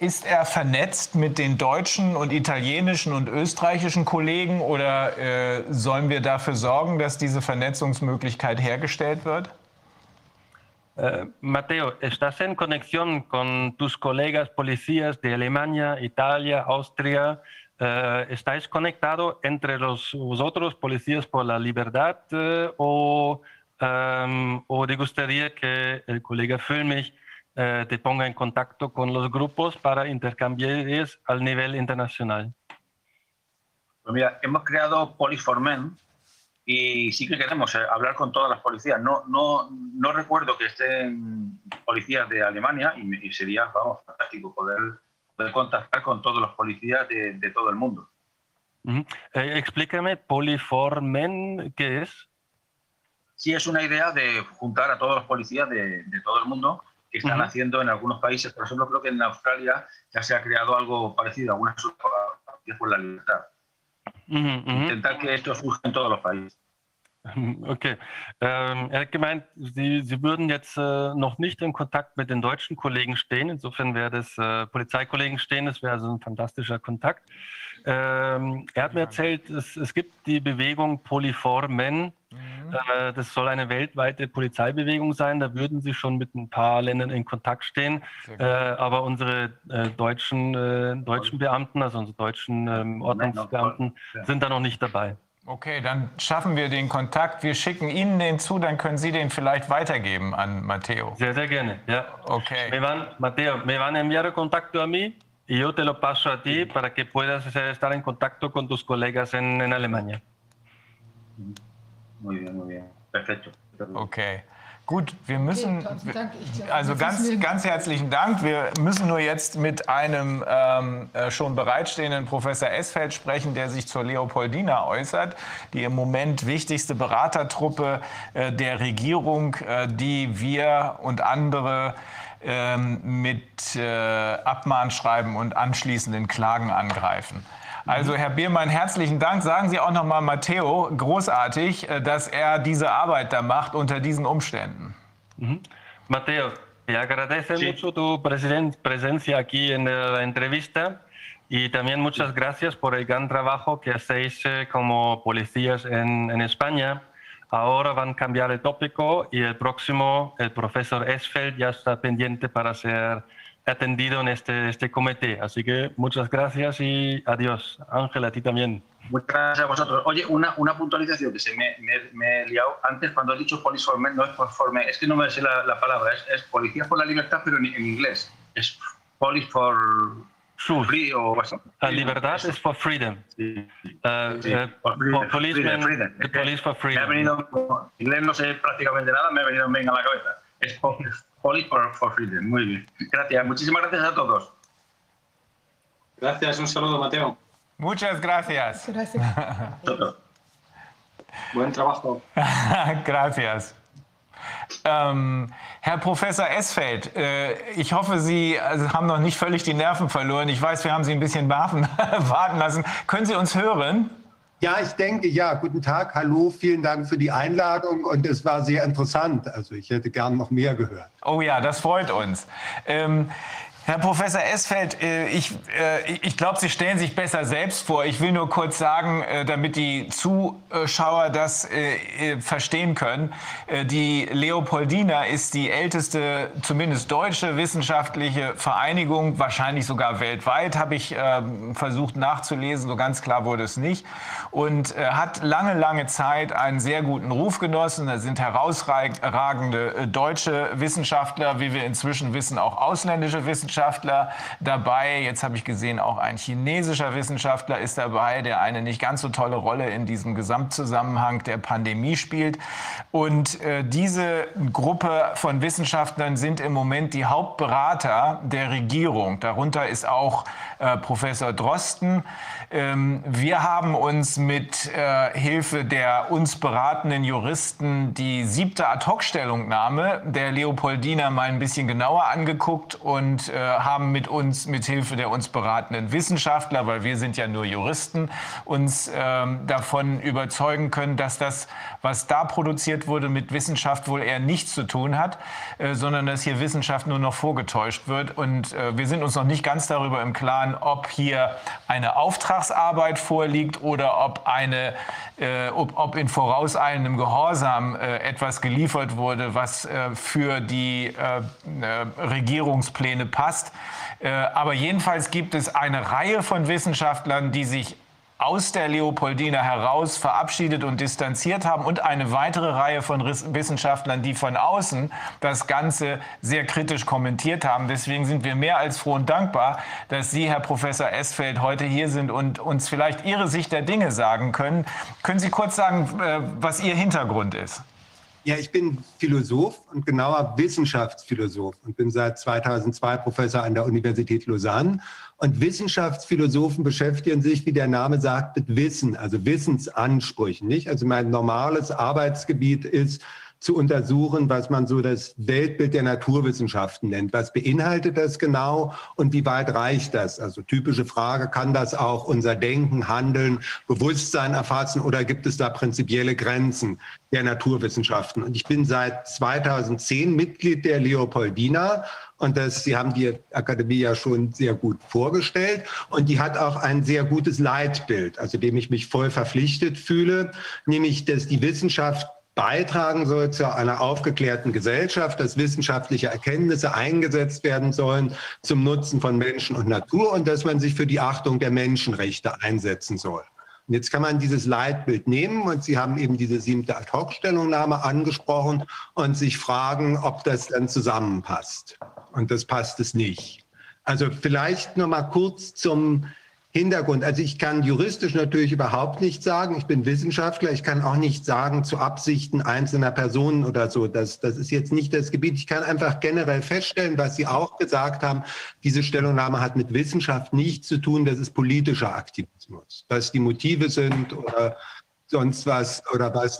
ist er vernetzt mit den deutschen und italienischen und österreichischen Kollegen oder äh, sollen wir dafür sorgen, dass diese Vernetzungsmöglichkeit hergestellt wird? Uh, Mateo, ¿estás en conexión con tus colegas policías de Alemania, Italia, Austria? Uh, ¿Estáis conectado entre los, vosotros, policías por la libertad, uh, o, um, o te gustaría que el colega Füllmich eh, te ponga en contacto con los grupos para intercambiar al nivel internacional? Pues mira, hemos creado Poliformen y sí que queremos eh, hablar con todas las policías. No, no, no recuerdo que estén policías de Alemania y, sería, vamos, fantástico poder, poder, contactar con todos los policías de, de todo el mundo. Eh, explícame, Poliformen, ¿qué es? Sí, es una idea de juntar a todos los policías de, de todo el mundo que están uh -huh. haciendo en algunos países. Por ejemplo, creo que en Australia ya se ha creado algo parecido, algunas que por la libertad. Uh -huh. Intentar que esto surja en todos los países. Okay. Ähm, er hat gemeint, Sie, Sie würden jetzt äh, noch nicht in Kontakt mit den deutschen Kollegen stehen. Insofern wäre das äh, Polizeikollegen stehen, das wäre also ein fantastischer Kontakt. Ähm, er hat mir erzählt, es, es gibt die Bewegung Polyformen. Mhm. Äh, das soll eine weltweite Polizeibewegung sein. Da würden sie schon mit ein paar Ländern in Kontakt stehen. Äh, aber unsere äh, deutschen, äh, deutschen Beamten, also unsere deutschen ähm, Ordnungsbeamten, sind da noch nicht dabei. Okay, dann schaffen wir den Kontakt. Wir schicken Ihnen den zu, dann können Sie den vielleicht weitergeben an Matteo. Sehr, sehr gerne. Ja. Okay. Me van, Matteo, me van a enviar contacto a mí y yo te lo paso a ti para que puedas estar en contacto con tus colegas en, en Alemania. Muy bien, muy bien. Perfecto. Okay. Gut, wir müssen, also ganz, ganz herzlichen Dank. Wir müssen nur jetzt mit einem ähm, äh, schon bereitstehenden Professor Esfeld sprechen, der sich zur Leopoldina äußert, die im Moment wichtigste Beratertruppe äh, der Regierung, äh, die wir und andere ähm, mit äh, Abmahnschreiben und anschließenden Klagen angreifen. Also Herr Biermann, herzlichen Dank. Sagen Sie auch noch mal Matteo, großartig, äh, dass er diese Arbeit da macht unter diesen Umständen. Mhm. Mateo, te agradece sí. mucho tu presencia aquí en la entrevista y también muchas gracias por el gran trabajo que hacéis eh, como policías en, en España. Ahora van a cambiar el tópico y el próximo, el profesor Esfeld, ya está pendiente para ser atendido en este, este comité. Así que muchas gracias y adiós. Ángela, a ti también. Muchas gracias a vosotros. Oye, una, una puntualización que se me, me, me, he liado antes cuando he dicho poliforme, no es poliforme, es que no me sé la, la palabra, es, es, Policía por la Libertad, pero en, en inglés. Es Police for Free o eso. La libertad es for freedom. Sí. Uh, sí. Uh, for freedom, freedom. The police for freedom. Me ha venido, inglés no sé prácticamente nada, me ha venido bien a la cabeza. Es Police for, for Freedom. Muy bien. Gracias. Muchísimas gracias a todos. Gracias, un saludo, Mateo. Muchas gracias. Gracias. Buen trabajo. gracias. Ähm, Herr Professor Esfeld, äh, ich hoffe, Sie also, haben noch nicht völlig die Nerven verloren. Ich weiß, wir haben Sie ein bisschen warten, warten lassen. Können Sie uns hören? Ja, ich denke, ja. Guten Tag, hallo, vielen Dank für die Einladung und es war sehr interessant. Also ich hätte gern noch mehr gehört. Oh ja, das freut uns. Ähm, Herr Professor Esfeld, äh, ich, äh, ich glaube, Sie stellen sich besser selbst vor. Ich will nur kurz sagen, äh, damit die Zuschauer das verstehen können. Die Leopoldina ist die älteste, zumindest deutsche wissenschaftliche Vereinigung, wahrscheinlich sogar weltweit, habe ich versucht nachzulesen. So ganz klar wurde es nicht. Und hat lange, lange Zeit einen sehr guten Ruf genossen. Da sind herausragende deutsche Wissenschaftler, wie wir inzwischen wissen, auch ausländische Wissenschaftler Wissenschaftler dabei. Jetzt habe ich gesehen, auch ein chinesischer Wissenschaftler ist dabei, der eine nicht ganz so tolle Rolle in diesem Gesamtzusammenhang der Pandemie spielt. Und äh, diese Gruppe von Wissenschaftlern sind im Moment die Hauptberater der Regierung. Darunter ist auch äh, Professor Drosten. Ähm, wir haben uns mit äh, Hilfe der uns beratenden Juristen die siebte Ad-Hoc-Stellungnahme der Leopoldina mal ein bisschen genauer angeguckt und äh, haben mit uns, mit Hilfe der uns beratenden Wissenschaftler, weil wir sind ja nur Juristen, uns ähm, davon überzeugen können, dass das, was da produziert wurde, mit Wissenschaft wohl eher nichts zu tun hat, äh, sondern dass hier Wissenschaft nur noch vorgetäuscht wird. Und äh, wir sind uns noch nicht ganz darüber im Klaren, ob hier eine Auftrag Auftragsarbeit vorliegt oder ob, eine, äh, ob, ob in vorauseilendem Gehorsam äh, etwas geliefert wurde, was äh, für die äh, äh, Regierungspläne passt. Äh, aber jedenfalls gibt es eine Reihe von Wissenschaftlern, die sich aus der Leopoldina heraus verabschiedet und distanziert haben und eine weitere Reihe von Wissenschaftlern, die von außen das Ganze sehr kritisch kommentiert haben. Deswegen sind wir mehr als froh und dankbar, dass Sie, Herr Professor Esfeld, heute hier sind und uns vielleicht Ihre Sicht der Dinge sagen können. Können Sie kurz sagen, äh, was Ihr Hintergrund ist? Ja, ich bin Philosoph und genauer Wissenschaftsphilosoph und bin seit 2002 Professor an der Universität Lausanne und Wissenschaftsphilosophen beschäftigen sich, wie der Name sagt, mit Wissen, also Wissensansprüchen. Nicht? Also mein normales Arbeitsgebiet ist zu untersuchen, was man so das Weltbild der Naturwissenschaften nennt. Was beinhaltet das genau und wie weit reicht das? Also typische Frage, kann das auch unser Denken, Handeln, Bewusstsein erfassen oder gibt es da prinzipielle Grenzen der Naturwissenschaften? Und ich bin seit 2010 Mitglied der Leopoldina und das, Sie haben die Akademie ja schon sehr gut vorgestellt. Und die hat auch ein sehr gutes Leitbild, also dem ich mich voll verpflichtet fühle, nämlich, dass die Wissenschaft beitragen soll zu einer aufgeklärten Gesellschaft, dass wissenschaftliche Erkenntnisse eingesetzt werden sollen zum Nutzen von Menschen und Natur und dass man sich für die Achtung der Menschenrechte einsetzen soll. Und jetzt kann man dieses Leitbild nehmen und Sie haben eben diese siebte Ad-Hoc-Stellungnahme angesprochen und sich fragen, ob das dann zusammenpasst. Und das passt es nicht. Also vielleicht noch mal kurz zum Hintergrund. Also ich kann juristisch natürlich überhaupt nicht sagen. Ich bin Wissenschaftler. Ich kann auch nicht sagen zu Absichten einzelner Personen oder so. Das, das ist jetzt nicht das Gebiet. Ich kann einfach generell feststellen, was Sie auch gesagt haben. Diese Stellungnahme hat mit Wissenschaft nichts zu tun. Das ist politischer Aktivismus. Was die Motive sind oder sonst was oder was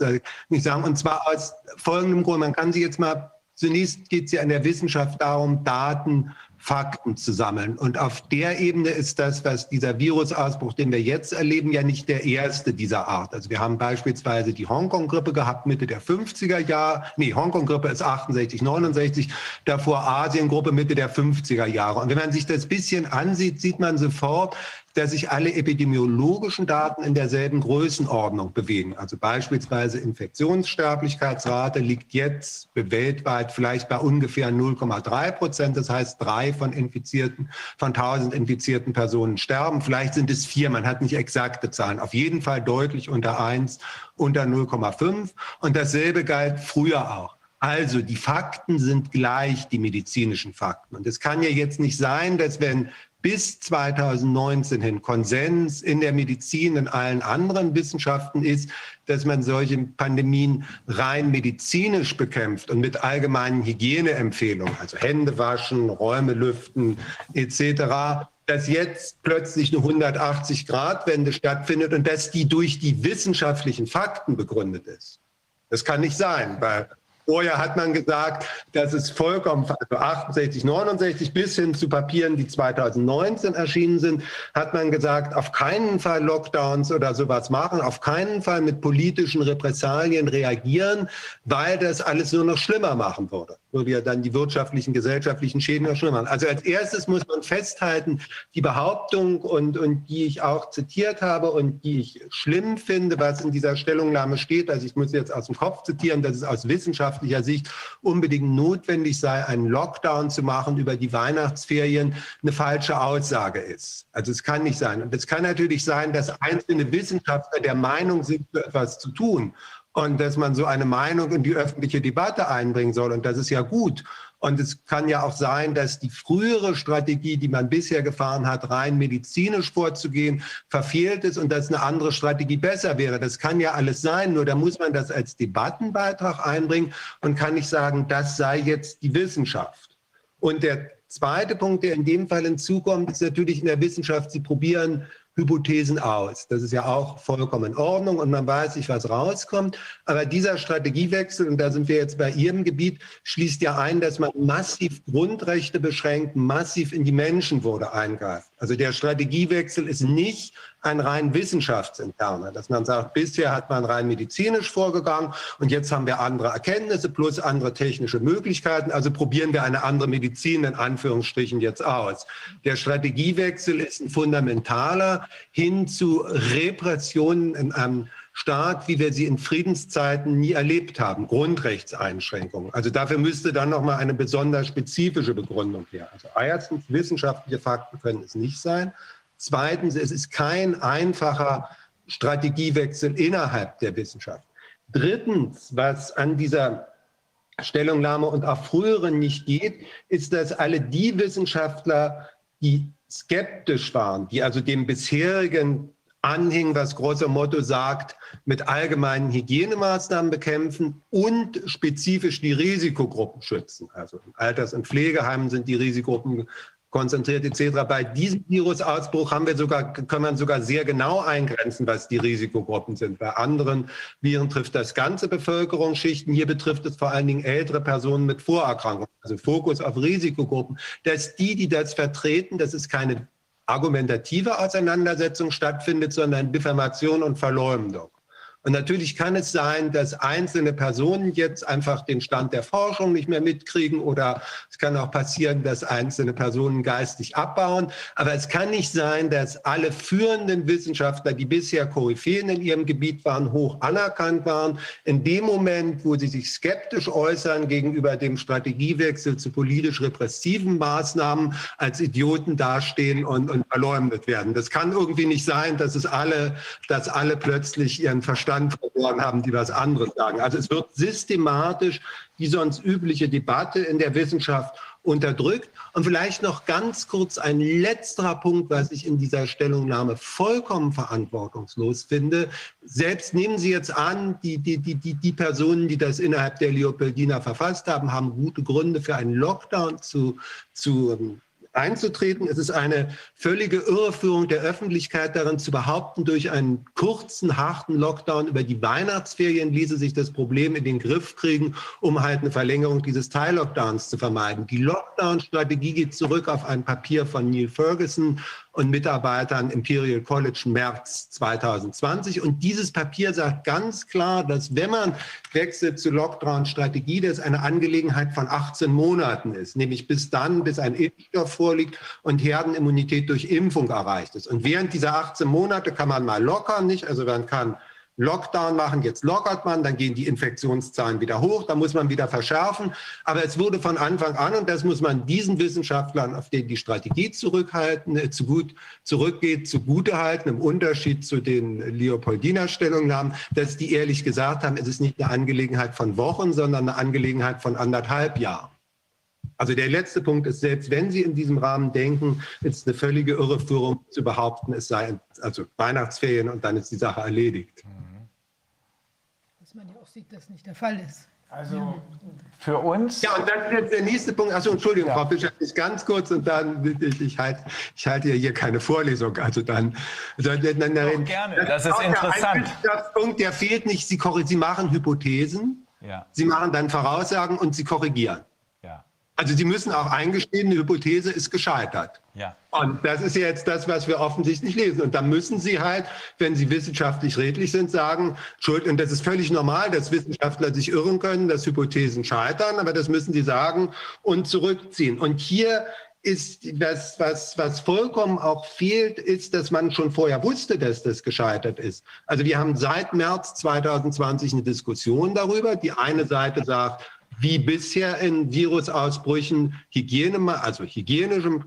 nicht sagen. Und zwar aus folgendem Grund. Man kann sie jetzt mal Zunächst geht es ja in der Wissenschaft darum, Daten Fakten zu sammeln. Und auf der Ebene ist das, was dieser Virusausbruch, den wir jetzt erleben, ja nicht der erste dieser Art. Also wir haben beispielsweise die Hongkong-Grippe gehabt Mitte der 50er Jahre. Nee, Hongkong-Grippe ist 68, 69. Davor Asien-Gruppe Mitte der 50er Jahre. Und wenn man sich das bisschen ansieht, sieht man sofort, dass sich alle epidemiologischen Daten in derselben Größenordnung bewegen. Also beispielsweise Infektionssterblichkeitsrate liegt jetzt weltweit vielleicht bei ungefähr 0,3 Prozent. Das heißt, drei von Infizierten, von 1000 infizierten Personen sterben. Vielleicht sind es vier. Man hat nicht exakte Zahlen. Auf jeden Fall deutlich unter eins, unter 0,5. Und dasselbe galt früher auch. Also die Fakten sind gleich, die medizinischen Fakten. Und es kann ja jetzt nicht sein, dass wenn bis 2019 hin Konsens in der Medizin, in allen anderen Wissenschaften ist, dass man solche Pandemien rein medizinisch bekämpft und mit allgemeinen Hygieneempfehlungen, also Hände waschen, Räume lüften etc., dass jetzt plötzlich eine 180-Grad-Wende stattfindet und dass die durch die wissenschaftlichen Fakten begründet ist. Das kann nicht sein, weil Vorher hat man gesagt, dass es vollkommen, also 68, 69 bis hin zu Papieren, die 2019 erschienen sind, hat man gesagt, auf keinen Fall Lockdowns oder sowas machen, auf keinen Fall mit politischen Repressalien reagieren, weil das alles nur noch schlimmer machen würde. Würde ja dann die wirtschaftlichen, gesellschaftlichen Schäden noch schlimmer machen. Also als erstes muss man festhalten, die Behauptung und, und die ich auch zitiert habe und die ich schlimm finde, was in dieser Stellungnahme steht, also ich muss jetzt aus dem Kopf zitieren, dass es aus Wissenschaft wissenschaftlicher Sicht unbedingt notwendig sei, einen Lockdown zu machen über die Weihnachtsferien, eine falsche Aussage ist. Also es kann nicht sein. Und es kann natürlich sein, dass einzelne Wissenschaftler der Meinung sind, etwas zu tun und dass man so eine Meinung in die öffentliche Debatte einbringen soll. Und das ist ja gut. Und es kann ja auch sein, dass die frühere Strategie, die man bisher gefahren hat, rein medizinisch vorzugehen, verfehlt ist und dass eine andere Strategie besser wäre. Das kann ja alles sein, nur da muss man das als Debattenbeitrag einbringen und kann nicht sagen, das sei jetzt die Wissenschaft. Und der zweite Punkt, der in dem Fall hinzukommt, ist natürlich in der Wissenschaft, Sie probieren Hypothesen aus. Das ist ja auch vollkommen in Ordnung und man weiß nicht, was rauskommt. Aber dieser Strategiewechsel, und da sind wir jetzt bei Ihrem Gebiet, schließt ja ein, dass man massiv Grundrechte beschränkt, massiv in die Menschenwürde eingreift. Also der Strategiewechsel ist nicht ein rein wissenschaftsinterner, dass man sagt, bisher hat man rein medizinisch vorgegangen und jetzt haben wir andere Erkenntnisse plus andere technische Möglichkeiten, also probieren wir eine andere Medizin in Anführungsstrichen jetzt aus. Der Strategiewechsel ist ein fundamentaler hin zu Repressionen in einem Staat, wie wir sie in Friedenszeiten nie erlebt haben, Grundrechtseinschränkungen. Also dafür müsste dann noch mal eine besonders spezifische Begründung her. Also erstens, wissenschaftliche Fakten können es nicht sein. Zweitens, es ist kein einfacher Strategiewechsel innerhalb der Wissenschaft. Drittens, was an dieser Stellungnahme und auch früheren nicht geht, ist, dass alle die Wissenschaftler, die skeptisch waren, die also dem bisherigen anhingen, was großer Motto sagt, mit allgemeinen Hygienemaßnahmen bekämpfen und spezifisch die Risikogruppen schützen. Also in Alters- und Pflegeheimen sind die Risikogruppen konzentriert etc. Bei diesem Virusausbruch haben wir sogar, kann man sogar sehr genau eingrenzen, was die Risikogruppen sind. Bei anderen Viren trifft das ganze Bevölkerungsschichten. Hier betrifft es vor allen Dingen ältere Personen mit Vorerkrankungen. Also Fokus auf Risikogruppen. Dass die, die das vertreten, das ist keine argumentative Auseinandersetzung stattfindet, sondern Diffamation und Verleumdung. Und natürlich kann es sein, dass einzelne Personen jetzt einfach den Stand der Forschung nicht mehr mitkriegen oder es kann auch passieren, dass einzelne Personen geistig abbauen. Aber es kann nicht sein, dass alle führenden Wissenschaftler, die bisher Koryphäen in ihrem Gebiet waren, hoch anerkannt waren. In dem Moment, wo sie sich skeptisch äußern gegenüber dem Strategiewechsel zu politisch repressiven Maßnahmen, als Idioten dastehen und, und verleumdet werden. Das kann irgendwie nicht sein, dass es alle, dass alle plötzlich ihren Verstand Verstand verloren haben, die was anderes sagen. Also es wird systematisch die sonst übliche Debatte in der Wissenschaft unterdrückt. Und vielleicht noch ganz kurz ein letzter Punkt, was ich in dieser Stellungnahme vollkommen verantwortungslos finde. Selbst nehmen Sie jetzt an, die, die, die, die, die Personen, die das innerhalb der Leopoldina verfasst haben, haben gute Gründe für einen Lockdown zu, zu einzutreten. Es ist eine völlige Irreführung der Öffentlichkeit darin zu behaupten, durch einen kurzen, harten Lockdown über die Weihnachtsferien ließe sich das Problem in den Griff kriegen, um halt eine Verlängerung dieses Teil-Lockdowns zu vermeiden. Die Lockdown-Strategie geht zurück auf ein Papier von Neil Ferguson und Mitarbeitern Imperial College März 2020. Und dieses Papier sagt ganz klar, dass wenn man wechselt zu Lockdown-Strategie, das eine Angelegenheit von 18 Monaten ist, nämlich bis dann, bis ein Impfstoff vorliegt und Herdenimmunität durch Impfung erreicht ist. Und während dieser 18 Monate kann man mal lockern, nicht? Also man kann Lockdown machen, jetzt lockert man, dann gehen die Infektionszahlen wieder hoch, dann muss man wieder verschärfen. Aber es wurde von Anfang an, und das muss man diesen Wissenschaftlern, auf denen die Strategie zurückhalten, äh, zu gut, zurückgeht, zugutehalten, im Unterschied zu den Leopoldiner Stellungnahmen, dass die ehrlich gesagt haben, es ist nicht eine Angelegenheit von Wochen, sondern eine Angelegenheit von anderthalb Jahren. Also der letzte Punkt ist, selbst wenn Sie in diesem Rahmen denken, ist eine völlige Irreführung zu behaupten, es sei also Weihnachtsferien und dann ist die Sache erledigt. Dass man ja auch sieht, dass nicht der Fall ist. Also für uns. Ja, und dann jetzt der nächste Punkt. Achso, Entschuldigung, ja. Frau Fischer, ich ganz kurz und dann, ich, ich halte ich halt hier keine Vorlesung. Also dann. dann, dann, dann gerne, das, das ist interessant. Der Punkt, der fehlt nicht. Sie, Sie machen Hypothesen, ja. Sie machen dann Voraussagen und Sie korrigieren. Also Sie müssen auch eingestehen, eine Hypothese ist gescheitert. Ja. Und das ist jetzt das, was wir offensichtlich lesen. Und da müssen Sie halt, wenn Sie wissenschaftlich redlich sind, sagen, Schuld, und das ist völlig normal, dass Wissenschaftler sich irren können, dass Hypothesen scheitern, aber das müssen Sie sagen und zurückziehen. Und hier ist das, was, was vollkommen auch fehlt, ist, dass man schon vorher wusste, dass das gescheitert ist. Also wir haben seit März 2020 eine Diskussion darüber. Die eine Seite sagt, wie bisher in Virusausbrüchen Hygiene, also hygienische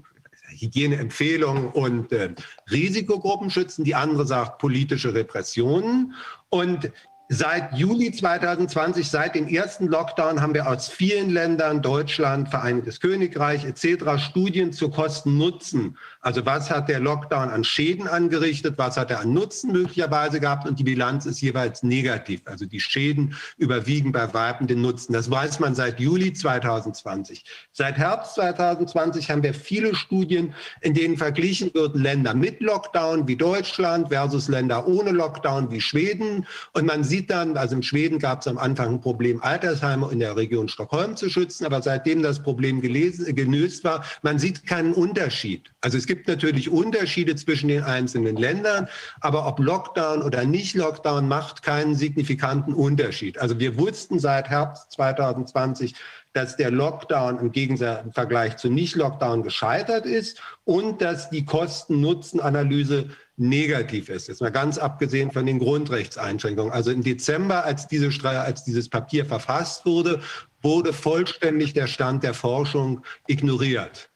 Hygieneempfehlungen und äh, Risikogruppen schützen. Die andere sagt politische Repressionen. Und Seit Juli 2020, seit dem ersten Lockdown, haben wir aus vielen Ländern, Deutschland, Vereinigtes Königreich etc. Studien zu Kosten-Nutzen. Also was hat der Lockdown an Schäden angerichtet, was hat er an Nutzen möglicherweise gehabt und die Bilanz ist jeweils negativ. Also die Schäden überwiegen bei Weitem den Nutzen. Das weiß man seit Juli 2020. Seit Herbst 2020 haben wir viele Studien, in denen verglichen wird Länder mit Lockdown wie Deutschland versus Länder ohne Lockdown wie Schweden. Und man sieht, sieht dann, also in Schweden gab es am Anfang ein Problem, Altersheime in der Region Stockholm zu schützen, aber seitdem das Problem gelesen, gelöst war, man sieht keinen Unterschied. Also es gibt natürlich Unterschiede zwischen den einzelnen Ländern, aber ob Lockdown oder nicht Lockdown macht keinen signifikanten Unterschied. Also wir wussten seit Herbst 2020, dass der Lockdown im Gegensatz im Vergleich zu Nicht-Lockdown gescheitert ist und dass die Kosten-Nutzen-Analyse negativ ist. Jetzt mal ganz abgesehen von den Grundrechtseinschränkungen. Also im Dezember, als, diese, als dieses Papier verfasst wurde, wurde vollständig der Stand der Forschung ignoriert.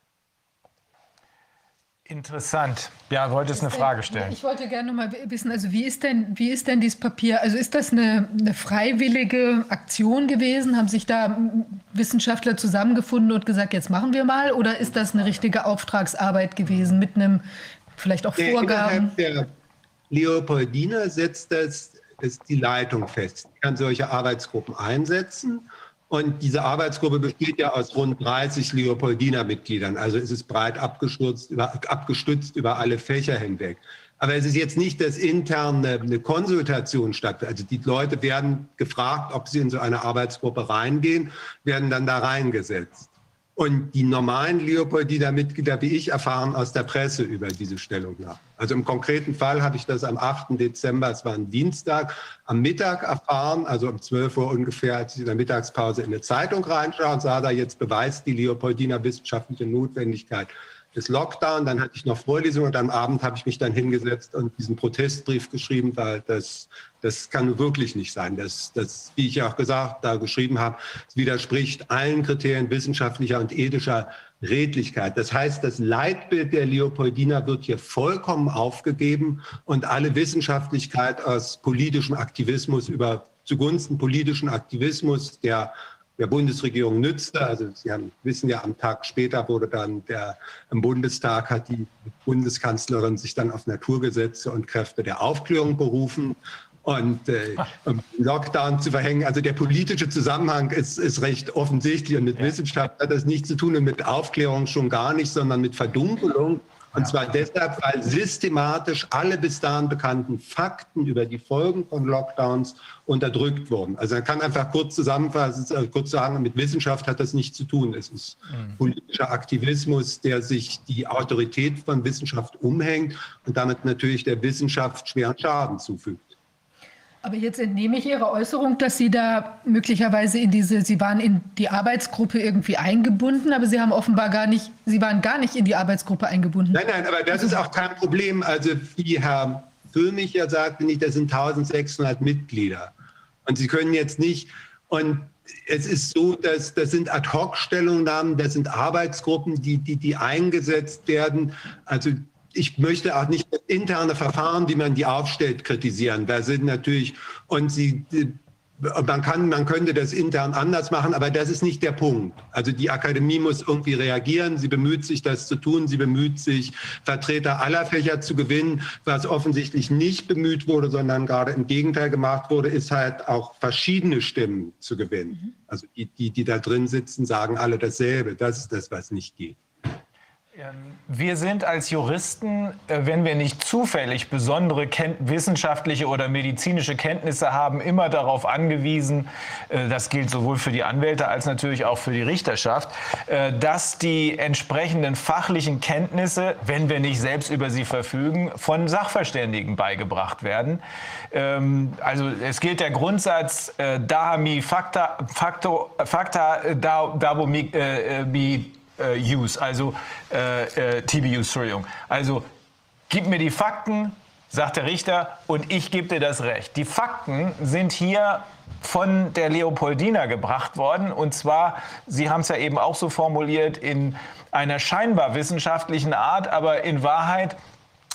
Interessant. Ja, wolltest eine Frage stellen. Ich wollte gerne mal wissen, also wie ist denn, wie ist denn dieses Papier, also ist das eine, eine freiwillige Aktion gewesen? Haben sich da Wissenschaftler zusammengefunden und gesagt, jetzt machen wir mal? Oder ist das eine richtige Auftragsarbeit gewesen mit einem vielleicht auch der Vorgaben? Der Leopoldina setzt das, das die Leitung fest. Die kann solche Arbeitsgruppen einsetzen. Und diese Arbeitsgruppe besteht ja aus rund 30 Leopoldina-Mitgliedern. Also es ist breit abgestützt über, abgestützt über alle Fächer hinweg. Aber es ist jetzt nicht, dass intern eine, eine Konsultation stattfindet. Also die Leute werden gefragt, ob sie in so eine Arbeitsgruppe reingehen, werden dann da reingesetzt. Und die normalen Leopoldina-Mitglieder wie ich erfahren aus der Presse über diese Stellungnahme. Also im konkreten Fall habe ich das am 8. Dezember, es war ein Dienstag, am Mittag erfahren, also um 12 Uhr ungefähr, als ich in der Mittagspause in eine Zeitung reinschaue und sah da, jetzt beweist die Leopoldina wissenschaftliche Notwendigkeit des Lockdown. Dann hatte ich noch Vorlesungen und am Abend habe ich mich dann hingesetzt und diesen Protestbrief geschrieben, weil das das kann wirklich nicht sein. Das, das, wie ich ja auch gesagt, da geschrieben habe, widerspricht allen Kriterien wissenschaftlicher und ethischer Redlichkeit. Das heißt, das Leitbild der Leopoldina wird hier vollkommen aufgegeben und alle Wissenschaftlichkeit aus politischem Aktivismus über zugunsten politischen Aktivismus, der der Bundesregierung nützte. Also Sie haben, wissen ja, am Tag später wurde dann der, im Bundestag hat die Bundeskanzlerin sich dann auf Naturgesetze und Kräfte der Aufklärung berufen und äh, Lockdown zu verhängen. Also der politische Zusammenhang ist, ist recht offensichtlich und mit ja. Wissenschaft hat das nichts zu tun und mit Aufklärung schon gar nicht, sondern mit Verdunkelung. Und ja. zwar deshalb, weil systematisch alle bis dahin bekannten Fakten über die Folgen von Lockdowns unterdrückt wurden. Also man kann einfach kurz zusammenfassen, äh, kurz sagen, mit Wissenschaft hat das nichts zu tun. Es ist mhm. politischer Aktivismus, der sich die Autorität von Wissenschaft umhängt und damit natürlich der Wissenschaft schweren Schaden zufügt. Aber jetzt entnehme ich Ihre Äußerung, dass Sie da möglicherweise in diese, Sie waren in die Arbeitsgruppe irgendwie eingebunden, aber Sie haben offenbar gar nicht, Sie waren gar nicht in die Arbeitsgruppe eingebunden. Nein, nein, aber das ist auch kein Problem. Also wie Herr Föhmich ja sagte, nicht, das sind 1600 Mitglieder. Und Sie können jetzt nicht, und es ist so, dass das sind Ad-Hoc-Stellungnahmen, das sind Arbeitsgruppen, die, die, die eingesetzt werden. Also ich möchte auch nicht interne Verfahren, wie man die aufstellt, kritisieren. Da sind natürlich, und sie man, kann, man könnte das intern anders machen, aber das ist nicht der Punkt. Also die Akademie muss irgendwie reagieren. Sie bemüht sich, das zu tun. Sie bemüht sich, Vertreter aller Fächer zu gewinnen. Was offensichtlich nicht bemüht wurde, sondern gerade im Gegenteil gemacht wurde, ist halt auch verschiedene Stimmen zu gewinnen. Mhm. Also die, die, die da drin sitzen, sagen alle dasselbe. Das ist das, was nicht geht. Wir sind als Juristen, äh, wenn wir nicht zufällig besondere wissenschaftliche oder medizinische Kenntnisse haben, immer darauf angewiesen, äh, das gilt sowohl für die Anwälte als natürlich auch für die Richterschaft, äh, dass die entsprechenden fachlichen Kenntnisse, wenn wir nicht selbst über sie verfügen, von Sachverständigen beigebracht werden. Ähm, also es gilt der Grundsatz, Dahami Fakta, Fakto, Fakta Dabo Mi äh, Use, also äh, äh, TBUs, Entschuldigung. Also gib mir die Fakten, sagt der Richter, und ich gebe dir das Recht. Die Fakten sind hier von der Leopoldina gebracht worden. Und zwar, Sie haben es ja eben auch so formuliert, in einer scheinbar wissenschaftlichen Art, aber in Wahrheit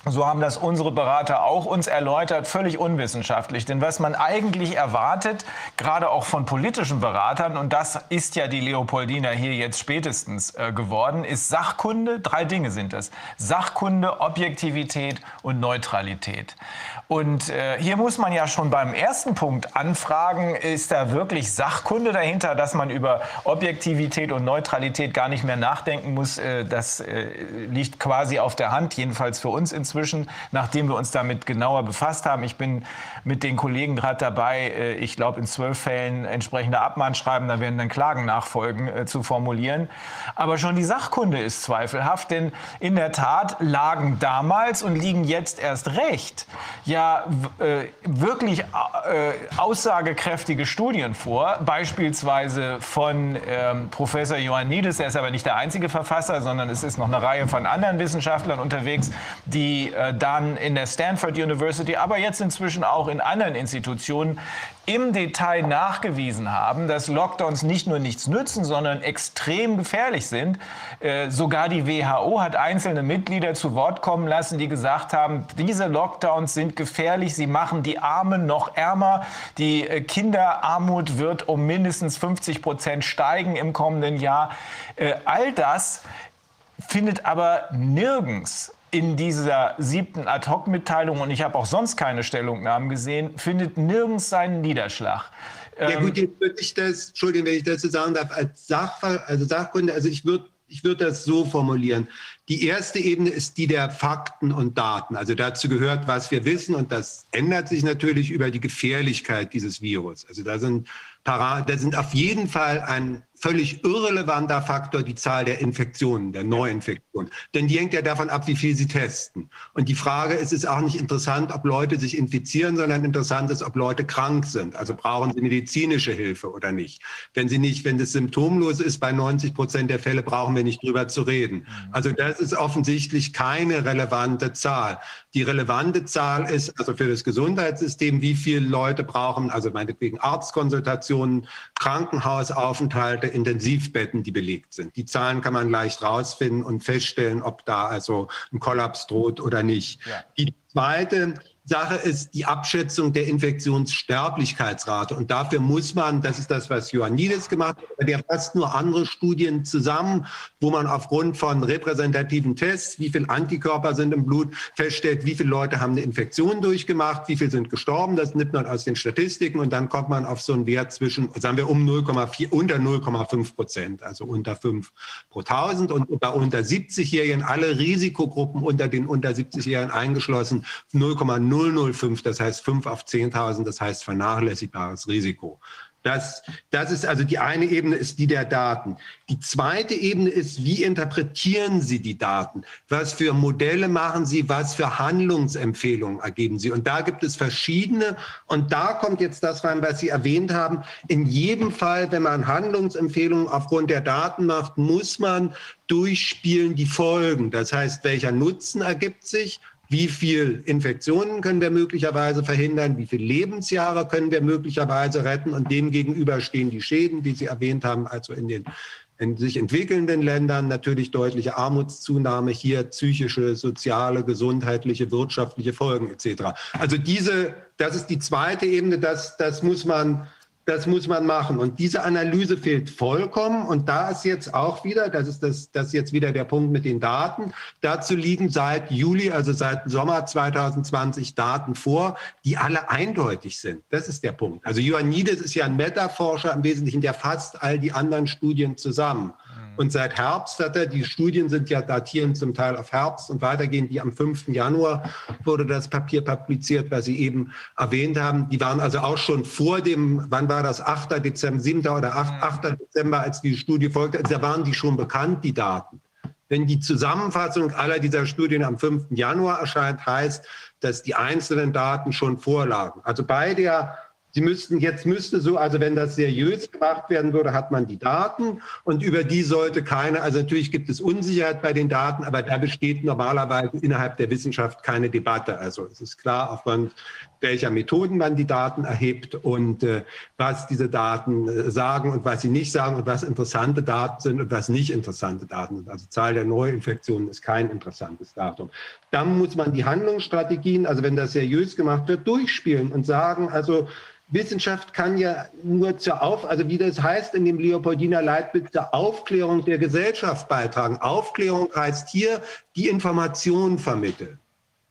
so haben das unsere Berater auch uns erläutert, völlig unwissenschaftlich. Denn was man eigentlich erwartet, gerade auch von politischen Beratern, und das ist ja die Leopoldina hier jetzt spätestens äh, geworden, ist Sachkunde. Drei Dinge sind das. Sachkunde, Objektivität und Neutralität. Und äh, hier muss man ja schon beim ersten Punkt anfragen, ist da wirklich Sachkunde dahinter, dass man über Objektivität und Neutralität gar nicht mehr nachdenken muss. Äh, das äh, liegt quasi auf der Hand, jedenfalls für uns inzwischen, nachdem wir uns damit genauer befasst haben. Ich bin mit den Kollegen gerade dabei, äh, ich glaube in zwölf Fällen entsprechende Abmahnschreiben, da werden dann Klagen nachfolgen, äh, zu formulieren. Aber schon die Sachkunde ist zweifelhaft, denn in der Tat lagen damals und liegen jetzt erst recht ja äh, wirklich äh, aussagekräftige Studien vor, beispielsweise von ähm, Professor Ioannidis, der ist aber nicht der einzige Verfasser, sondern es ist noch eine Reihe von anderen Wissenschaftlern unterwegs, die äh, dann in der Stanford University, aber jetzt inzwischen auch in anderen Institutionen im Detail nachgewiesen haben, dass Lockdowns nicht nur nichts nützen, sondern extrem gefährlich sind. Äh, sogar die WHO hat einzelne Mitglieder zu Wort kommen lassen, die gesagt haben, diese Lockdowns sind gefährlich, sie machen die Armen noch ärmer, die äh, Kinderarmut wird um mindestens 50 Prozent steigen im kommenden Jahr. Äh, all das findet aber nirgends in dieser siebten Ad-Hoc-Mitteilung, und ich habe auch sonst keine Stellungnahmen gesehen, findet nirgends seinen Niederschlag. Ja gut, ähm, jetzt würde ich das, Entschuldigung, wenn ich das so sagen darf, als Sachfall, also Sachkunde, also ich würde ich würde das so formulieren. Die erste Ebene ist die der Fakten und Daten. Also dazu gehört, was wir wissen und das ändert sich natürlich über die Gefährlichkeit dieses Virus. Also da sind, da sind auf jeden Fall ein völlig irrelevanter Faktor die Zahl der Infektionen, der Neuinfektionen. Denn die hängt ja davon ab, wie viel sie testen. Und die Frage ist, es ist auch nicht interessant, ob Leute sich infizieren, sondern interessant ist, ob Leute krank sind. Also brauchen sie medizinische Hilfe oder nicht. Wenn sie nicht, wenn das symptomlos ist, bei 90 Prozent der Fälle brauchen wir nicht drüber zu reden. Also das ist offensichtlich keine relevante Zahl. Die relevante Zahl ist also für das Gesundheitssystem, wie viele Leute brauchen, also meinetwegen Arztkonsultationen, Krankenhausaufenthalte, Intensivbetten, die belegt sind. Die Zahlen kann man leicht rausfinden und feststellen, ob da also ein Kollaps droht oder nicht. Ja. Die zweite Sache ist die Abschätzung der Infektionssterblichkeitsrate. Und dafür muss man, das ist das, was Ioannidis gemacht hat, der fasst nur andere Studien zusammen, wo man aufgrund von repräsentativen Tests, wie viele Antikörper sind im Blut, feststellt, wie viele Leute haben eine Infektion durchgemacht, wie viele sind gestorben. Das nimmt man aus den Statistiken und dann kommt man auf so einen Wert zwischen, sagen wir, um 0,4, unter 0,5 Prozent, also unter 5 pro 1000 und bei unter 70-Jährigen, alle Risikogruppen unter den unter 70-Jährigen eingeschlossen, 0,0 005, das heißt 5 auf 10.000, das heißt vernachlässigbares Risiko. Das, das ist also die eine Ebene, ist die der Daten. Die zweite Ebene ist, wie interpretieren Sie die Daten? Was für Modelle machen Sie? Was für Handlungsempfehlungen ergeben Sie? Und da gibt es verschiedene. Und da kommt jetzt das rein, was Sie erwähnt haben. In jedem Fall, wenn man Handlungsempfehlungen aufgrund der Daten macht, muss man durchspielen die Folgen. Das heißt, welcher Nutzen ergibt sich? Wie viel Infektionen können wir möglicherweise verhindern? Wie viele Lebensjahre können wir möglicherweise retten? Und dem gegenüber stehen die Schäden, die Sie erwähnt haben, also in den in sich entwickelnden Ländern natürlich deutliche Armutszunahme, hier psychische, soziale, gesundheitliche, wirtschaftliche Folgen etc. Also diese, das ist die zweite Ebene, das, das muss man das muss man machen. Und diese Analyse fehlt vollkommen. Und da ist jetzt auch wieder, das ist das, das ist jetzt wieder der Punkt mit den Daten. Dazu liegen seit Juli, also seit Sommer 2020 Daten vor, die alle eindeutig sind. Das ist der Punkt. Also Ioannidis ist ja ein Metaforscher im Wesentlichen, der fasst all die anderen Studien zusammen. Und seit Herbst hat er, die Studien sind ja datieren zum Teil auf Herbst und weitergehen, die am 5. Januar wurde das Papier publiziert, was Sie eben erwähnt haben. Die waren also auch schon vor dem, wann war das, 8. Dezember, 7. oder 8. 8. Dezember, als die Studie folgte, also da waren die schon bekannt, die Daten. Wenn die Zusammenfassung aller dieser Studien am 5. Januar erscheint, heißt, dass die einzelnen Daten schon vorlagen. Also bei der Sie müssten, jetzt müsste so, also wenn das seriös gemacht werden würde, hat man die Daten und über die sollte keine, also natürlich gibt es Unsicherheit bei den Daten, aber da besteht normalerweise innerhalb der Wissenschaft keine Debatte. Also es ist klar, aufgrund welcher Methoden man die Daten erhebt und äh, was diese Daten äh, sagen und was sie nicht sagen und was interessante Daten sind und was nicht interessante Daten sind. Also Zahl der Neuinfektionen ist kein interessantes Datum. Dann muss man die Handlungsstrategien, also wenn das seriös gemacht wird, durchspielen und sagen, also Wissenschaft kann ja nur zur Auf, also wie das heißt in dem Leopoldiner Leitbild, zur Aufklärung der Gesellschaft beitragen. Aufklärung heißt hier die Information vermitteln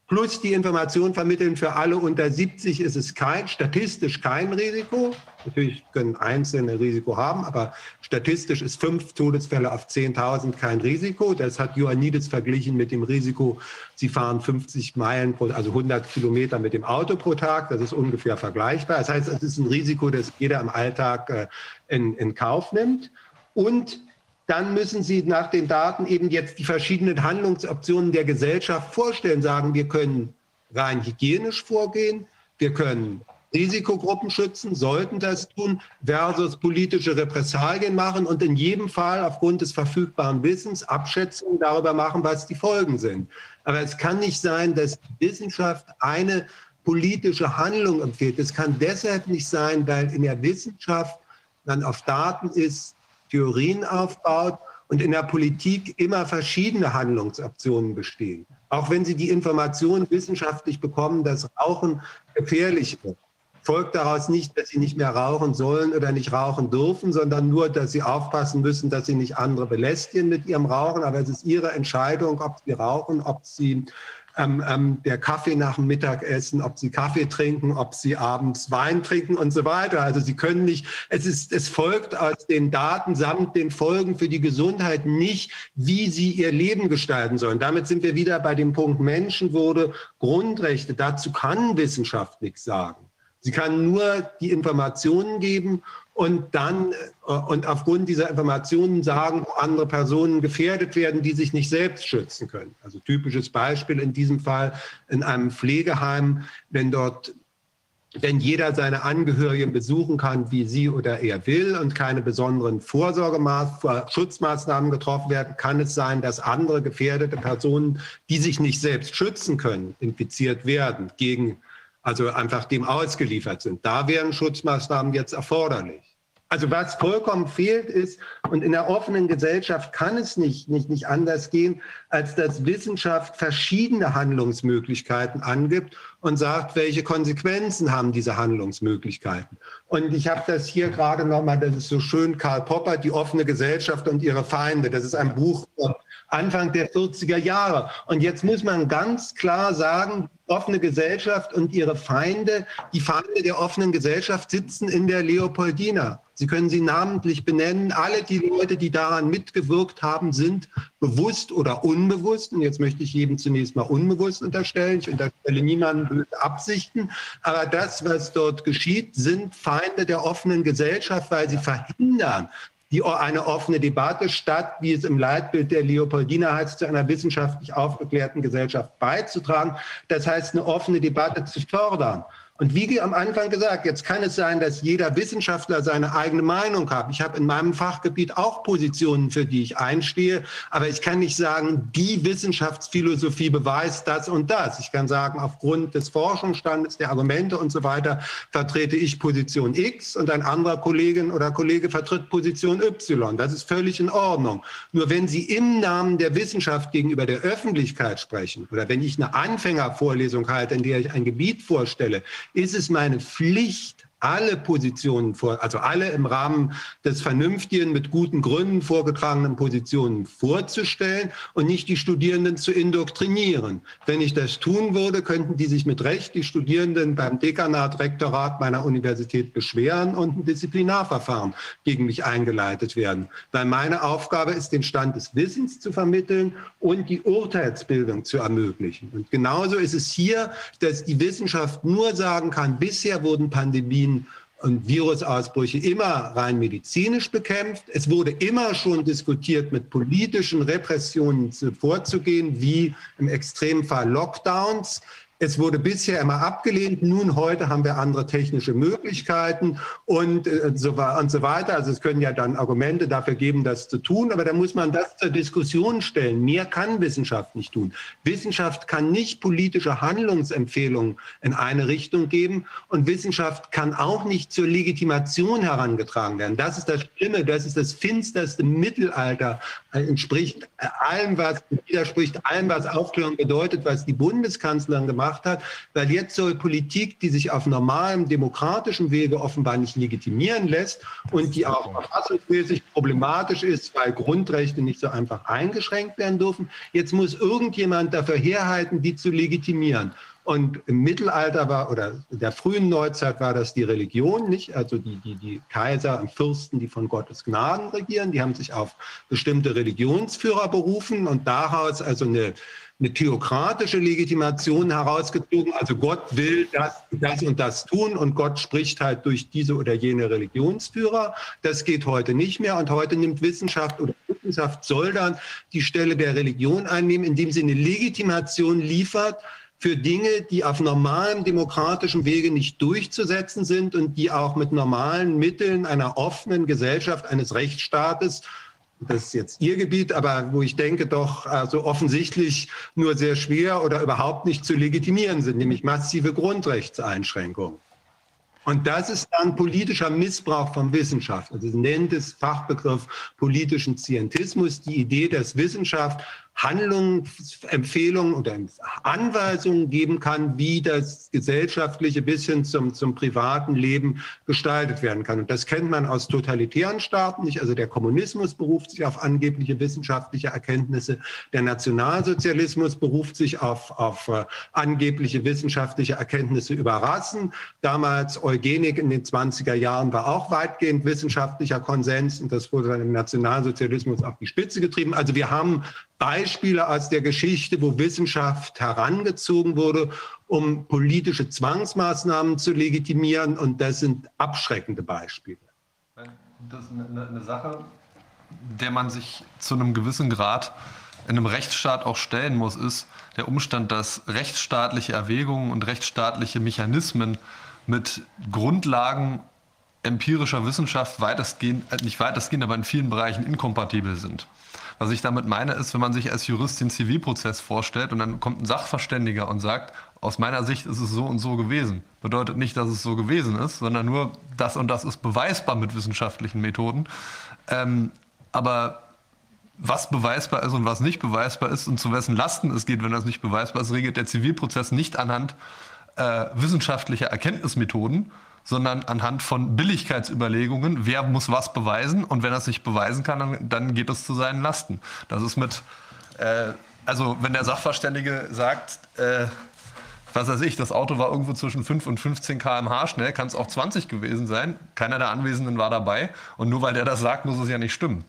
plus die Information vermitteln für alle unter 70 ist es kein, statistisch kein Risiko. Natürlich können Einzelne Risiko haben, aber statistisch ist fünf Todesfälle auf 10.000 kein Risiko. Das hat Ioannidis verglichen mit dem Risiko, Sie fahren 50 Meilen, pro, also 100 Kilometer mit dem Auto pro Tag. Das ist ungefähr vergleichbar. Das heißt, es ist ein Risiko, das jeder im Alltag äh, in, in Kauf nimmt. Und dann müssen Sie nach den Daten eben jetzt die verschiedenen Handlungsoptionen der Gesellschaft vorstellen, sagen, wir können rein hygienisch vorgehen, wir können Risikogruppen schützen, sollten das tun, versus politische Repressalien machen und in jedem Fall aufgrund des verfügbaren Wissens Abschätzungen darüber machen, was die Folgen sind. Aber es kann nicht sein, dass Wissenschaft eine politische Handlung empfiehlt. Es kann deshalb nicht sein, weil in der Wissenschaft dann auf Daten ist, Theorien aufbaut und in der Politik immer verschiedene Handlungsoptionen bestehen. Auch wenn Sie die Information wissenschaftlich bekommen, dass Rauchen gefährlich wird, folgt daraus nicht, dass Sie nicht mehr rauchen sollen oder nicht rauchen dürfen, sondern nur, dass Sie aufpassen müssen, dass Sie nicht andere belästigen mit Ihrem Rauchen. Aber es ist Ihre Entscheidung, ob Sie rauchen, ob Sie ähm, ähm, der Kaffee nach dem Mittagessen, ob sie Kaffee trinken, ob sie abends Wein trinken und so weiter. Also sie können nicht, es ist, es folgt aus den Daten samt den Folgen für die Gesundheit nicht, wie sie ihr Leben gestalten sollen. Damit sind wir wieder bei dem Punkt Menschenwürde, Grundrechte. Dazu kann Wissenschaft nichts sagen. Sie kann nur die Informationen geben und dann äh, und aufgrund dieser Informationen sagen, wo andere Personen gefährdet werden, die sich nicht selbst schützen können. Also typisches Beispiel in diesem Fall in einem Pflegeheim, wenn dort wenn jeder seine Angehörigen besuchen kann, wie sie oder er will und keine besonderen Vorsorgemaßnahmen, Schutzmaßnahmen getroffen werden, kann es sein, dass andere gefährdete Personen, die sich nicht selbst schützen können, infiziert werden gegen also einfach dem ausgeliefert sind. Da wären Schutzmaßnahmen jetzt erforderlich. Also was vollkommen fehlt ist, und in der offenen Gesellschaft kann es nicht, nicht, nicht anders gehen, als dass Wissenschaft verschiedene Handlungsmöglichkeiten angibt und sagt, welche Konsequenzen haben diese Handlungsmöglichkeiten. Und ich habe das hier gerade nochmal, das ist so schön, Karl Popper, Die offene Gesellschaft und ihre Feinde. Das ist ein Buch Anfang der 40er Jahre. Und jetzt muss man ganz klar sagen, offene Gesellschaft und ihre Feinde, die Feinde der offenen Gesellschaft sitzen in der Leopoldina. Sie können sie namentlich benennen. Alle die Leute, die daran mitgewirkt haben, sind bewusst oder unbewusst. Und jetzt möchte ich jedem zunächst mal unbewusst unterstellen. Ich unterstelle niemandem böse Absichten. Aber das, was dort geschieht, sind Feinde der offenen Gesellschaft, weil sie verhindern, die, eine offene Debatte statt, wie es im Leitbild der Leopoldina heißt, zu einer wissenschaftlich aufgeklärten Gesellschaft beizutragen. Das heißt, eine offene Debatte zu fördern. Und wie am Anfang gesagt, jetzt kann es sein, dass jeder Wissenschaftler seine eigene Meinung hat. Ich habe in meinem Fachgebiet auch Positionen, für die ich einstehe, aber ich kann nicht sagen, die Wissenschaftsphilosophie beweist das und das. Ich kann sagen, aufgrund des Forschungsstandes, der Argumente und so weiter vertrete ich Position X und ein anderer Kollegin oder Kollege vertritt Position Y. Das ist völlig in Ordnung. Nur wenn Sie im Namen der Wissenschaft gegenüber der Öffentlichkeit sprechen oder wenn ich eine Anfängervorlesung halte, in der ich ein Gebiet vorstelle, ist es meine Pflicht, alle Positionen vor, also alle im Rahmen des vernünftigen, mit guten Gründen vorgetragenen Positionen vorzustellen und nicht die Studierenden zu indoktrinieren. Wenn ich das tun würde, könnten die sich mit Recht, die Studierenden beim Dekanat, Rektorat meiner Universität beschweren und ein Disziplinarverfahren gegen mich eingeleitet werden. Weil meine Aufgabe ist, den Stand des Wissens zu vermitteln und die Urteilsbildung zu ermöglichen. Und genauso ist es hier, dass die Wissenschaft nur sagen kann, bisher wurden Pandemien und Virusausbrüche immer rein medizinisch bekämpft. Es wurde immer schon diskutiert, mit politischen Repressionen vorzugehen, wie im Extremfall Lockdowns. Es wurde bisher immer abgelehnt. Nun, heute haben wir andere technische Möglichkeiten und, äh, so, und so weiter. Also es können ja dann Argumente dafür geben, das zu tun. Aber da muss man das zur Diskussion stellen. Mehr kann Wissenschaft nicht tun. Wissenschaft kann nicht politische Handlungsempfehlungen in eine Richtung geben. Und Wissenschaft kann auch nicht zur Legitimation herangetragen werden. Das ist das Schlimme. Das ist das finsterste Mittelalter. Äh, entspricht allem, was widerspricht allem, was Aufklärung bedeutet, was die Bundeskanzlerin gemacht hat, weil jetzt soll Politik, die sich auf normalem demokratischem Wege offenbar nicht legitimieren lässt und die auch verfassungsmäßig problematisch ist, weil Grundrechte nicht so einfach eingeschränkt werden dürfen, jetzt muss irgendjemand dafür herhalten, die zu legitimieren. Und im Mittelalter war, oder in der frühen Neuzeit war das die Religion, nicht? Also die, die, die Kaiser und Fürsten, die von Gottes Gnaden regieren, die haben sich auf bestimmte Religionsführer berufen und daraus also eine eine theokratische Legitimation herausgezogen. Also Gott will das, das und das tun und Gott spricht halt durch diese oder jene Religionsführer. Das geht heute nicht mehr und heute nimmt Wissenschaft oder Wissenschaft soll dann die Stelle der Religion einnehmen, indem sie eine Legitimation liefert für Dinge, die auf normalem demokratischen Wege nicht durchzusetzen sind und die auch mit normalen Mitteln einer offenen Gesellschaft, eines Rechtsstaates das ist jetzt Ihr Gebiet, aber wo ich denke, doch also offensichtlich nur sehr schwer oder überhaupt nicht zu legitimieren sind, nämlich massive Grundrechtseinschränkungen. Und das ist dann politischer Missbrauch von Wissenschaft. Also es nennt es Fachbegriff politischen Zientismus, die Idee, dass Wissenschaft Handlungsempfehlungen oder Anweisungen geben kann, wie das gesellschaftliche bis hin zum, zum privaten Leben gestaltet werden kann. Und das kennt man aus totalitären Staaten nicht. Also der Kommunismus beruft sich auf angebliche wissenschaftliche Erkenntnisse. Der Nationalsozialismus beruft sich auf, auf uh, angebliche wissenschaftliche Erkenntnisse über Rassen. Damals Eugenik in den 20er Jahren war auch weitgehend wissenschaftlicher Konsens und das wurde dann im Nationalsozialismus auf die Spitze getrieben. Also wir haben Beispiele aus der Geschichte, wo Wissenschaft herangezogen wurde, um politische Zwangsmaßnahmen zu legitimieren. Und das sind abschreckende Beispiele. Das ist eine, eine Sache, der man sich zu einem gewissen Grad in einem Rechtsstaat auch stellen muss, ist der Umstand, dass rechtsstaatliche Erwägungen und rechtsstaatliche Mechanismen mit Grundlagen empirischer Wissenschaft weitestgehend, äh, nicht weitestgehend, aber in vielen Bereichen inkompatibel sind. Was ich damit meine, ist, wenn man sich als Jurist den Zivilprozess vorstellt und dann kommt ein Sachverständiger und sagt, aus meiner Sicht ist es so und so gewesen. Bedeutet nicht, dass es so gewesen ist, sondern nur, das und das ist beweisbar mit wissenschaftlichen Methoden. Ähm, aber was beweisbar ist und was nicht beweisbar ist und zu wessen Lasten es geht, wenn das nicht beweisbar ist, regelt der Zivilprozess nicht anhand äh, wissenschaftlicher Erkenntnismethoden, sondern anhand von Billigkeitsüberlegungen, wer muss was beweisen und wenn er es nicht beweisen kann, dann, dann geht es zu seinen Lasten. Das ist mit, äh, also wenn der Sachverständige sagt, äh, was weiß ich, das Auto war irgendwo zwischen 5 und 15 km/h schnell, kann es auch 20 gewesen sein. Keiner der Anwesenden war dabei und nur weil der das sagt, muss es ja nicht stimmen.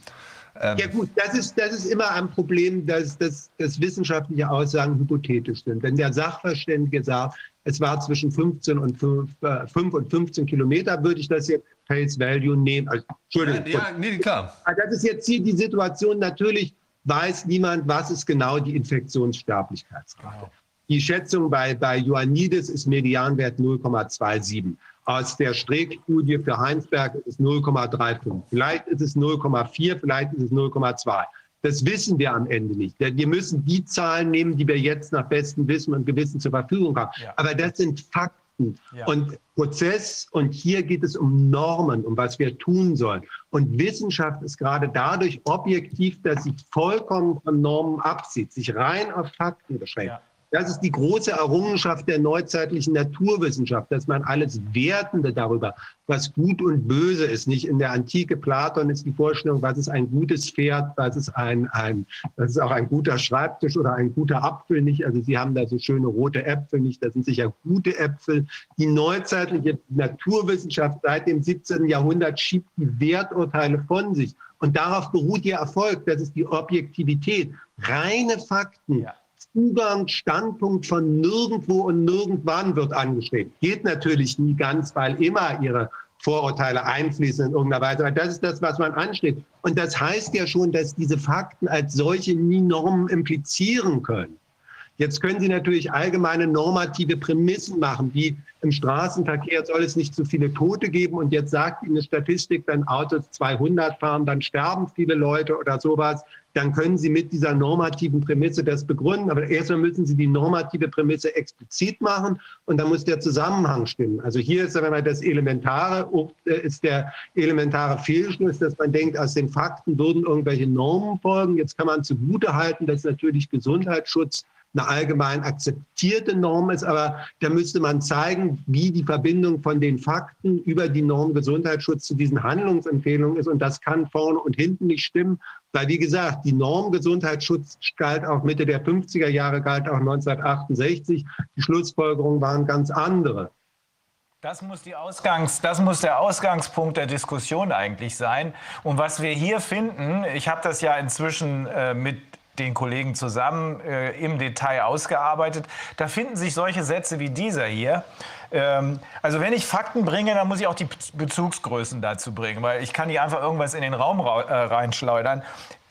Ähm ja gut, das ist, das ist immer ein Problem, dass, dass, dass wissenschaftliche Aussagen hypothetisch sind. Wenn der Sachverständige sagt, es war zwischen 15 und 5, äh, 5 und 15 Kilometer, würde ich das jetzt Face Value nehmen. Also, Entschuldigung. Ja, ja, nee, klar. Das ist jetzt hier die Situation. Natürlich weiß niemand, was ist genau die Infektionssterblichkeitsrate. Die Schätzung bei, bei Ioannidis ist Medianwert 0,27. Aus der Streeck-Studie für Heinsberg ist es 0,35. Vielleicht ist es 0,4, vielleicht ist es 0,2. Das wissen wir am Ende nicht. Wir müssen die Zahlen nehmen, die wir jetzt nach bestem Wissen und Gewissen zur Verfügung haben. Ja. Aber das sind Fakten ja. und Prozess. Und hier geht es um Normen, um was wir tun sollen. Und Wissenschaft ist gerade dadurch objektiv, dass sie vollkommen von Normen abzieht, sich rein auf Fakten beschränkt. Ja. Das ist die große Errungenschaft der neuzeitlichen Naturwissenschaft, dass man alles Wertende darüber, was gut und böse ist. Nicht in der Antike Platon ist die Vorstellung, was ist ein gutes Pferd, was ist ein, ein was ist auch ein guter Schreibtisch oder ein guter Apfel nicht. Also Sie haben da so schöne rote Äpfel nicht, das sind sicher gute Äpfel. Die neuzeitliche Naturwissenschaft seit dem 17. Jahrhundert schiebt die Werturteile von sich. Und darauf beruht ihr Erfolg. Das ist die Objektivität. Reine Fakten. Ja Zugang, Standpunkt von nirgendwo und nirgendwann wird angestrebt. Geht natürlich nie ganz, weil immer ihre Vorurteile einfließen in irgendeiner Weise. Aber das ist das, was man anstrebt. Und das heißt ja schon, dass diese Fakten als solche nie Normen implizieren können. Jetzt können Sie natürlich allgemeine normative Prämissen machen, wie im Straßenverkehr soll es nicht zu viele Tote geben und jetzt sagt Ihnen eine Statistik, wenn Autos 200 fahren, dann sterben viele Leute oder sowas. Dann können Sie mit dieser normativen Prämisse das begründen. Aber erstmal müssen Sie die normative Prämisse explizit machen und dann muss der Zusammenhang stimmen. Also hier ist mal, das elementare, äh, ist der elementare Fehlschluss, dass man denkt, aus den Fakten würden irgendwelche Normen folgen. Jetzt kann man zugutehalten, dass natürlich Gesundheitsschutz eine allgemein akzeptierte Norm ist, aber da müsste man zeigen, wie die Verbindung von den Fakten über die Norm Gesundheitsschutz zu diesen Handlungsempfehlungen ist. Und das kann vorne und hinten nicht stimmen, weil, wie gesagt, die Norm Gesundheitsschutz galt auch Mitte der 50er Jahre, galt auch 1968. Die Schlussfolgerungen waren ganz andere. Das muss, das muss der Ausgangspunkt der Diskussion eigentlich sein. Und was wir hier finden, ich habe das ja inzwischen äh, mit den Kollegen zusammen äh, im Detail ausgearbeitet. Da finden sich solche Sätze wie dieser hier. Ähm, also wenn ich Fakten bringe, dann muss ich auch die Bezugsgrößen dazu bringen, weil ich kann nicht einfach irgendwas in den Raum äh, reinschleudern.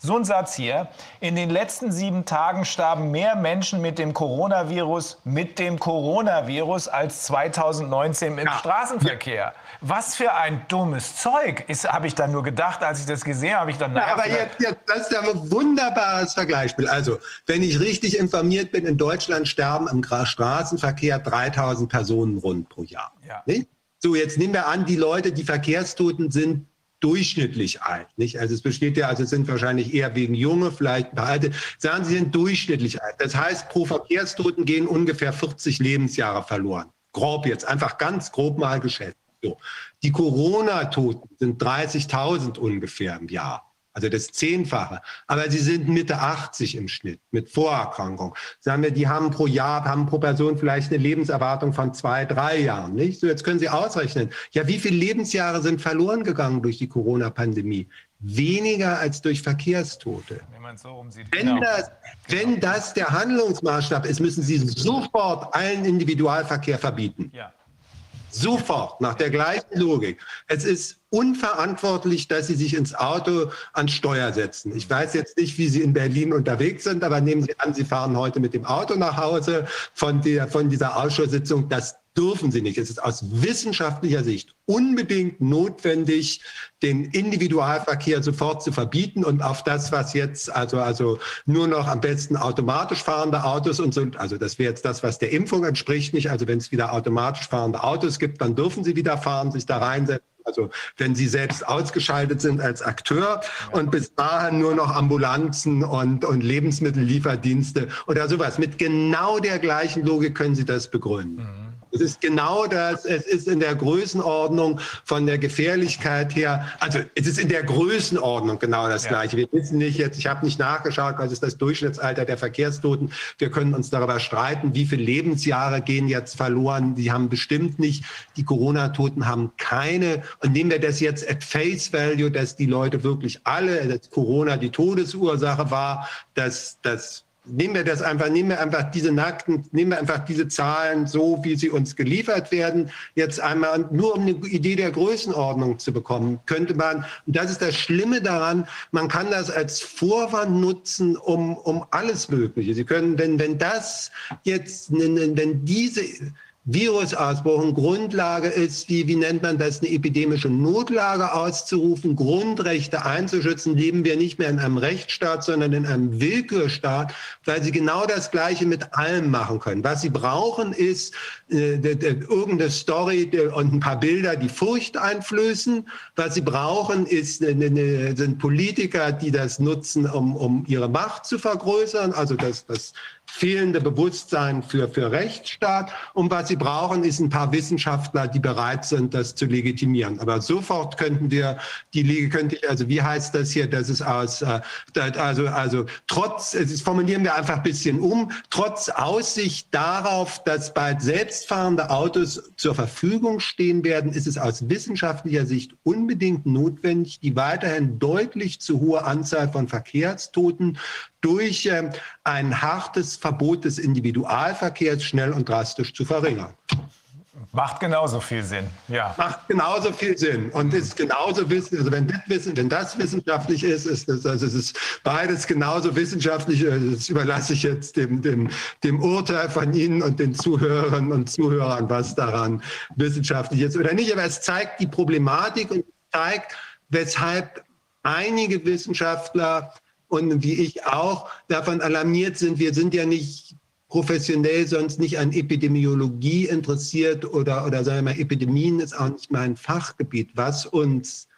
So ein Satz hier. In den letzten sieben Tagen starben mehr Menschen mit dem Coronavirus, mit dem Coronavirus als 2019 im ja. Straßenverkehr. Was für ein dummes Zeug, habe ich dann nur gedacht, als ich das gesehen habe. Ich dann ja, aber jetzt, jetzt, das ist ja ein wunderbares Vergleichsspiel. Also, wenn ich richtig informiert bin, in Deutschland sterben im Straßenverkehr 3000 Personen rund pro Jahr. Ja. So, jetzt nehmen wir an, die Leute, die Verkehrstoten sind durchschnittlich alt. Nicht? Also es besteht ja, also es sind wahrscheinlich eher wegen Junge, vielleicht alte. Sagen Sie sind durchschnittlich alt. Das heißt, pro Verkehrstoten gehen ungefähr 40 Lebensjahre verloren. Grob jetzt, einfach ganz grob mal geschätzt. So. Die Corona-Toten sind 30.000 ungefähr im Jahr also das Zehnfache. Aber sie sind Mitte 80 im Schnitt mit Vorerkrankung. Sagen wir, die haben pro Jahr, haben pro Person vielleicht eine Lebenserwartung von zwei, drei Jahren. Nicht? So, jetzt können Sie ausrechnen. Ja, wie viele Lebensjahre sind verloren gegangen durch die Corona-Pandemie? Weniger als durch Verkehrstote. Wenn, so wenn, genau. das, wenn das der Handlungsmaßstab ist, müssen Sie sofort allen Individualverkehr verbieten. Ja. Sofort, nach der gleichen Logik. Es ist unverantwortlich, dass Sie sich ins Auto ans Steuer setzen. Ich weiß jetzt nicht, wie Sie in Berlin unterwegs sind, aber nehmen Sie an, Sie fahren heute mit dem Auto nach Hause von, der, von dieser Ausschusssitzung. Das dürfen sie nicht. Es ist aus wissenschaftlicher Sicht unbedingt notwendig, den Individualverkehr sofort zu verbieten und auf das, was jetzt, also, also nur noch am besten automatisch fahrende Autos und so, also das wäre jetzt das, was der Impfung entspricht nicht. Also wenn es wieder automatisch fahrende Autos gibt, dann dürfen sie wieder fahren, sich da reinsetzen. Also wenn sie selbst ausgeschaltet sind als Akteur und bis dahin nur noch Ambulanzen und, und Lebensmittellieferdienste oder sowas. Mit genau der gleichen Logik können Sie das begründen. Mhm. Es ist genau das, es ist in der Größenordnung von der Gefährlichkeit her, also es ist in der Größenordnung genau das ja. Gleiche. Wir wissen nicht jetzt, ich habe nicht nachgeschaut, was ist das Durchschnittsalter der Verkehrstoten. Wir können uns darüber streiten, wie viele Lebensjahre gehen jetzt verloren. Die haben bestimmt nicht, die Corona-Toten haben keine. Und nehmen wir das jetzt at face value, dass die Leute wirklich alle, dass Corona die Todesursache war, dass das nehmen wir das einfach, nehmen wir einfach diese nackten, nehmen wir einfach diese Zahlen so, wie sie uns geliefert werden, jetzt einmal nur um eine Idee der Größenordnung zu bekommen, könnte man, und das ist das Schlimme daran, man kann das als Vorwand nutzen, um, um alles Mögliche. Sie können, wenn, wenn das jetzt, wenn diese Virusausbruch Grundlage ist, wie, wie nennt man das, eine epidemische Notlage auszurufen, Grundrechte einzuschützen, leben wir nicht mehr in einem Rechtsstaat, sondern in einem Willkürstaat, weil sie genau das Gleiche mit allem machen können. Was sie brauchen, ist äh, irgendeine Story und ein paar Bilder, die Furcht einflößen. Was sie brauchen, ist sind Politiker, die das nutzen, um, um ihre Macht zu vergrößern, also das, das fehlende Bewusstsein für, für Rechtsstaat. Und was sie brauchen, ist ein paar Wissenschaftler, die bereit sind, das zu legitimieren. Aber sofort könnten wir die Liga, könnte also wie heißt das hier, das ist aus, äh, also, also trotz, das formulieren wir einfach ein bisschen um, trotz Aussicht darauf, dass bald selbstfahrende Autos zur Verfügung stehen werden, ist es aus wissenschaftlicher Sicht unbedingt notwendig, die weiterhin deutlich zu hohe Anzahl von Verkehrstoten durch äh, ein hartes Verbot des Individualverkehrs schnell und drastisch zu verringern. Macht genauso viel Sinn, ja. Macht genauso viel Sinn und ist genauso wissen, also wenn das, wissen, wenn das wissenschaftlich ist, ist das, also es ist beides genauso wissenschaftlich. Äh, das überlasse ich jetzt dem, dem, dem Urteil von Ihnen und den Zuhörern und Zuhörern, was daran wissenschaftlich ist oder nicht. Aber es zeigt die Problematik und zeigt, weshalb einige Wissenschaftler und wie ich auch davon alarmiert sind, wir sind ja nicht professionell sonst nicht an Epidemiologie interessiert oder, oder sagen wir mal, Epidemien ist auch nicht mein Fachgebiet. Was uns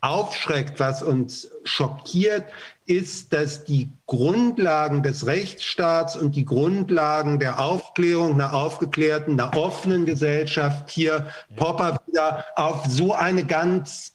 aufschreckt, was uns schockiert, ist, dass die Grundlagen des Rechtsstaats und die Grundlagen der Aufklärung, einer aufgeklärten, einer offenen Gesellschaft hier Popper wieder auf so eine ganz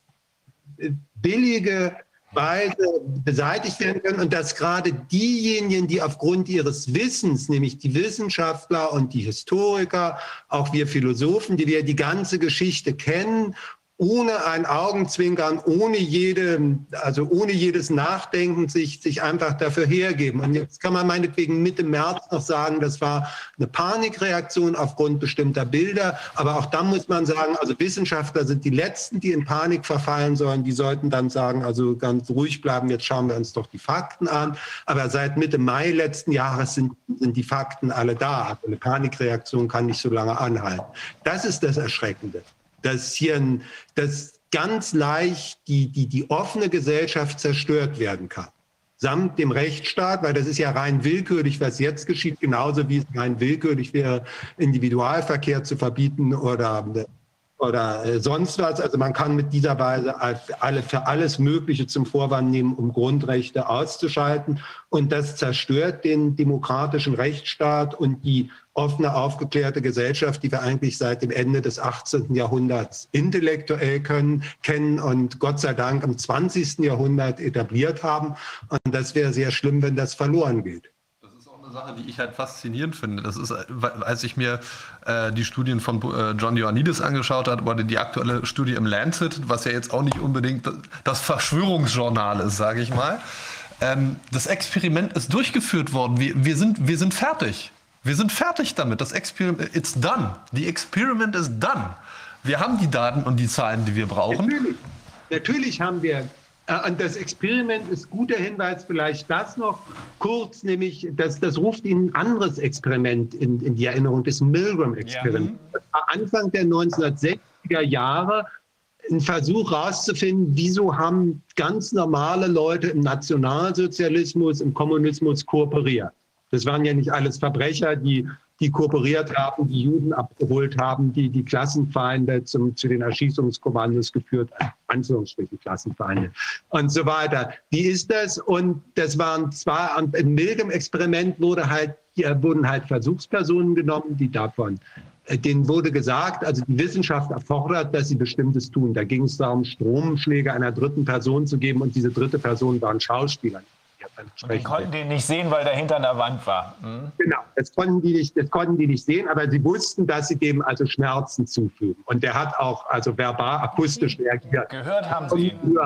billige Weise beseitigt werden können und dass gerade diejenigen, die aufgrund ihres Wissens, nämlich die Wissenschaftler und die Historiker, auch wir Philosophen, die wir die ganze Geschichte kennen ohne ein Augenzwinkern, ohne jede, also ohne jedes Nachdenken sich, sich einfach dafür hergeben. Und jetzt kann man meinetwegen Mitte März noch sagen, das war eine Panikreaktion aufgrund bestimmter Bilder. Aber auch da muss man sagen, also Wissenschaftler sind die Letzten, die in Panik verfallen sollen. Die sollten dann sagen, also ganz ruhig bleiben, jetzt schauen wir uns doch die Fakten an. Aber seit Mitte Mai letzten Jahres sind, sind die Fakten alle da. Also eine Panikreaktion kann nicht so lange anhalten. Das ist das Erschreckende dass hier ein, dass ganz leicht die, die, die offene Gesellschaft zerstört werden kann. Samt dem Rechtsstaat, weil das ist ja rein willkürlich, was jetzt geschieht, genauso wie es rein willkürlich wäre, Individualverkehr zu verbieten oder oder äh, sonst was. Also man kann mit dieser Weise alle, für alles Mögliche zum Vorwand nehmen, um Grundrechte auszuschalten. Und das zerstört den demokratischen Rechtsstaat und die offene, aufgeklärte Gesellschaft, die wir eigentlich seit dem Ende des 18. Jahrhunderts intellektuell können, kennen und Gott sei Dank im 20. Jahrhundert etabliert haben. Und das wäre sehr schlimm, wenn das verloren geht. Sache, die ich halt faszinierend finde. Das ist, als ich mir äh, die Studien von äh, John Ioannidis angeschaut habe, oder die aktuelle Studie im Lancet, was ja jetzt auch nicht unbedingt das Verschwörungsjournal ist, sage ich mal. Ähm, das Experiment ist durchgeführt worden. Wir, wir, sind, wir sind fertig. Wir sind fertig damit. Das Experiment, it's done. The experiment is done. Wir haben die Daten und die Zahlen, die wir brauchen. Natürlich, Natürlich haben wir äh, und das Experiment ist guter Hinweis, vielleicht das noch kurz, nämlich das, das ruft Ihnen ein anderes Experiment in, in die Erinnerung, das Milgram-Experiment. Ja. Anfang der 1960er Jahre ein Versuch herauszufinden, wieso haben ganz normale Leute im Nationalsozialismus, im Kommunismus kooperiert. Das waren ja nicht alles Verbrecher, die die kooperiert haben, die Juden abgeholt haben, die die Klassenfeinde zum, zu den Erschießungskommandos geführt, Anführungsstrichen Klassenfeinde und so weiter. Wie ist das? Und das waren zwar im mildem Experiment wurde halt, wurden halt Versuchspersonen genommen, die davon äh, denen wurde gesagt, also die Wissenschaft erfordert, dass sie Bestimmtes tun. Da ging es darum, Stromschläge einer dritten Person zu geben und diese dritte Person waren Schauspieler. Die konnten die nicht sehen, weil der hinter einer Wand war. Hm? Genau, das konnten, die nicht, das konnten die nicht sehen, aber sie wussten, dass sie dem also Schmerzen zufügen. Und der hat auch also verbal, akustisch reagiert. Gehört haben sie ihn.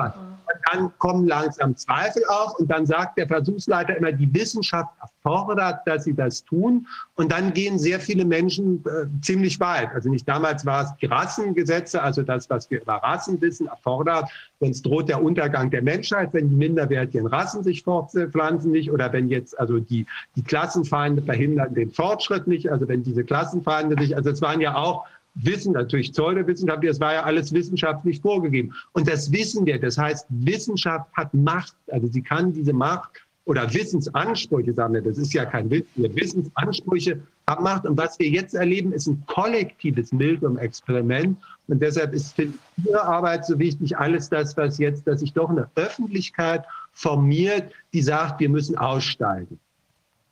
Dann kommen langsam Zweifel auf und dann sagt der Versuchsleiter immer, die Wissenschaft erfordert, dass sie das tun. Und dann gehen sehr viele Menschen äh, ziemlich weit. Also nicht damals war es die Rassengesetze, also das, was wir über Rassen wissen, erfordert. Sonst droht der Untergang der Menschheit, wenn die minderwertigen Rassen sich fortpflanzen nicht oder wenn jetzt also die, die Klassenfeinde verhindern den Fortschritt nicht. Also wenn diese Klassenfeinde sich, also es waren ja auch Wissen, natürlich Pseudowissenschaft, das war ja alles wissenschaftlich vorgegeben. Und das wissen wir. Das heißt, Wissenschaft hat Macht. Also sie kann diese Macht oder Wissensansprüche, wir, das ist ja kein Wissen, Wissensansprüche haben Macht. Und was wir jetzt erleben, ist ein kollektives Milgram-Experiment. Und deshalb ist für Ihre Arbeit so wichtig, alles das, was jetzt, dass sich doch eine Öffentlichkeit formiert, die sagt, wir müssen aussteigen.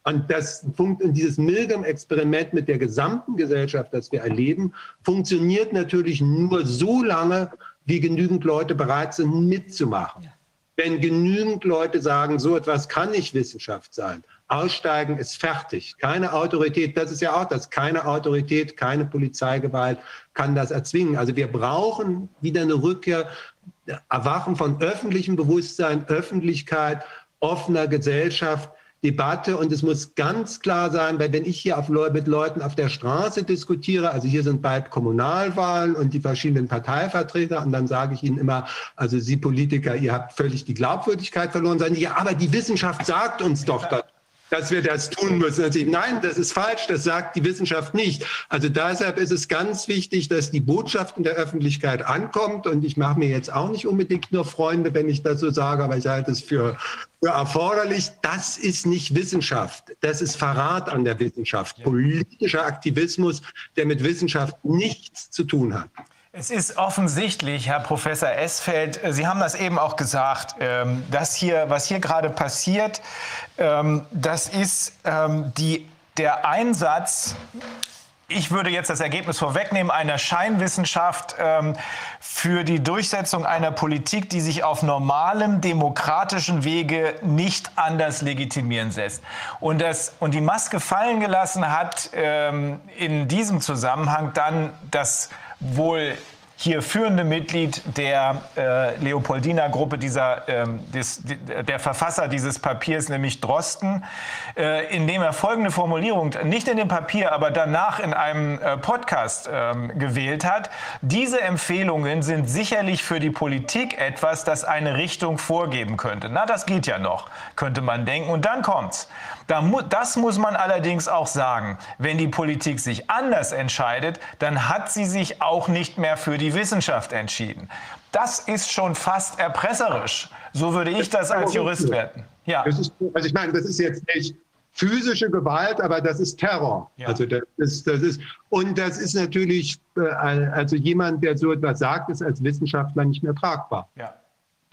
Und das und dieses Milgram-Experiment mit der gesamten Gesellschaft, das wir erleben, funktioniert natürlich nur so lange, wie genügend Leute bereit sind, mitzumachen. Wenn genügend Leute sagen, so etwas kann nicht Wissenschaft sein, aussteigen ist fertig, keine Autorität, das ist ja auch das, keine Autorität, keine Polizeigewalt kann das erzwingen. Also wir brauchen wieder eine Rückkehr, Erwachen von öffentlichem Bewusstsein, Öffentlichkeit, offener Gesellschaft, Debatte. Und es muss ganz klar sein, weil wenn ich hier auf, mit Leuten auf der Straße diskutiere, also hier sind bald Kommunalwahlen und die verschiedenen Parteivertreter und dann sage ich ihnen immer, also Sie Politiker, ihr habt völlig die Glaubwürdigkeit verloren, sagen die, ja, aber die Wissenschaft sagt uns doch, dass dass wir das tun müssen. Nein, das ist falsch, das sagt die Wissenschaft nicht. Also deshalb ist es ganz wichtig, dass die Botschaft in der Öffentlichkeit ankommt. Und ich mache mir jetzt auch nicht unbedingt nur Freunde, wenn ich das so sage, aber ich halte es für, für erforderlich. Das ist nicht Wissenschaft. Das ist Verrat an der Wissenschaft. Politischer Aktivismus, der mit Wissenschaft nichts zu tun hat. Es ist offensichtlich, Herr Professor Esfeld, Sie haben das eben auch gesagt, ähm, dass hier, was hier gerade passiert, ähm, das ist ähm, die, der Einsatz ich würde jetzt das Ergebnis vorwegnehmen, einer Scheinwissenschaft für die Durchsetzung einer Politik, die sich auf normalem demokratischen Wege nicht anders legitimieren lässt. Und, das, und die Maske fallen gelassen hat in diesem Zusammenhang dann das wohl hier führende Mitglied der äh, Leopoldina-Gruppe, dieser, ähm, des, der Verfasser dieses Papiers, nämlich Drosten, äh, indem er folgende Formulierung, nicht in dem Papier, aber danach in einem äh, Podcast ähm, gewählt hat. Diese Empfehlungen sind sicherlich für die Politik etwas, das eine Richtung vorgeben könnte. Na, das geht ja noch, könnte man denken. Und dann kommt's. Das muss man allerdings auch sagen. Wenn die Politik sich anders entscheidet, dann hat sie sich auch nicht mehr für die Wissenschaft entschieden. Das ist schon fast erpresserisch. So würde ich das als Jurist werten. Ja. Ist, also ich meine, das ist jetzt nicht physische Gewalt, aber das ist Terror. Ja. Also das ist, das ist, und das ist natürlich, äh, also jemand, der so etwas sagt, ist als Wissenschaftler nicht mehr tragbar. Ja.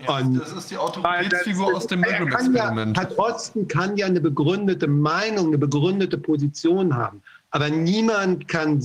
Und das ist die Autoritätsfigur aus dem Milgram-Experiment. Ja, Herr Drosten kann ja eine begründete Meinung, eine begründete Position haben. Aber niemand kann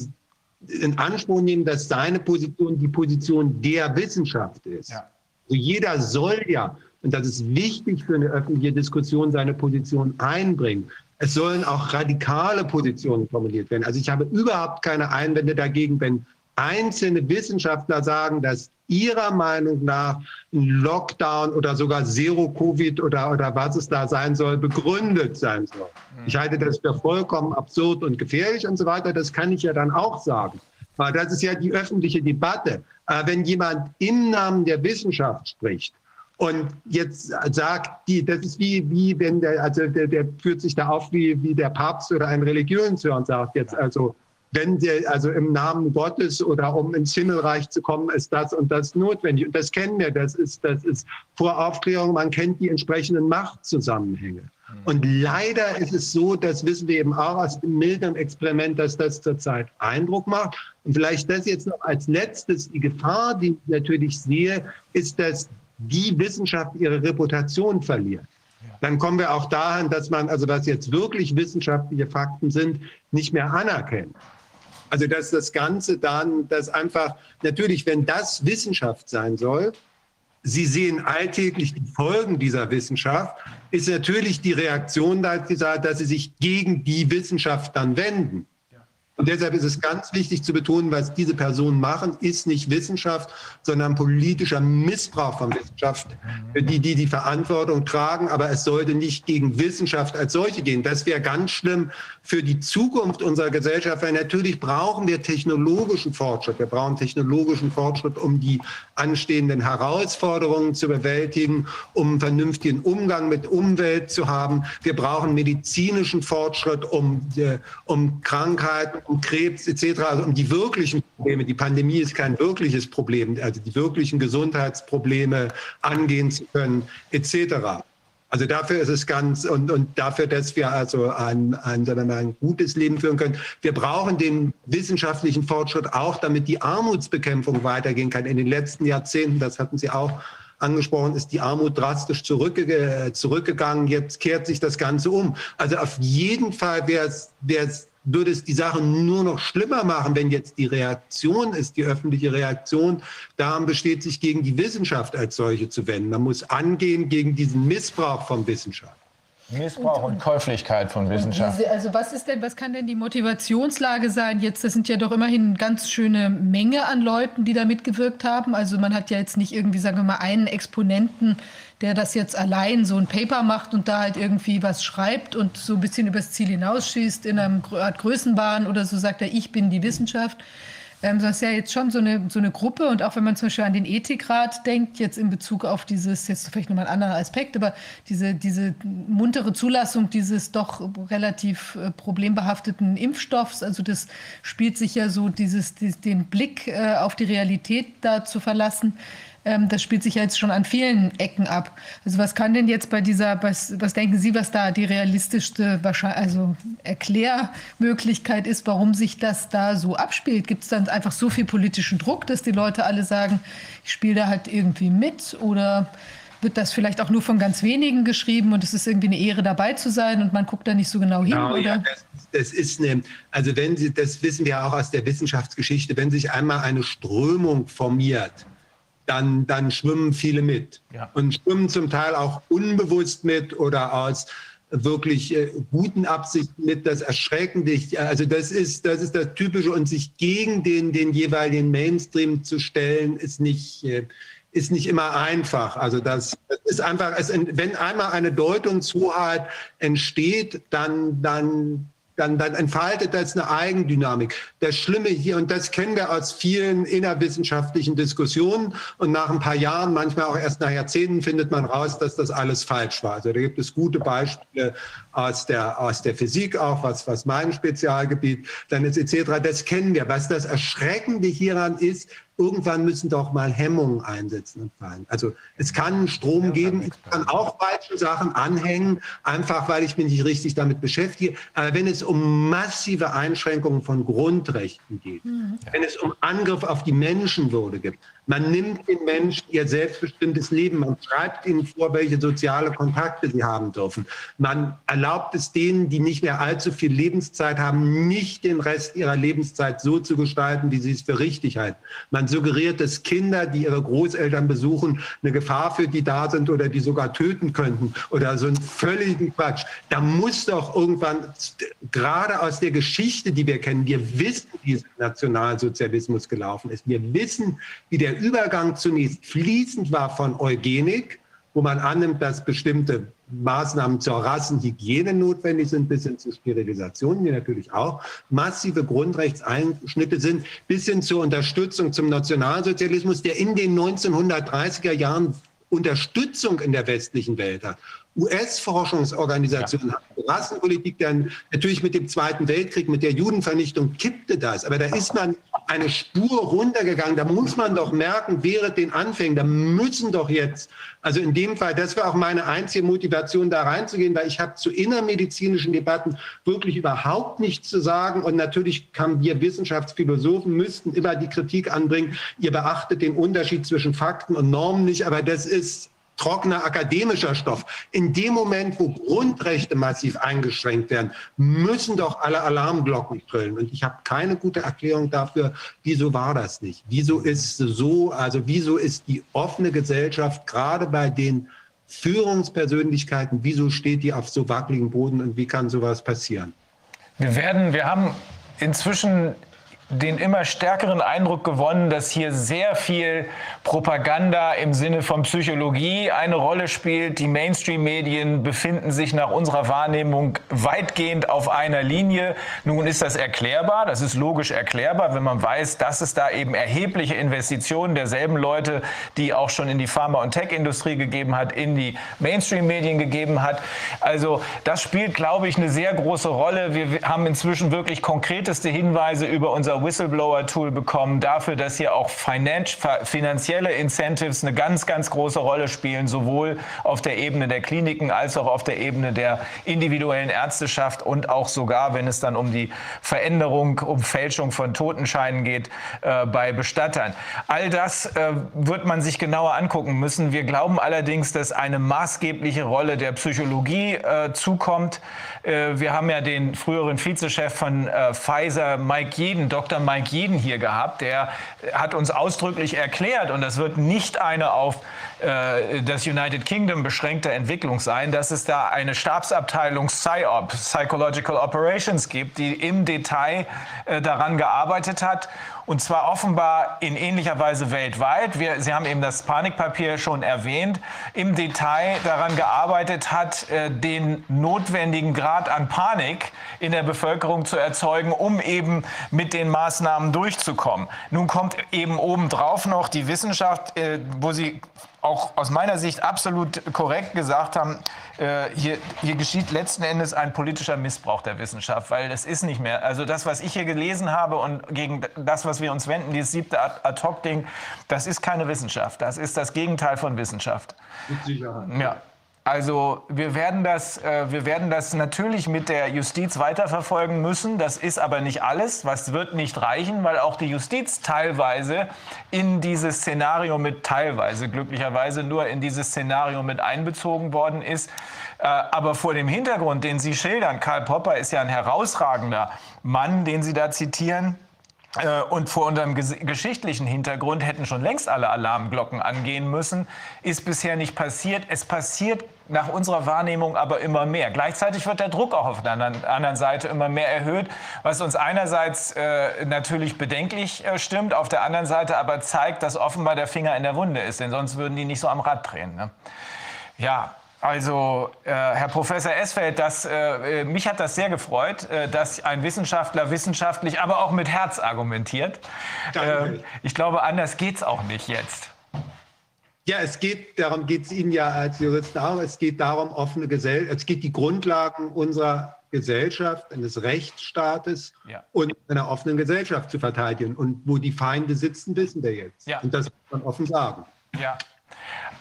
in Anspruch nehmen, dass seine Position die Position der Wissenschaft ist. Ja. Also jeder soll ja, und das ist wichtig für eine öffentliche Diskussion, seine Position einbringen. Es sollen auch radikale Positionen formuliert werden. Also ich habe überhaupt keine Einwände dagegen, wenn einzelne Wissenschaftler sagen, dass ihrer Meinung nach ein Lockdown oder sogar Zero-Covid oder, oder was es da sein soll, begründet sein soll. Ich halte das für vollkommen absurd und gefährlich und so weiter. Das kann ich ja dann auch sagen. Aber das ist ja die öffentliche Debatte. Wenn jemand im Namen der Wissenschaft spricht, und jetzt sagt die, das ist wie, wie wenn der, also der, der führt sich da auf wie, wie der Papst oder ein Religionshör und sagt jetzt also, wenn sie also im Namen Gottes oder um ins Himmelreich zu kommen, ist das und das notwendig. Und das kennen wir, das ist, das ist vor Aufklärung, man kennt die entsprechenden Machtzusammenhänge. Mhm. Und leider ist es so, das wissen wir eben auch aus dem milderen Experiment, dass das zurzeit Eindruck macht. Und vielleicht das jetzt noch als letztes, die Gefahr, die ich natürlich sehe, ist, dass die Wissenschaft ihre Reputation verliert dann kommen wir auch dahin, dass man, also was jetzt wirklich wissenschaftliche Fakten sind, nicht mehr anerkennt. Also dass das Ganze dann, dass einfach, natürlich, wenn das Wissenschaft sein soll, Sie sehen alltäglich die Folgen dieser Wissenschaft, ist natürlich die Reaktion dass Sie sich gegen die Wissenschaft dann wenden. Und deshalb ist es ganz wichtig zu betonen, was diese Personen machen, ist nicht Wissenschaft, sondern politischer Missbrauch von Wissenschaft, die, die die Verantwortung tragen. Aber es sollte nicht gegen Wissenschaft als solche gehen. Das wäre ganz schlimm für die Zukunft unserer Gesellschaft, weil natürlich brauchen wir technologischen Fortschritt. Wir brauchen technologischen Fortschritt, um die anstehenden Herausforderungen zu bewältigen, um einen vernünftigen Umgang mit Umwelt zu haben. Wir brauchen medizinischen Fortschritt, um, äh, um Krankheiten um Krebs etc., also um die wirklichen Probleme. Die Pandemie ist kein wirkliches Problem, also die wirklichen Gesundheitsprobleme angehen zu können etc. Also dafür ist es ganz und, und dafür, dass wir also ein, ein, sagen wir mal, ein gutes Leben führen können. Wir brauchen den wissenschaftlichen Fortschritt auch, damit die Armutsbekämpfung weitergehen kann. In den letzten Jahrzehnten, das hatten Sie auch angesprochen, ist die Armut drastisch zurückge zurückgegangen. Jetzt kehrt sich das Ganze um. Also auf jeden Fall wäre es würde es die Sache nur noch schlimmer machen, wenn jetzt die Reaktion ist, die öffentliche Reaktion daran besteht, sich gegen die Wissenschaft als solche zu wenden. Man muss angehen gegen diesen Missbrauch von Wissenschaft. Missbrauch und, und, Käuflichkeit von Wissenschaft. Diese, also was ist denn, was kann denn die Motivationslage sein? Jetzt, das sind ja doch immerhin eine ganz schöne Menge an Leuten, die da mitgewirkt haben. Also man hat ja jetzt nicht irgendwie, sagen wir mal, einen Exponenten, der das jetzt allein so ein Paper macht und da halt irgendwie was schreibt und so ein bisschen übers Ziel hinausschießt in einer Art Größenbahn oder so sagt er, ich bin die Wissenschaft. Ähm, das ist ja jetzt schon so eine, so eine Gruppe und auch wenn man zum Beispiel an den Ethikrat denkt, jetzt in Bezug auf dieses, jetzt vielleicht nochmal ein anderer Aspekt, aber diese, diese muntere Zulassung dieses doch relativ äh, problembehafteten Impfstoffs, also das spielt sich ja so, dieses, den Blick äh, auf die Realität da zu verlassen, ähm, das spielt sich ja jetzt schon an vielen Ecken ab. Also was kann denn jetzt bei dieser, was, was denken Sie, was da die realistischste also Erklärmöglichkeit ist, warum sich das da so abspielt? Gibt es dann einfach so viel politischen Druck, dass die Leute alle sagen, ich spiele da halt irgendwie mit oder wird das vielleicht auch nur von ganz wenigen geschrieben und es ist irgendwie eine Ehre dabei zu sein und man guckt da nicht so genau hin, genau, oder? Ja, das, das, ist eine, also wenn Sie, das wissen wir auch aus der Wissenschaftsgeschichte, wenn sich einmal eine Strömung formiert, dann, dann schwimmen viele mit. Ja. Und schwimmen zum Teil auch unbewusst mit oder aus wirklich äh, guten Absichten mit. Das Erschreckende, also das ist, das ist das Typische. Und sich gegen den, den jeweiligen Mainstream zu stellen, ist nicht, äh, ist nicht immer einfach. Also das, das ist einfach, es, wenn einmal eine Deutungshoheit entsteht, dann, dann dann, dann entfaltet das eine Eigendynamik. Das Schlimme hier, und das kennen wir aus vielen innerwissenschaftlichen Diskussionen, und nach ein paar Jahren, manchmal auch erst nach Jahrzehnten, findet man raus, dass das alles falsch war. Also da gibt es gute Beispiele aus der, aus der Physik auch, was, was mein Spezialgebiet dann ist, etc. Das kennen wir. Was das Erschreckende hieran ist, irgendwann müssen doch mal Hemmungen einsetzen und fallen. Also es kann Strom geben, ich kann auch falsche Sachen anhängen, einfach weil ich mich nicht richtig damit beschäftige. Aber wenn es um massive Einschränkungen von Grundrechten geht, mhm. wenn es um Angriff auf die Menschenwürde gibt, man nimmt den Menschen ihr selbstbestimmtes Leben, man schreibt ihnen vor, welche soziale Kontakte sie haben dürfen. Man erlaubt es denen, die nicht mehr allzu viel Lebenszeit haben, nicht den Rest ihrer Lebenszeit so zu gestalten, wie sie es für richtig halten. Man suggeriert, dass Kinder, die ihre Großeltern besuchen, eine Gefahr für die da sind oder die sogar töten könnten oder so einen völligen Quatsch. Da muss doch irgendwann, gerade aus der Geschichte, die wir kennen, wir wissen, wie es Nationalsozialismus gelaufen ist. Wir wissen, wie der Übergang zunächst fließend war von Eugenik, wo man annimmt, dass bestimmte Maßnahmen zur Rassenhygiene notwendig sind, bis hin zur Sterilisation, die natürlich auch massive Grundrechtseinschnitte sind, bis hin zur Unterstützung zum Nationalsozialismus, der in den 1930er Jahren Unterstützung in der westlichen Welt hat. US-Forschungsorganisationen ja. haben Rassenpolitik, dann natürlich mit dem Zweiten Weltkrieg, mit der Judenvernichtung kippte das. Aber da ist man eine Spur runtergegangen. Da muss man doch merken, während den Anfängen, da müssen doch jetzt, also in dem Fall, das war auch meine einzige Motivation, da reinzugehen, weil ich habe zu innermedizinischen Debatten wirklich überhaupt nichts zu sagen. Und natürlich haben wir Wissenschaftsphilosophen, müssten immer die Kritik anbringen, ihr beachtet den Unterschied zwischen Fakten und Normen nicht, aber das ist trockener akademischer Stoff. In dem Moment, wo Grundrechte massiv eingeschränkt werden, müssen doch alle Alarmglocken trillen. Und ich habe keine gute Erklärung dafür, wieso war das nicht? Wieso ist so, also wieso ist die offene Gesellschaft gerade bei den Führungspersönlichkeiten, wieso steht die auf so wackeligen Boden und wie kann sowas passieren? Wir werden, wir haben inzwischen den immer stärkeren Eindruck gewonnen, dass hier sehr viel Propaganda im Sinne von Psychologie eine Rolle spielt. Die Mainstream-Medien befinden sich nach unserer Wahrnehmung weitgehend auf einer Linie. Nun ist das erklärbar, das ist logisch erklärbar, wenn man weiß, dass es da eben erhebliche Investitionen derselben Leute, die auch schon in die Pharma- und Tech-Industrie gegeben hat, in die Mainstream-Medien gegeben hat. Also das spielt, glaube ich, eine sehr große Rolle. Wir haben inzwischen wirklich konkreteste Hinweise über unser Whistleblower-Tool bekommen, dafür, dass hier auch finanzielle Incentives eine ganz, ganz große Rolle spielen, sowohl auf der Ebene der Kliniken als auch auf der Ebene der individuellen Ärzteschaft und auch sogar, wenn es dann um die Veränderung, um Fälschung von Totenscheinen geht, äh, bei Bestattern. All das äh, wird man sich genauer angucken müssen. Wir glauben allerdings, dass eine maßgebliche Rolle der Psychologie äh, zukommt. Äh, wir haben ja den früheren Vizechef von äh, Pfizer, Mike Jeden, Dr. Mike Jeden hier gehabt. Der hat uns ausdrücklich erklärt, und das wird nicht eine auf äh, das United Kingdom beschränkte Entwicklung sein, dass es da eine Stabsabteilung PsyOp, Psychological Operations gibt, die im Detail äh, daran gearbeitet hat und zwar offenbar in ähnlicher Weise weltweit. Wir, Sie haben eben das Panikpapier schon erwähnt, im Detail daran gearbeitet hat, äh, den notwendigen Grad an Panik in der Bevölkerung zu erzeugen, um eben mit den Maßnahmen durchzukommen. Nun kommt eben obendrauf noch die Wissenschaft, äh, wo Sie auch aus meiner Sicht absolut korrekt gesagt haben, äh, hier, hier geschieht letzten Endes ein politischer Missbrauch der Wissenschaft, weil das ist nicht mehr, also das, was ich hier gelesen habe und gegen das, was wir uns wenden, dieses siebte Ad-Hoc-Ding, das ist keine Wissenschaft, das ist das Gegenteil von Wissenschaft. Mit Sicherheit. Ja. Also wir werden, das, äh, wir werden das natürlich mit der Justiz weiterverfolgen müssen. Das ist aber nicht alles. Was wird nicht reichen, weil auch die Justiz teilweise in dieses Szenario mit teilweise glücklicherweise nur in dieses Szenario mit einbezogen worden ist. Äh, aber vor dem Hintergrund, den Sie schildern, Karl Popper ist ja ein herausragender Mann, den Sie da zitieren. Äh, und vor unserem geschichtlichen Hintergrund hätten schon längst alle Alarmglocken angehen müssen. Ist bisher nicht passiert. Es passiert nach unserer Wahrnehmung aber immer mehr. Gleichzeitig wird der Druck auch auf der anderen Seite immer mehr erhöht, was uns einerseits äh, natürlich bedenklich äh, stimmt, auf der anderen Seite aber zeigt, dass offenbar der Finger in der Wunde ist, denn sonst würden die nicht so am Rad drehen. Ne? Ja, also, äh, Herr Professor Esfeld, das, äh, mich hat das sehr gefreut, äh, dass ein Wissenschaftler wissenschaftlich, aber auch mit Herz argumentiert. Ähm, ich glaube, anders geht es auch nicht jetzt. Ja, es geht, darum geht es Ihnen ja als Juristen auch, es geht darum, offene Gesellschaft, es geht die Grundlagen unserer Gesellschaft, eines Rechtsstaates ja. und einer offenen Gesellschaft zu verteidigen. Und wo die Feinde sitzen, wissen wir jetzt. Ja. Und das muss man offen sagen. Ja.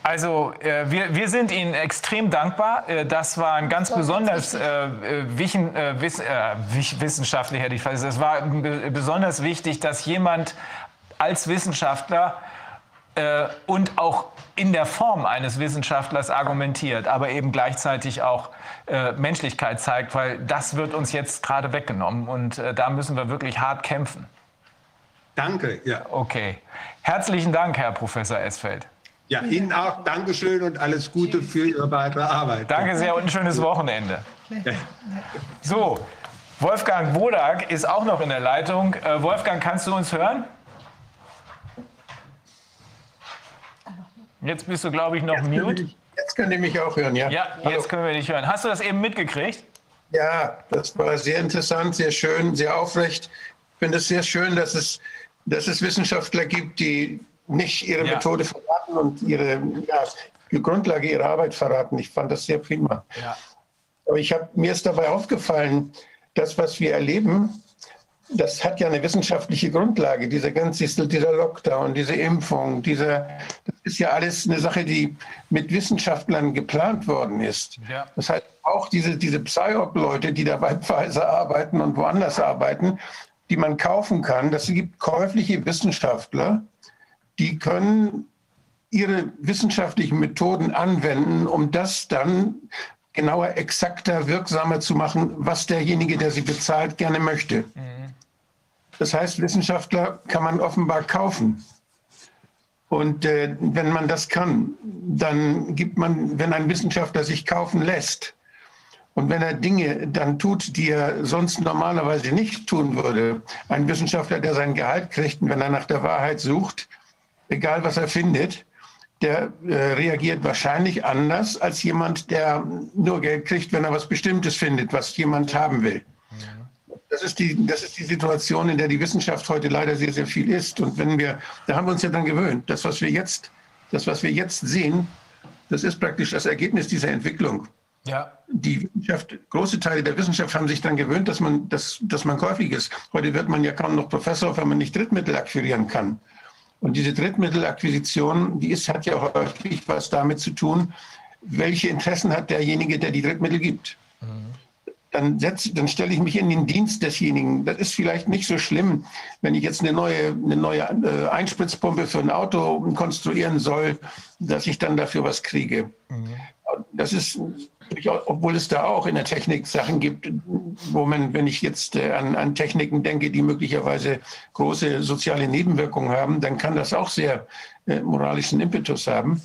Also äh, wir, wir sind Ihnen extrem dankbar. Äh, das war ein ganz besonders äh, äh wichen, äh, wiss, äh, wissenschaftlich, hätte ich fast Es war besonders wichtig, dass jemand als Wissenschaftler und auch in der Form eines Wissenschaftlers argumentiert, aber eben gleichzeitig auch Menschlichkeit zeigt, weil das wird uns jetzt gerade weggenommen und da müssen wir wirklich hart kämpfen. Danke, ja. Okay. Herzlichen Dank, Herr Professor Esfeld. Ja, Ihnen auch Dankeschön und alles Gute für Ihre weitere Arbeit. Danke sehr und ein schönes Wochenende. So, Wolfgang Wodak ist auch noch in der Leitung. Äh, Wolfgang, kannst du uns hören? Jetzt bist du, glaube ich, noch jetzt mute. Ich, jetzt könnt ihr mich auch hören, ja? Ja, jetzt Hallo. können wir dich hören. Hast du das eben mitgekriegt? Ja, das war sehr interessant, sehr schön, sehr aufrecht. Ich finde es sehr schön, dass es, dass es Wissenschaftler gibt, die nicht ihre ja. Methode verraten und ihre ja, die Grundlage ihrer Arbeit verraten. Ich fand das sehr prima. Ja. Aber ich hab, mir ist dabei aufgefallen, das, was wir erleben, das hat ja eine wissenschaftliche Grundlage. Dieser ganze dieser Lockdown, diese Impfung, dieser, das ist ja alles eine Sache, die mit Wissenschaftlern geplant worden ist. Ja. Das heißt, auch diese, diese Psyop-Leute, die da bei Pfizer arbeiten und woanders arbeiten, die man kaufen kann, das gibt käufliche Wissenschaftler, die können ihre wissenschaftlichen Methoden anwenden, um das dann genauer, exakter, wirksamer zu machen, was derjenige, der sie bezahlt, gerne möchte. Mhm. Das heißt, Wissenschaftler kann man offenbar kaufen. Und äh, wenn man das kann, dann gibt man, wenn ein Wissenschaftler sich kaufen lässt und wenn er Dinge dann tut, die er sonst normalerweise nicht tun würde, ein Wissenschaftler, der sein Gehalt kriegt und wenn er nach der Wahrheit sucht, egal was er findet, der äh, reagiert wahrscheinlich anders als jemand, der nur Geld kriegt, wenn er was Bestimmtes findet, was jemand haben will. Das ist, die, das ist die Situation, in der die Wissenschaft heute leider sehr, sehr viel ist. Und wenn wir, da haben wir uns ja dann gewöhnt. Das, was wir jetzt, das, was wir jetzt sehen, das ist praktisch das Ergebnis dieser Entwicklung. Ja. Die Wissenschaft, große Teile der Wissenschaft haben sich dann gewöhnt, dass man, dass, dass man käufig ist. Heute wird man ja kaum noch Professor, wenn man nicht Drittmittel akquirieren kann. Und diese Drittmittelakquisition, die ist, hat ja häufig was damit zu tun, welche Interessen hat derjenige, der die Drittmittel gibt. Mhm dann, setz, dann stelle ich mich in den Dienst desjenigen. Das ist vielleicht nicht so schlimm, wenn ich jetzt eine neue, eine neue äh, Einspritzpumpe für ein Auto konstruieren soll, dass ich dann dafür was kriege. Mhm. Das ist, obwohl es da auch in der Technik Sachen gibt, wo man, wenn ich jetzt äh, an, an Techniken denke, die möglicherweise große soziale Nebenwirkungen haben, dann kann das auch sehr äh, moralischen Impetus haben.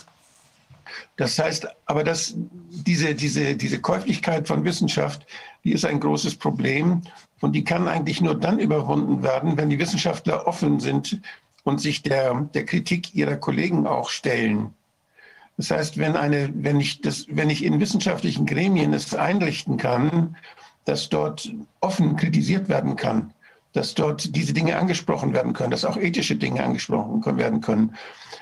Das heißt aber, dass diese, diese, diese Käuflichkeit von Wissenschaft, die ist ein großes Problem und die kann eigentlich nur dann überwunden werden, wenn die Wissenschaftler offen sind und sich der, der Kritik ihrer Kollegen auch stellen. Das heißt, wenn, eine, wenn, ich das, wenn ich in wissenschaftlichen Gremien es einrichten kann, dass dort offen kritisiert werden kann, dass dort diese Dinge angesprochen werden können, dass auch ethische Dinge angesprochen werden können.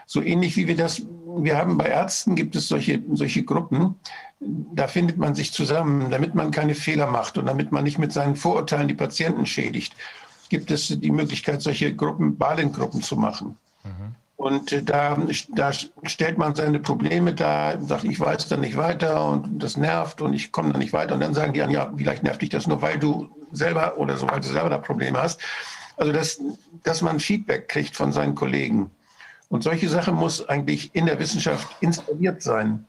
So ähnlich wie wir das, wir haben bei Ärzten gibt es solche, solche Gruppen, da findet man sich zusammen, damit man keine Fehler macht und damit man nicht mit seinen Vorurteilen die Patienten schädigt, gibt es die Möglichkeit, solche Gruppen, Balengruppen zu machen. Mhm. Und da, da stellt man seine Probleme da, sagt, ich weiß da nicht weiter und das nervt und ich komme da nicht weiter. Und dann sagen die an, ja, vielleicht nervt dich das nur, weil du selber oder so, weil du selber da Probleme hast. Also, dass, dass man Feedback kriegt von seinen Kollegen. Und solche Sachen muss eigentlich in der Wissenschaft installiert sein.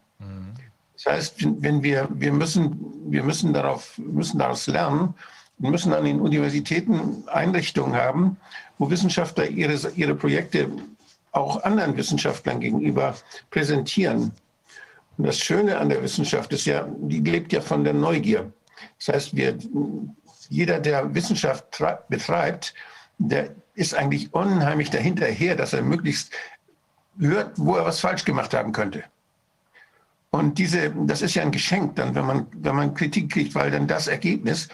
Das heißt, wenn wir, wir müssen, wir müssen darauf, müssen daraus lernen, wir müssen an den Universitäten Einrichtungen haben, wo Wissenschaftler ihre, ihre Projekte auch anderen Wissenschaftlern gegenüber präsentieren. Und das Schöne an der Wissenschaft ist ja, die lebt ja von der Neugier. Das heißt, wir, jeder, der Wissenschaft betreibt, der ist eigentlich unheimlich dahinterher, dass er möglichst hört, wo er was falsch gemacht haben könnte. Und diese, das ist ja ein Geschenk dann, wenn man, wenn man Kritik kriegt, weil dann das Ergebnis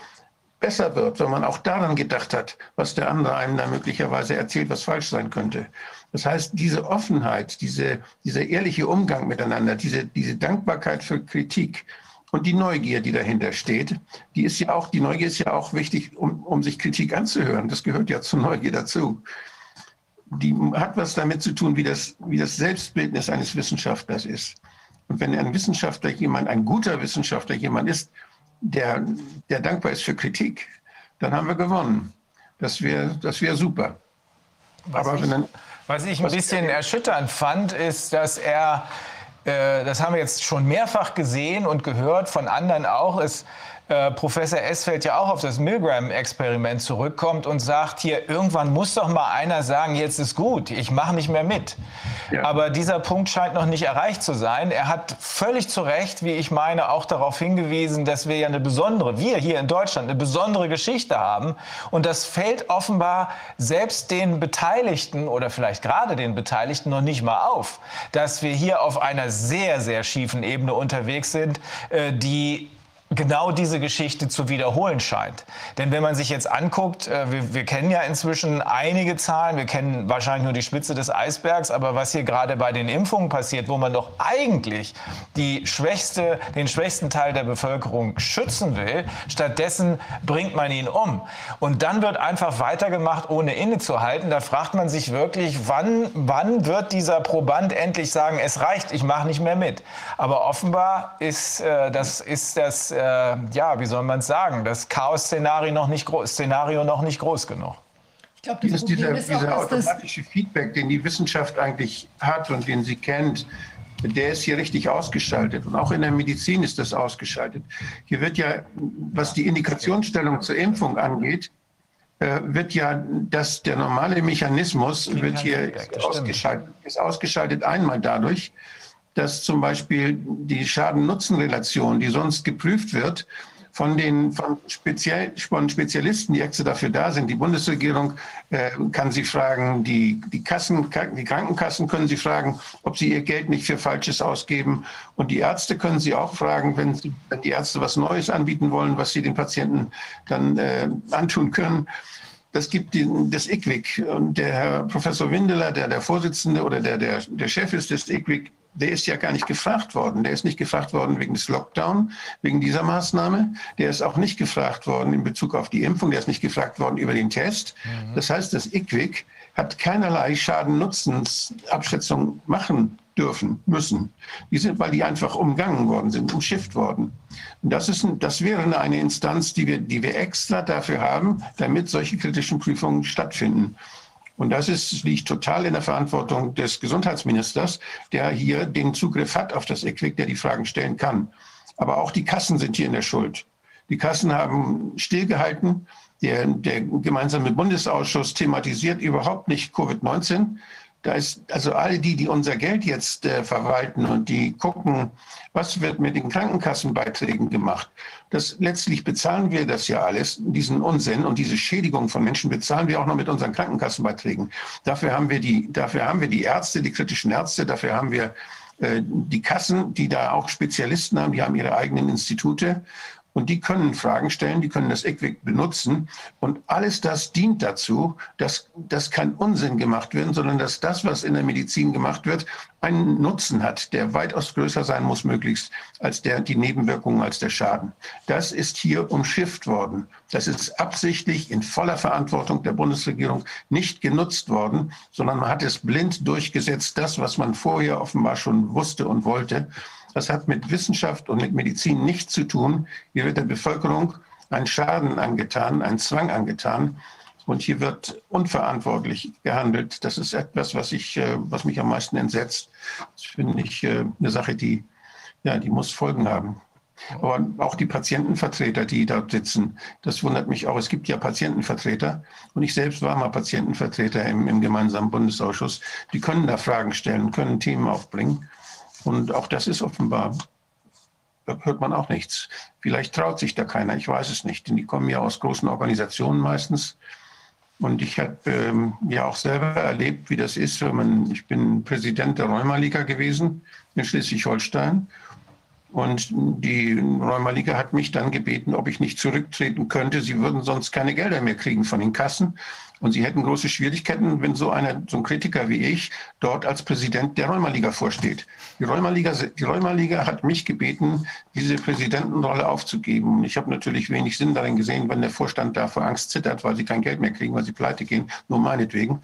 besser wird, wenn man auch daran gedacht hat, was der andere einem da möglicherweise erzählt, was falsch sein könnte. Das heißt, diese Offenheit, diese, dieser ehrliche Umgang miteinander, diese, diese Dankbarkeit für Kritik und die Neugier, die dahinter steht, die ist ja auch, die Neugier ist ja auch wichtig, um, um sich Kritik anzuhören. Das gehört ja zur Neugier dazu. Die hat was damit zu tun, wie das, wie das Selbstbildnis eines Wissenschaftlers ist. Und wenn ein Wissenschaftler jemand, ein guter Wissenschaftler jemand ist, der, der dankbar ist für Kritik, dann haben wir gewonnen. Das wäre das wär super. Was Aber wenn dann, was ich ein bisschen erschütternd fand, ist, dass er, äh, das haben wir jetzt schon mehrfach gesehen und gehört von anderen auch, ist, äh, Professor Esfeld ja auch auf das Milgram-Experiment zurückkommt und sagt, hier, irgendwann muss doch mal einer sagen, jetzt ist gut, ich mache nicht mehr mit. Ja. Aber dieser Punkt scheint noch nicht erreicht zu sein. Er hat völlig zu Recht, wie ich meine, auch darauf hingewiesen, dass wir ja eine besondere, wir hier in Deutschland, eine besondere Geschichte haben. Und das fällt offenbar selbst den Beteiligten oder vielleicht gerade den Beteiligten noch nicht mal auf, dass wir hier auf einer sehr, sehr schiefen Ebene unterwegs sind, äh, die genau diese Geschichte zu wiederholen scheint. Denn wenn man sich jetzt anguckt, äh, wir, wir, kennen ja inzwischen einige Zahlen, wir kennen wahrscheinlich nur die Spitze des Eisbergs, aber was hier gerade bei den Impfungen passiert, wo man doch eigentlich die schwächste, den schwächsten Teil der Bevölkerung schützen will, stattdessen bringt man ihn um. Und dann wird einfach weitergemacht, ohne innezuhalten. Da fragt man sich wirklich, wann, wann wird dieser Proband endlich sagen, es reicht, ich mache nicht mehr mit. Aber offenbar ist, äh, das, ist das äh, ja, wie soll man es sagen, das Chaos-Szenario noch, nicht Szenario noch nicht groß genug. Ich glaube, das dieser, ist dieser auch, automatische Feedback, den die Wissenschaft eigentlich hat und den sie kennt, der ist hier richtig ausgeschaltet. Und auch in der Medizin ist das ausgeschaltet. Hier wird ja, was die Indikationsstellung zur Impfung angeht, äh, wird ja dass der normale Mechanismus wird hier ausgeschaltet, ist ausgeschaltet einmal dadurch, dass zum Beispiel die Schaden-Nutzen-Relation, die sonst geprüft wird, von den von, speziell, von Spezialisten, die extra dafür da sind. Die Bundesregierung äh, kann sie fragen, die, die, Kassen, die Krankenkassen können sie fragen, ob sie ihr Geld nicht für Falsches ausgeben. Und die Ärzte können sie auch fragen, wenn, sie, wenn die Ärzte was Neues anbieten wollen, was sie den Patienten dann äh, antun können. Das gibt die, das IQWIC. Und der Herr Professor Windeler, der der Vorsitzende oder der, der, der Chef ist des IQWIC, der ist ja gar nicht gefragt worden. Der ist nicht gefragt worden wegen des Lockdown, wegen dieser Maßnahme. Der ist auch nicht gefragt worden in Bezug auf die Impfung. Der ist nicht gefragt worden über den Test. Mhm. Das heißt, das IQWIC hat keinerlei Schaden-Nutzens-Abschätzung machen dürfen, müssen. Die sind, weil die einfach umgangen worden sind, umschifft worden. Und das, ist, das wäre eine Instanz, die wir, die wir extra dafür haben, damit solche kritischen Prüfungen stattfinden. Und das ist, liegt total in der Verantwortung des Gesundheitsministers, der hier den Zugriff hat auf das EQUIC, der die Fragen stellen kann. Aber auch die Kassen sind hier in der Schuld. Die Kassen haben stillgehalten. Der, der gemeinsame Bundesausschuss thematisiert überhaupt nicht Covid-19. Da ist also alle die, die unser Geld jetzt äh, verwalten und die gucken, was wird mit den Krankenkassenbeiträgen gemacht. Das letztlich bezahlen wir das ja alles, diesen Unsinn und diese Schädigung von Menschen bezahlen wir auch noch mit unseren Krankenkassenbeiträgen. Dafür haben wir die, dafür haben wir die Ärzte, die kritischen Ärzte, dafür haben wir äh, die Kassen, die da auch Spezialisten haben, die haben ihre eigenen Institute. Und die können Fragen stellen, die können das ECWIC benutzen. Und alles das dient dazu, dass, dass kein Unsinn gemacht wird, sondern dass das, was in der Medizin gemacht wird, einen Nutzen hat, der weitaus größer sein muss, möglichst, als der, die Nebenwirkungen, als der Schaden. Das ist hier umschifft worden. Das ist absichtlich in voller Verantwortung der Bundesregierung nicht genutzt worden, sondern man hat es blind durchgesetzt, das, was man vorher offenbar schon wusste und wollte. Das hat mit Wissenschaft und mit Medizin nichts zu tun. Hier wird der Bevölkerung ein Schaden angetan, ein Zwang angetan. Und hier wird unverantwortlich gehandelt. Das ist etwas, was, ich, äh, was mich am meisten entsetzt. Das finde ich äh, eine Sache, die, ja, die muss Folgen haben. Aber auch die Patientenvertreter, die dort sitzen, das wundert mich auch. Es gibt ja Patientenvertreter und ich selbst war mal Patientenvertreter im, im gemeinsamen Bundesausschuss. Die können da Fragen stellen, können Themen aufbringen. Und auch das ist offenbar, da hört man auch nichts. Vielleicht traut sich da keiner, ich weiß es nicht. Denn die kommen ja aus großen Organisationen meistens. Und ich habe ähm, ja auch selber erlebt, wie das ist, wenn man, ich bin Präsident der Rheumaliga gewesen in Schleswig-Holstein. Und die Rheumaliga hat mich dann gebeten, ob ich nicht zurücktreten könnte. Sie würden sonst keine Gelder mehr kriegen von den Kassen. Und sie hätten große Schwierigkeiten, wenn so, einer, so ein Kritiker wie ich dort als Präsident der Rheumaliga vorsteht. Die Rheumaliga, die Rheumaliga hat mich gebeten, diese Präsidentenrolle aufzugeben. Ich habe natürlich wenig Sinn darin gesehen, wenn der Vorstand da vor Angst zittert, weil sie kein Geld mehr kriegen, weil sie pleite gehen, nur meinetwegen,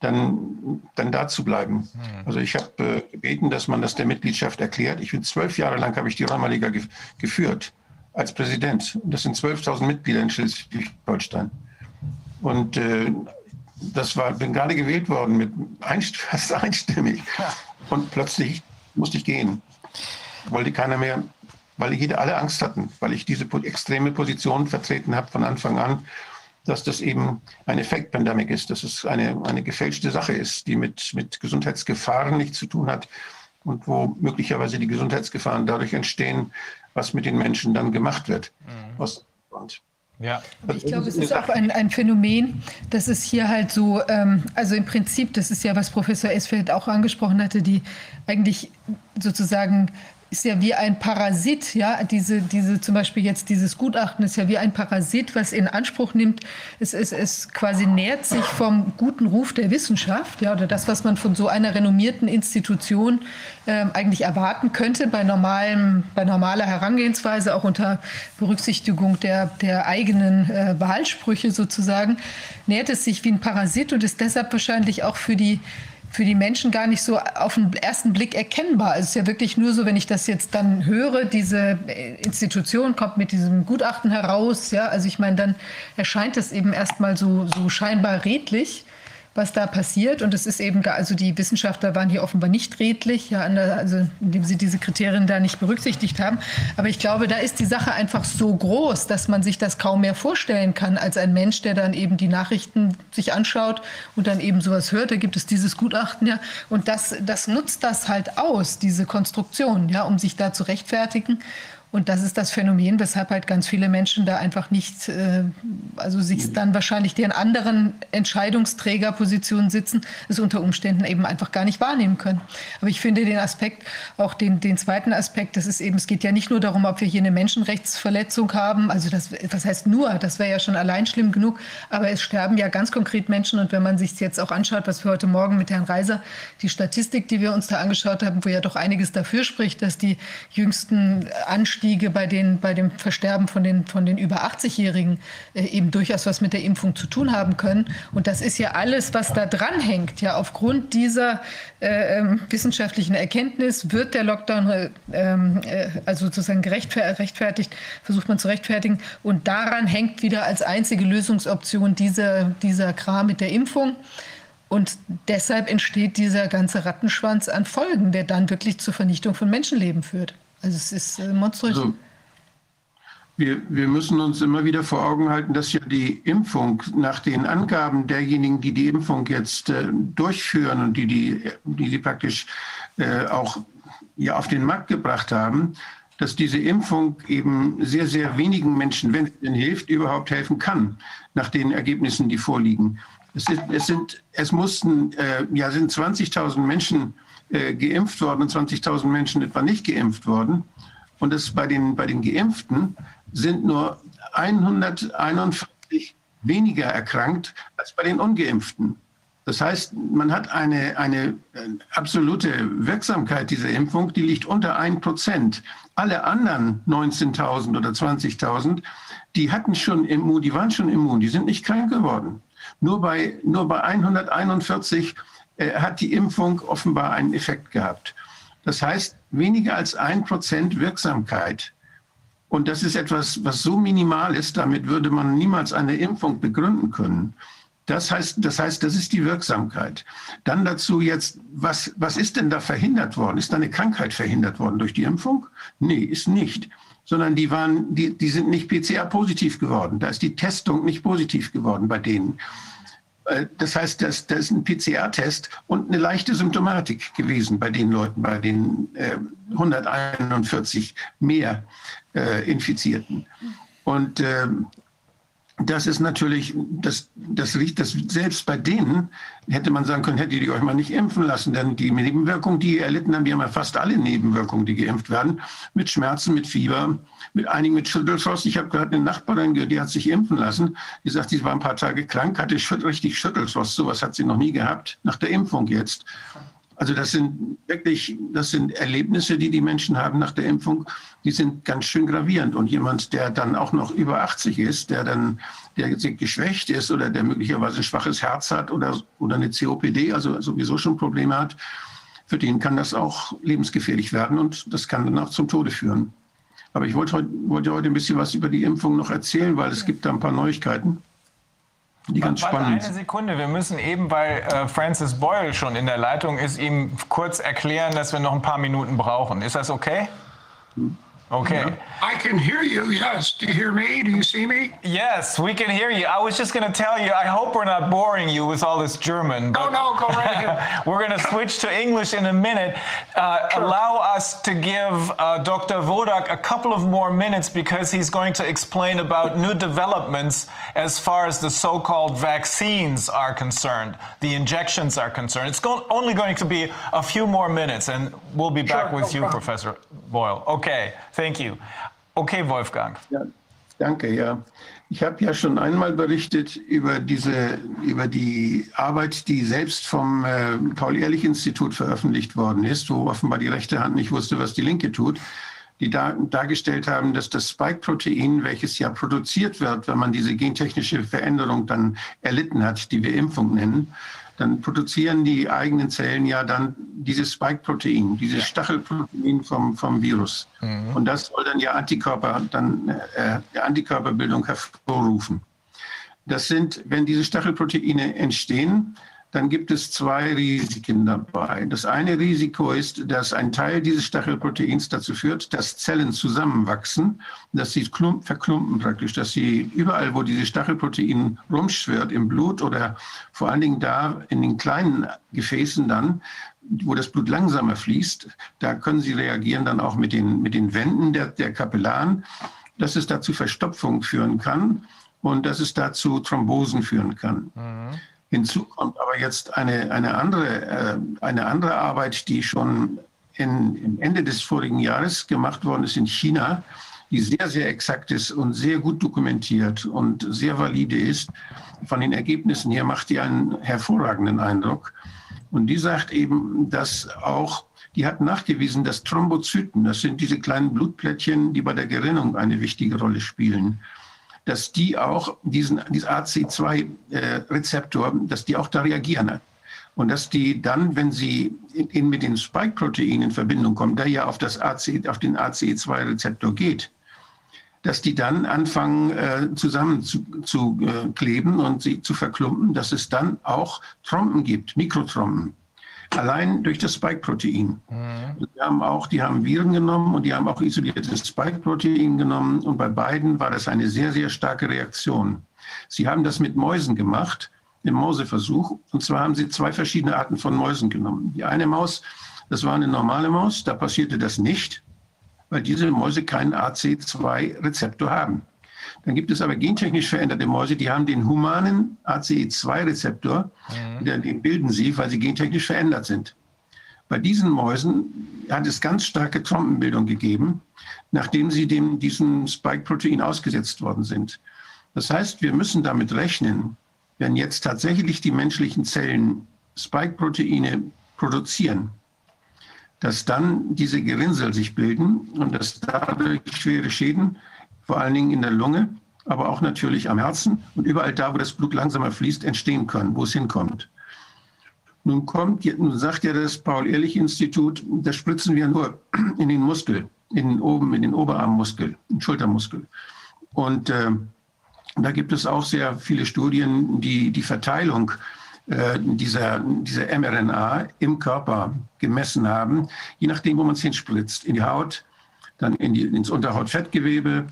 dann, dann da zu bleiben. Hm. Also ich habe äh, gebeten, dass man das der Mitgliedschaft erklärt. Ich bin zwölf Jahre lang habe ich die Rheumaliga ge geführt als Präsident. Das sind 12.000 Mitglieder in Schleswig-Holstein. Und äh, das war, bin gerade gewählt worden mit einst, fast einstimmig. Und plötzlich musste ich gehen. Wollte keiner mehr, weil jede, alle Angst hatten, weil ich diese extreme Position vertreten habe von Anfang an, dass das eben eine Effekt-Pandemic ist, dass es eine, eine gefälschte Sache ist, die mit, mit Gesundheitsgefahren nichts zu tun hat und wo möglicherweise die Gesundheitsgefahren dadurch entstehen, was mit den Menschen dann gemacht wird. Mhm. Ja. Ich glaube, es ist auch ein, ein Phänomen, dass es hier halt so, ähm, also im Prinzip, das ist ja, was Professor Esfeld auch angesprochen hatte, die eigentlich sozusagen ist ja wie ein Parasit, ja, diese, diese, zum Beispiel jetzt dieses Gutachten ist ja wie ein Parasit, was in Anspruch nimmt, es, es, es quasi nährt sich vom guten Ruf der Wissenschaft, ja, oder das, was man von so einer renommierten Institution ähm, eigentlich erwarten könnte, bei normalem, bei normaler Herangehensweise, auch unter Berücksichtigung der, der eigenen äh, Wahlsprüche sozusagen, nährt es sich wie ein Parasit und ist deshalb wahrscheinlich auch für die für die Menschen gar nicht so auf den ersten Blick erkennbar. Es ist ja wirklich nur so, wenn ich das jetzt dann höre, diese Institution kommt mit diesem Gutachten heraus, ja, also ich meine, dann erscheint es eben erstmal so, so scheinbar redlich was da passiert. Und es ist eben, also die Wissenschaftler waren hier offenbar nicht redlich, ja, also indem sie diese Kriterien da nicht berücksichtigt haben. Aber ich glaube, da ist die Sache einfach so groß, dass man sich das kaum mehr vorstellen kann als ein Mensch, der dann eben die Nachrichten sich anschaut und dann eben sowas hört. Da gibt es dieses Gutachten, ja. Und das, das nutzt das halt aus, diese Konstruktion, ja, um sich da zu rechtfertigen Und das ist das Phänomen, weshalb halt ganz viele Menschen da einfach nicht, äh, also sich dann wahrscheinlich die in anderen Entscheidungsträgerpositionen sitzen, es unter Umständen eben einfach gar nicht wahrnehmen können. Aber ich finde den Aspekt, auch den, den zweiten Aspekt, das ist eben, es geht ja nicht nur darum, ob wir hier eine Menschenrechtsverletzung haben, also das, das heißt nur, das wäre ja schon allein schlimm genug, aber es sterben ja ganz konkret Menschen. Und wenn man sich jetzt auch anschaut, was wir heute Morgen mit Herrn Reiser, die Statistik, die wir uns da angeschaut haben, wo ja doch einiges dafür spricht, dass die jüngsten Anstiege bei, den, bei dem Versterben von den, von den über 80-Jährigen äh, eben durchaus was mit der Impfung zu tun haben können. Und das ist ja alles, was da dranhängt. Ja, aufgrund dieser äh, ähm, wissenschaftlichen Erkenntnis wird der Lockdown äh, ähm, äh, also sozusagen gerechtfertigt, versucht man zu rechtfertigen. Und daran hängt wieder als einzige Lösungsoption dieser, dieser Kram mit der Impfung. Und deshalb entsteht dieser ganze Rattenschwanz an Folgen, der dann wirklich zur Vernichtung von Menschenleben führt. Also es ist äh, monströs. Also, wir, wir müssen uns immer wieder vor Augen halten, dass ja die Impfung nach den Angaben derjenigen, die die Impfung jetzt äh, durchführen und die die, die, die praktisch äh, auch ja, auf den Markt gebracht haben, dass diese Impfung eben sehr, sehr wenigen Menschen, wenn es denn hilft, überhaupt helfen kann, nach den Ergebnissen, die vorliegen. Es, ist, es, sind, es mussten, äh, ja, sind 20.000 Menschen äh, geimpft worden und 20.000 Menschen etwa nicht geimpft worden. Und es bei den, bei den Geimpften sind nur 141 weniger erkrankt als bei den Ungeimpften. Das heißt, man hat eine, eine äh, absolute Wirksamkeit dieser Impfung, die liegt unter 1 Prozent. Alle anderen 19.000 oder 20.000, die hatten schon immun, die waren schon immun, die sind nicht krank geworden. Nur bei, nur bei 141 äh, hat die Impfung offenbar einen Effekt gehabt. Das heißt, weniger als ein Prozent Wirksamkeit. Und das ist etwas, was so minimal ist, damit würde man niemals eine Impfung begründen können. Das heißt, das heißt, das ist die Wirksamkeit. Dann dazu jetzt, was, was ist denn da verhindert worden? Ist da eine Krankheit verhindert worden durch die Impfung? Nee, ist nicht. Sondern die waren, die, die sind nicht PCR-positiv geworden. Da ist die Testung nicht positiv geworden bei denen. Äh, das heißt, das, das ist ein PCR-Test und eine leichte Symptomatik gewesen bei den Leuten, bei den äh, 141 mehr äh, Infizierten. Und ähm, das ist natürlich, das, das riecht, das selbst bei denen hätte man sagen können, hättet ihr euch mal nicht impfen lassen, denn die Nebenwirkungen, die ihr erlitten haben, die haben ja fast alle Nebenwirkungen, die geimpft werden, mit Schmerzen, mit Fieber, mit einigen mit Schüttelfrost. Ich habe gerade eine Nachbarin, die hat sich impfen lassen, die sagt, sie war ein paar Tage krank, hatte richtig Schüttelfrost, sowas hat sie noch nie gehabt, nach der Impfung jetzt. Also das sind wirklich, das sind Erlebnisse, die die Menschen haben nach der Impfung, die sind ganz schön gravierend. Und jemand, der dann auch noch über 80 ist, der dann, der geschwächt ist oder der möglicherweise ein schwaches Herz hat oder, oder eine COPD, also sowieso schon Probleme hat, für den kann das auch lebensgefährlich werden und das kann dann auch zum Tode führen. Aber ich wollte heute, wollte heute ein bisschen was über die Impfung noch erzählen, weil es gibt da ein paar Neuigkeiten die ganz Warte spannend. Eine Sekunde, wir müssen eben, weil äh, Francis Boyle schon in der Leitung ist, ihm kurz erklären, dass wir noch ein paar Minuten brauchen. Ist das okay? Hm. Okay. I can hear you, yes. Do you hear me? Do you see me? Yes, we can hear you. I was just going to tell you, I hope we're not boring you with all this German. No, no, go right ahead. we're going to switch to English in a minute. Uh, sure. Allow us to give uh, Dr. Vodak a couple of more minutes because he's going to explain about new developments as far as the so called vaccines are concerned, the injections are concerned. It's go only going to be a few more minutes, and we'll be back sure, with no you, problem. Professor Boyle. Okay. Thank you. Okay, Wolfgang. Ja, danke, ja. Ich habe ja schon einmal berichtet über diese, über die Arbeit, die selbst vom äh, Paul-Ehrlich-Institut veröffentlicht worden ist, wo offenbar die rechte Hand nicht wusste, was die linke tut, die da, dargestellt haben, dass das Spike-Protein, welches ja produziert wird, wenn man diese gentechnische Veränderung dann erlitten hat, die wir Impfung nennen, dann produzieren die eigenen Zellen ja dann dieses Spike-Protein, dieses ja. Stachelprotein vom, vom Virus. Mhm. Und das soll dann ja Antikörper, dann äh, Antikörperbildung hervorrufen. Das sind, wenn diese Stachelproteine entstehen, dann gibt es zwei Risiken dabei. Das eine Risiko ist, dass ein Teil dieses Stachelproteins dazu führt, dass Zellen zusammenwachsen, dass sie verklumpen praktisch, dass sie überall, wo dieses Stachelprotein rumschwirrt, im Blut oder vor allen Dingen da in den kleinen Gefäßen dann, wo das Blut langsamer fließt, da können sie reagieren dann auch mit den, mit den Wänden der, der Kapillaren, dass es dazu Verstopfung führen kann und dass es dazu Thrombosen führen kann. Mhm. Hinzu kommt aber jetzt eine, eine, andere, äh, eine andere Arbeit, die schon in, im Ende des vorigen Jahres gemacht worden ist in China, die sehr, sehr exakt ist und sehr gut dokumentiert und sehr valide ist. Von den Ergebnissen her macht die einen hervorragenden Eindruck. Und die sagt eben, dass auch, die hat nachgewiesen, dass Thrombozyten, das sind diese kleinen Blutplättchen, die bei der Gerinnung eine wichtige Rolle spielen, dass die auch diesen, diesen AC2-Rezeptor, äh, dass die auch da reagieren. Und dass die dann, wenn sie in, in mit den Spike-Proteinen in Verbindung kommen, der ja auf, das AC, auf den ACE2-Rezeptor geht, dass die dann anfangen äh, zusammen zu, zu äh, kleben und sie zu verklumpen, dass es dann auch Trompen gibt, Mikrotrompen allein durch das Spike-Protein. Mhm. Die haben auch, die haben Viren genommen und die haben auch isoliertes Spike-Protein genommen und bei beiden war das eine sehr, sehr starke Reaktion. Sie haben das mit Mäusen gemacht, im Mauseversuch, und zwar haben sie zwei verschiedene Arten von Mäusen genommen. Die eine Maus, das war eine normale Maus, da passierte das nicht, weil diese Mäuse keinen AC2-Rezeptor haben. Dann gibt es aber gentechnisch veränderte Mäuse, die haben den humanen ACE2-Rezeptor, mhm. den bilden sie, weil sie gentechnisch verändert sind. Bei diesen Mäusen hat es ganz starke Trompenbildung gegeben, nachdem sie dem, diesem Spike-Protein ausgesetzt worden sind. Das heißt, wir müssen damit rechnen, wenn jetzt tatsächlich die menschlichen Zellen Spike-Proteine produzieren, dass dann diese Gerinnsel sich bilden und dass dadurch schwere Schäden vor allen Dingen in der Lunge, aber auch natürlich am Herzen und überall da, wo das Blut langsamer fließt, entstehen können, wo es hinkommt. Nun kommt, nun sagt ja das Paul-Ehrlich-Institut, das spritzen wir nur in den Muskel, in den oben, in den Oberarmmuskel, den Schultermuskel. Und äh, da gibt es auch sehr viele Studien, die die Verteilung äh, dieser, dieser mRNA im Körper gemessen haben, je nachdem, wo man es hinspritzt, in die Haut, dann in die, ins Unterhautfettgewebe,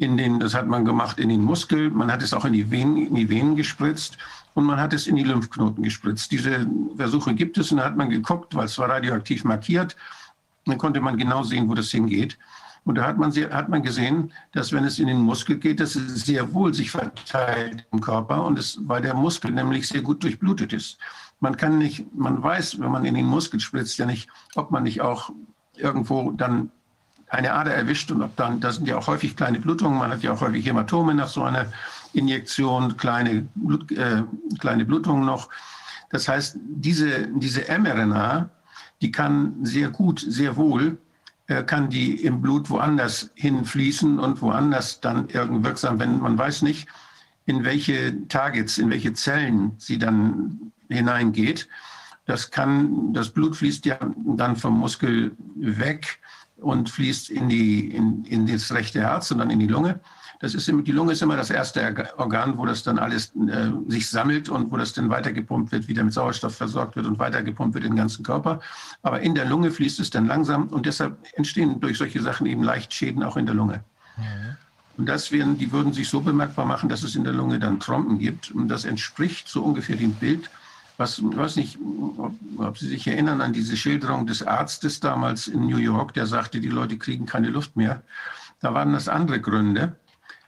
in den, das hat man gemacht in den Muskel, man hat es auch in die, Venen, in die Venen gespritzt und man hat es in die Lymphknoten gespritzt. Diese Versuche gibt es und da hat man geguckt, weil es war radioaktiv markiert. Dann konnte man genau sehen, wo das hingeht. Und da hat man, hat man gesehen, dass wenn es in den Muskel geht, dass es sehr wohl sich verteilt im Körper und es, weil der Muskel nämlich sehr gut durchblutet ist. Man kann nicht, man weiß, wenn man in den Muskel spritzt, ja nicht, ob man nicht auch irgendwo dann eine Ader erwischt und ob dann, da sind ja auch häufig kleine Blutungen, man hat ja auch häufig Hämatome nach so einer Injektion, kleine, Blut, äh, kleine Blutungen noch. Das heißt, diese, diese mRNA, die kann sehr gut, sehr wohl, äh, kann die im Blut woanders hinfließen und woanders dann irgendwie wirksam, wenn man weiß nicht, in welche Targets, in welche Zellen sie dann hineingeht. Das kann, das Blut fließt ja dann vom Muskel weg und fließt in, die, in, in das rechte Herz und dann in die Lunge. Das ist, die Lunge ist immer das erste Organ, wo das dann alles äh, sich sammelt und wo das dann weitergepumpt wird, wieder mit Sauerstoff versorgt wird und weitergepumpt wird in den ganzen Körper. Aber in der Lunge fließt es dann langsam und deshalb entstehen durch solche Sachen eben leicht Schäden auch in der Lunge. Mhm. Und das werden, die würden sich so bemerkbar machen, dass es in der Lunge dann Trompen gibt. Und das entspricht so ungefähr dem Bild, was, ich weiß nicht, ob, ob, Sie sich erinnern an diese Schilderung des Arztes damals in New York, der sagte, die Leute kriegen keine Luft mehr. Da waren das andere Gründe.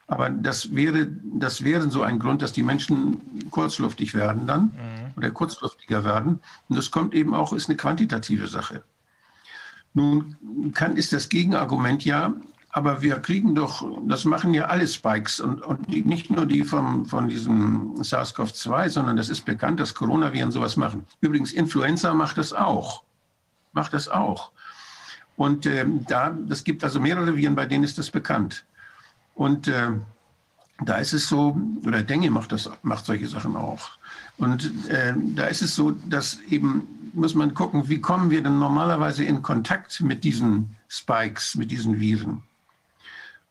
Aber das wäre, das wäre so ein Grund, dass die Menschen kurzluftig werden dann mhm. oder kurzluftiger werden. Und das kommt eben auch, ist eine quantitative Sache. Nun kann, ist das Gegenargument ja, aber wir kriegen doch, das machen ja alle Spikes und, und nicht nur die vom, von diesem SARS-CoV-2, sondern das ist bekannt, dass Coronaviren sowas machen. Übrigens, Influenza macht das auch. Macht das auch. Und äh, da, das gibt also mehrere Viren, bei denen ist das bekannt. Und äh, da ist es so, oder Dengue macht, das, macht solche Sachen auch. Und äh, da ist es so, dass eben, muss man gucken, wie kommen wir denn normalerweise in Kontakt mit diesen Spikes, mit diesen Viren.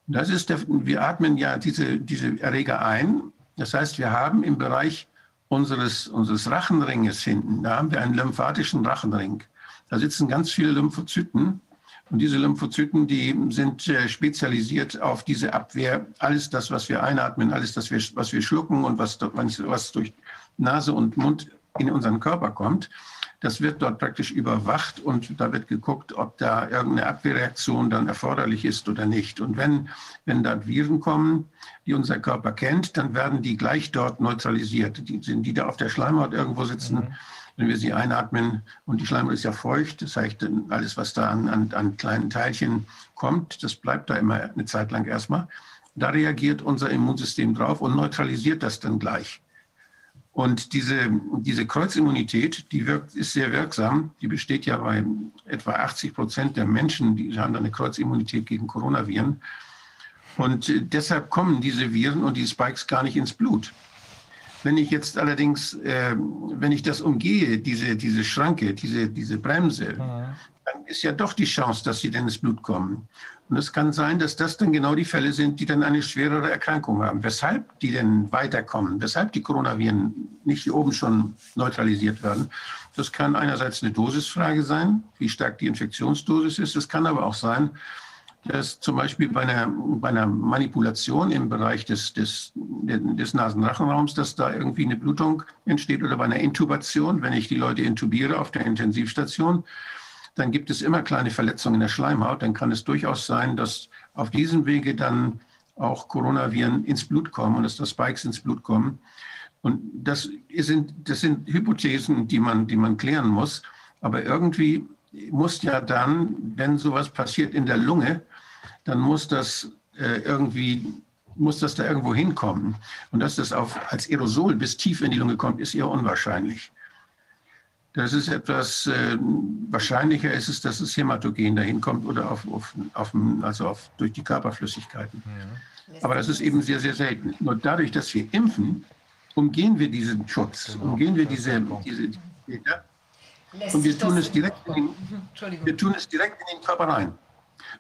Das ist der, wir atmen ja diese, diese Erreger ein. Das heißt, wir haben im Bereich unseres, unseres Rachenringes hinten, da haben wir einen lymphatischen Rachenring. Da sitzen ganz viele Lymphozyten. Und diese Lymphozyten, die sind äh, spezialisiert auf diese Abwehr. Alles das, was wir einatmen, alles das, was wir schlucken und was, was durch Nase und Mund in unseren Körper kommt, das wird dort praktisch überwacht und da wird geguckt, ob da irgendeine Abwehrreaktion dann erforderlich ist oder nicht. Und wenn, wenn da Viren kommen, die unser Körper kennt, dann werden die gleich dort neutralisiert. Die sind die da auf der Schleimhaut irgendwo sitzen. Mhm. Wenn wir sie einatmen und die Schleimhaut ist ja feucht, das heißt, alles, was da an, an, an kleinen Teilchen kommt, das bleibt da immer eine Zeit lang erstmal. Da reagiert unser Immunsystem drauf und neutralisiert das dann gleich. Und diese, diese Kreuzimmunität, die wirkt, ist sehr wirksam. Die besteht ja bei etwa 80 Prozent der Menschen, die haben eine Kreuzimmunität gegen Coronaviren. Und äh, deshalb kommen diese Viren und die Spikes gar nicht ins Blut. Wenn ich jetzt allerdings, äh, wenn ich das umgehe, diese, diese Schranke, diese, diese Bremse, ja. dann ist ja doch die Chance, dass sie dann ins Blut kommen. Und es kann sein, dass das dann genau die Fälle sind, die dann eine schwerere Erkrankung haben. Weshalb die denn weiterkommen, weshalb die Coronaviren nicht hier oben schon neutralisiert werden, das kann einerseits eine Dosisfrage sein, wie stark die Infektionsdosis ist. Es kann aber auch sein, dass zum Beispiel bei einer, bei einer Manipulation im Bereich des, des, des Nasenrachenraums, dass da irgendwie eine Blutung entsteht oder bei einer Intubation, wenn ich die Leute intubiere auf der Intensivstation, dann gibt es immer kleine Verletzungen in der Schleimhaut. Dann kann es durchaus sein, dass auf diesem Wege dann auch Coronaviren ins Blut kommen und dass da Spikes ins Blut kommen. Und das sind, das sind Hypothesen, die man, die man klären muss. Aber irgendwie muss ja dann, wenn sowas passiert in der Lunge, dann muss das äh, irgendwie muss das da irgendwo hinkommen. Und dass das auf, als Aerosol bis tief in die Lunge kommt, ist eher unwahrscheinlich. Das ist etwas, äh, wahrscheinlicher ist es, dass das Hämatogen dahin kommt oder auf, auf, auf, also auf, durch die Körperflüssigkeiten. Ja. Aber das ist eben sehr, sehr selten. Nur dadurch, dass wir impfen, umgehen wir diesen Schutz, genau. umgehen wir diese, diese, diese und wir tun, es direkt in den, wir tun es direkt in den Körper rein.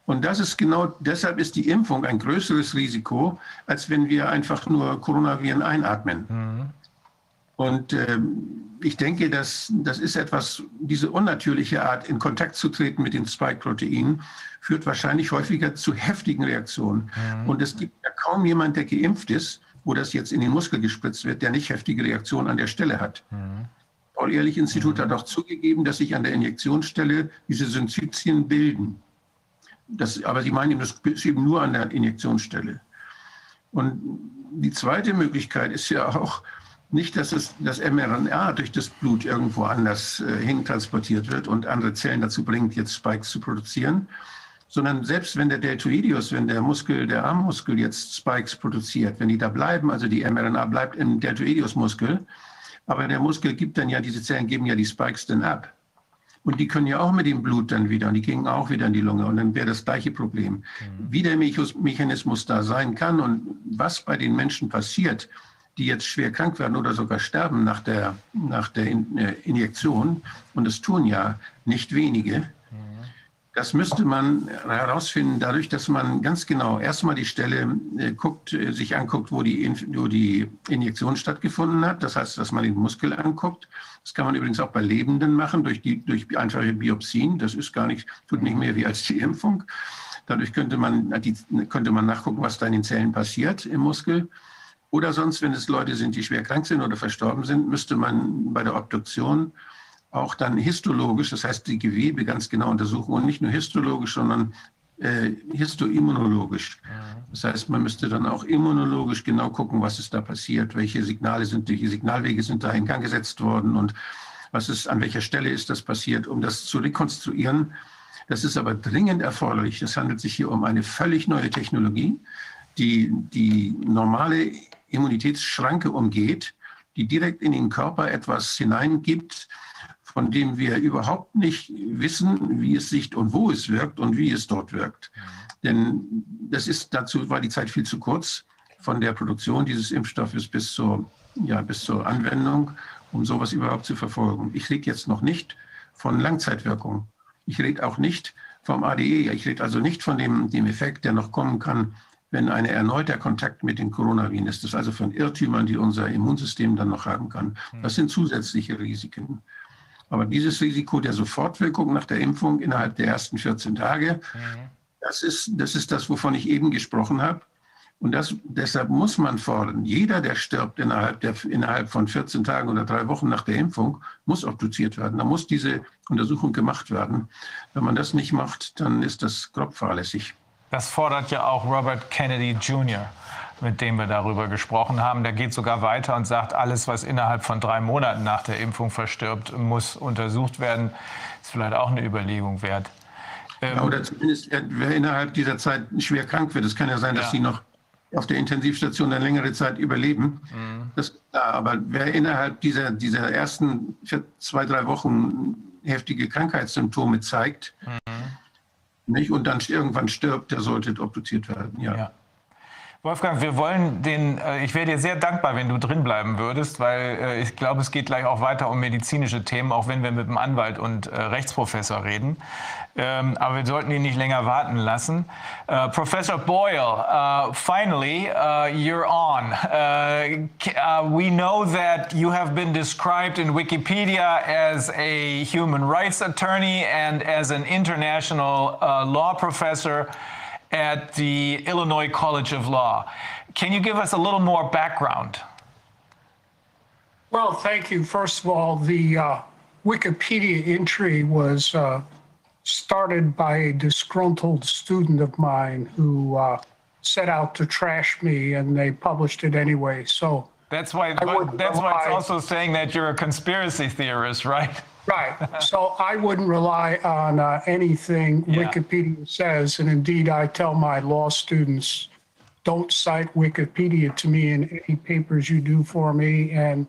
Und das ist genau, deshalb ist die Impfung ein größeres Risiko, als wenn wir einfach nur Coronaviren einatmen. Mhm. Und ähm, ich denke, dass das ist etwas, diese unnatürliche Art, in Kontakt zu treten mit den Spike-Proteinen, führt wahrscheinlich häufiger zu heftigen Reaktionen. Mhm. Und es gibt ja kaum jemand, der geimpft ist, wo das jetzt in den Muskel gespritzt wird, der nicht heftige Reaktionen an der Stelle hat. Mhm. Paul-Ehrlich-Institut mhm. hat auch zugegeben, dass sich an der Injektionsstelle diese Syncytien bilden. Das, aber sie meinen, das ist eben nur an der Injektionsstelle. Und die zweite Möglichkeit ist ja auch, nicht, dass es, das mRNA durch das Blut irgendwo anders äh, hintransportiert wird und andere Zellen dazu bringt, jetzt Spikes zu produzieren, sondern selbst wenn der Deltoideus, wenn der Muskel, der Armmuskel jetzt Spikes produziert, wenn die da bleiben, also die mRNA bleibt im Deltoideus-Muskel, aber der Muskel gibt dann ja, diese Zellen geben ja die Spikes dann ab. Und die können ja auch mit dem Blut dann wieder, und die gingen auch wieder in die Lunge. Und dann wäre das gleiche Problem. Mhm. Wie der Mechanismus da sein kann und was bei den Menschen passiert, die jetzt schwer krank werden oder sogar sterben nach der, nach der äh, Injektion, und es tun ja nicht wenige, das müsste man herausfinden, dadurch, dass man ganz genau erstmal die Stelle äh, guckt, äh, sich anguckt, wo die, wo die Injektion stattgefunden hat. Das heißt, dass man den Muskel anguckt. Das kann man übrigens auch bei Lebenden machen, durch, die, durch einfache Biopsien. Das ist gar nicht, tut nicht mehr wie als die Impfung. Dadurch könnte man, die, könnte man nachgucken, was da in den Zellen passiert im Muskel. Oder sonst, wenn es Leute sind, die schwer krank sind oder verstorben sind, müsste man bei der Obduktion auch dann histologisch, das heißt die Gewebe ganz genau untersuchen und nicht nur histologisch, sondern äh, histoimmunologisch. Das heißt, man müsste dann auch immunologisch genau gucken, was ist da passiert, welche Signale sind, welche Signalwege sind da in Gang gesetzt worden und was ist, an welcher Stelle ist das passiert, um das zu rekonstruieren. Das ist aber dringend erforderlich. Es handelt sich hier um eine völlig neue Technologie, die die normale Immunitätsschranke umgeht, die direkt in den Körper etwas hineingibt, von dem wir überhaupt nicht wissen, wie es sich und wo es wirkt und wie es dort wirkt. Denn das ist, dazu war die Zeit viel zu kurz von der Produktion dieses Impfstoffes bis zur, ja, bis zur Anwendung, um sowas überhaupt zu verfolgen. Ich rede jetzt noch nicht von Langzeitwirkung. Ich rede auch nicht vom ADE. Ich rede also nicht von dem, dem Effekt, der noch kommen kann wenn ein erneuter Kontakt mit den Coronaviren ist. Das also von Irrtümern, die unser Immunsystem dann noch haben kann. Das sind zusätzliche Risiken. Aber dieses Risiko der Sofortwirkung nach der Impfung innerhalb der ersten 14 Tage, das, ist, das ist das, wovon ich eben gesprochen habe. Und das, deshalb muss man fordern, jeder, der stirbt innerhalb, der, innerhalb von 14 Tagen oder drei Wochen nach der Impfung, muss obduziert werden. Da muss diese Untersuchung gemacht werden. Wenn man das nicht macht, dann ist das grob fahrlässig. Das fordert ja auch Robert Kennedy Jr., mit dem wir darüber gesprochen haben. Der geht sogar weiter und sagt, alles, was innerhalb von drei Monaten nach der Impfung verstirbt, muss untersucht werden. Ist vielleicht auch eine Überlegung wert. Ähm, ja, oder zumindest, wer innerhalb dieser Zeit schwer krank wird. Es kann ja sein, dass ja. sie noch auf der Intensivstation eine längere Zeit überleben. Mhm. Das, aber wer innerhalb dieser, dieser ersten zwei, drei Wochen heftige Krankheitssymptome zeigt mhm. Nicht, und dann irgendwann stirbt, der sollte obduziert werden. ja. ja. Wolfgang, wir wollen den, äh, ich wäre dir sehr dankbar, wenn du drin bleiben würdest, weil äh, ich glaube, es geht gleich auch weiter um medizinische Themen, auch wenn wir mit dem Anwalt und äh, Rechtsprofessor reden. Ähm, aber wir sollten ihn nicht länger warten lassen. Uh, Professor Boyle, uh, finally, uh, you're on. we know that you have been described in Wikipedia as a human rights attorney and as an international law professor at the Illinois College of Law. Can you give us a little more background? Well, thank you. First of all, the uh, Wikipedia entry was uh, started by a disgruntled student of mine who uh, set out to trash me, and they published it anyway. So that's why. That's why it's also saying that you're a conspiracy theorist, right? Right. So I wouldn't rely on uh, anything yeah. Wikipedia says. And indeed, I tell my law students don't cite Wikipedia to me in any papers you do for me. And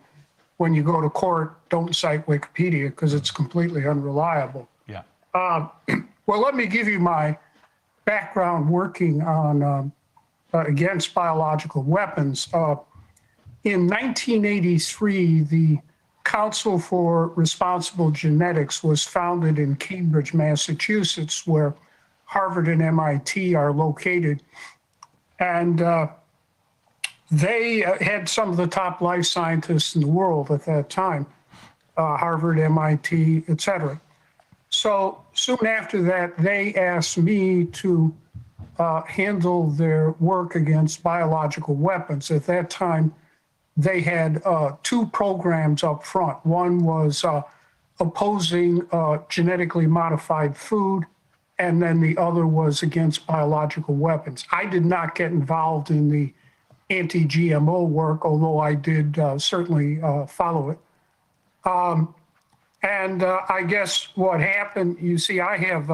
when you go to court, don't cite Wikipedia because it's completely unreliable. Yeah. Uh, well, let me give you my background working on um, uh, against biological weapons. Uh, in 1983, the Council for Responsible Genetics was founded in Cambridge, Massachusetts, where Harvard and MIT are located. And uh, they uh, had some of the top life scientists in the world at that time uh, Harvard, MIT, et cetera. So soon after that, they asked me to uh, handle their work against biological weapons. At that time, they had uh, two programs up front. One was uh, opposing uh, genetically modified food, and then the other was against biological weapons. I did not get involved in the anti GMO work, although I did uh, certainly uh, follow it. Um, and uh, I guess what happened, you see, I have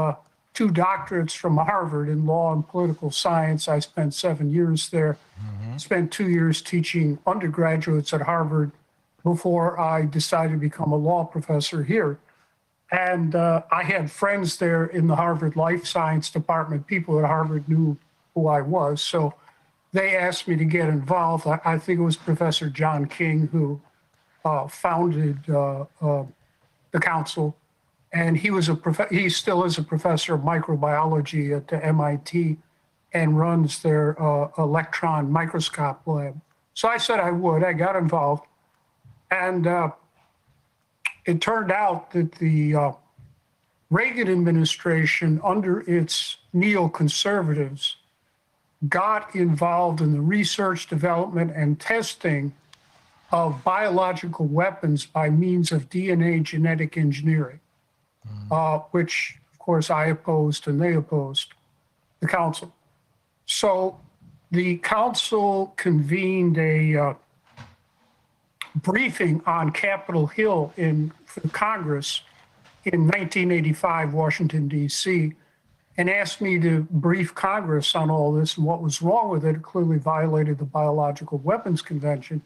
two doctorates from Harvard in law and political science. I spent seven years there. Mm-hmm. Spent two years teaching undergraduates at Harvard before I decided to become a law professor here. And uh, I had friends there in the Harvard Life Science Department. People at Harvard knew who I was. So they asked me to get involved. I, I think it was Professor John King who uh, founded uh, uh the council and he was a prof- he still is a professor of microbiology at the MIT and runs their uh, electron microscope lab. So I said I would. I got involved, and uh, it turned out that the uh, Reagan administration, under its neoconservatives, got involved in the research, development, and testing of biological weapons by means of DNA genetic engineering uh, which of course I opposed and they opposed the council. So the council convened a uh, briefing on Capitol Hill in Congress in 1985, Washington, D.C., and asked me to brief Congress on all this and what was wrong with it. It clearly violated the Biological Weapons Convention.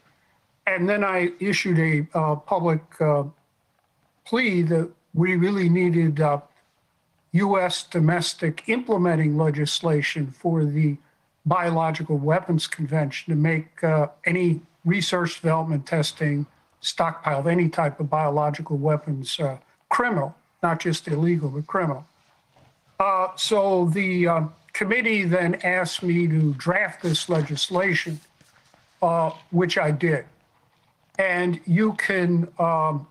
And then I issued a uh, public uh, plea that we really needed uh, U.S. domestic implementing legislation for the Biological Weapons Convention to make uh, any research, development, testing, stockpile of any type of biological weapons uh, criminal, not just illegal, but criminal. Uh, so the uh, committee then asked me to draft this legislation, uh, which I did. And you can um,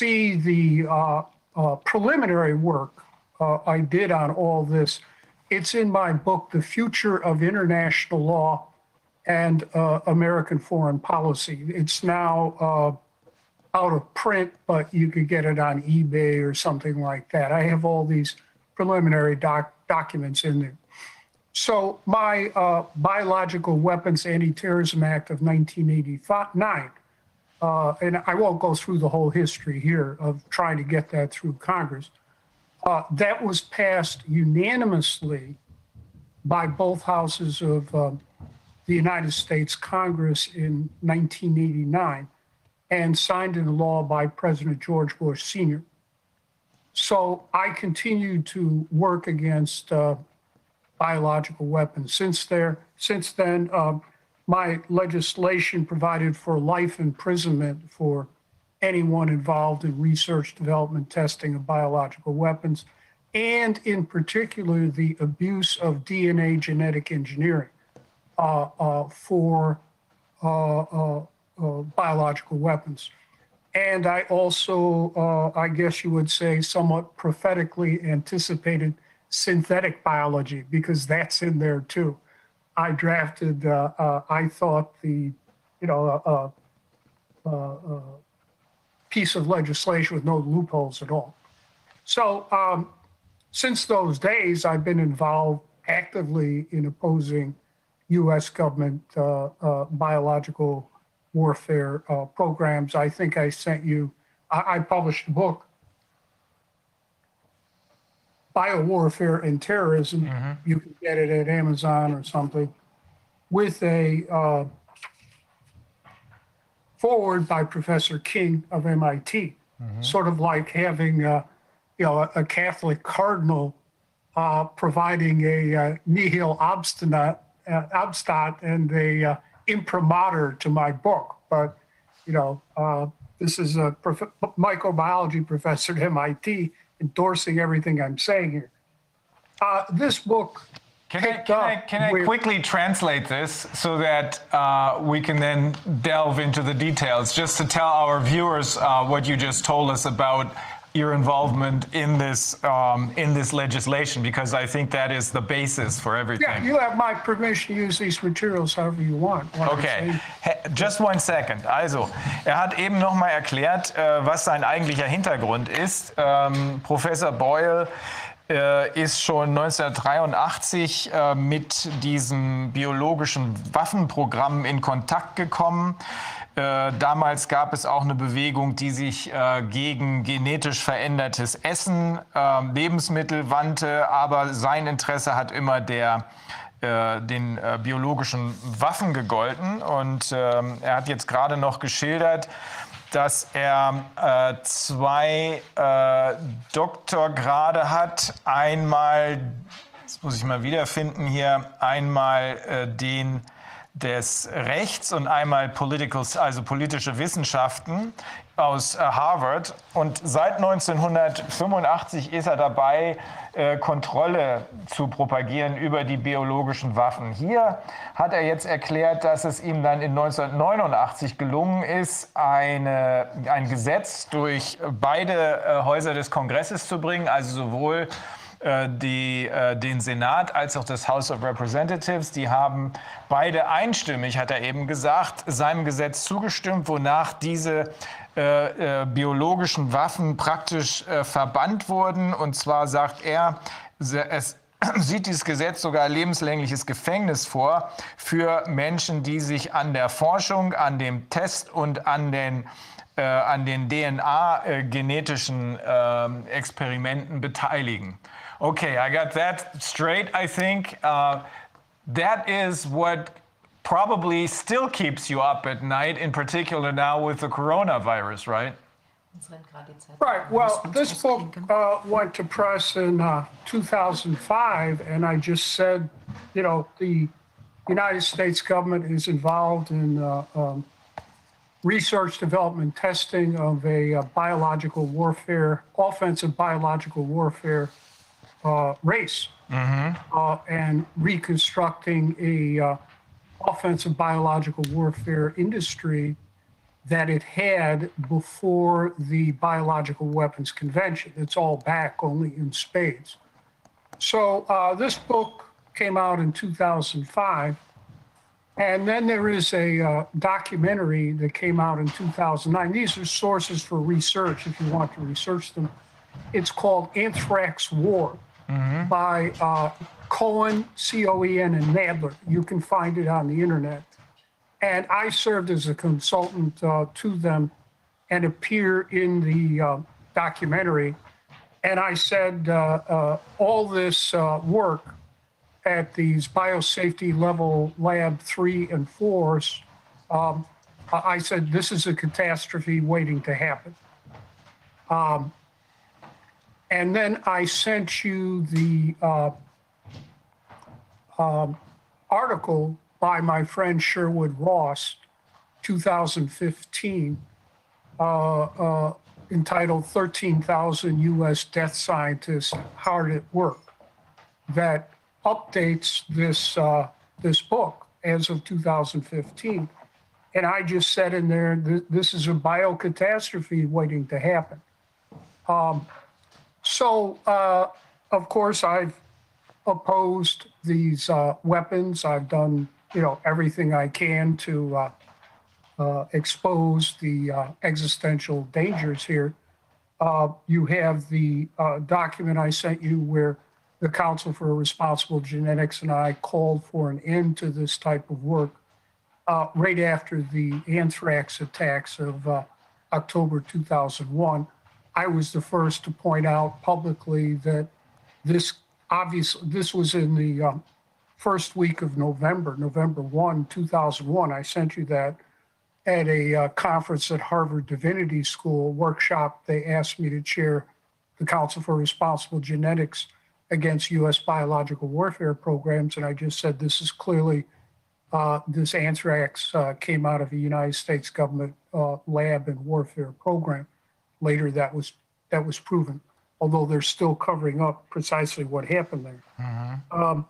see the uh, uh, preliminary work uh, I did on all this. It's in my book, The Future of International Law and uh, American Foreign Policy. It's now uh, out of print, but you could get it on eBay or something like that. I have all these preliminary doc- documents in there. So my uh, Biological Weapons Anti-Terrorism Act of 1989, uh, and I won't go through the whole history here of trying to get that through Congress. Uh, that was passed unanimously by both houses of um, the United States Congress in 1989 and signed into law by President George Bush Sr. So I continued to work against uh, biological weapons. Since there, since then, um, my legislation provided for life imprisonment for anyone involved in research, development, testing of biological weapons, and in particular the abuse of DNA genetic engineering uh, uh, for uh, uh, uh, biological weapons. And I also, uh, I guess you would say, somewhat prophetically anticipated synthetic biology because that's in there too. I drafted, uh, uh, I thought the, you know, uh, uh, uh, piece of legislation with no loopholes at all. So um, since those days, I've been involved actively in opposing U.S. government uh, uh, biological warfare uh, programs. I think I sent you, I, I published a book, Biowarfare and Terrorism. You can get it at Amazon or something, with a uh, forward by Professor King of MIT, sort of like having, uh, you know, a, a Catholic cardinal uh, providing a uh, nihil obstinate, uh, obstat and a uh, imprimatur to my book. But, you know, uh, this is a prof- microbiology professor at MIT endorsing everything I'm saying here. Uh, this book Can I, can I, can I quickly translate this so that uh, we can then delve into the details, just to tell our viewers uh, what you just told us about your involvement in this um, in this legislation, because I think that is the basis for everything. Yeah, you have my permission to use these materials however you want. Okay, just one second. Also, er hat eben noch mal erklärt, äh, was sein eigentlicher Hintergrund ist. Ähm, Professor Boyle äh, ist schon 1983 äh, mit diesem biologischen Waffenprogramm in Kontakt gekommen. Äh, damals gab es auch eine Bewegung, die sich äh, gegen genetisch verändertes Essen, äh, Lebensmittel wandte, aber sein Interesse hat immer der äh, den äh, biologischen Waffen gegolten. Und ähm, er hat jetzt gerade noch geschildert, dass er äh, zwei äh, Doktorgrade hat. Einmal, das muss ich mal wiederfinden hier, einmal äh, den des Rechts und einmal Political, also politische Wissenschaften aus äh, Harvard. Und seit 1985 ist er dabei, äh, Kontrolle zu propagieren über die biologischen Waffen. Hier hat er jetzt erklärt, dass es ihm dann in 1989 gelungen ist, eine, ein Gesetz durch beide äh, Häuser des Kongresses zu bringen, also sowohl die, äh, den Senat als auch das House of Representatives. Die haben beide einstimmig, hat er eben gesagt, seinem Gesetz zugestimmt, wonach diese äh, äh, biologischen Waffen praktisch äh, verbannt wurden. Und zwar sagt er, es sieht dieses Gesetz sogar lebenslängliches Gefängnis vor für Menschen, die sich an der Forschung, an dem Test und an den äh, an den DNA-genetischen ähm, Experimenten beteiligen. Okay, I got that straight, I think. Uh, that is what probably still keeps you up at night, in particular now with the coronavirus, right? Right. Well, this book uh, went to press in uh, 2005, and I just said, you know, the United States government is involved in uh, um, research, development, testing of a uh, biological warfare, offensive biological warfare uh, race uh, and reconstructing a uh, offensive biological warfare industry that it had before the Biological Weapons Convention. It's all back only in spades. So uh, this book came out in 2005. And then there is a uh, documentary that came out in 2009. These are sources for research if you want to research them. It's called Anthrax War by uh, Cohen, C O E N, and Nadler. You can find it on the internet. And I served as a consultant uh, to them and appear in the uh, documentary. And I said, uh, uh, all this uh, work at these biosafety level lab three and fours, um, I I said, this is a catastrophe waiting to happen. Um, and then I sent you the uh, um, article by my friend Sherwood Ross, 2015, uh, uh, entitled 13,000 US Death Scientists Hard at Work, that updates this, uh, this book as of 2015. And I just said in there, th- this is a biocatastrophe waiting to happen. Um, so, uh, of course, I've opposed these uh, weapons. I've done, you know, everything I can to uh, uh, expose the uh, existential dangers here. Uh, you have the uh, document I sent you where the Council for Responsible Genetics and I called for an end to this type of work uh, right after the anthrax attacks of uh, October 2001. I was the first to point out publicly that this obviously this was in the um, first week of November, November 1, 2001. I sent you that at a uh, conference at Harvard Divinity School workshop. They asked me to chair the Council for Responsible Genetics against U.S. biological warfare programs, and I just said this is clearly uh, this anthrax uh, came out of a United States government uh, lab and warfare program. Later, that was that was proven, although they're still covering up precisely what happened there. Um,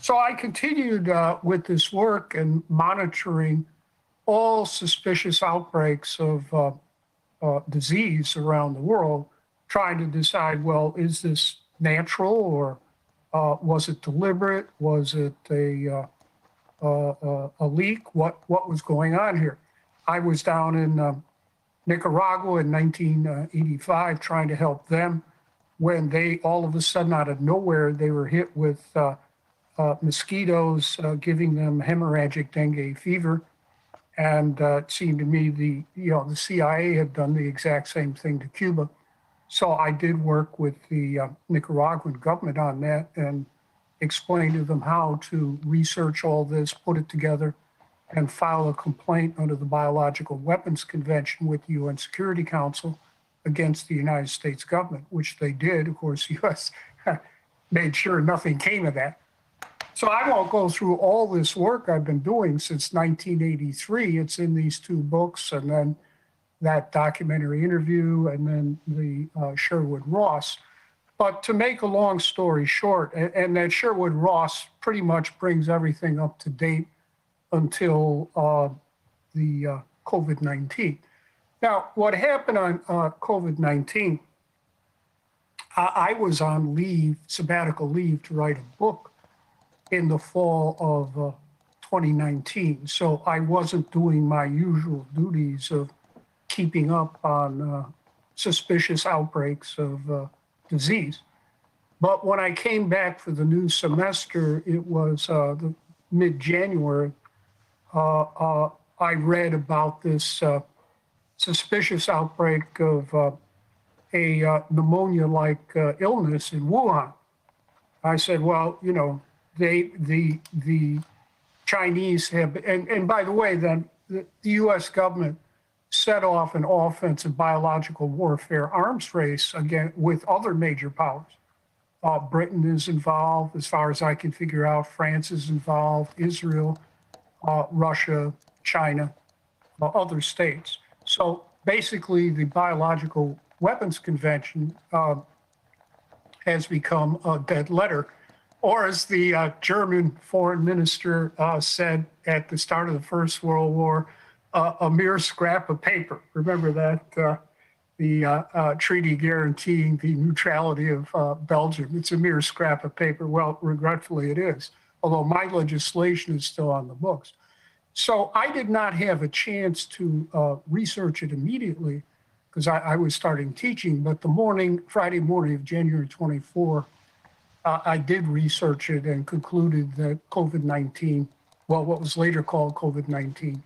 so I continued uh, with this work and monitoring all suspicious outbreaks of uh, uh, disease around the world, trying to decide, well, is this natural or uh, was it deliberate? Was it a uh, uh, uh, a leak? What what was going on here? I was down in um, Nicaragua in 1985 trying to help them when they all of a sudden out of nowhere they were hit with uh, uh, mosquitoes uh, giving them hemorrhagic dengue fever. And uh, it seemed to me the you know the CIA had done the exact same thing to Cuba. So I did work with the uh, Nicaraguan government on that and explain to them how to research all this, put it together, and file a complaint under the Biological Weapons Convention with the UN Security Council against the United States government, which they did. Of course, the U.S. made sure nothing came of that. So I won't go through all this work I've been doing since 1983. It's in these two books, and then that documentary interview, and then the uh, Sherwood Ross. But to make a long story short, and, and that Sherwood Ross pretty much brings everything up to date until uh, the uh, COVID 19. Now, what happened on uh, COVID 19, I, I was on leave, sabbatical leave, to write a book in the fall of uh, 2019. So I wasn't doing my usual duties of keeping up on uh, suspicious outbreaks of uh, disease. But when I came back for the new semester, it was mid January, I read about this uh, suspicious outbreak of uh, a uh, pneumonia like uh, illness in Wuhan. I said, well, you know, they, the, the Chinese have, and, and by the way, then the, the US government set off an offensive biological warfare arms race again with other major powers. Uh, Britain is involved, as far as I can figure out. France is involved, Israel, uh, Russia, China, uh, other states. So basically, the Biological Weapons Convention uh, has become a dead letter. or as the uh, German foreign minister uh, said at the start of the First World War, uh, a mere scrap of paper. Remember that uh, the uh, uh, treaty guaranteeing the neutrality of Belgium. It's a mere scrap of paper. Well, regretfully, it is, although my legislation is still on the books. So I did not have a chance to research it immediately because I, I, was starting teaching. But the morning, Friday morning of January 24, uh, I did research it and concluded that COVID 19, well, what was later called COVID 19,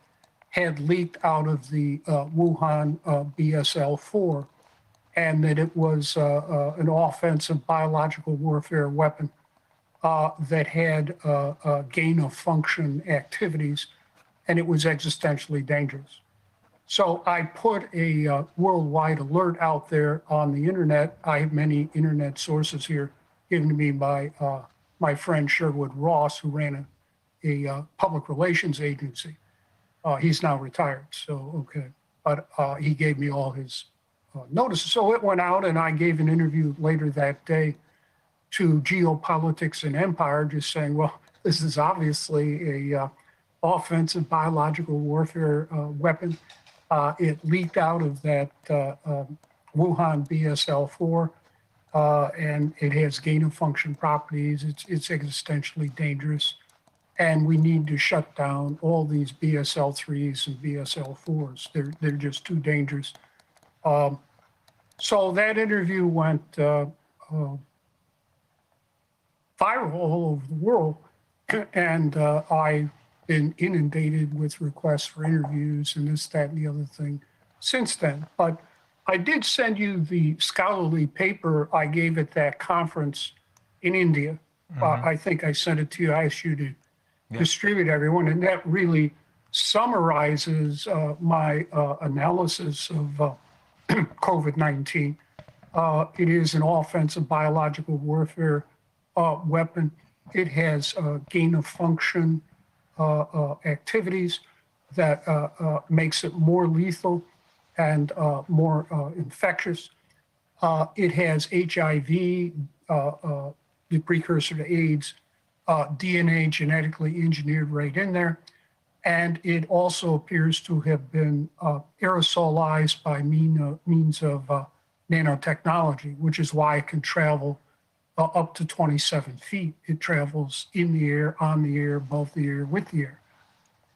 had leaked out of the uh, Wuhan uh, BSL 4 and that it was uh, uh, an offensive biological warfare weapon uh, that had gain of function activities and it was existentially dangerous. So I put a uh, worldwide alert out there on the internet. I have many internet sources here given to me by uh, my friend Sherwood Ross, who ran a, a uh, public relations agency. Uh, he's now retired, so okay. But uh, he gave me all his uh, notices. So it went out, and I gave an interview later that day to Geopolitics and Empire, just saying, well, this is obviously a offensive biological warfare weapon uh, it leaked out of that uh, um, Wuhan BSL-4, uh, and it has gain of function properties. It's, it's existentially dangerous, and we need to shut down all these BSL-3s and BSL-4s. They're they're just too dangerous. Um, so that interview went uh, uh, viral all over the world, and uh, I been inundated with requests for interviews and this, that, and the other thing since then. But I did send you the scholarly paper I gave at that conference in India. Mm-hmm. Uh, I think I sent it to you. I asked you to yeah. distribute everyone, and that really summarizes uh, my uh, analysis of uh, COVID 19. Uh, it is an offensive biological warfare uh, weapon. It has uh, gain of function uh, uh, activities that uh, uh makes it more lethal and uh, more infectious. it has HIV, the precursor to AIDS, DNA genetically engineered right in there. And it also appears to have been aerosolized by mean, means of nanotechnology, which is why it can travel uh, up to 27 feet. It travels in the air, on the air, above the air, with the air.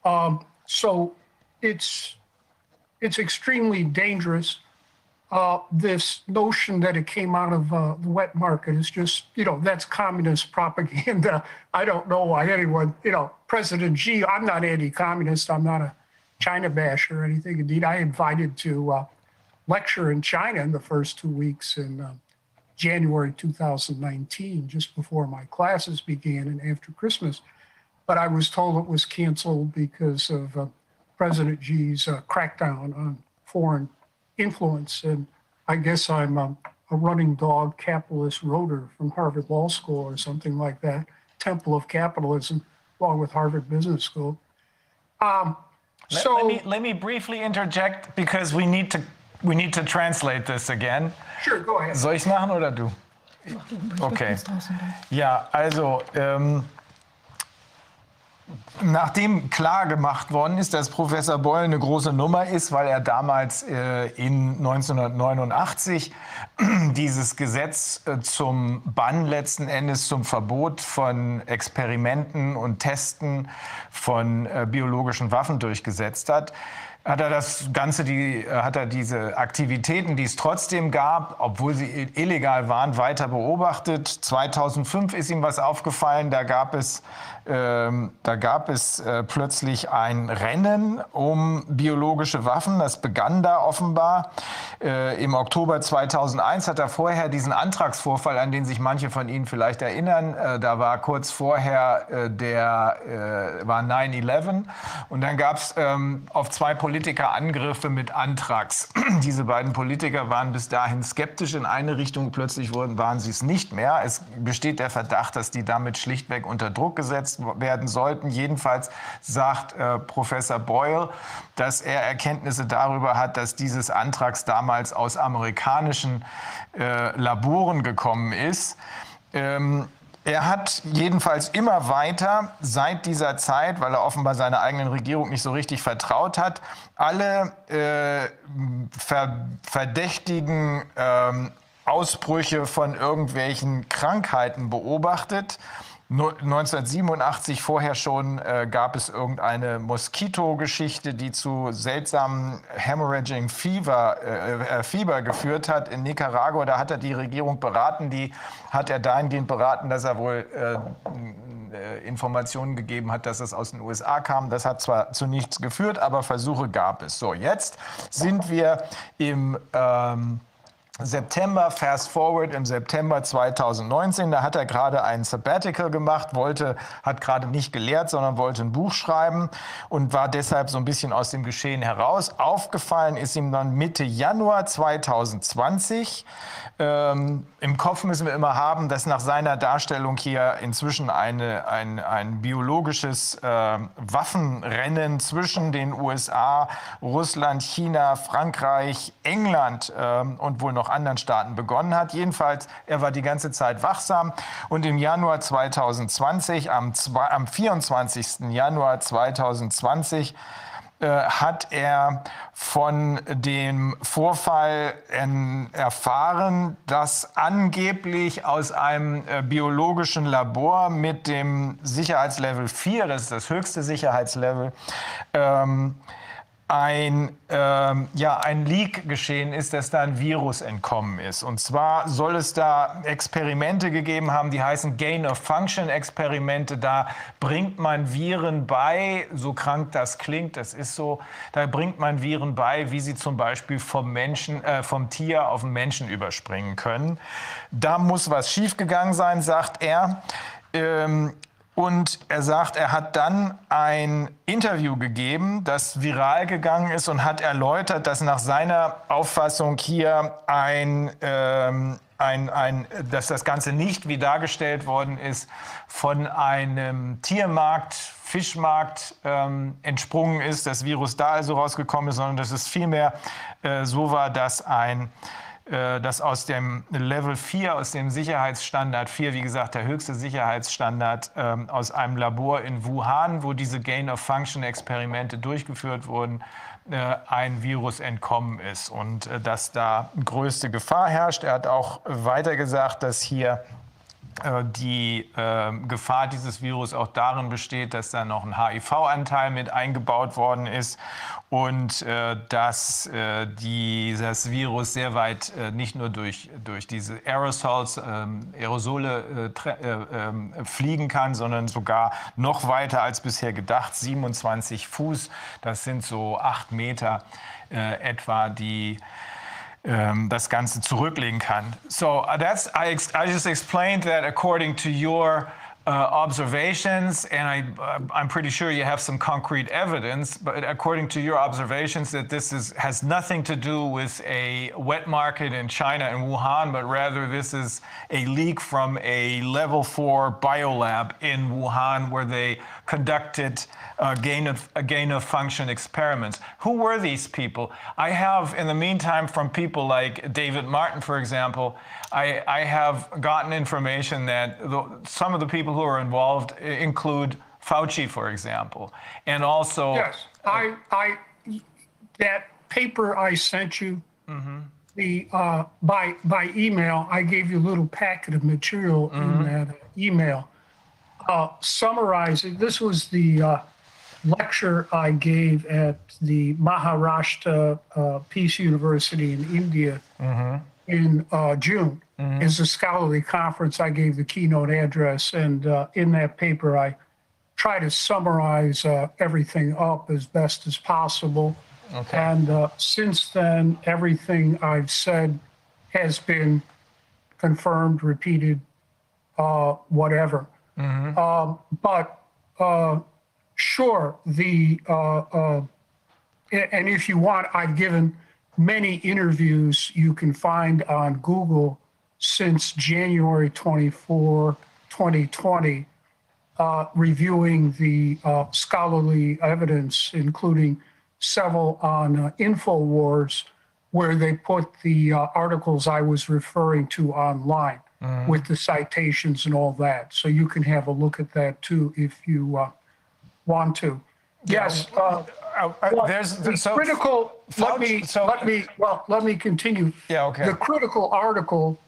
Um, so it's it's extremely dangerous. Uh, this notion that it came out of uh, the wet market is just, you know, that's communist propaganda. I don't know why anyone, you know, President Xi, I'm not anti communist, I'm not a China basher or anything. Indeed, I invited to uh, lecture in China in the first two weeks in um, January 2019, just before my classes began and after Christmas. But I was told it was canceled because of uh, President Xi's uh, crackdown on foreign influence. And I guess I'm a running dog capitalist rotor from Harvard Law School or something like that, Temple of Capitalism, along with Harvard Business School. Um, so let, let, me, let me briefly interject because we need to we need to translate this again. Sure, go ahead. Soll ich machen oder du? Okay. Ja, also ähm, nachdem klar gemacht worden ist, dass Professor Boyle eine große Nummer ist, weil er damals äh, in 1989 dieses Gesetz äh, zum Bann letzten Endes zum Verbot von Experimenten und Testen von äh, biologischen Waffen durchgesetzt hat, hat er das Ganze, die, äh, hat er diese Aktivitäten, die es trotzdem gab, obwohl sie illegal waren, weiter beobachtet. 2005 ist ihm was aufgefallen, da gab es ähm, da gab es äh, plötzlich ein Rennen um biologische Waffen. Das begann da offenbar. Äh, Im Oktober 2001 hat er vorher diesen Antragsvorfall, an den sich manche von Ihnen vielleicht erinnern. Äh, da war kurz vorher äh, der äh, war 9/11 und dann gab es ähm, auf zwei Politiker Angriffe mit Antrags. Diese beiden Politiker waren bis dahin skeptisch in eine Richtung. Plötzlich wurden, waren sie es nicht mehr. Es besteht der Verdacht, dass die damit schlichtweg unter Druck gesetzt werden sollten. Jedenfalls sagt äh, Professor Boyle, dass er Erkenntnisse darüber hat, dass dieses Antrags damals aus amerikanischen äh, Laboren gekommen ist. Ähm, er hat jedenfalls immer weiter seit dieser Zeit, weil er offenbar seiner eigenen Regierung nicht so richtig vertraut hat, alle äh, ver verdächtigen ähm, Ausbrüche von irgendwelchen Krankheiten beobachtet 1987 vorher schon äh, gab es irgendeine Moskito-Geschichte, die zu seltsamen Hemorrhaging Fever, äh, äh, Fieber geführt hat in Nicaragua. Da hat er die Regierung beraten. Die hat er dahingehend beraten, dass er wohl äh, äh, Informationen gegeben hat, dass es aus den USA kam. Das hat zwar zu nichts geführt, aber Versuche gab es. So, jetzt sind wir im ähm, September, fast forward im September 2019, da hat er gerade ein Sabbatical gemacht, wollte, hat gerade nicht gelehrt, sondern wollte ein Buch schreiben und war deshalb so ein bisschen aus dem Geschehen heraus. Aufgefallen ist ihm dann Mitte Januar 2020. Ähm, Im Kopf müssen wir immer haben, dass nach seiner Darstellung hier inzwischen eine, ein, ein biologisches äh, Waffenrennen zwischen den USA, Russland, China, Frankreich, England äh, und wohl noch anderen Staaten begonnen hat. Jedenfalls, er war die ganze Zeit wachsam und im Januar 2020, am, am 24. Januar 2020, äh, hat er von dem Vorfall erfahren, dass angeblich aus einem äh, biologischen Labor mit dem Sicherheitslevel 4, das ist das höchste Sicherheitslevel, ähm, ein, ähm, ja, ein Leak geschehen ist, dass da ein Virus entkommen ist. Und zwar soll es da Experimente gegeben haben, die heißen Gain-of-Function-Experimente. Da bringt man Viren bei, so krank das klingt, das ist so, da bringt man Viren bei, wie sie zum Beispiel vom, Menschen, äh, vom Tier auf den Menschen überspringen können. Da muss was schiefgegangen sein, sagt er. Ähm, und er sagt, er hat dann ein Interview gegeben, das viral gegangen ist und hat erläutert, dass nach seiner Auffassung hier ein, ähm, ein, ein, dass das Ganze nicht, wie dargestellt worden ist, von einem Tiermarkt, Fischmarkt ähm, entsprungen ist, das Virus da also rausgekommen ist, sondern dass es vielmehr äh, so war, dass ein dass aus dem Level 4, aus dem Sicherheitsstandard 4, wie gesagt, der höchste Sicherheitsstandard ähm, aus einem Labor in Wuhan, wo diese Gain-of-Function-Experimente durchgeführt wurden, äh, ein Virus entkommen ist und äh, dass da größte Gefahr herrscht. Er hat auch weiter gesagt, dass hier äh, die äh, Gefahr dieses Virus auch darin besteht, dass da noch ein HIV-Anteil mit eingebaut worden ist und äh, dass äh, dieses Virus sehr weit äh, nicht nur durch, durch diese Aerosols, ähm, Aerosole äh, ähm, fliegen kann, sondern sogar noch weiter als bisher gedacht, 27 Fuß, das sind so acht Meter etwa, die ähm, das Ganze zurücklegen kann. So uh, that's I, I just explained that according to your uh, observations, and I, uh, I'm pretty sure you have some concrete evidence, but according to your observations, that this is, has nothing to do with a wet market in China and Wuhan, but rather this is a leak from a level four biolab in Wuhan where they conducted uh, gain of uh, gain of function experiments. Who were these people? I have, in the meantime, from people like David Martin, for example, I, I have gotten information that the, some of the people who are involved include Fauci, for example, and also yes, I, I that paper I sent you. Mm-hmm. The uh, by by email, I gave you a little packet of material mm-hmm. in that email. Uh, summarizing, this was the uh, lecture I gave at the Maharashtra uh, Peace University in India mm-hmm. in uh, June. Mm-hmm. It's a scholarly conference. I gave the keynote address, and uh, in that paper, I try to summarize uh, everything up as best as possible. Okay. And uh, since then, everything I've said has been confirmed, repeated, uh, whatever. Mm-hmm. Um, but Sure. The uh, uh, and if you want, I've given many interviews you can find on Google since January 24, 2020, uh, reviewing the uh, scholarly evidence, including several on uh, InfoWars, where they put the uh, articles I was referring to online. Mm. with the citations and all that. So you can have a look at that too if you uh, want to. Yes. Uh, uh, well, there's the so, critical. let me so, let me well let me continue. Yeah. Okay. The critical article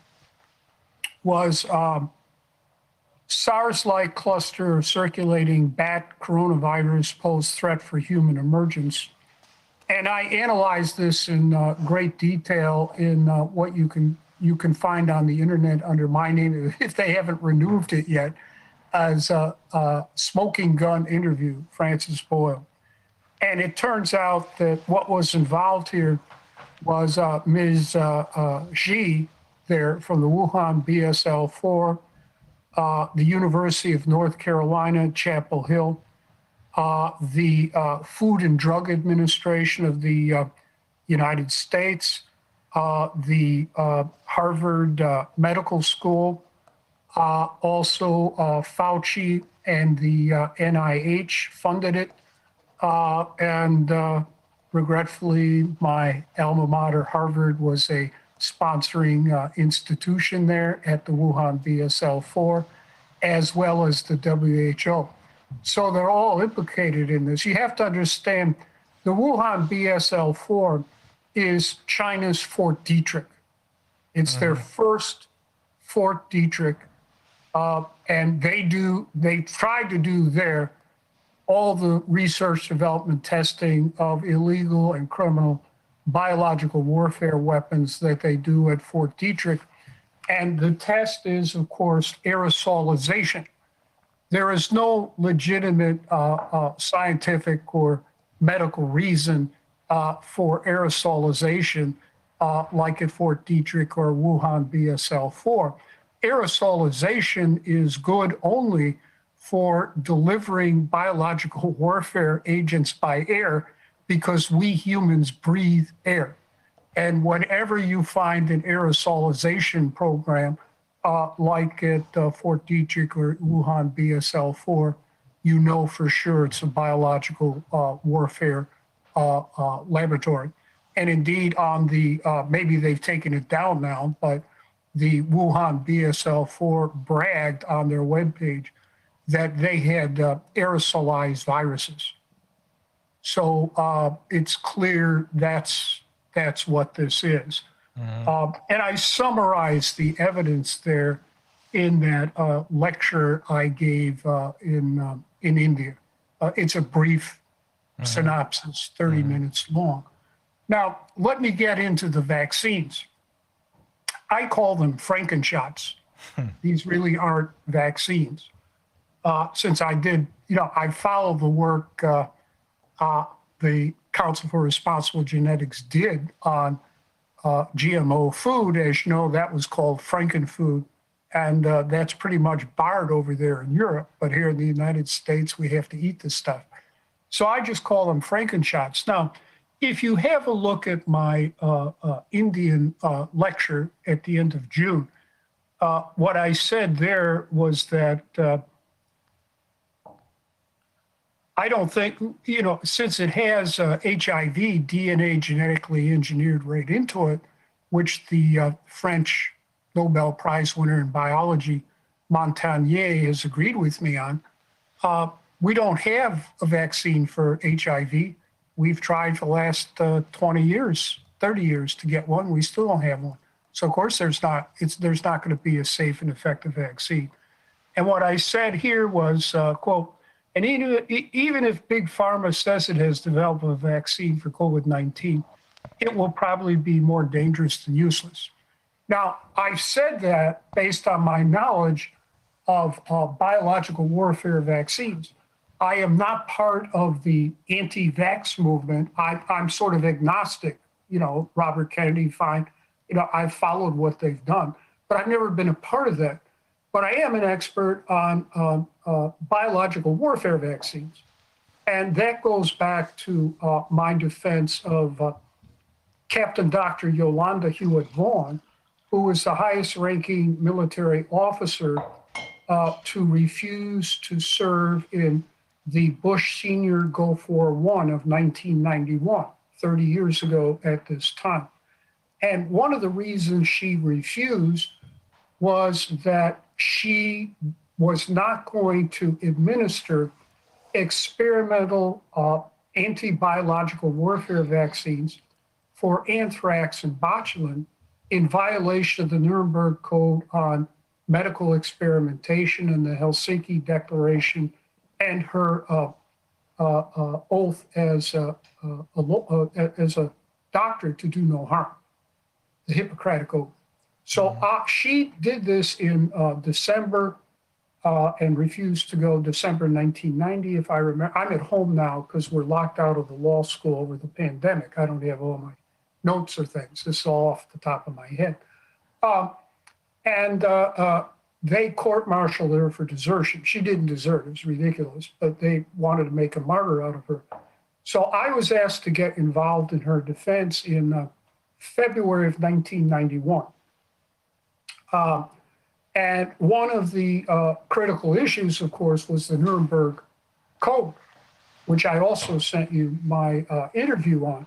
was um, SARS-like cluster of circulating bat coronavirus pose threat for human emergence. And I analyzed this in uh, great detail in uh, what you can you can find on the internet under my name if they haven't removed it yet as a, a smoking gun interview, Francis Boyle. And it turns out that what was involved here was uh, Ms. Uh, uh, Xi there from the Wuhan BSL 4, uh, the University of North Carolina, Chapel Hill, uh, the uh, Food and Drug Administration of the United States, Uh, the uh, Harvard uh, Medical School, uh, also Fauci and the NIH funded it. and regretfully, my alma mater, Harvard, was a sponsoring uh, institution there at the Wuhan BSL 4, as well as the WHO. So they're all implicated in this. You have to understand the Wuhan BSL 4 is China's Fort Detrick. It's mm-hmm. their first Fort Detrick. Uh, and they do, they tried to do there all the research, development, testing of illegal and criminal biological warfare weapons that they do at Fort Detrick. And the test is, of course, aerosolization. There is no legitimate uh, uh, scientific or medical reason uh, for aerosolization uh, like at Fort Detrick or Wuhan BSL 4. Aerosolization is good only for delivering biological warfare agents by air because we humans breathe air. And whenever you find an aerosolization program, uh, like at uh, Fort Detrick or Wuhan BSL 4, you know for sure it's a biological uh, warfare uh, uh, laboratory. And indeed, on the uh, maybe they've taken it down now, but the Wuhan BSL 4 bragged on their webpage that they had aerosolized viruses. So uh, it's clear that's that's what this is. Uh, and I summarized the evidence there in that uh, lecture I gave uh, in um, in India. Uh, it's a brief. Synopsis, 30 mm-hmm. minutes long. Now, let me get into the vaccines. I call them Frankenshots. Hmm. These really aren't vaccines. Uh, since I did, you know, I followed the work uh, the Council for Responsible Genetics did on uh, GMO food. As you know, that was called Frankenfood. And uh, that's pretty much barred over there in Europe. But here in the United States, we have to eat this stuff. So I just call them Frankenshots. Now, if you have a look at my uh, uh, Indian uh, lecture at the end of June, uh, what I said there was that uh, I don't think, you know, since it has uh, HIV DNA genetically engineered right into it, which the uh, French Nobel Prize winner in biology, Montagnier, has agreed with me on, uh, we don't have a vaccine for HIV. We've tried for the last uh, 20 years, 30 years to get one. We still don't have one. So of course there's not it's there's not going to be a safe and effective vaccine. And what I said here was, uh, quote, and even, even if Big Pharma says it has developed a vaccine for COVID 19, it will probably be more dangerous than useless. Now, I've said that based on my knowledge of uh, biological warfare vaccines. I am not part of the anti vax movement. I, I'm sort of agnostic. You know, Robert Kennedy, fine. You know, I've followed what they've done, but I've never been a part of that. But I am an expert on uh, uh, biological warfare vaccines. And that goes back to uh, my defense of uh, Captain Dr. Yolanda Hewitt Vaughn, who was the highest ranking military officer uh, to refuse to serve in the Bush Senior Gulf War I of 1991, 30 years ago at this time. And one of the reasons she refused was that she was not going to administer experimental uh, anti-biological warfare vaccines for anthrax and botulinum in violation of the Nuremberg Code on medical experimentation and the Helsinki Declaration and her uh, uh, uh, oath as a, a, uh, as a doctor to do no harm, the Hippocratic Oath. So uh, she did this in uh, December uh, and refused to go December 1990, if I remember. I'm at home now because we're locked out of the law school over the pandemic. I don't have all my notes or things. This is all off the top of my head. Um, and uh, uh, they court-martialed her for desertion. She didn't desert. It was ridiculous, but they wanted to make a martyr out of her. So I was asked to get involved in her defense in uh, February of 1991. Uh, and one of the uh, critical issues, of course, was the Nuremberg Code, which I also sent you my uh, interview on,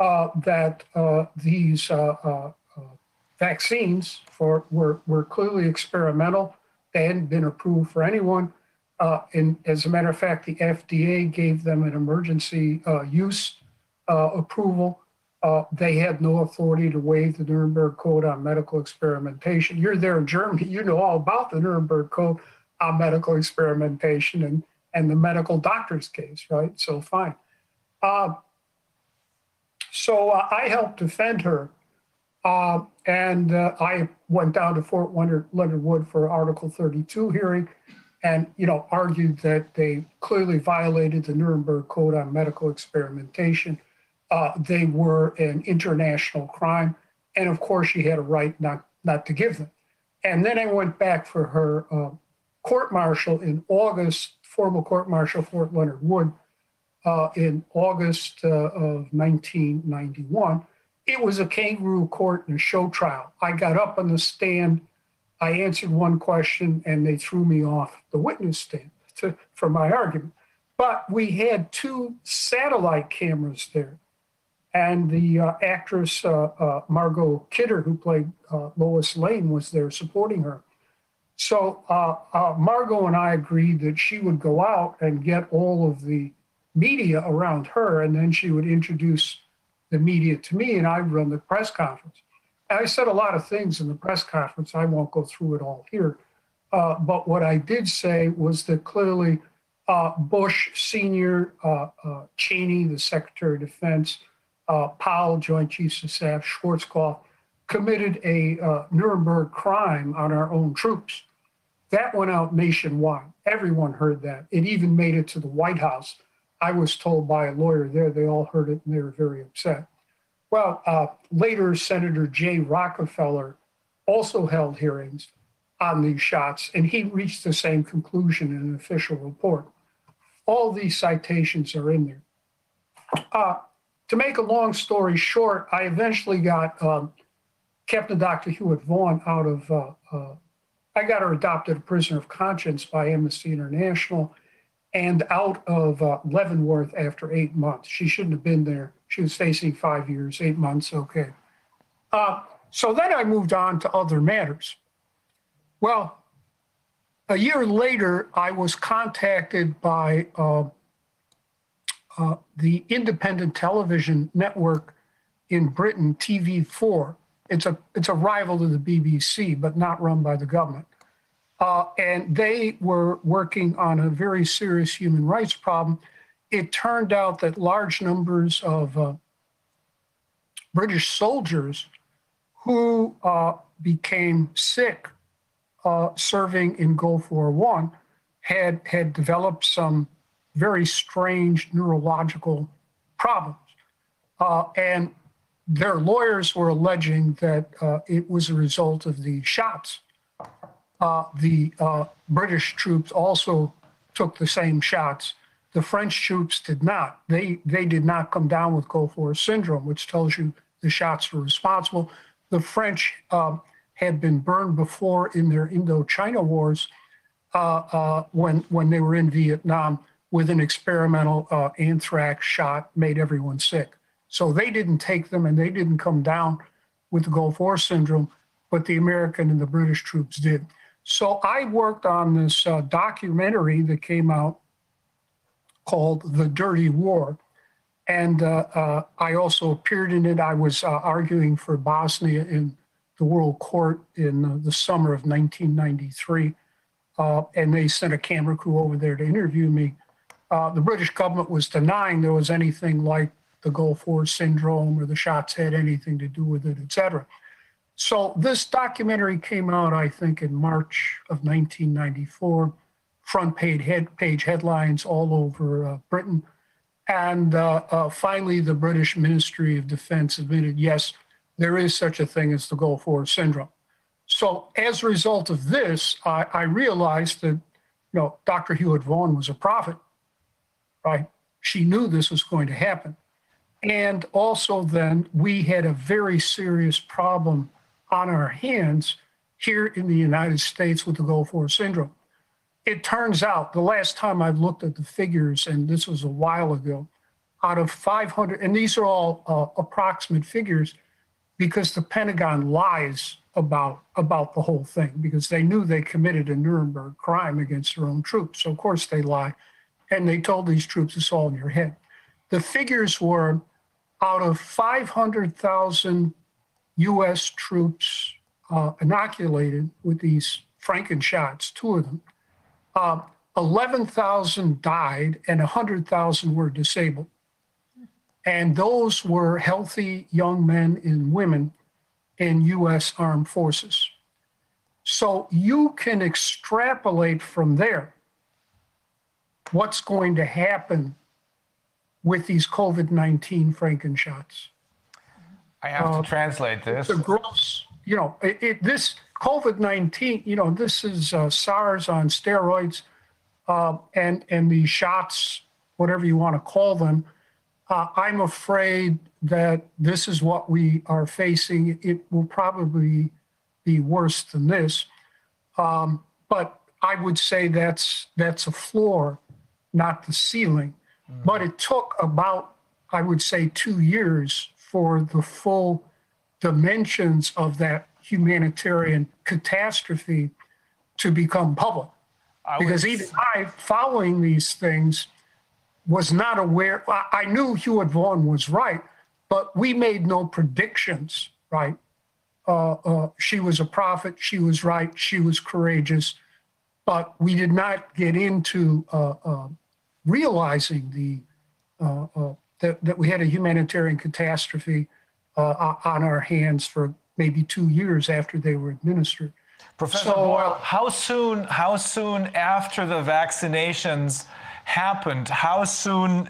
uh, that uh, these vaccines for were, were clearly experimental. They hadn't been approved for anyone. Uh, and as a matter of fact, the FDA gave them an emergency uh, use uh, approval. Uh, they had no authority to waive the Nuremberg Code on medical experimentation. You're there in Germany, you know all about the Nuremberg Code on medical experimentation and, and the medical doctor's case, right? So fine. Uh, so uh, I helped defend her. Uh, and uh, I went down to Fort Leonard, Leonard Wood for Article 32 hearing and, you know, argued that they clearly violated the Nuremberg Code on medical experimentation. Uh, they were an international crime. And of course, she had a right not, not to give them. And then I went back for her uh, court martial in August, formal court martial, Fort Leonard Wood, uh, in August uh, of 1991. It was a kangaroo court and a show trial. I got up on the stand, I answered one question, and they threw me off the witness stand to, for my argument. But we had two satellite cameras there. And the uh, actress uh, uh, Margot Kidder, who played uh, Lois Lane, was there supporting her. So uh, uh, Margot and I agreed that she would go out and get all of the media around her, and then she would introduce the media to me, and I'd run the press conference. And I said a lot of things in the press conference. I won't go through it all here. Uh, but what I did say was that clearly uh, Bush Senior, uh, uh Cheney, the Secretary of Defense, uh, Powell, Joint Chiefs of Staff, Schwarzkopf, committed a uh, Nuremberg crime on our own troops. That went out nationwide. Everyone heard that. It even made it to the White House. I was told by a lawyer there, they all heard it and they were very upset. Well, uh, later, Senator Jay Rockefeller also held hearings on these shots, and he reached the same conclusion in an official report. All these citations are in there. Uh, to make a long story short, I eventually got um, Captain Dr. Hewitt Vaughn out of, uh, uh, I got her adopted a prisoner of conscience by Amnesty International and out of uh, Leavenworth after eight months. She shouldn't have been there. She was facing five years, eight months, okay. Uh, so then I moved on to other matters. Well, a year later, I was contacted by uh, uh, the independent television network in Britain, TV4. It's a, it's a rival to the BBC, but not run by the government. Uh, and they were working on a very serious human rights problem. It turned out that large numbers of uh, British soldiers who uh, became sick uh, serving in Gulf War One had had developed some very strange neurological problems, uh, and their lawyers were alleging that uh, it was a result of the shots uh, the uh, British troops also took the same shots. The French troops did not. They they did not come down with Gulf War syndrome, which tells you the shots were responsible. The French uh, had been burned before in their Indochina wars uh, uh, when when they were in Vietnam with an experimental uh, anthrax shot made everyone sick. So they didn't take them and they didn't come down with the Gulf War syndrome but the American and the British troops did. So I worked on this uh, documentary that came out called The Dirty War. And uh, uh, I also appeared in it. I was uh, arguing for Bosnia in the World Court in uh, the summer of 1993. Uh, and they sent a camera crew over there to interview me. The British government was denying there was anything like the Gulf War syndrome or the shots had anything to do with it, et cetera. So this documentary came out, I think, in March of 1994. Front page, head, page headlines all over uh, Britain. And uh, uh, finally, the British Ministry of Defense admitted, yes, there is such a thing as the Gulf War syndrome. So as a result of this, I, I realized that, you know, Dr. Hewitt Vaughan was a prophet, right? She knew this was going to happen. And also then we had a very serious problem on our hands here in the United States with the Gulf War syndrome. It turns out the last time I looked at the figures, and this was a while ago, out of 500, and these are all uh, approximate figures because the Pentagon lies about about the whole thing because they knew they committed a Nuremberg crime against their own troops. So of course they lie, and they told these troops it's all in your head. The figures were out of 500,000 U.S. troops uh, inoculated with these Franken shots, two of them, uh, 11,000 died and 100,000 were disabled. And those were healthy young men and women in U.S. armed forces. So you can extrapolate from there what's going to happen with these COVID 19 Franken shots. I have to translate this. The gross, you know, it, it, this COVID 19, you know, this is uh, SARS on steroids uh, and, and the shots, whatever you want to call them. Uh, I'm afraid that this is what we are facing. It will probably be worse than this. Um, but I would say that's that's a floor, not the ceiling. But it took about, I would say, two years for the full dimensions of that humanitarian catastrophe to become public. because even I, following these things, was not aware. I, I knew Hewitt Vaughan was right, but we made no predictions, right? Uh, uh, she was a prophet. She was right. She was courageous. But we did not get into uh, uh, realizing the uh, uh, that, that we had a humanitarian catastrophe uh, on our hands for maybe two years after they were administered. Professor So, Boyle, how soon how soon after the vaccinations happened, how soon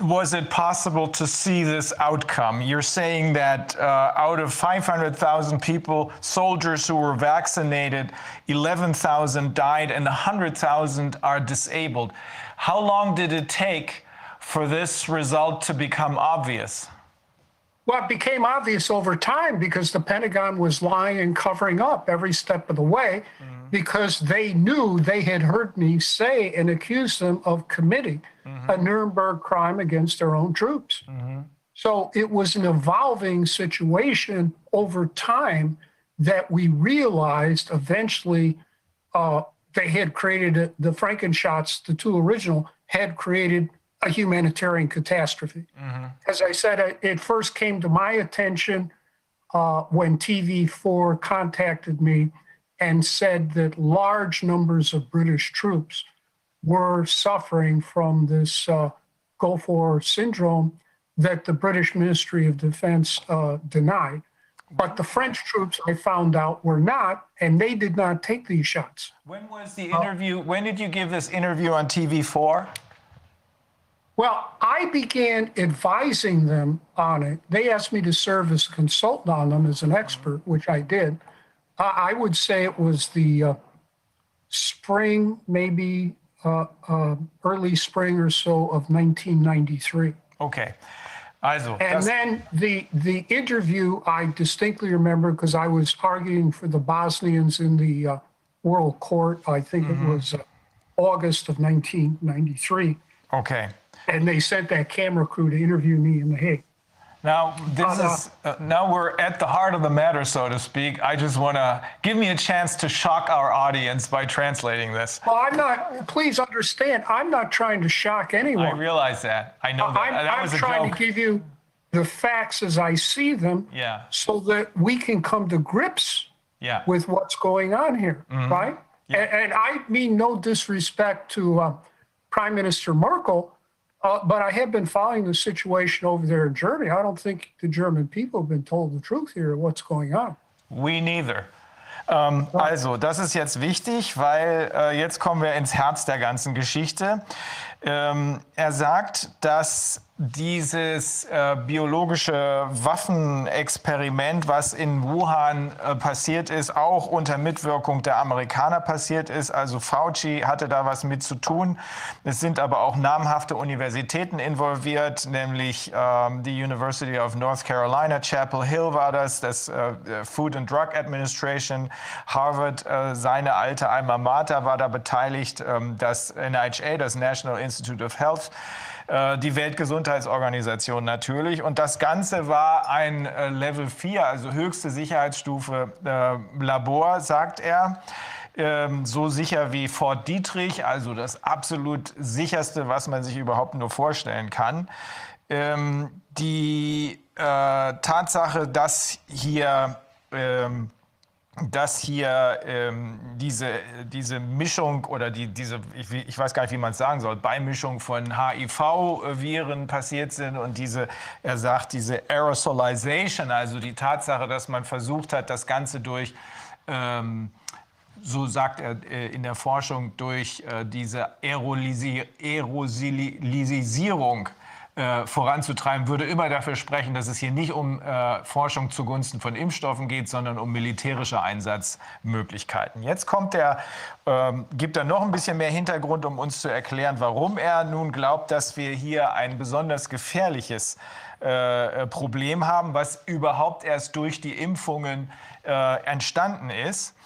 was it possible to see this outcome? You're saying that uh, out of 500,000 people, soldiers who were vaccinated, 11,000 died and 100,000 are disabled. How long did it take for this result to become obvious? Well, it became obvious over time because the Pentagon was lying and covering up every step of the way mm-hmm. because they knew they had heard me say and accuse them of committing mm-hmm. a Nuremberg crime against their own troops. Mm-hmm. So it was an evolving situation over time that we realized eventually uh, they had created a, the Frankenshots, the two original, had created a humanitarian catastrophe. As I said, it- it first came to my attention uh, when TV4 contacted me and said that large numbers of British troops were suffering from this uh, Gulf War syndrome that the British Ministry of Defense uh, denied. But the French troops, I found out, were not, and they did not take these shots. When was the interview? When did you give this interview on TV4? Well, I began advising them on it. They asked me to serve as a consultant on them as an expert, which I did. I I would say it was the uh, spring, maybe uh, uh, early spring or so of 1993. Okay. Also, And then the the interview I distinctly remember because I was arguing for the Bosnians in the uh, World Court. I think it was uh, August of 1993, okay. And they sent that camera crew to interview me in The Hague. Now, this is uh, now we're at the heart of the matter, so to speak. I just want to give me a chance to shock our audience by translating this. Well, I'm not. Please understand, I'm not trying to shock anyone. I realize that. I know that. I'm, that I'm trying to give you the facts as I see them, Yeah. so that we can come to grips Yeah. with what's going on here, Mhm. right? And, and I mean no disrespect to uh, Prime Minister Merkel, uh, but I have been following the situation over there in Germany. I don't think the German people have been told the truth here what's going on. We neither. Ähm, also, das ist jetzt wichtig, weil äh, jetzt kommen wir ins Herz der ganzen Geschichte. Ähm, er sagt, dass dieses äh, biologische Waffenexperiment, was in Wuhan äh, passiert ist, auch unter Mitwirkung der Amerikaner passiert ist. Also Fauci hatte da was mit zu tun. Es sind aber auch namhafte Universitäten involviert, nämlich ähm, die University of North Carolina, Chapel Hill war das, das äh, Food and Drug Administration, Harvard, äh, seine alte Alma Mater war da beteiligt, ähm, das NIHA, das National Institute of Health, äh, die Weltgesundheitsorganisation natürlich. Und das Ganze war ein äh, Level 4, also höchste Sicherheitsstufe äh, Labor, sagt er. Ähm, so sicher wie Fort Dietrich, also das absolut sicherste, was man sich überhaupt nur vorstellen kann. Ähm, die äh, Tatsache, dass hier ähm, dass hier ähm, diese, diese Mischung oder die, diese, ich, ich weiß gar nicht, wie man es sagen soll, Beimischung von HIV-Viren passiert sind und diese, er sagt, diese Aerosolization, also die Tatsache, dass man versucht hat, das Ganze durch, ähm, so sagt er äh, in der Forschung, durch äh, diese Aerolysi Aerosolisierung äh, voranzutreiben, würde immer dafür sprechen, dass es hier nicht um äh, Forschung zugunsten von Impfstoffen geht, sondern um militärische Einsatzmöglichkeiten. Jetzt kommt er, ähm, gibt er noch ein bisschen mehr Hintergrund, um uns zu erklären, warum er nun glaubt, dass wir hier ein besonders gefährliches äh, Problem haben, was überhaupt erst durch die Impfungen äh, entstanden ist.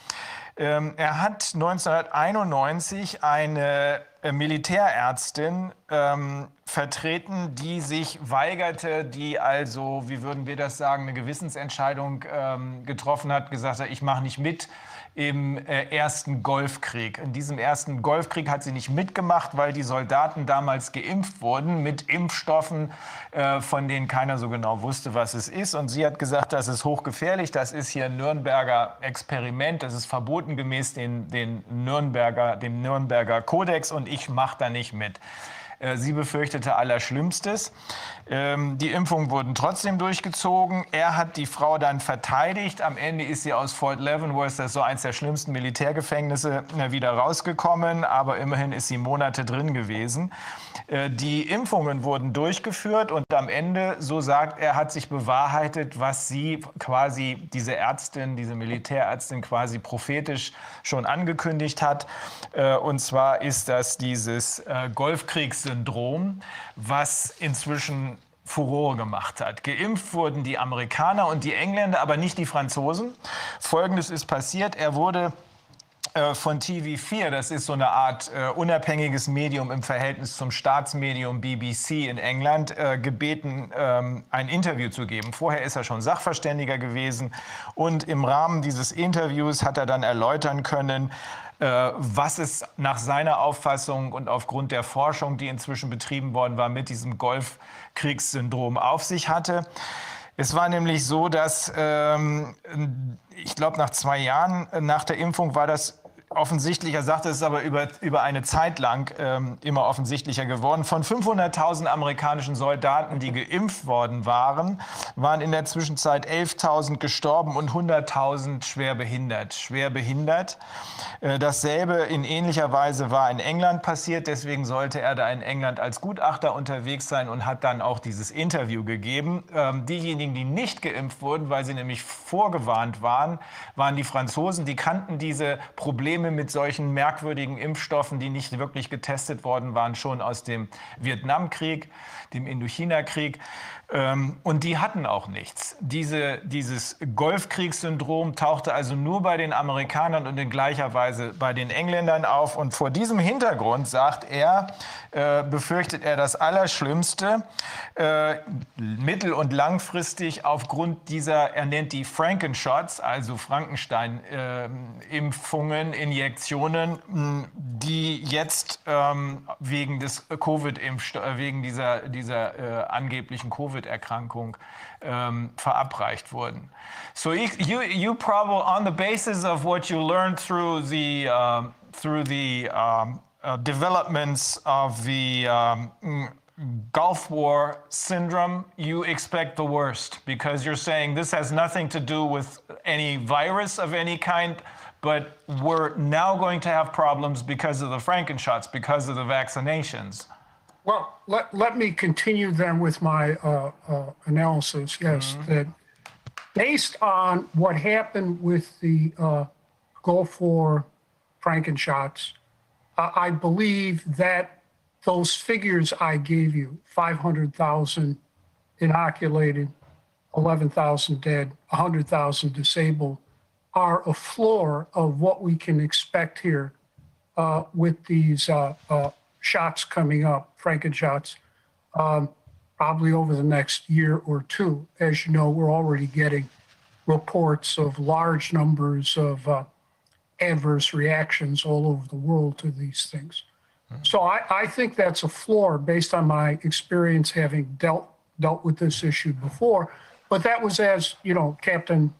Ähm, er hat 1991 eine äh, Militärärztin ähm, vertreten, die sich weigerte, die also, wie würden wir das sagen, eine Gewissensentscheidung ähm, getroffen hat, gesagt hat, ich mache nicht mit im äh, ersten Golfkrieg. In diesem ersten Golfkrieg hat sie nicht mitgemacht, weil die Soldaten damals geimpft wurden mit Impfstoffen, äh, von denen keiner so genau wusste, was es ist. Und sie hat gesagt, das ist hochgefährlich, das ist hier ein Nürnberger Experiment, das ist verboten gemäß den, den Nürnberger, dem Nürnberger Kodex und ich mache da nicht mit. Äh, Sie befürchtete Allerschlimmstes. Ähm, Die Impfungen wurden trotzdem durchgezogen. Er hat die Frau dann verteidigt. Am Ende ist sie aus Fort Leavenworth, das ist so eines der schlimmsten Militärgefängnisse, äh, wieder rausgekommen. Aber immerhin ist sie Monate drin gewesen. Äh, Die Impfungen wurden durchgeführt und am Ende, so sagt er, hat sich bewahrheitet, was sie quasi, diese Ärztin, diese Militärärztin quasi prophetisch schon angekündigt hat. Äh, Und zwar ist das dieses äh, Golfkriegssyndrom, was inzwischen Furore gemacht hat. Geimpft wurden die Amerikaner und die Engländer, aber nicht die Franzosen. Folgendes ist passiert. Er wurde äh, von TV4, das ist so eine Art äh, unabhängiges Medium im Verhältnis zum Staatsmedium BBC in England, äh, gebeten, ähm, ein Interview zu geben. Vorher ist er schon Sachverständiger gewesen und im Rahmen dieses Interviews hat er dann erläutern können, äh, was es nach seiner Auffassung und aufgrund der Forschung, die inzwischen betrieben worden war, mit diesem Golfkriegssyndrom auf sich hatte. Es war nämlich so, dass ähm, ich glaube, nach zwei Jahren äh, nach der Impfung war das offensichtlich, er sagte es aber über, über eine Zeit lang ähm, immer offensichtlicher geworden. Von 500.000 amerikanischen Soldaten, die geimpft worden waren, waren in der Zwischenzeit 11.000 gestorben und 100.000 schwer behindert. Schwer behindert. Äh, dasselbe in ähnlicher Weise war in England passiert. Deswegen sollte er da in England als Gutachter unterwegs sein und hat dann auch dieses Interview gegeben. Ähm, diejenigen, die nicht geimpft wurden, weil sie nämlich vorgewarnt waren, waren die Franzosen. Die kannten diese Probleme Probleme mit solchen merkwürdigen Impfstoffen, die nicht wirklich getestet worden waren, schon aus dem Vietnamkrieg, dem Indochina-Krieg. Ähm, und die hatten auch nichts. Diese, dieses Golfkriegssyndrom tauchte also nur bei den Amerikanern und in gleicher Weise bei den Engländern auf. Und vor diesem Hintergrund, sagt er, äh, befürchtet er das Allerschlimmste, äh, mittel- und langfristig aufgrund dieser, er nennt die Frankenshots, also Frankenstein-Impfungen, äh, Injektionen, die jetzt ähm, wegen des Covid wegen dieser, dieser äh, angeblichen Covid-Erkrankung ähm, verabreicht wurden. So you, you probably, on the basis of what you learned through the, um, through the um, uh, developments of the um, Gulf War syndrome, you expect the worst because you're saying this has nothing to do with any virus of any kind, but we're now going to have problems because of the Frankenshots, because of the vaccinations. Well, let, let me continue then with my uh, uh, analysis. Yes, mm-hmm. that based on what happened with the uh, Gulf War Frankenshots, I believe that those figures I gave you 500,000 inoculated, 11,000 dead, 100,000 disabled are a floor of what we can expect here uh, with these uh, uh, shots coming up, Franken shots, um, probably over the next year or two. As you know, we're already getting reports of large numbers of uh, adverse reactions all over the world to these things. Mm-hmm. So I, I think that's a floor based on my experience having dealt dealt with this issue before. But that was as you know, Captain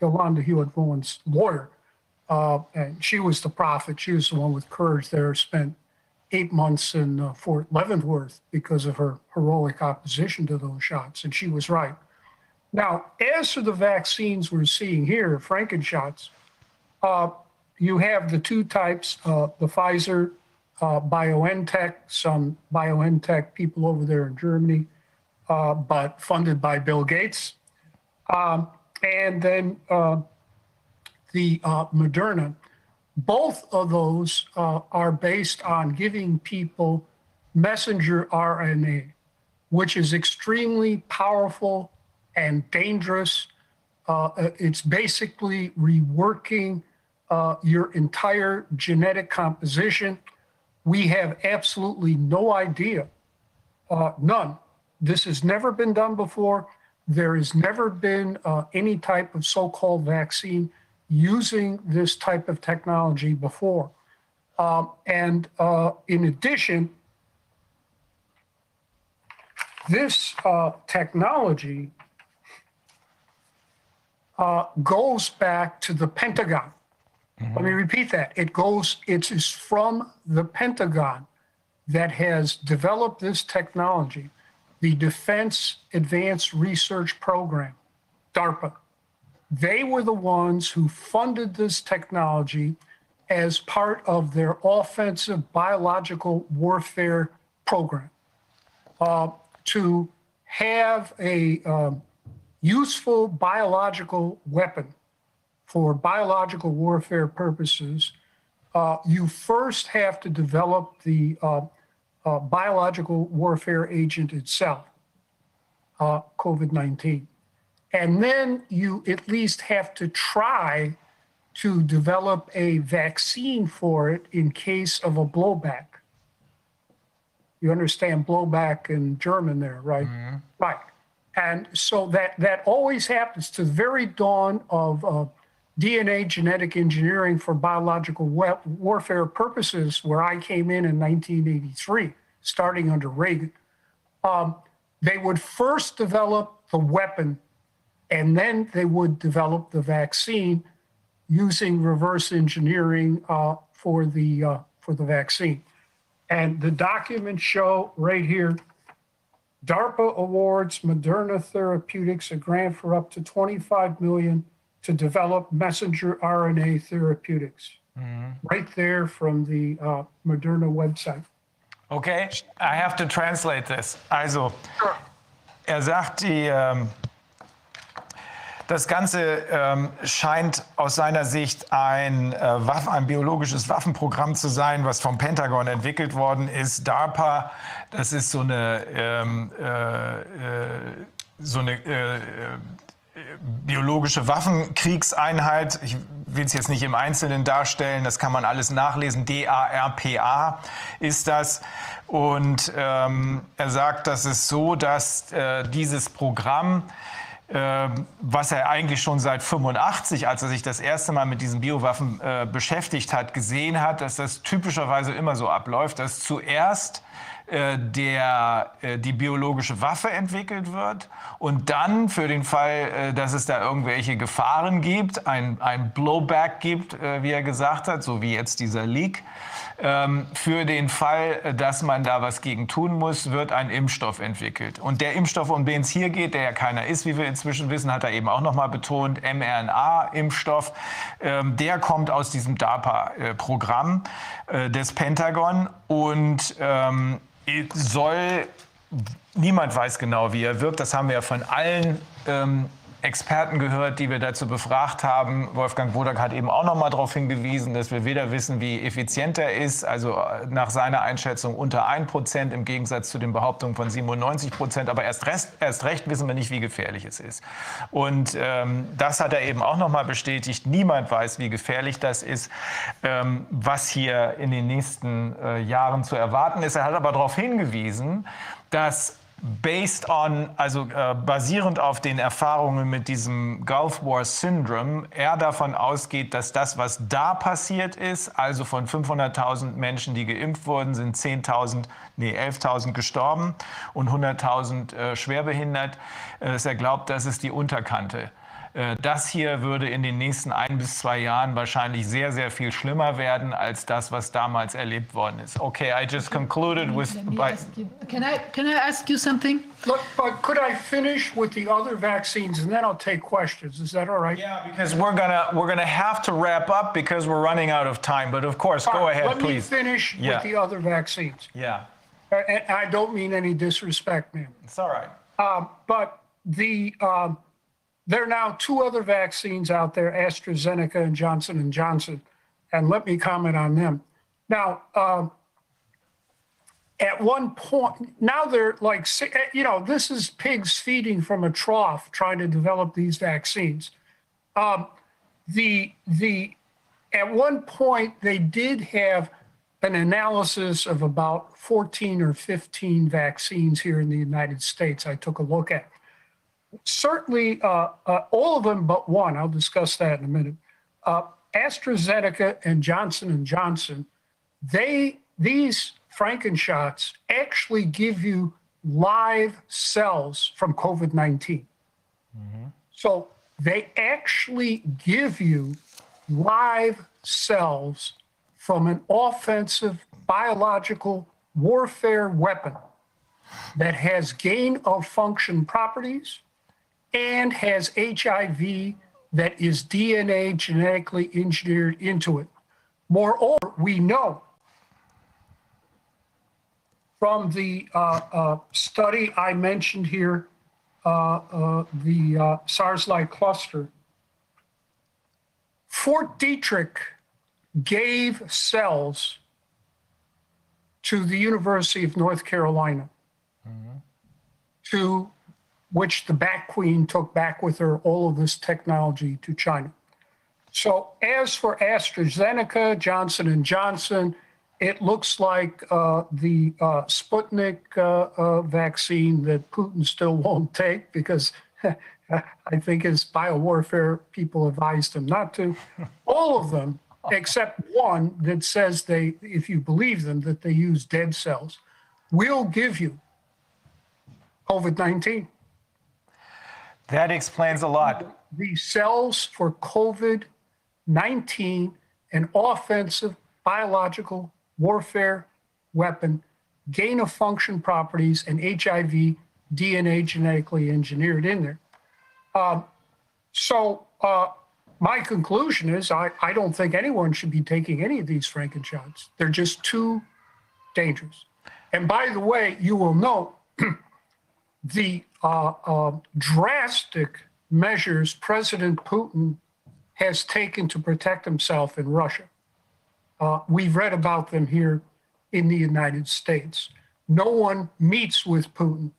Yolanda Hewitt Bowen's lawyer, uh, and she was the prophet. She was the one with courage there. Spent eight months in uh, Fort Leavenworth because of her heroic opposition to those shots, and she was right. Now, as for the vaccines we're seeing here, Frankenshots, uh, you have the two types, uh, the Pfizer, uh, BioNTech, some BioNTech people over there in Germany, uh, but funded by Bill Gates. Um, and then uh, the uh, Moderna. Both of those uh, are based on giving people messenger RNA, which is extremely powerful and dangerous. Uh, it's basically reworking uh, your entire genetic composition. We have absolutely no idea, uh, none. This has never been done before. There has never been uh, any type of so called vaccine using this type of technology before. Um, and uh, in addition, this uh, technology uh, goes back to the Pentagon. Mm-hmm. Let me repeat that. It goes, it is from the Pentagon that has developed this technology, the Defense Advanced Research Program, DARPA. They were the ones who funded this technology as part of their offensive biological warfare program uh, to have a um, useful biological weapon for biological warfare purposes, uh, you first have to develop the uh, uh, biological warfare agent itself, uh, COVID 19. And then you at least have to try to develop a vaccine for it in case of a blowback. You understand blowback in German there, right? Mm-hmm. Right. And so that, that always happens to the very dawn of uh, DNA genetic engineering for biological warfare purposes, where I came in in 1983, starting under Reagan, um, they would first develop the weapon and then they would develop the vaccine using reverse engineering uh, for, the, uh, for the vaccine. And the documents show right here DARPA awards Moderna Therapeutics a grant for up to 25 million to develop messenger RNA therapeutics. Mhm. Right there from the uh, Moderna website. Okay, I have to translate this. Also, er sagt, die, ähm, Das Ganze ähm, scheint aus seiner Sicht ein, äh, Waffen, ein biologisches Waffenprogramm zu sein, was vom Pentagon entwickelt worden ist. DARPA, das ist so eine, ähm, äh, äh, so eine äh, biologische Waffenkriegseinheit. Ich will es jetzt nicht im Einzelnen darstellen, das kann man alles nachlesen. DARPA ist das. Und ähm, er sagt, das ist so, dass äh, dieses Programm äh, was er eigentlich schon seit 85, als er sich das erste Mal mit diesen Biowaffen äh, beschäftigt hat, gesehen hat, dass das typischerweise immer so abläuft, dass zuerst der, äh, die biologische Waffe entwickelt wird und dann für den Fall, äh, dass es da irgendwelche Gefahren gibt, ein, ein Blowback gibt, wie er gesagt hat, so wie jetzt dieser Leak, ähm, für den Fall, dass man da was gegen tun muss, wird ein Impfstoff entwickelt. Und der Impfstoff, um den es hier geht, der ja keiner ist, wie wir inzwischen wissen, hat er eben auch noch mal betont, mRNA-Impfstoff, ähm, der kommt aus diesem DARPA-Programm des Pentagon und ähm, soll, niemand weiß genau, wie er wirkt. Das haben wir ja von allen ähm, Experten gehört, die wir dazu befragt haben. Wolfgang Wodak hat eben auch noch mal darauf hingewiesen, dass wir weder wissen, wie effizient er ist, also äh, nach seiner Einschätzung unter 1 Prozent im Gegensatz zu den Behauptungen von 97 Prozent. Aber erst, rest, erst recht wissen wir nicht, wie gefährlich es ist. Und ähm, das hat er eben auch noch mal bestätigt. Niemand weiß, wie gefährlich das ist, ähm, was hier in den nächsten äh, Jahren zu erwarten ist. Er hat aber darauf hingewiesen, dass based on, also äh, basierend auf den Erfahrungen mit diesem Gulf War Syndrome, er davon ausgeht, dass das, was da passiert ist, also von 500.000 Menschen, die geimpft wurden, sind 10.000, nee, 11.000 gestorben und 100.000 äh, schwerbehindert, äh, dass er glaubt, das ist die Unterkante das hier würde in den nächsten ein bis zwei Jahren wahrscheinlich sehr, sehr viel schlimmer werden als das, was damals erlebt worden ist. Okay, I just concluded with. By can I can I ask you something? Look, but could I finish with the other vaccines and then I'll take questions? Is that all right? Yeah, because we're gonna we're gonna have to wrap up because we're running out of time. But of course, go ahead, let please. Let me finish yeah. with the other vaccines. Yeah. And I don't mean any disrespect, man. It's all right. Um, but the um, there are now two other vaccines out there, AstraZeneca and Johnson and Johnson, and let me comment on them. Now, um, at one point, now they're like, you know, this is pigs feeding from a trough trying to develop these vaccines. Um, the the at one point they did have an analysis of about 14 or 15 vaccines here in the United States. I took a look at certainly uh, uh, all of them but one. I'll discuss that in a minute. Uh, AstraZeneca and Johnson and Johnson, they these Frankenshots actually give you live cells from COVID 19. Mm-hmm. So they actually give you live cells from an offensive biological warfare weapon that has gain of function properties and has HIV that is DNA genetically engineered into it. Moreover, we know from the uh, uh, study I mentioned here, uh, uh the uh, SARS-like cluster, Fort Detrick gave cells to the University of North Carolina mm-hmm. to which the Bat Queen took back with her all of this technology to China. So as for AstraZeneca, Johnson and Johnson, it looks like uh, the uh, Sputnik uh, uh vaccine that Putin still won't take because I think his biowarfare people advised him not to. All of them, except one that says they, if you believe them, that they use dead cells, will give you COVID 19. That explains a lot. The cells for COVID 19, an offensive biological warfare weapon, gain of function properties, and HIV DNA genetically engineered in there. Um, so, uh, my conclusion is I, I don't think anyone should be taking any of these Frankenshots. They're just too dangerous. And by the way, you will note the uh, uh, drastic measures President Putin has taken to protect himself in Russia. Uh, we've read about them here in the United States. No one meets with Putin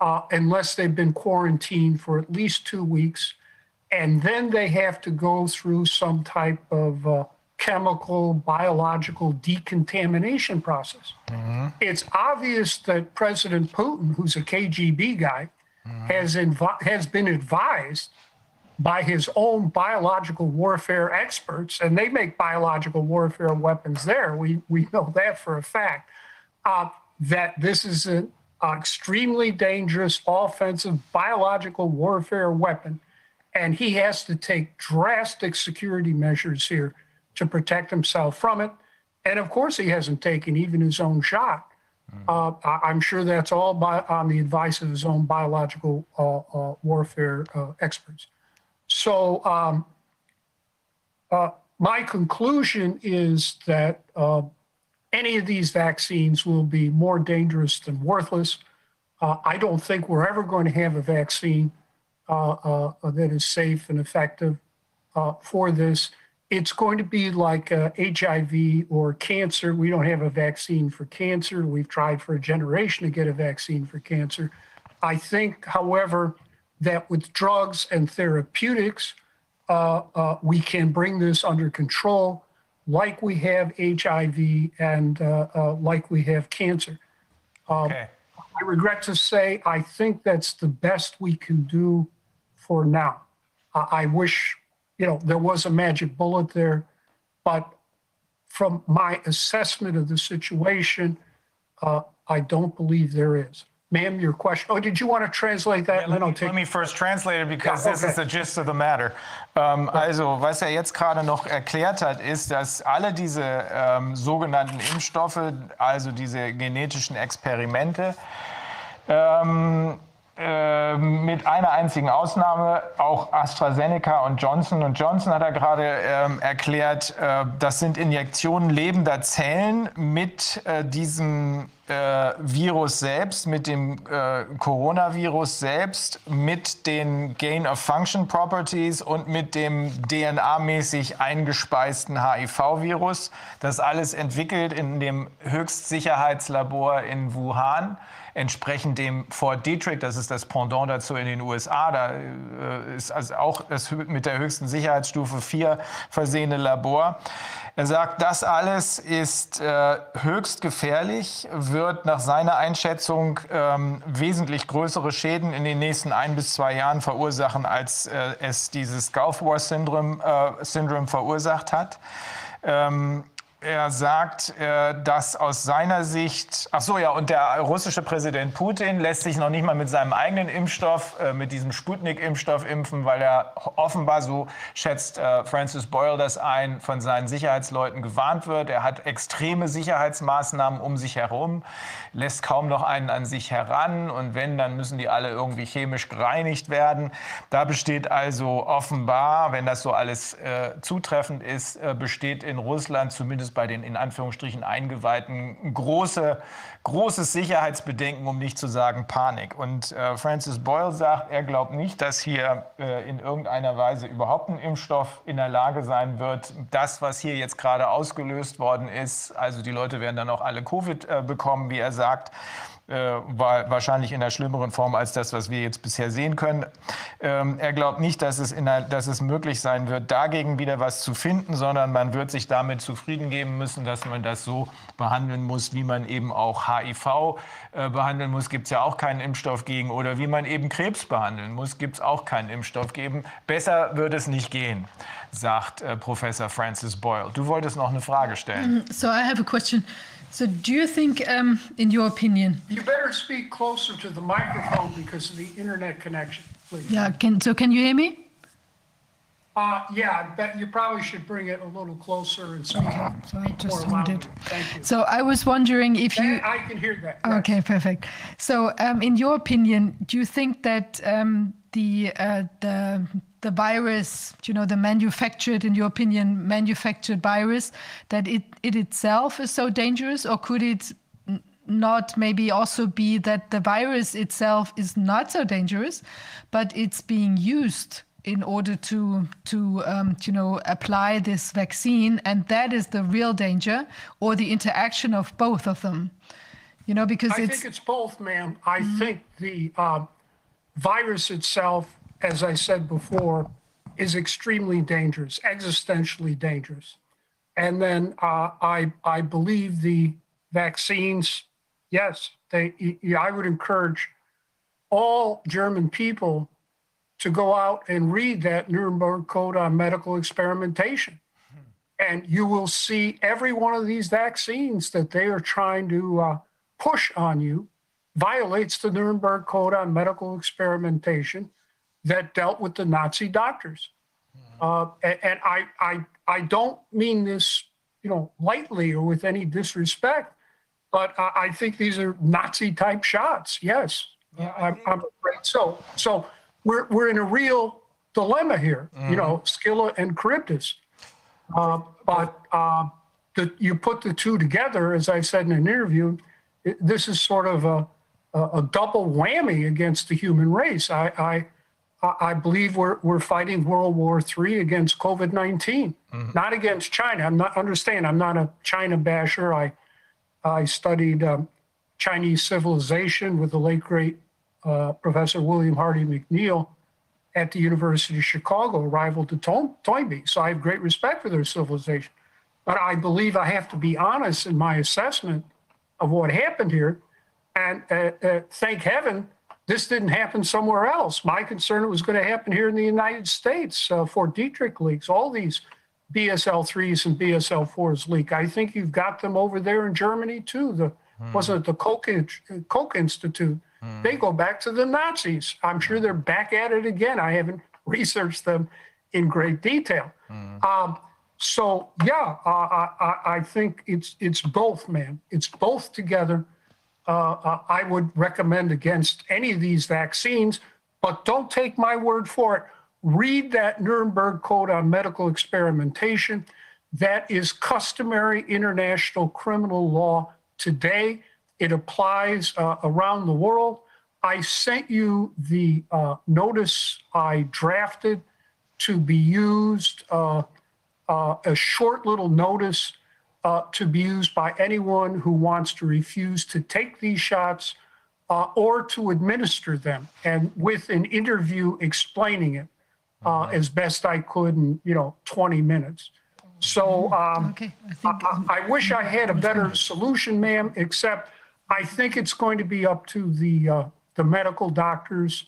uh, unless they've been quarantined for at least two weeks. And then they have to go through some type of uh, chemical, biological decontamination process. Mm-hmm. It's obvious that President Putin, who's a KGB guy, mm-hmm. has, inv- has been advised by his own biological warfare experts, and they make biological warfare weapons there. We, we know that for a fact. Uh, that this is an extremely dangerous offensive biological warfare weapon, and he has to take drastic security measures here to protect himself from it. And of course, he hasn't taken even his own shot. Uh, I- am sure that's all by, on the advice of his own biological uh, uh, warfare uh, experts. So, um, uh, my conclusion is that uh, any of these vaccines will be more dangerous than worthless. Uh, I don't think we're ever going to have a vaccine uh, uh, that is safe and effective uh, for this. It's going to be like HIV or cancer. We don't have a vaccine for cancer. We've tried for a generation to get a vaccine for cancer. I think, however, that with drugs and therapeutics, uh, uh, we can bring this under control like we have HIV and uh, uh, like we have cancer. Um, okay. I regret to say, I think that's the best we can do for now. I wish, you know, there was a magic bullet there, but from my assessment of the situation, uh, I don't believe there is. Ma'am, your question. Oh, did you want to translate that? Yeah, let, me, let, me, first translate it because okay. this is the gist of the matter. Ähm, also, was er jetzt gerade noch erklärt hat, ist, dass alle diese ähm, sogenannten Impfstoffe, also diese genetischen Experimente, ähm, mit einer einzigen Ausnahme, auch AstraZeneca und Johnson Johnson hat er gerade ähm, erklärt, äh, das sind Injektionen lebender Zellen mit äh, diesem äh, Virus selbst, mit dem äh, Coronavirus selbst, mit den Gain-of-Function-Properties und mit dem DNA-mäßig eingespeisten HIV-Virus. Das alles entwickelt in dem Höchstsicherheitslabor in Wuhan entsprechend dem Fort Detrick, das ist das Pendant dazu in den USA, da äh, ist also auch das mit der höchsten Sicherheitsstufe 4 versehene Labor. Er sagt, das alles ist äh, höchst gefährlich, wird nach seiner Einschätzung ähm, wesentlich größere Schäden in den nächsten ein bis zwei Jahren verursachen, als äh, es dieses Gulf War Syndrome, äh, Syndrome verursacht hat. Ähm, er sagt, äh, dass aus seiner Sicht, ach so ja, und der russische Präsident Putin lässt sich noch nicht mal mit seinem eigenen Impfstoff, äh, mit diesem Sputnik-Impfstoff impfen, weil er offenbar, so schätzt äh, Francis Boyle das ein, von seinen Sicherheitsleuten gewarnt wird. Er hat extreme Sicherheitsmaßnahmen um sich herum, lässt kaum noch einen an sich heran und wenn, dann müssen die alle irgendwie chemisch gereinigt werden. Da besteht also offenbar, wenn das so alles zutreffend ist, besteht in Russland zumindest zumindest bei den in Anführungsstrichen Eingeweihten, große, großes Sicherheitsbedenken, um nicht zu sagen Panik. Und äh, Francis Boyle sagt, er glaubt nicht, dass hier äh, in irgendeiner Weise überhaupt ein Impfstoff in der Lage sein wird, das, was hier jetzt gerade ausgelöst worden ist, also die Leute werden dann auch alle Covid äh, bekommen, wie er sagt, war wahrscheinlich in einer schlimmeren Form als das, was wir jetzt bisher sehen können. Ähm, er glaubt nicht, dass es, einer, dass es möglich sein wird, dagegen wieder was zu finden, sondern man wird sich damit zufrieden geben müssen, dass man das so behandeln muss, wie man eben auch HIV äh, behandeln muss, gibt es ja auch keinen Impfstoff gegen. Oder wie man eben Krebs behandeln muss, gibt es auch keinen Impfstoff geben. Besser wird es nicht gehen, sagt äh, Professor Francis Boyle. Du wolltest noch eine Frage stellen. So I have a question. So, do you think, um, in your opinion? You better speak closer to the microphone because of the internet connection, please. Yeah. Can so? Can you hear me? Uh, yeah, but you probably should bring it a little closer and speak okay, so I just. Thank you. So I was wondering if you. I can hear that. Yes. Okay, perfect. So, um, in your opinion, do you think that um, the uh, the the virus, you know, the manufactured, in your opinion, manufactured virus, that it, it itself is so dangerous, or could it not maybe also be that the virus itself is not so dangerous, but it's being used in order to to um, you know apply this vaccine, and that is the real danger, or the interaction of both of them. You know, because I it's think it's both, ma'am. I think the uh, virus itself, as I said before, is extremely dangerous, existentially dangerous. And then uh, I I believe the vaccines, yes, they. I would encourage all German people to go out and read that Nuremberg Code on Medical Experimentation. And you will see every one of these vaccines that they are trying to uh, push on you violates the Nuremberg Code on Medical Experimentation that dealt with the Nazi doctors. Uh, a- and I, I, I don't mean this, you know, lightly or with any disrespect, but I, I think these are Nazi type shots. Yes, I'm, I'm afraid so. So we're, we're in a real dilemma here, you know, Scylla and Charybdis. Uh, but uh, the, you put the two together, as I said in an interview, it, this is sort of a, a, a double whammy against the human race. I, I, I believe we're, we're fighting World War III against COVID 19, not against China. I'm not, understand, I'm not a China basher. I, I studied um, Chinese civilization with the late, great uh, Professor William Hardy McNeil at the University of Chicago, rival to Toyn- Toynbee. So I have great respect for their civilization. But I believe I have to be honest in my assessment of what happened here. And uh, uh, thank heaven this didn't happen somewhere else. My concern it was going to happen here in the United States. Uh, Fort Detrick leaks, all these BSL 3s and BSL 4s leak. I think you've got them over there in Germany too. The wasn't it the Koch, Koch Institute? They go back to the Nazis. I'm sure they're back at it again. I haven't researched them in great detail. Um, so yeah, uh, I, I, I think it's it's both, man. It's both together. Uh, uh, I would recommend against any of these vaccines, but don't take my word for it. Read that Nuremberg Code on Medical Experimentation. That is customary international criminal law today. It applies uh, around the world. I sent you the uh, notice I drafted to be used, uh, uh, a short little notice uh, to be used by anyone who wants to refuse to take these shots uh, or to administer them, and with an interview explaining it uh, as best I could in you know 20 minutes. So um, okay. I I, think I I wish I had a better solution, ma'am, except I think it's going to be up to the, uh, the medical doctors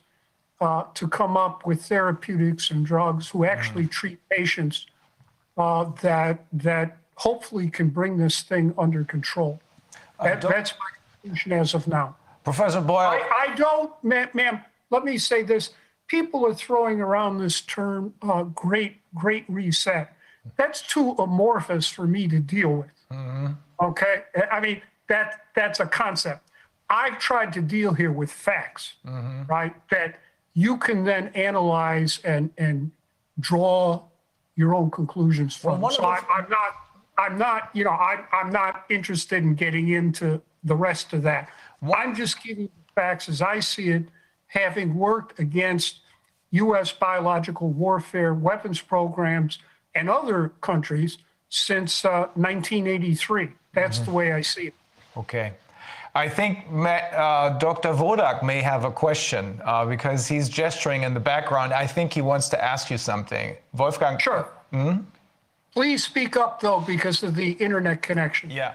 uh, to come up with therapeutics and drugs who actually treat patients uh, that, that hopefully can bring this thing under control. That, that's my conclusion as of now. Professor Boyle, I, I don't, ma'am, ma'am, let me say this. People are throwing around this term, uh, great, great reset. That's too amorphous for me to deal with. Okay, I mean, that, that's a concept. I've tried to deal here with facts, right? That you can then analyze and, and draw your own conclusions from. one of So the- I, I'm not, I'm not, you know, I'm, I'm not interested in getting into the rest of that. I'm just giving the facts as I see it, having worked against U.S. biological warfare weapons programs and other countries since uh, 1983. That's the way I see it. Okay. I think uh, Dr. Vodak may have a question uh, because he's gesturing in the background. I think he wants to ask you something. Wolfgang? Sure. Please speak up, though, because of the internet connection. Yeah.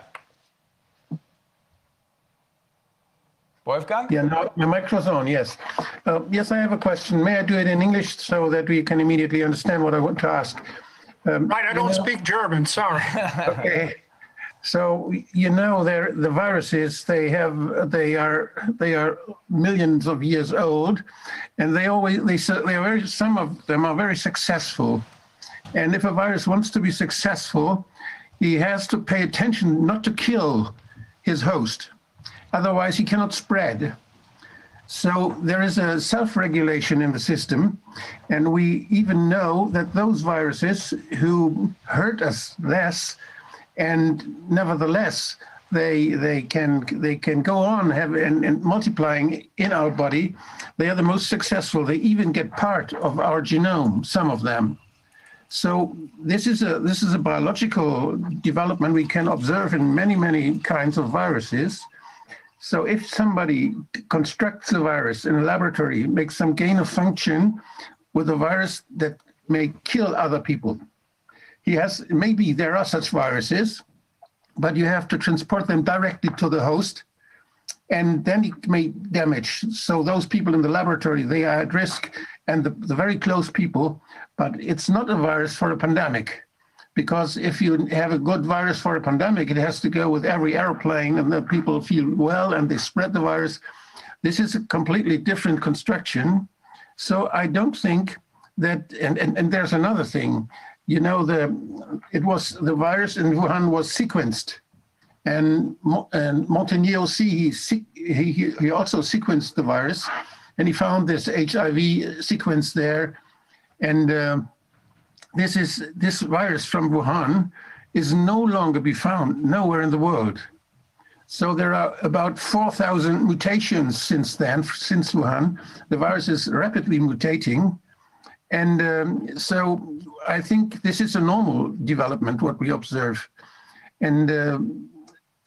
Wolfgang? Yeah, now my microphone's on, yes. Uh, yes, I have a question. May I do it in English so that we can immediately understand what I want to ask? Um, Right, I don't you know- speak German, sorry. Okay. So you know they're, the viruses they have they are they are millions of years old, and they always they su- they are very some of them are very successful, and if a virus wants to be successful, he has to pay attention not to kill his host, otherwise he cannot spread. So there is a self-regulation in the system, and we even know that those viruses who hurt us less and nevertheless they they can they can go on have and, and multiplying in our body. They are the most successful. They even get part of our genome. Some of them. So this is a this is a biological development we can observe in many many kinds of viruses. So if somebody constructs a virus in a laboratory, makes some gain of function with a virus that may kill other people, he has maybe there are such viruses, but you have to transport them directly to the host, and then it may damage. So those people in the laboratory they are at risk, and the, the very close people. But it's not a virus for a pandemic because if you have a good virus for a pandemic, it has to go with every airplane and the people feel well and they spread the virus. This is a completely different construction. So I don't think that, and, and, and there's another thing, you know, the it was the virus in Wuhan was sequenced. And, and Montagnier he, he, he also sequenced the virus and he found this HIV sequence there. And uh, this is this virus from Wuhan is no longer be found nowhere in the world. So there are about 4,000 mutations since then, since Wuhan. The virus is rapidly mutating. And um, so I think this is a normal development, what we observe. And uh,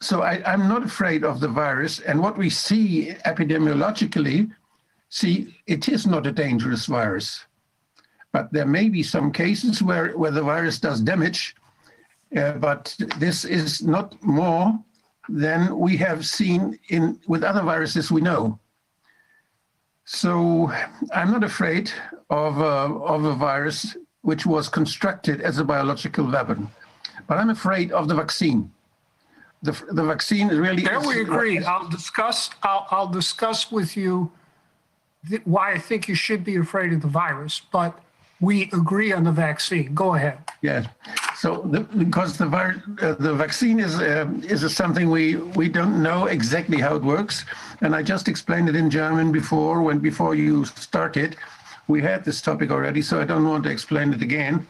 so I, I'm not afraid of the virus. And what we see epidemiologically, see, it is not a dangerous virus. But there may be some cases where, where the virus does damage, uh, but this is not more than we have seen in with other viruses we know. So I'm not afraid of a, of a virus which was constructed as a biological weapon, but I'm afraid of the vaccine. The, the vaccine is really. There we agree. I'll discuss. I'll, I'll discuss with you why I think you should be afraid of the virus, but we agree on the vaccine. Go ahead. Yes. So the, because the uh, the vaccine is uh, is something we we don't know exactly how it works, and I just explained it in German before when before you started. We had this topic already, so I don't want to explain it again.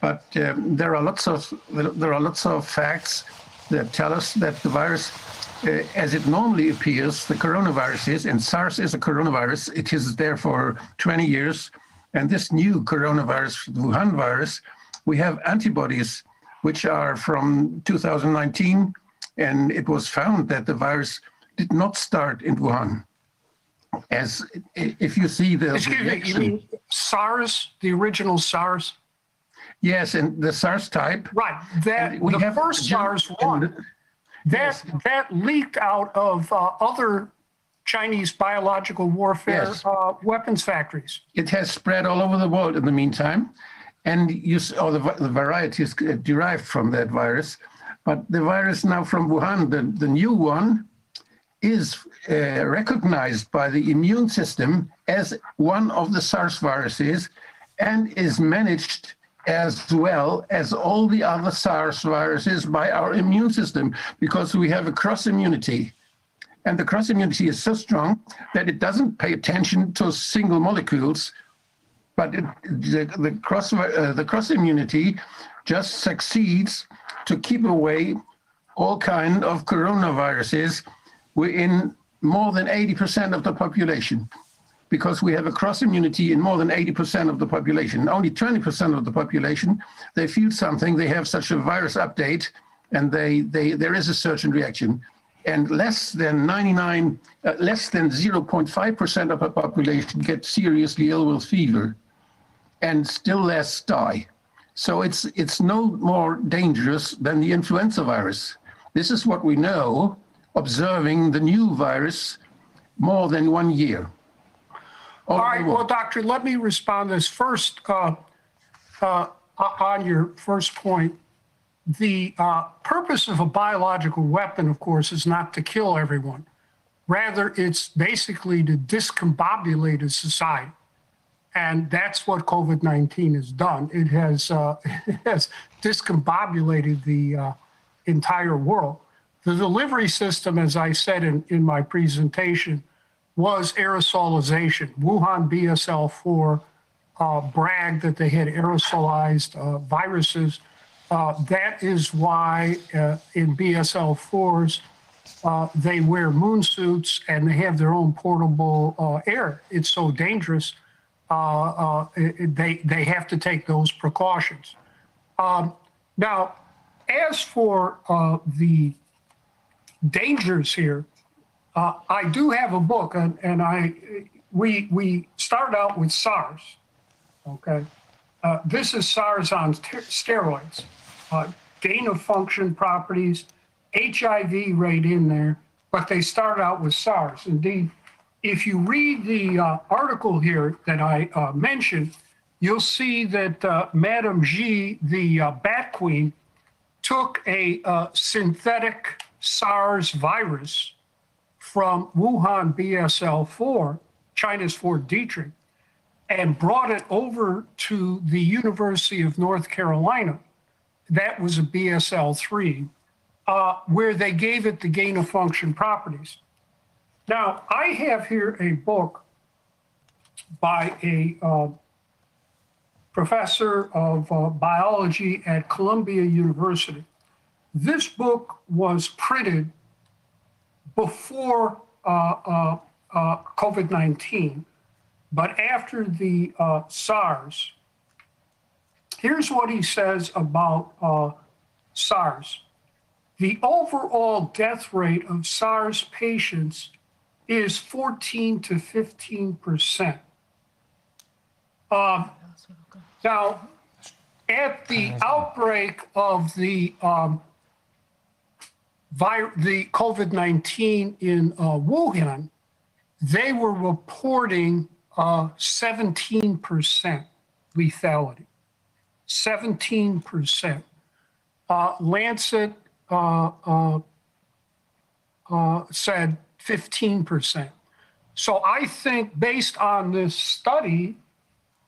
But um, there are lots of there are lots of facts that tell us that the virus uh, as it normally appears, the coronavirus is, and SARS is a coronavirus. It is there for 20 years. And this new coronavirus, Wuhan virus, we have antibodies which are from 2019, and it was found that the virus did not start in Wuhan. As if you see the excuse me, you mean SARS, the original SARS? Yes, and the SARS type. Right. That we the have first SARS one. That yes. that leaked out of uh, other Chinese biological warfare yes. uh, weapons factories. It has spread all over the world in the meantime, and you all the, the varieties derived from that virus. But the virus now from Wuhan, the, the new one, is uh, recognized by the immune system as one of the SARS viruses and is managed as well as all the other SARS viruses by our immune system because we have a cross immunity. And the cross immunity is so strong that it doesn't pay attention to single molecules, but it, the, the, cross, uh, the cross immunity just succeeds to keep away all kind of coronaviruses within more than 80% of the population because we have a cross immunity in more than 80% of the population. Only 20% of the population, they feel something, they have such a virus update, and they, they, there is a certain reaction and less than 99, uh, less than 0.5% of the population get seriously ill with fever, and still less die. So it's it's no more dangerous than the influenza virus. This is what we know, observing the new virus more than one year. All right, well, doctor, let me respond this first uh, uh, on your first point the uh, purpose of a biological weapon, of course, is not to kill everyone. Rather, it's basically to discombobulate a society. And that's what COVID 19 has done. It has, uh, it has discombobulated the uh, entire world. The delivery system, as I said in, in my presentation, was aerosolization. Wuhan BSL 4 uh, bragged that they had aerosolized uh, viruses uh, that is why uh, in BSL 4s, uh, they wear moon suits and they have their own portable uh, air. It's so dangerous. Uh, uh, it- they they have to take those precautions. Um, now, as for uh, the dangers here, uh, I do have a book, and, and I we we start out with SARS. Okay, uh, this is SARS on ter- steroids, uh, gain of function properties, HIV rate in there, but they start out with SARS. Indeed, if you read the uh, article here that I uh, mentioned, you'll see that uh, Madame G, the uh, Bat Queen, took a uh, synthetic SARS virus from Wuhan BSL 4, China's Fort Detrick, and brought it over to the University of North Carolina. That was a BSL 3, uh, where they gave it the gain of function properties. Now, I have here a book by a uh, professor of uh, biology at Columbia University. This book was printed before uh, uh, uh, COVID 19, but after the SARS. Here's what he says about uh, SARS. The overall death rate of SARS patients is 14 to 15 percent. Um, now, at the outbreak of the um, vi- the COVID 19 in uh, Wuhan, they were reporting uh, 17% lethality. 17%. Uh, Lancet uh, uh, uh, said 15%. So I think based on this study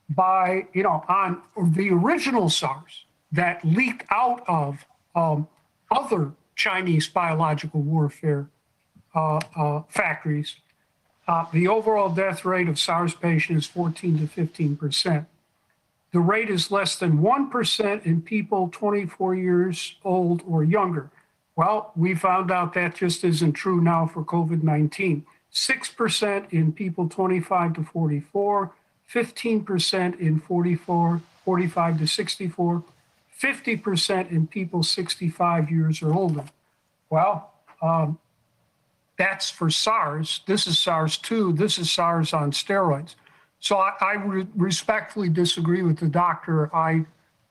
by, you know, on the original SARS that leaked out of um, other Chinese biological warfare uh, uh, factories, uh, the overall death rate of SARS patients is 14 to 15 percent. The rate is less than 1% in people 24 years old or younger. Well, we found out that just isn't true now for COVID 19. 6% in people 25 to 44, 15% in 44, 45 to 64, 50% in people 65 years or older. Well, um, that's for SARS. This is SARS 2. This is SARS on steroids. So I, I would respectfully disagree with the doctor. I,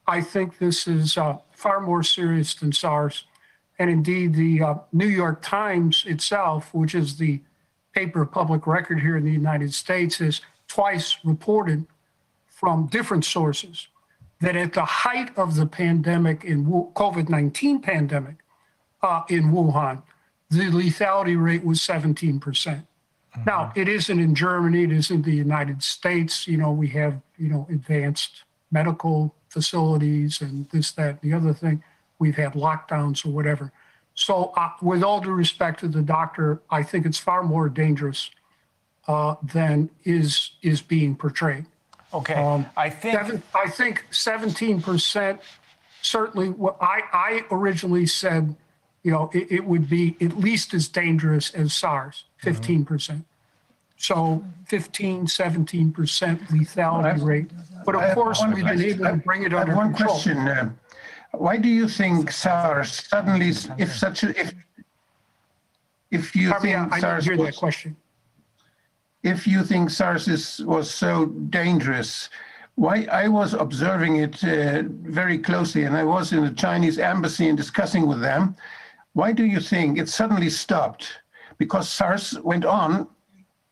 I think this is uh, far more serious than SARS. And indeed, the uh, New York Times itself, which is the paper of public record here in the United States, has twice reported from different sources that at the height of the pandemic in COVID 19 pandemic uh, in Wuhan, the lethality rate was 17%. Now, it isn't in Germany, it isn't the United States. You know, we have, you know, advanced medical facilities and this, that, and the other thing. We've had lockdowns or whatever. So, uh, with all due respect to the doctor, I think it's far more dangerous uh, than is is being portrayed. Okay, Um, I think Seven- I think seventeen percent, certainly, what I, I originally said, you know, it, it would be at least as dangerous as SARS, fifteen percent. So 15, 17 percent lethality rate. But I of have course, one we've been question. able to bring it I have under one control. question. uh, Why do you think SARS suddenly, if such a, if, if you Pardon me, think I didn't SARS hear that was, question. if you think SARS is, was so dangerous, why, I was observing it uh, very closely and I was in the Chinese embassy and discussing with them. Why do you think it suddenly stopped? Because SARS went on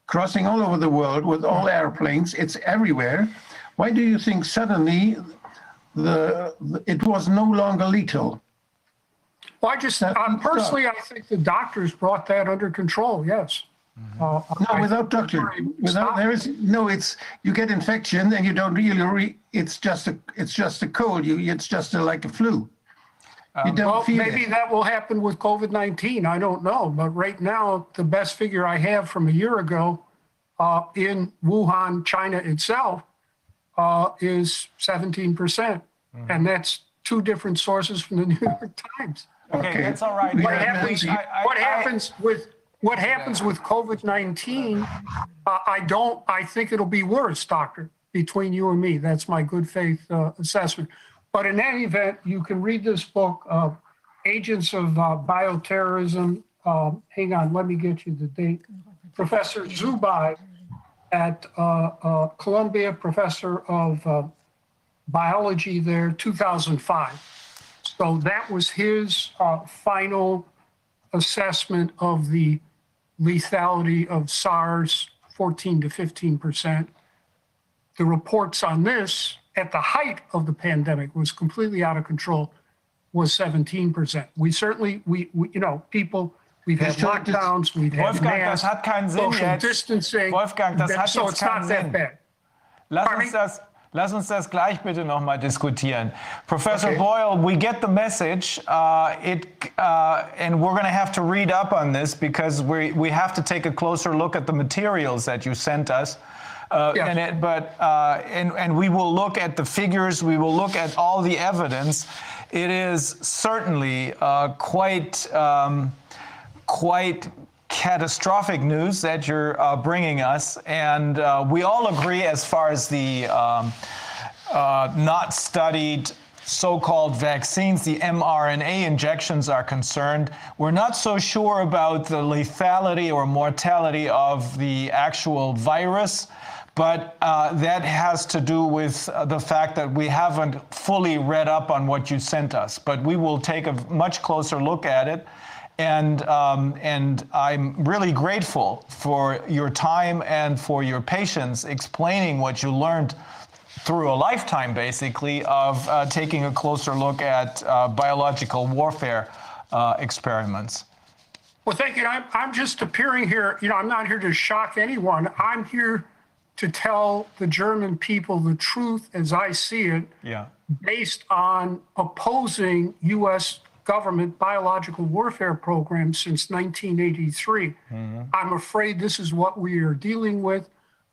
crossing all over the world with all airplanes. It's everywhere. Why do you think suddenly the, the it was no longer lethal? Well, I just, uh, personally, I think the doctors brought that under control, yes. Uh, No, I- without doctor. Without there is no. It's you get infection and you don't really. Re, it's just a. It's just a cold. You. It's just a, like a flu. You don't Well, maybe it. that will happen with COVID-19. I don't know. But right now, the best figure I have from a year ago uh, in Wuhan, China itself, uh, is 17%. Mm-hmm. And that's two different sources from the New York Times. Okay, that's all right. What happens? I, I, what happens with what happens with COVID nineteen? Uh, I don't. I think it'll be worse, doctor. Between you and me, that's my good faith uh, assessment. But in any event, you can read this book, uh, Agents of uh, Bioterrorism. Um, hang on, let me get you the date. Professor Zubai at uh, uh, Columbia, professor of biology there, 2005. So that was his uh, final assessment of the lethality of SARS, 14 to 15 percent. The reports on this at the height of the pandemic was completely out of control, was 17 percent. We certainly, we, we, you know, people, we've had lockdowns, we've had Wolfgang, das hat keinen Sinn social jetzt. distancing. Wolfgang, das hat so jetzt it's keinen not that Sinn. bad. Lass Pardon uns me? das, lass uns das gleich bitte nochmal diskutieren. Professor Okay. Boyle, we get the message. Uh, it, uh, and we're going to have to read up on this because we, we have to take a closer look at the materials that you sent us. Uh, Yes. and it, but uh, and and we will look at the figures. We will look at all the evidence. It is certainly uh, quite um, quite catastrophic news that you're uh, bringing us, and uh, we all agree as far as the um, uh, not studied so-called vaccines, the mRNA injections are concerned. We're not so sure about the lethality or mortality of the actual virus, but uh, that has to do with uh, the fact that we haven't fully read up on what you sent us. But we will take a much closer look at it. And, um, and I'm really grateful for your time and for your patience explaining what you learned through a lifetime, basically, of uh, taking a closer look at uh, biological warfare uh, experiments. Well, thank you. I'm, I'm just appearing here. You know, I'm not here to shock anyone. I'm here to tell the German people the truth as I see it, Yeah. based on opposing U.S. government biological warfare programs since 1983. I'm afraid this is what we are dealing with.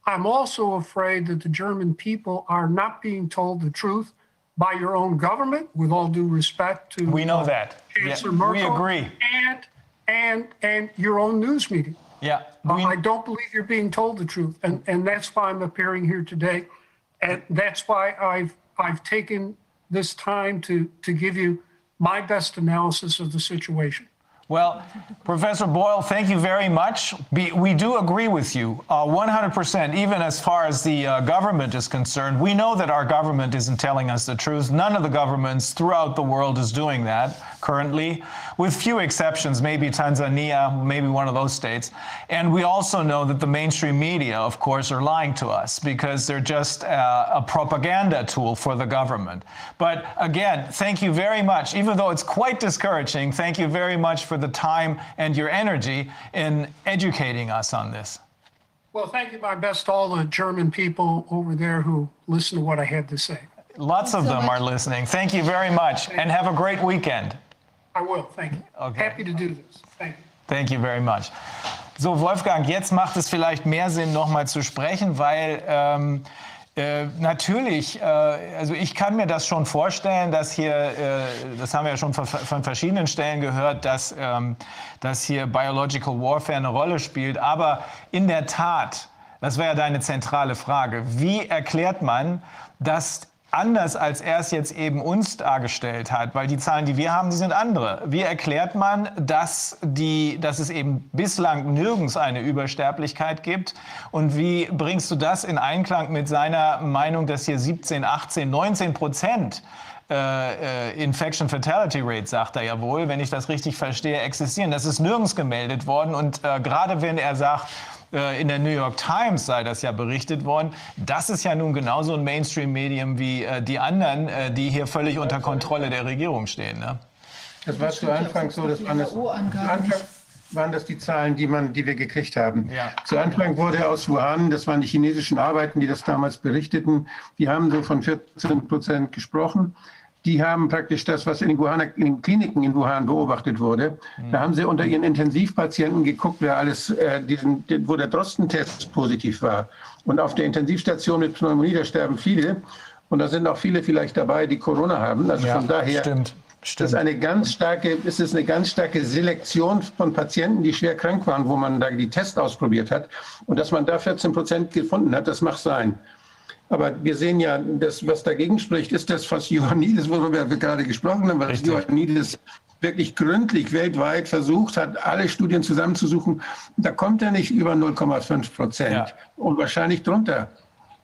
I'm also afraid that the German people are not being told the truth by your own government, with all due respect to We know uh, that. Yeah, Chancellor we agree. and and and your own news media. Yeah. Uh, I don't believe you're being told the truth, and and that's why I'm appearing here today, and that's why I've I've taken this time to to give you my best analysis of the situation. Well, Professor Boyle, thank you very much. Be, we do agree with you uh, 100%, even as far as the uh, government is concerned. We know that our government isn't telling us the truth. None of the governments throughout the world is doing that currently, with few exceptions, maybe Tanzania, maybe one of those states. And we also know that the mainstream media, of course, are lying to us because they're just uh, a propaganda tool for the government. But again, thank you very much. Even though it's quite discouraging, thank you very much for the time and your energy in educating us on this. Well, thank you. My best to all the German people over there who listen to what I had to say. Lots of them are listening. Thank you very much and have a great weekend. I will. Thank you. Okay. Happy to do this. Thank you. Thank you very much. So, Wolfgang, jetzt macht es vielleicht mehr Sinn, nochmal zu sprechen, weil ähm, äh, natürlich, äh, also ich kann mir das schon vorstellen, dass hier, äh, das haben wir ja schon von, von verschiedenen Stellen gehört, dass, ähm, dass hier Biological Warfare eine Rolle spielt. Aber in der Tat, das wäre ja deine zentrale Frage, wie erklärt man, dass anders als er es jetzt eben uns dargestellt hat, weil die Zahlen, die wir haben, die sind andere. Wie erklärt man, dass, die, dass es eben bislang nirgends eine Übersterblichkeit gibt? Und wie bringst du das in Einklang mit seiner Meinung, dass hier 17, 18, 19 Prozent äh, äh, Infection Fatality Rate, sagt er ja wohl, wenn ich das richtig verstehe, existieren. Das ist nirgends gemeldet worden. Und äh, gerade wenn er sagt, in der New York Times sei das ja berichtet worden. Das ist ja nun genauso ein Mainstream-Medium wie äh, die anderen, äh, die hier völlig unter Kontrolle der Regierung stehen. Ne? Das war zu Anfang so, das waren das, waren das die Zahlen, die, man, die wir gekriegt haben. Ja. Zu Anfang wurde aus Wuhan, das waren die chinesischen Arbeiten, die das damals berichteten, die haben so von 14 Prozent gesprochen. Die haben praktisch das, was in den, Wuhan, in den Kliniken in Wuhan beobachtet wurde. Da haben sie unter ihren Intensivpatienten geguckt, wer alles, äh, diesen, wo der Drostentest positiv war. Und auf der Intensivstation mit Pneumonie, da sterben viele. Und da sind auch viele vielleicht dabei, die Corona haben. Also Ja, von daher stimmt. Das ist eine ganz starke, es ist eine ganz starke Selektion von Patienten, die schwer krank waren, wo man da die Tests ausprobiert hat. Und dass man da 14 Prozent gefunden hat, das mag sein. Aber wir sehen ja, das, was dagegen spricht, ist das, was Ioannidis, worüber wir gerade gesprochen haben, was. Ioannidis wirklich gründlich weltweit versucht hat, alle Studien zusammenzusuchen. Da kommt er nicht über 0,5 Prozent ja. und wahrscheinlich drunter.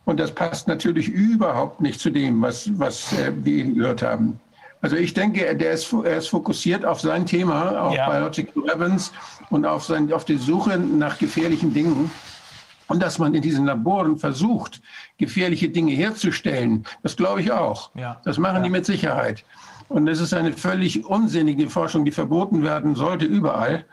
Und das passt natürlich überhaupt nicht zu dem, was, was äh, wir gehört haben. Also ich denke, der ist, er ist fokussiert auf sein Thema, auf ja. Biological Weapons und auf, sein, auf die Suche nach gefährlichen Dingen. Und dass man in diesen Laboren versucht, gefährliche Dinge herzustellen, das glaube ich auch. Ja. Das machen ja. die mit Sicherheit. Und es ist eine völlig unsinnige Forschung, die verboten werden sollte überall,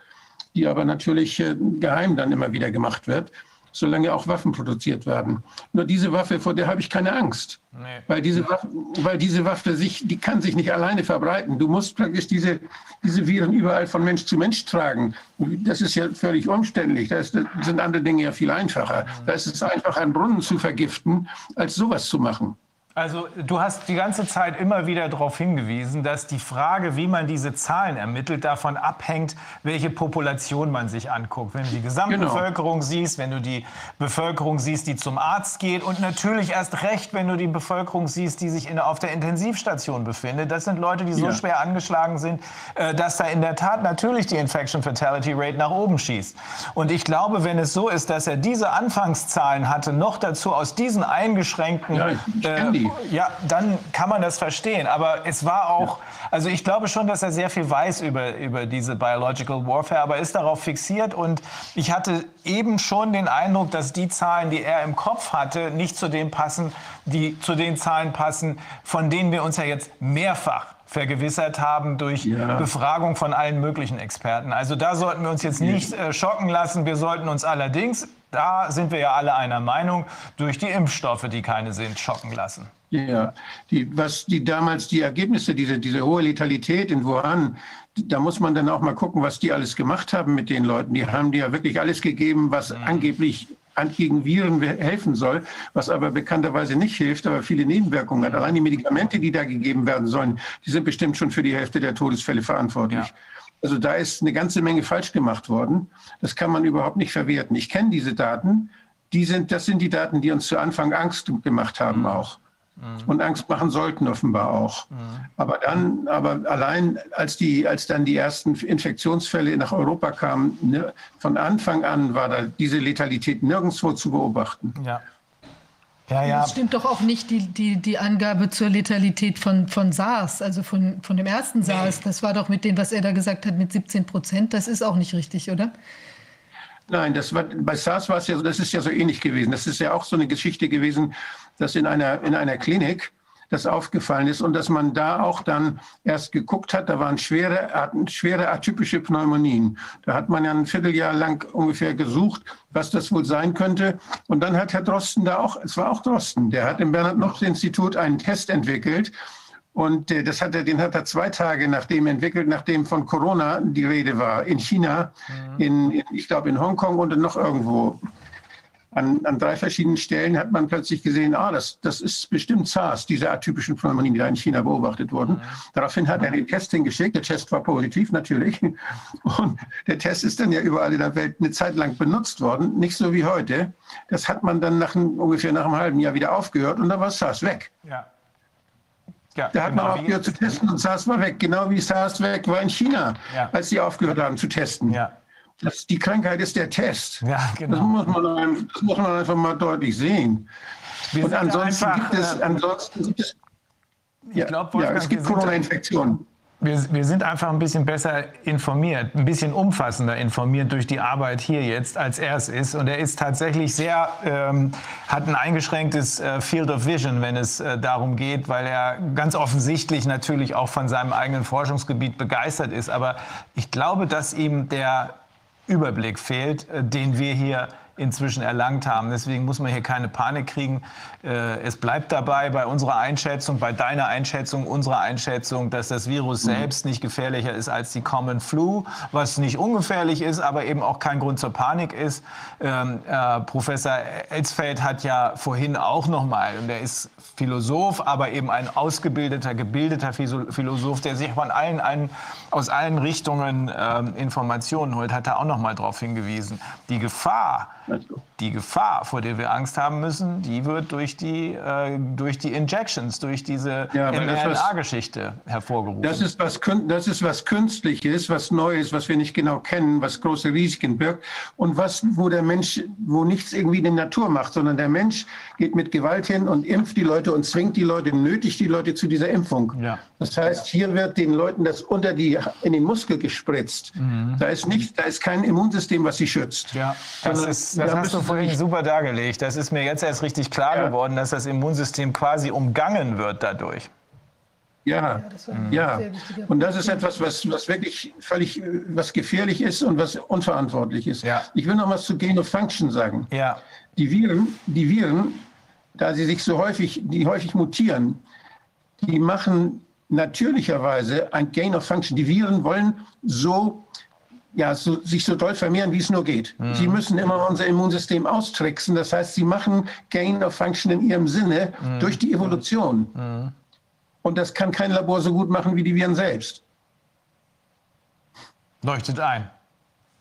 die aber natürlich äh, geheim dann immer wieder gemacht wird solange auch Waffen produziert werden. Nur diese Waffe, vor der habe ich keine Angst. Nee. Weil, diese Waffe, weil diese Waffe sich, die kann sich nicht alleine verbreiten. Du musst praktisch diese, diese Viren überall von Mensch zu Mensch tragen. Das ist ja völlig umständlich. Da sind andere Dinge ja viel einfacher. Da ist es einfacher, einen Brunnen zu vergiften, als sowas zu machen. Also du hast die ganze Zeit immer wieder darauf hingewiesen, dass die Frage, wie man diese Zahlen ermittelt, davon abhängt, welche Population man sich anguckt. Wenn du die Gesamtbevölkerung genau. siehst, wenn du die Bevölkerung siehst, die zum Arzt geht und natürlich erst recht, wenn du die Bevölkerung siehst, die sich in, auf der Intensivstation befindet. Das sind Leute, die so ja. schwer angeschlagen sind, äh, dass da in der Tat natürlich die Infection Fatality Rate nach oben schießt. Und ich glaube, wenn es so ist, dass er diese Anfangszahlen hatte, noch dazu aus diesen eingeschränkten ja, äh, ja, dann kann man das verstehen. Aber es war auch, also ich glaube schon, dass er sehr viel weiß über, über diese Biological Warfare, aber ist darauf fixiert. Und ich hatte eben schon den Eindruck, dass die Zahlen, die er im Kopf hatte, nicht zu dem passen, die zu den Zahlen passen, von denen wir uns ja jetzt mehrfach vergewissert haben durch ja. Befragung von allen möglichen Experten. Also da sollten wir uns jetzt nicht äh, schocken lassen. Wir sollten uns allerdings, da sind wir ja alle einer Meinung, durch die Impfstoffe, die keine sind, schocken lassen. Ja, die, was die damals die Ergebnisse, diese, diese hohe Letalität in Wuhan, da muss man dann auch mal gucken, was die alles gemacht haben mit den Leuten. Die haben die ja wirklich alles gegeben, was mhm. angeblich gegen Viren helfen soll, was aber bekannterweise nicht hilft, aber viele Nebenwirkungen hat. Allein die Medikamente, die da gegeben werden sollen, die sind bestimmt schon für die Hälfte der Todesfälle verantwortlich. Ja. Also da ist eine ganze Menge falsch gemacht worden. Das kann man überhaupt nicht verwerten. Ich kenne diese Daten. Die sind, das sind die Daten, die uns zu Anfang Angst gemacht haben mhm. auch und Angst machen sollten offenbar auch. Aber dann, aber allein als die, als dann die ersten Infektionsfälle nach Europa kamen, ne, von Anfang an war da diese Letalität nirgendwo zu beobachten. Ja. Ja, ja. Das stimmt doch auch nicht die, die, die Angabe zur Letalität von, von SARS, also von, von dem ersten SARS. Das war doch mit dem, was er da gesagt hat, mit 17 Prozent. Das ist auch nicht richtig, oder? Nein, das war, bei SARS war es ja so, das ist ja so ähnlich gewesen. Das ist ja auch so eine Geschichte gewesen, dass in einer, in einer Klinik das aufgefallen ist und dass man da auch dann erst geguckt hat, da waren schwere, schwere atypische Pneumonien. Da hat man ja ein Vierteljahr lang ungefähr gesucht, was das wohl sein könnte. Und dann hat Herr Drosten da auch, es war auch Drosten, der hat im Bernhard-Nocht-Institut einen Test entwickelt, und äh, das hat er, den hat er zwei Tage nachdem entwickelt, nachdem von Corona die Rede war, in China, mhm. in, in, ich glaube in Hongkong und noch irgendwo. An, an, drei verschiedenen Stellen hat man plötzlich gesehen, ah, das, das ist bestimmt SARS, diese atypischen Pneumonien, die da in China beobachtet wurden. Daraufhin hat er den Test hingeschickt. Der Test war positiv natürlich. Und der Test ist dann ja überall in der Welt eine Zeit lang benutzt worden, nicht so wie heute. Das hat man dann nach, ungefähr nach einem halben Jahr wieder aufgehört und dann war SARS weg. Ja. Ja, da hat genau, man aufgehört zu testen und SARS war weg, genau wie SARS weg war in China, ja. als sie aufgehört haben zu testen. Ja. Das, die Krankheit ist der Test. Ja, genau. das, muss man, das muss man einfach mal deutlich sehen. Wir und ansonsten, einfach, gibt es, äh, ansonsten gibt es, ja, glaub, ja, es gibt Corona-Infektionen wir, wir sind einfach ein bisschen besser informiert, ein bisschen umfassender informiert durch die Arbeit hier jetzt, als er es ist. Und er ist tatsächlich sehr, ähm, hat ein eingeschränktes äh, Field of Vision, wenn es äh, darum geht, weil er ganz offensichtlich natürlich auch von seinem eigenen Forschungsgebiet begeistert ist. Aber ich glaube, dass ihm der Überblick fehlt, äh, den wir hier inzwischen erlangt haben. Deswegen muss man hier keine Panik kriegen. Äh, es bleibt dabei bei unserer Einschätzung, bei deiner Einschätzung, unserer Einschätzung, dass das Virus mhm. selbst nicht gefährlicher ist als die Common Flu, was nicht ungefährlich ist, aber eben auch kein Grund zur Panik ist. Ähm, äh, Professor Elsfeld hat ja vorhin auch noch mal, und er ist Philosoph, aber eben ein ausgebildeter, gebildeter Philosoph, der sich von allen, allen aus allen Richtungen ähm, Informationen holt, hat er auch noch mal darauf hingewiesen. Die Gefahr, die Gefahr, vor der wir Angst haben müssen, die wird durch die, äh, durch die Injections, durch diese ja, mRNA-Geschichte hervorgerufen. Das ist, was, das ist was Künstliches, was Neues, was wir nicht genau kennen, was große Risiken birgt und was, wo der Mensch, wo nichts irgendwie die Natur macht, sondern der Mensch geht mit Gewalt hin und impft die Leute und zwingt die Leute, nötigt die Leute zu dieser Impfung. Ja. Das heißt, hier wird den Leuten das unter die, in den Muskel gespritzt. Mhm. Da ist nicht, da ist kein Immunsystem, was sie schützt. Ja, das, ist, das hast du vorhin super dargelegt. Das ist mir jetzt erst richtig klar ja. geworden, dass das Immunsystem quasi umgangen wird dadurch. Ja, ja. Und das ist etwas, was, was wirklich völlig was gefährlich ist und was unverantwortlich ist. Ja. Ich will noch was zu Gain of Function sagen. Ja. Die Viren, die Viren, da sie sich so häufig, die häufig mutieren, die machen natürlicherweise ein Gain of Function. Die Viren wollen so ja, so, sich so doll vermehren, wie es nur geht. Mhm. Sie müssen immer unser Immunsystem austricksen. Das heißt, sie machen Gain of Function in ihrem Sinne mhm. durch die Evolution. Mhm. Und das kann kein Labor so gut machen wie die Viren selbst. Leuchtet ein.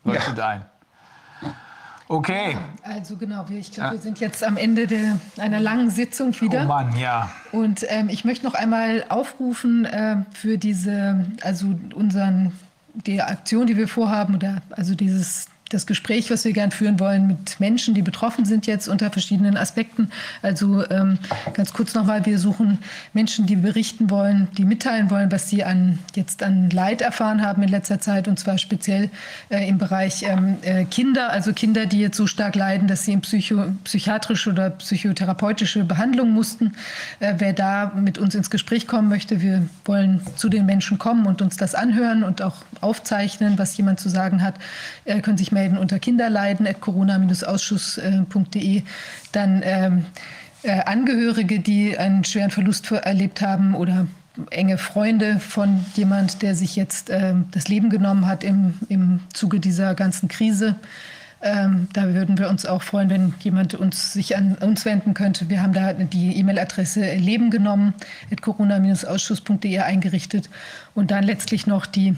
Leuchtet ja. ein. Okay. Also genau, ich glaube, wir sind jetzt am Ende der, einer langen Sitzung wieder. Oh Mann, ja. Und ähm, ich möchte noch einmal aufrufen äh, für diese, also unseren die Aktion, die wir vorhaben, oder also dieses das Gespräch, was wir gern führen wollen mit Menschen, die betroffen sind jetzt unter verschiedenen Aspekten. Also ähm, ganz kurz nochmal, wir suchen Menschen, die berichten wollen, die mitteilen wollen, was sie an, jetzt an Leid erfahren haben in letzter Zeit und zwar speziell äh, im Bereich ähm, äh, Kinder, also Kinder, die jetzt so stark leiden, dass sie in Psycho psychiatrische oder psychotherapeutische Behandlung mussten. Äh, wer da mit uns ins Gespräch kommen möchte, wir wollen zu den Menschen kommen und uns das anhören und auch aufzeichnen, was jemand zu sagen hat, äh, können sich melden unter kinderleiden.corona-ausschuss.de. Dann ähm, äh, Angehörige, die einen schweren Verlust erlebt haben oder enge Freunde von jemand, der sich jetzt äh, das Leben genommen hat im, im Zuge dieser ganzen Krise. Ähm, da würden wir uns auch freuen, wenn jemand uns sich an uns wenden könnte. Wir haben da die E-Mail-Adresse Leben genommen, corona-ausschuss.de eingerichtet und dann letztlich noch die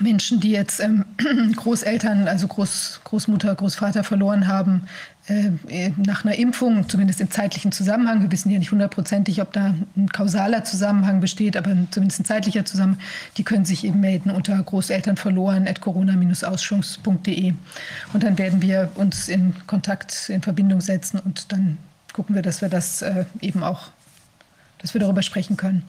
Menschen, die jetzt ähm, Großeltern, also Groß, Großmutter, Großvater verloren haben, äh, nach einer Impfung, zumindest im zeitlichen Zusammenhang. Wir wissen ja nicht hundertprozentig, ob da ein kausaler Zusammenhang besteht, aber zumindest ein zeitlicher Zusammenhang. Die können sich eben melden unter Großeltern verloren at corona-ausschuss.de. Und dann werden wir uns in Kontakt, in Verbindung setzen und dann gucken wir, dass wir das äh, eben auch, dass wir darüber sprechen können.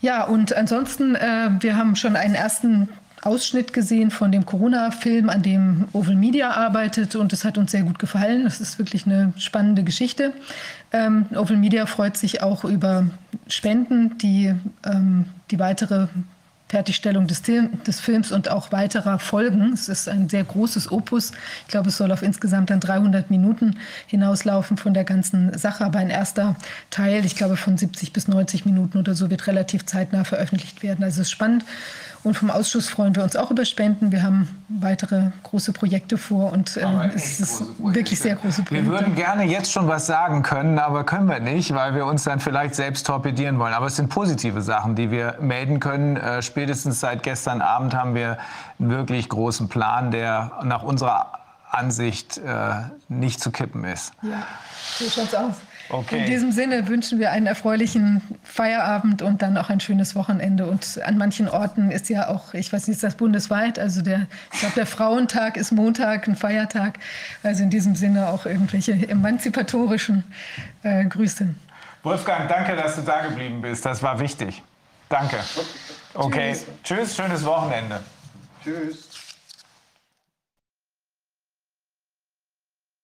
Ja, und ansonsten, äh, wir haben schon einen ersten Ausschnitt gesehen von dem Corona-Film, an dem Oval Media arbeitet und es hat uns sehr gut gefallen. Das ist wirklich eine spannende Geschichte. Ähm, Oval Media freut sich auch über Spenden, die ähm, die weitere Fertigstellung des, des, Films und auch weiterer Folgen. Es ist ein sehr großes Opus. Ich glaube, es soll auf insgesamt dann 300 Minuten hinauslaufen von der ganzen Sache. Aber ein erster Teil, ich glaube von 70 bis 90 Minuten oder so, wird relativ zeitnah veröffentlicht werden. Also es ist spannend. Und vom Ausschuss freuen wir uns auch über Spenden. Wir haben weitere große Projekte vor und äh, es ist wirklich sehr große Projekte. Wir würden gerne jetzt schon was sagen können, aber können wir nicht, weil wir uns dann vielleicht selbst torpedieren wollen. Aber es sind positive Sachen, die wir melden können. Äh, spätestens seit gestern Abend haben wir einen wirklich großen Plan, der nach unserer Ansicht äh, nicht zu kippen ist. Ja, so schaut's aus. Okay. In diesem Sinne wünschen wir einen erfreulichen Feierabend und dann auch ein schönes Wochenende. Und an manchen Orten ist ja auch, ich weiß nicht, ist das bundesweit, also der, ich glaube, der Frauentag ist Montag, ein Feiertag. Also in diesem Sinne auch irgendwelche emanzipatorischen äh, Grüße. Wolfgang, danke, dass du da geblieben bist. Das war wichtig. Danke. Okay. Tschüss, Tschüss schönes Wochenende. Tschüss.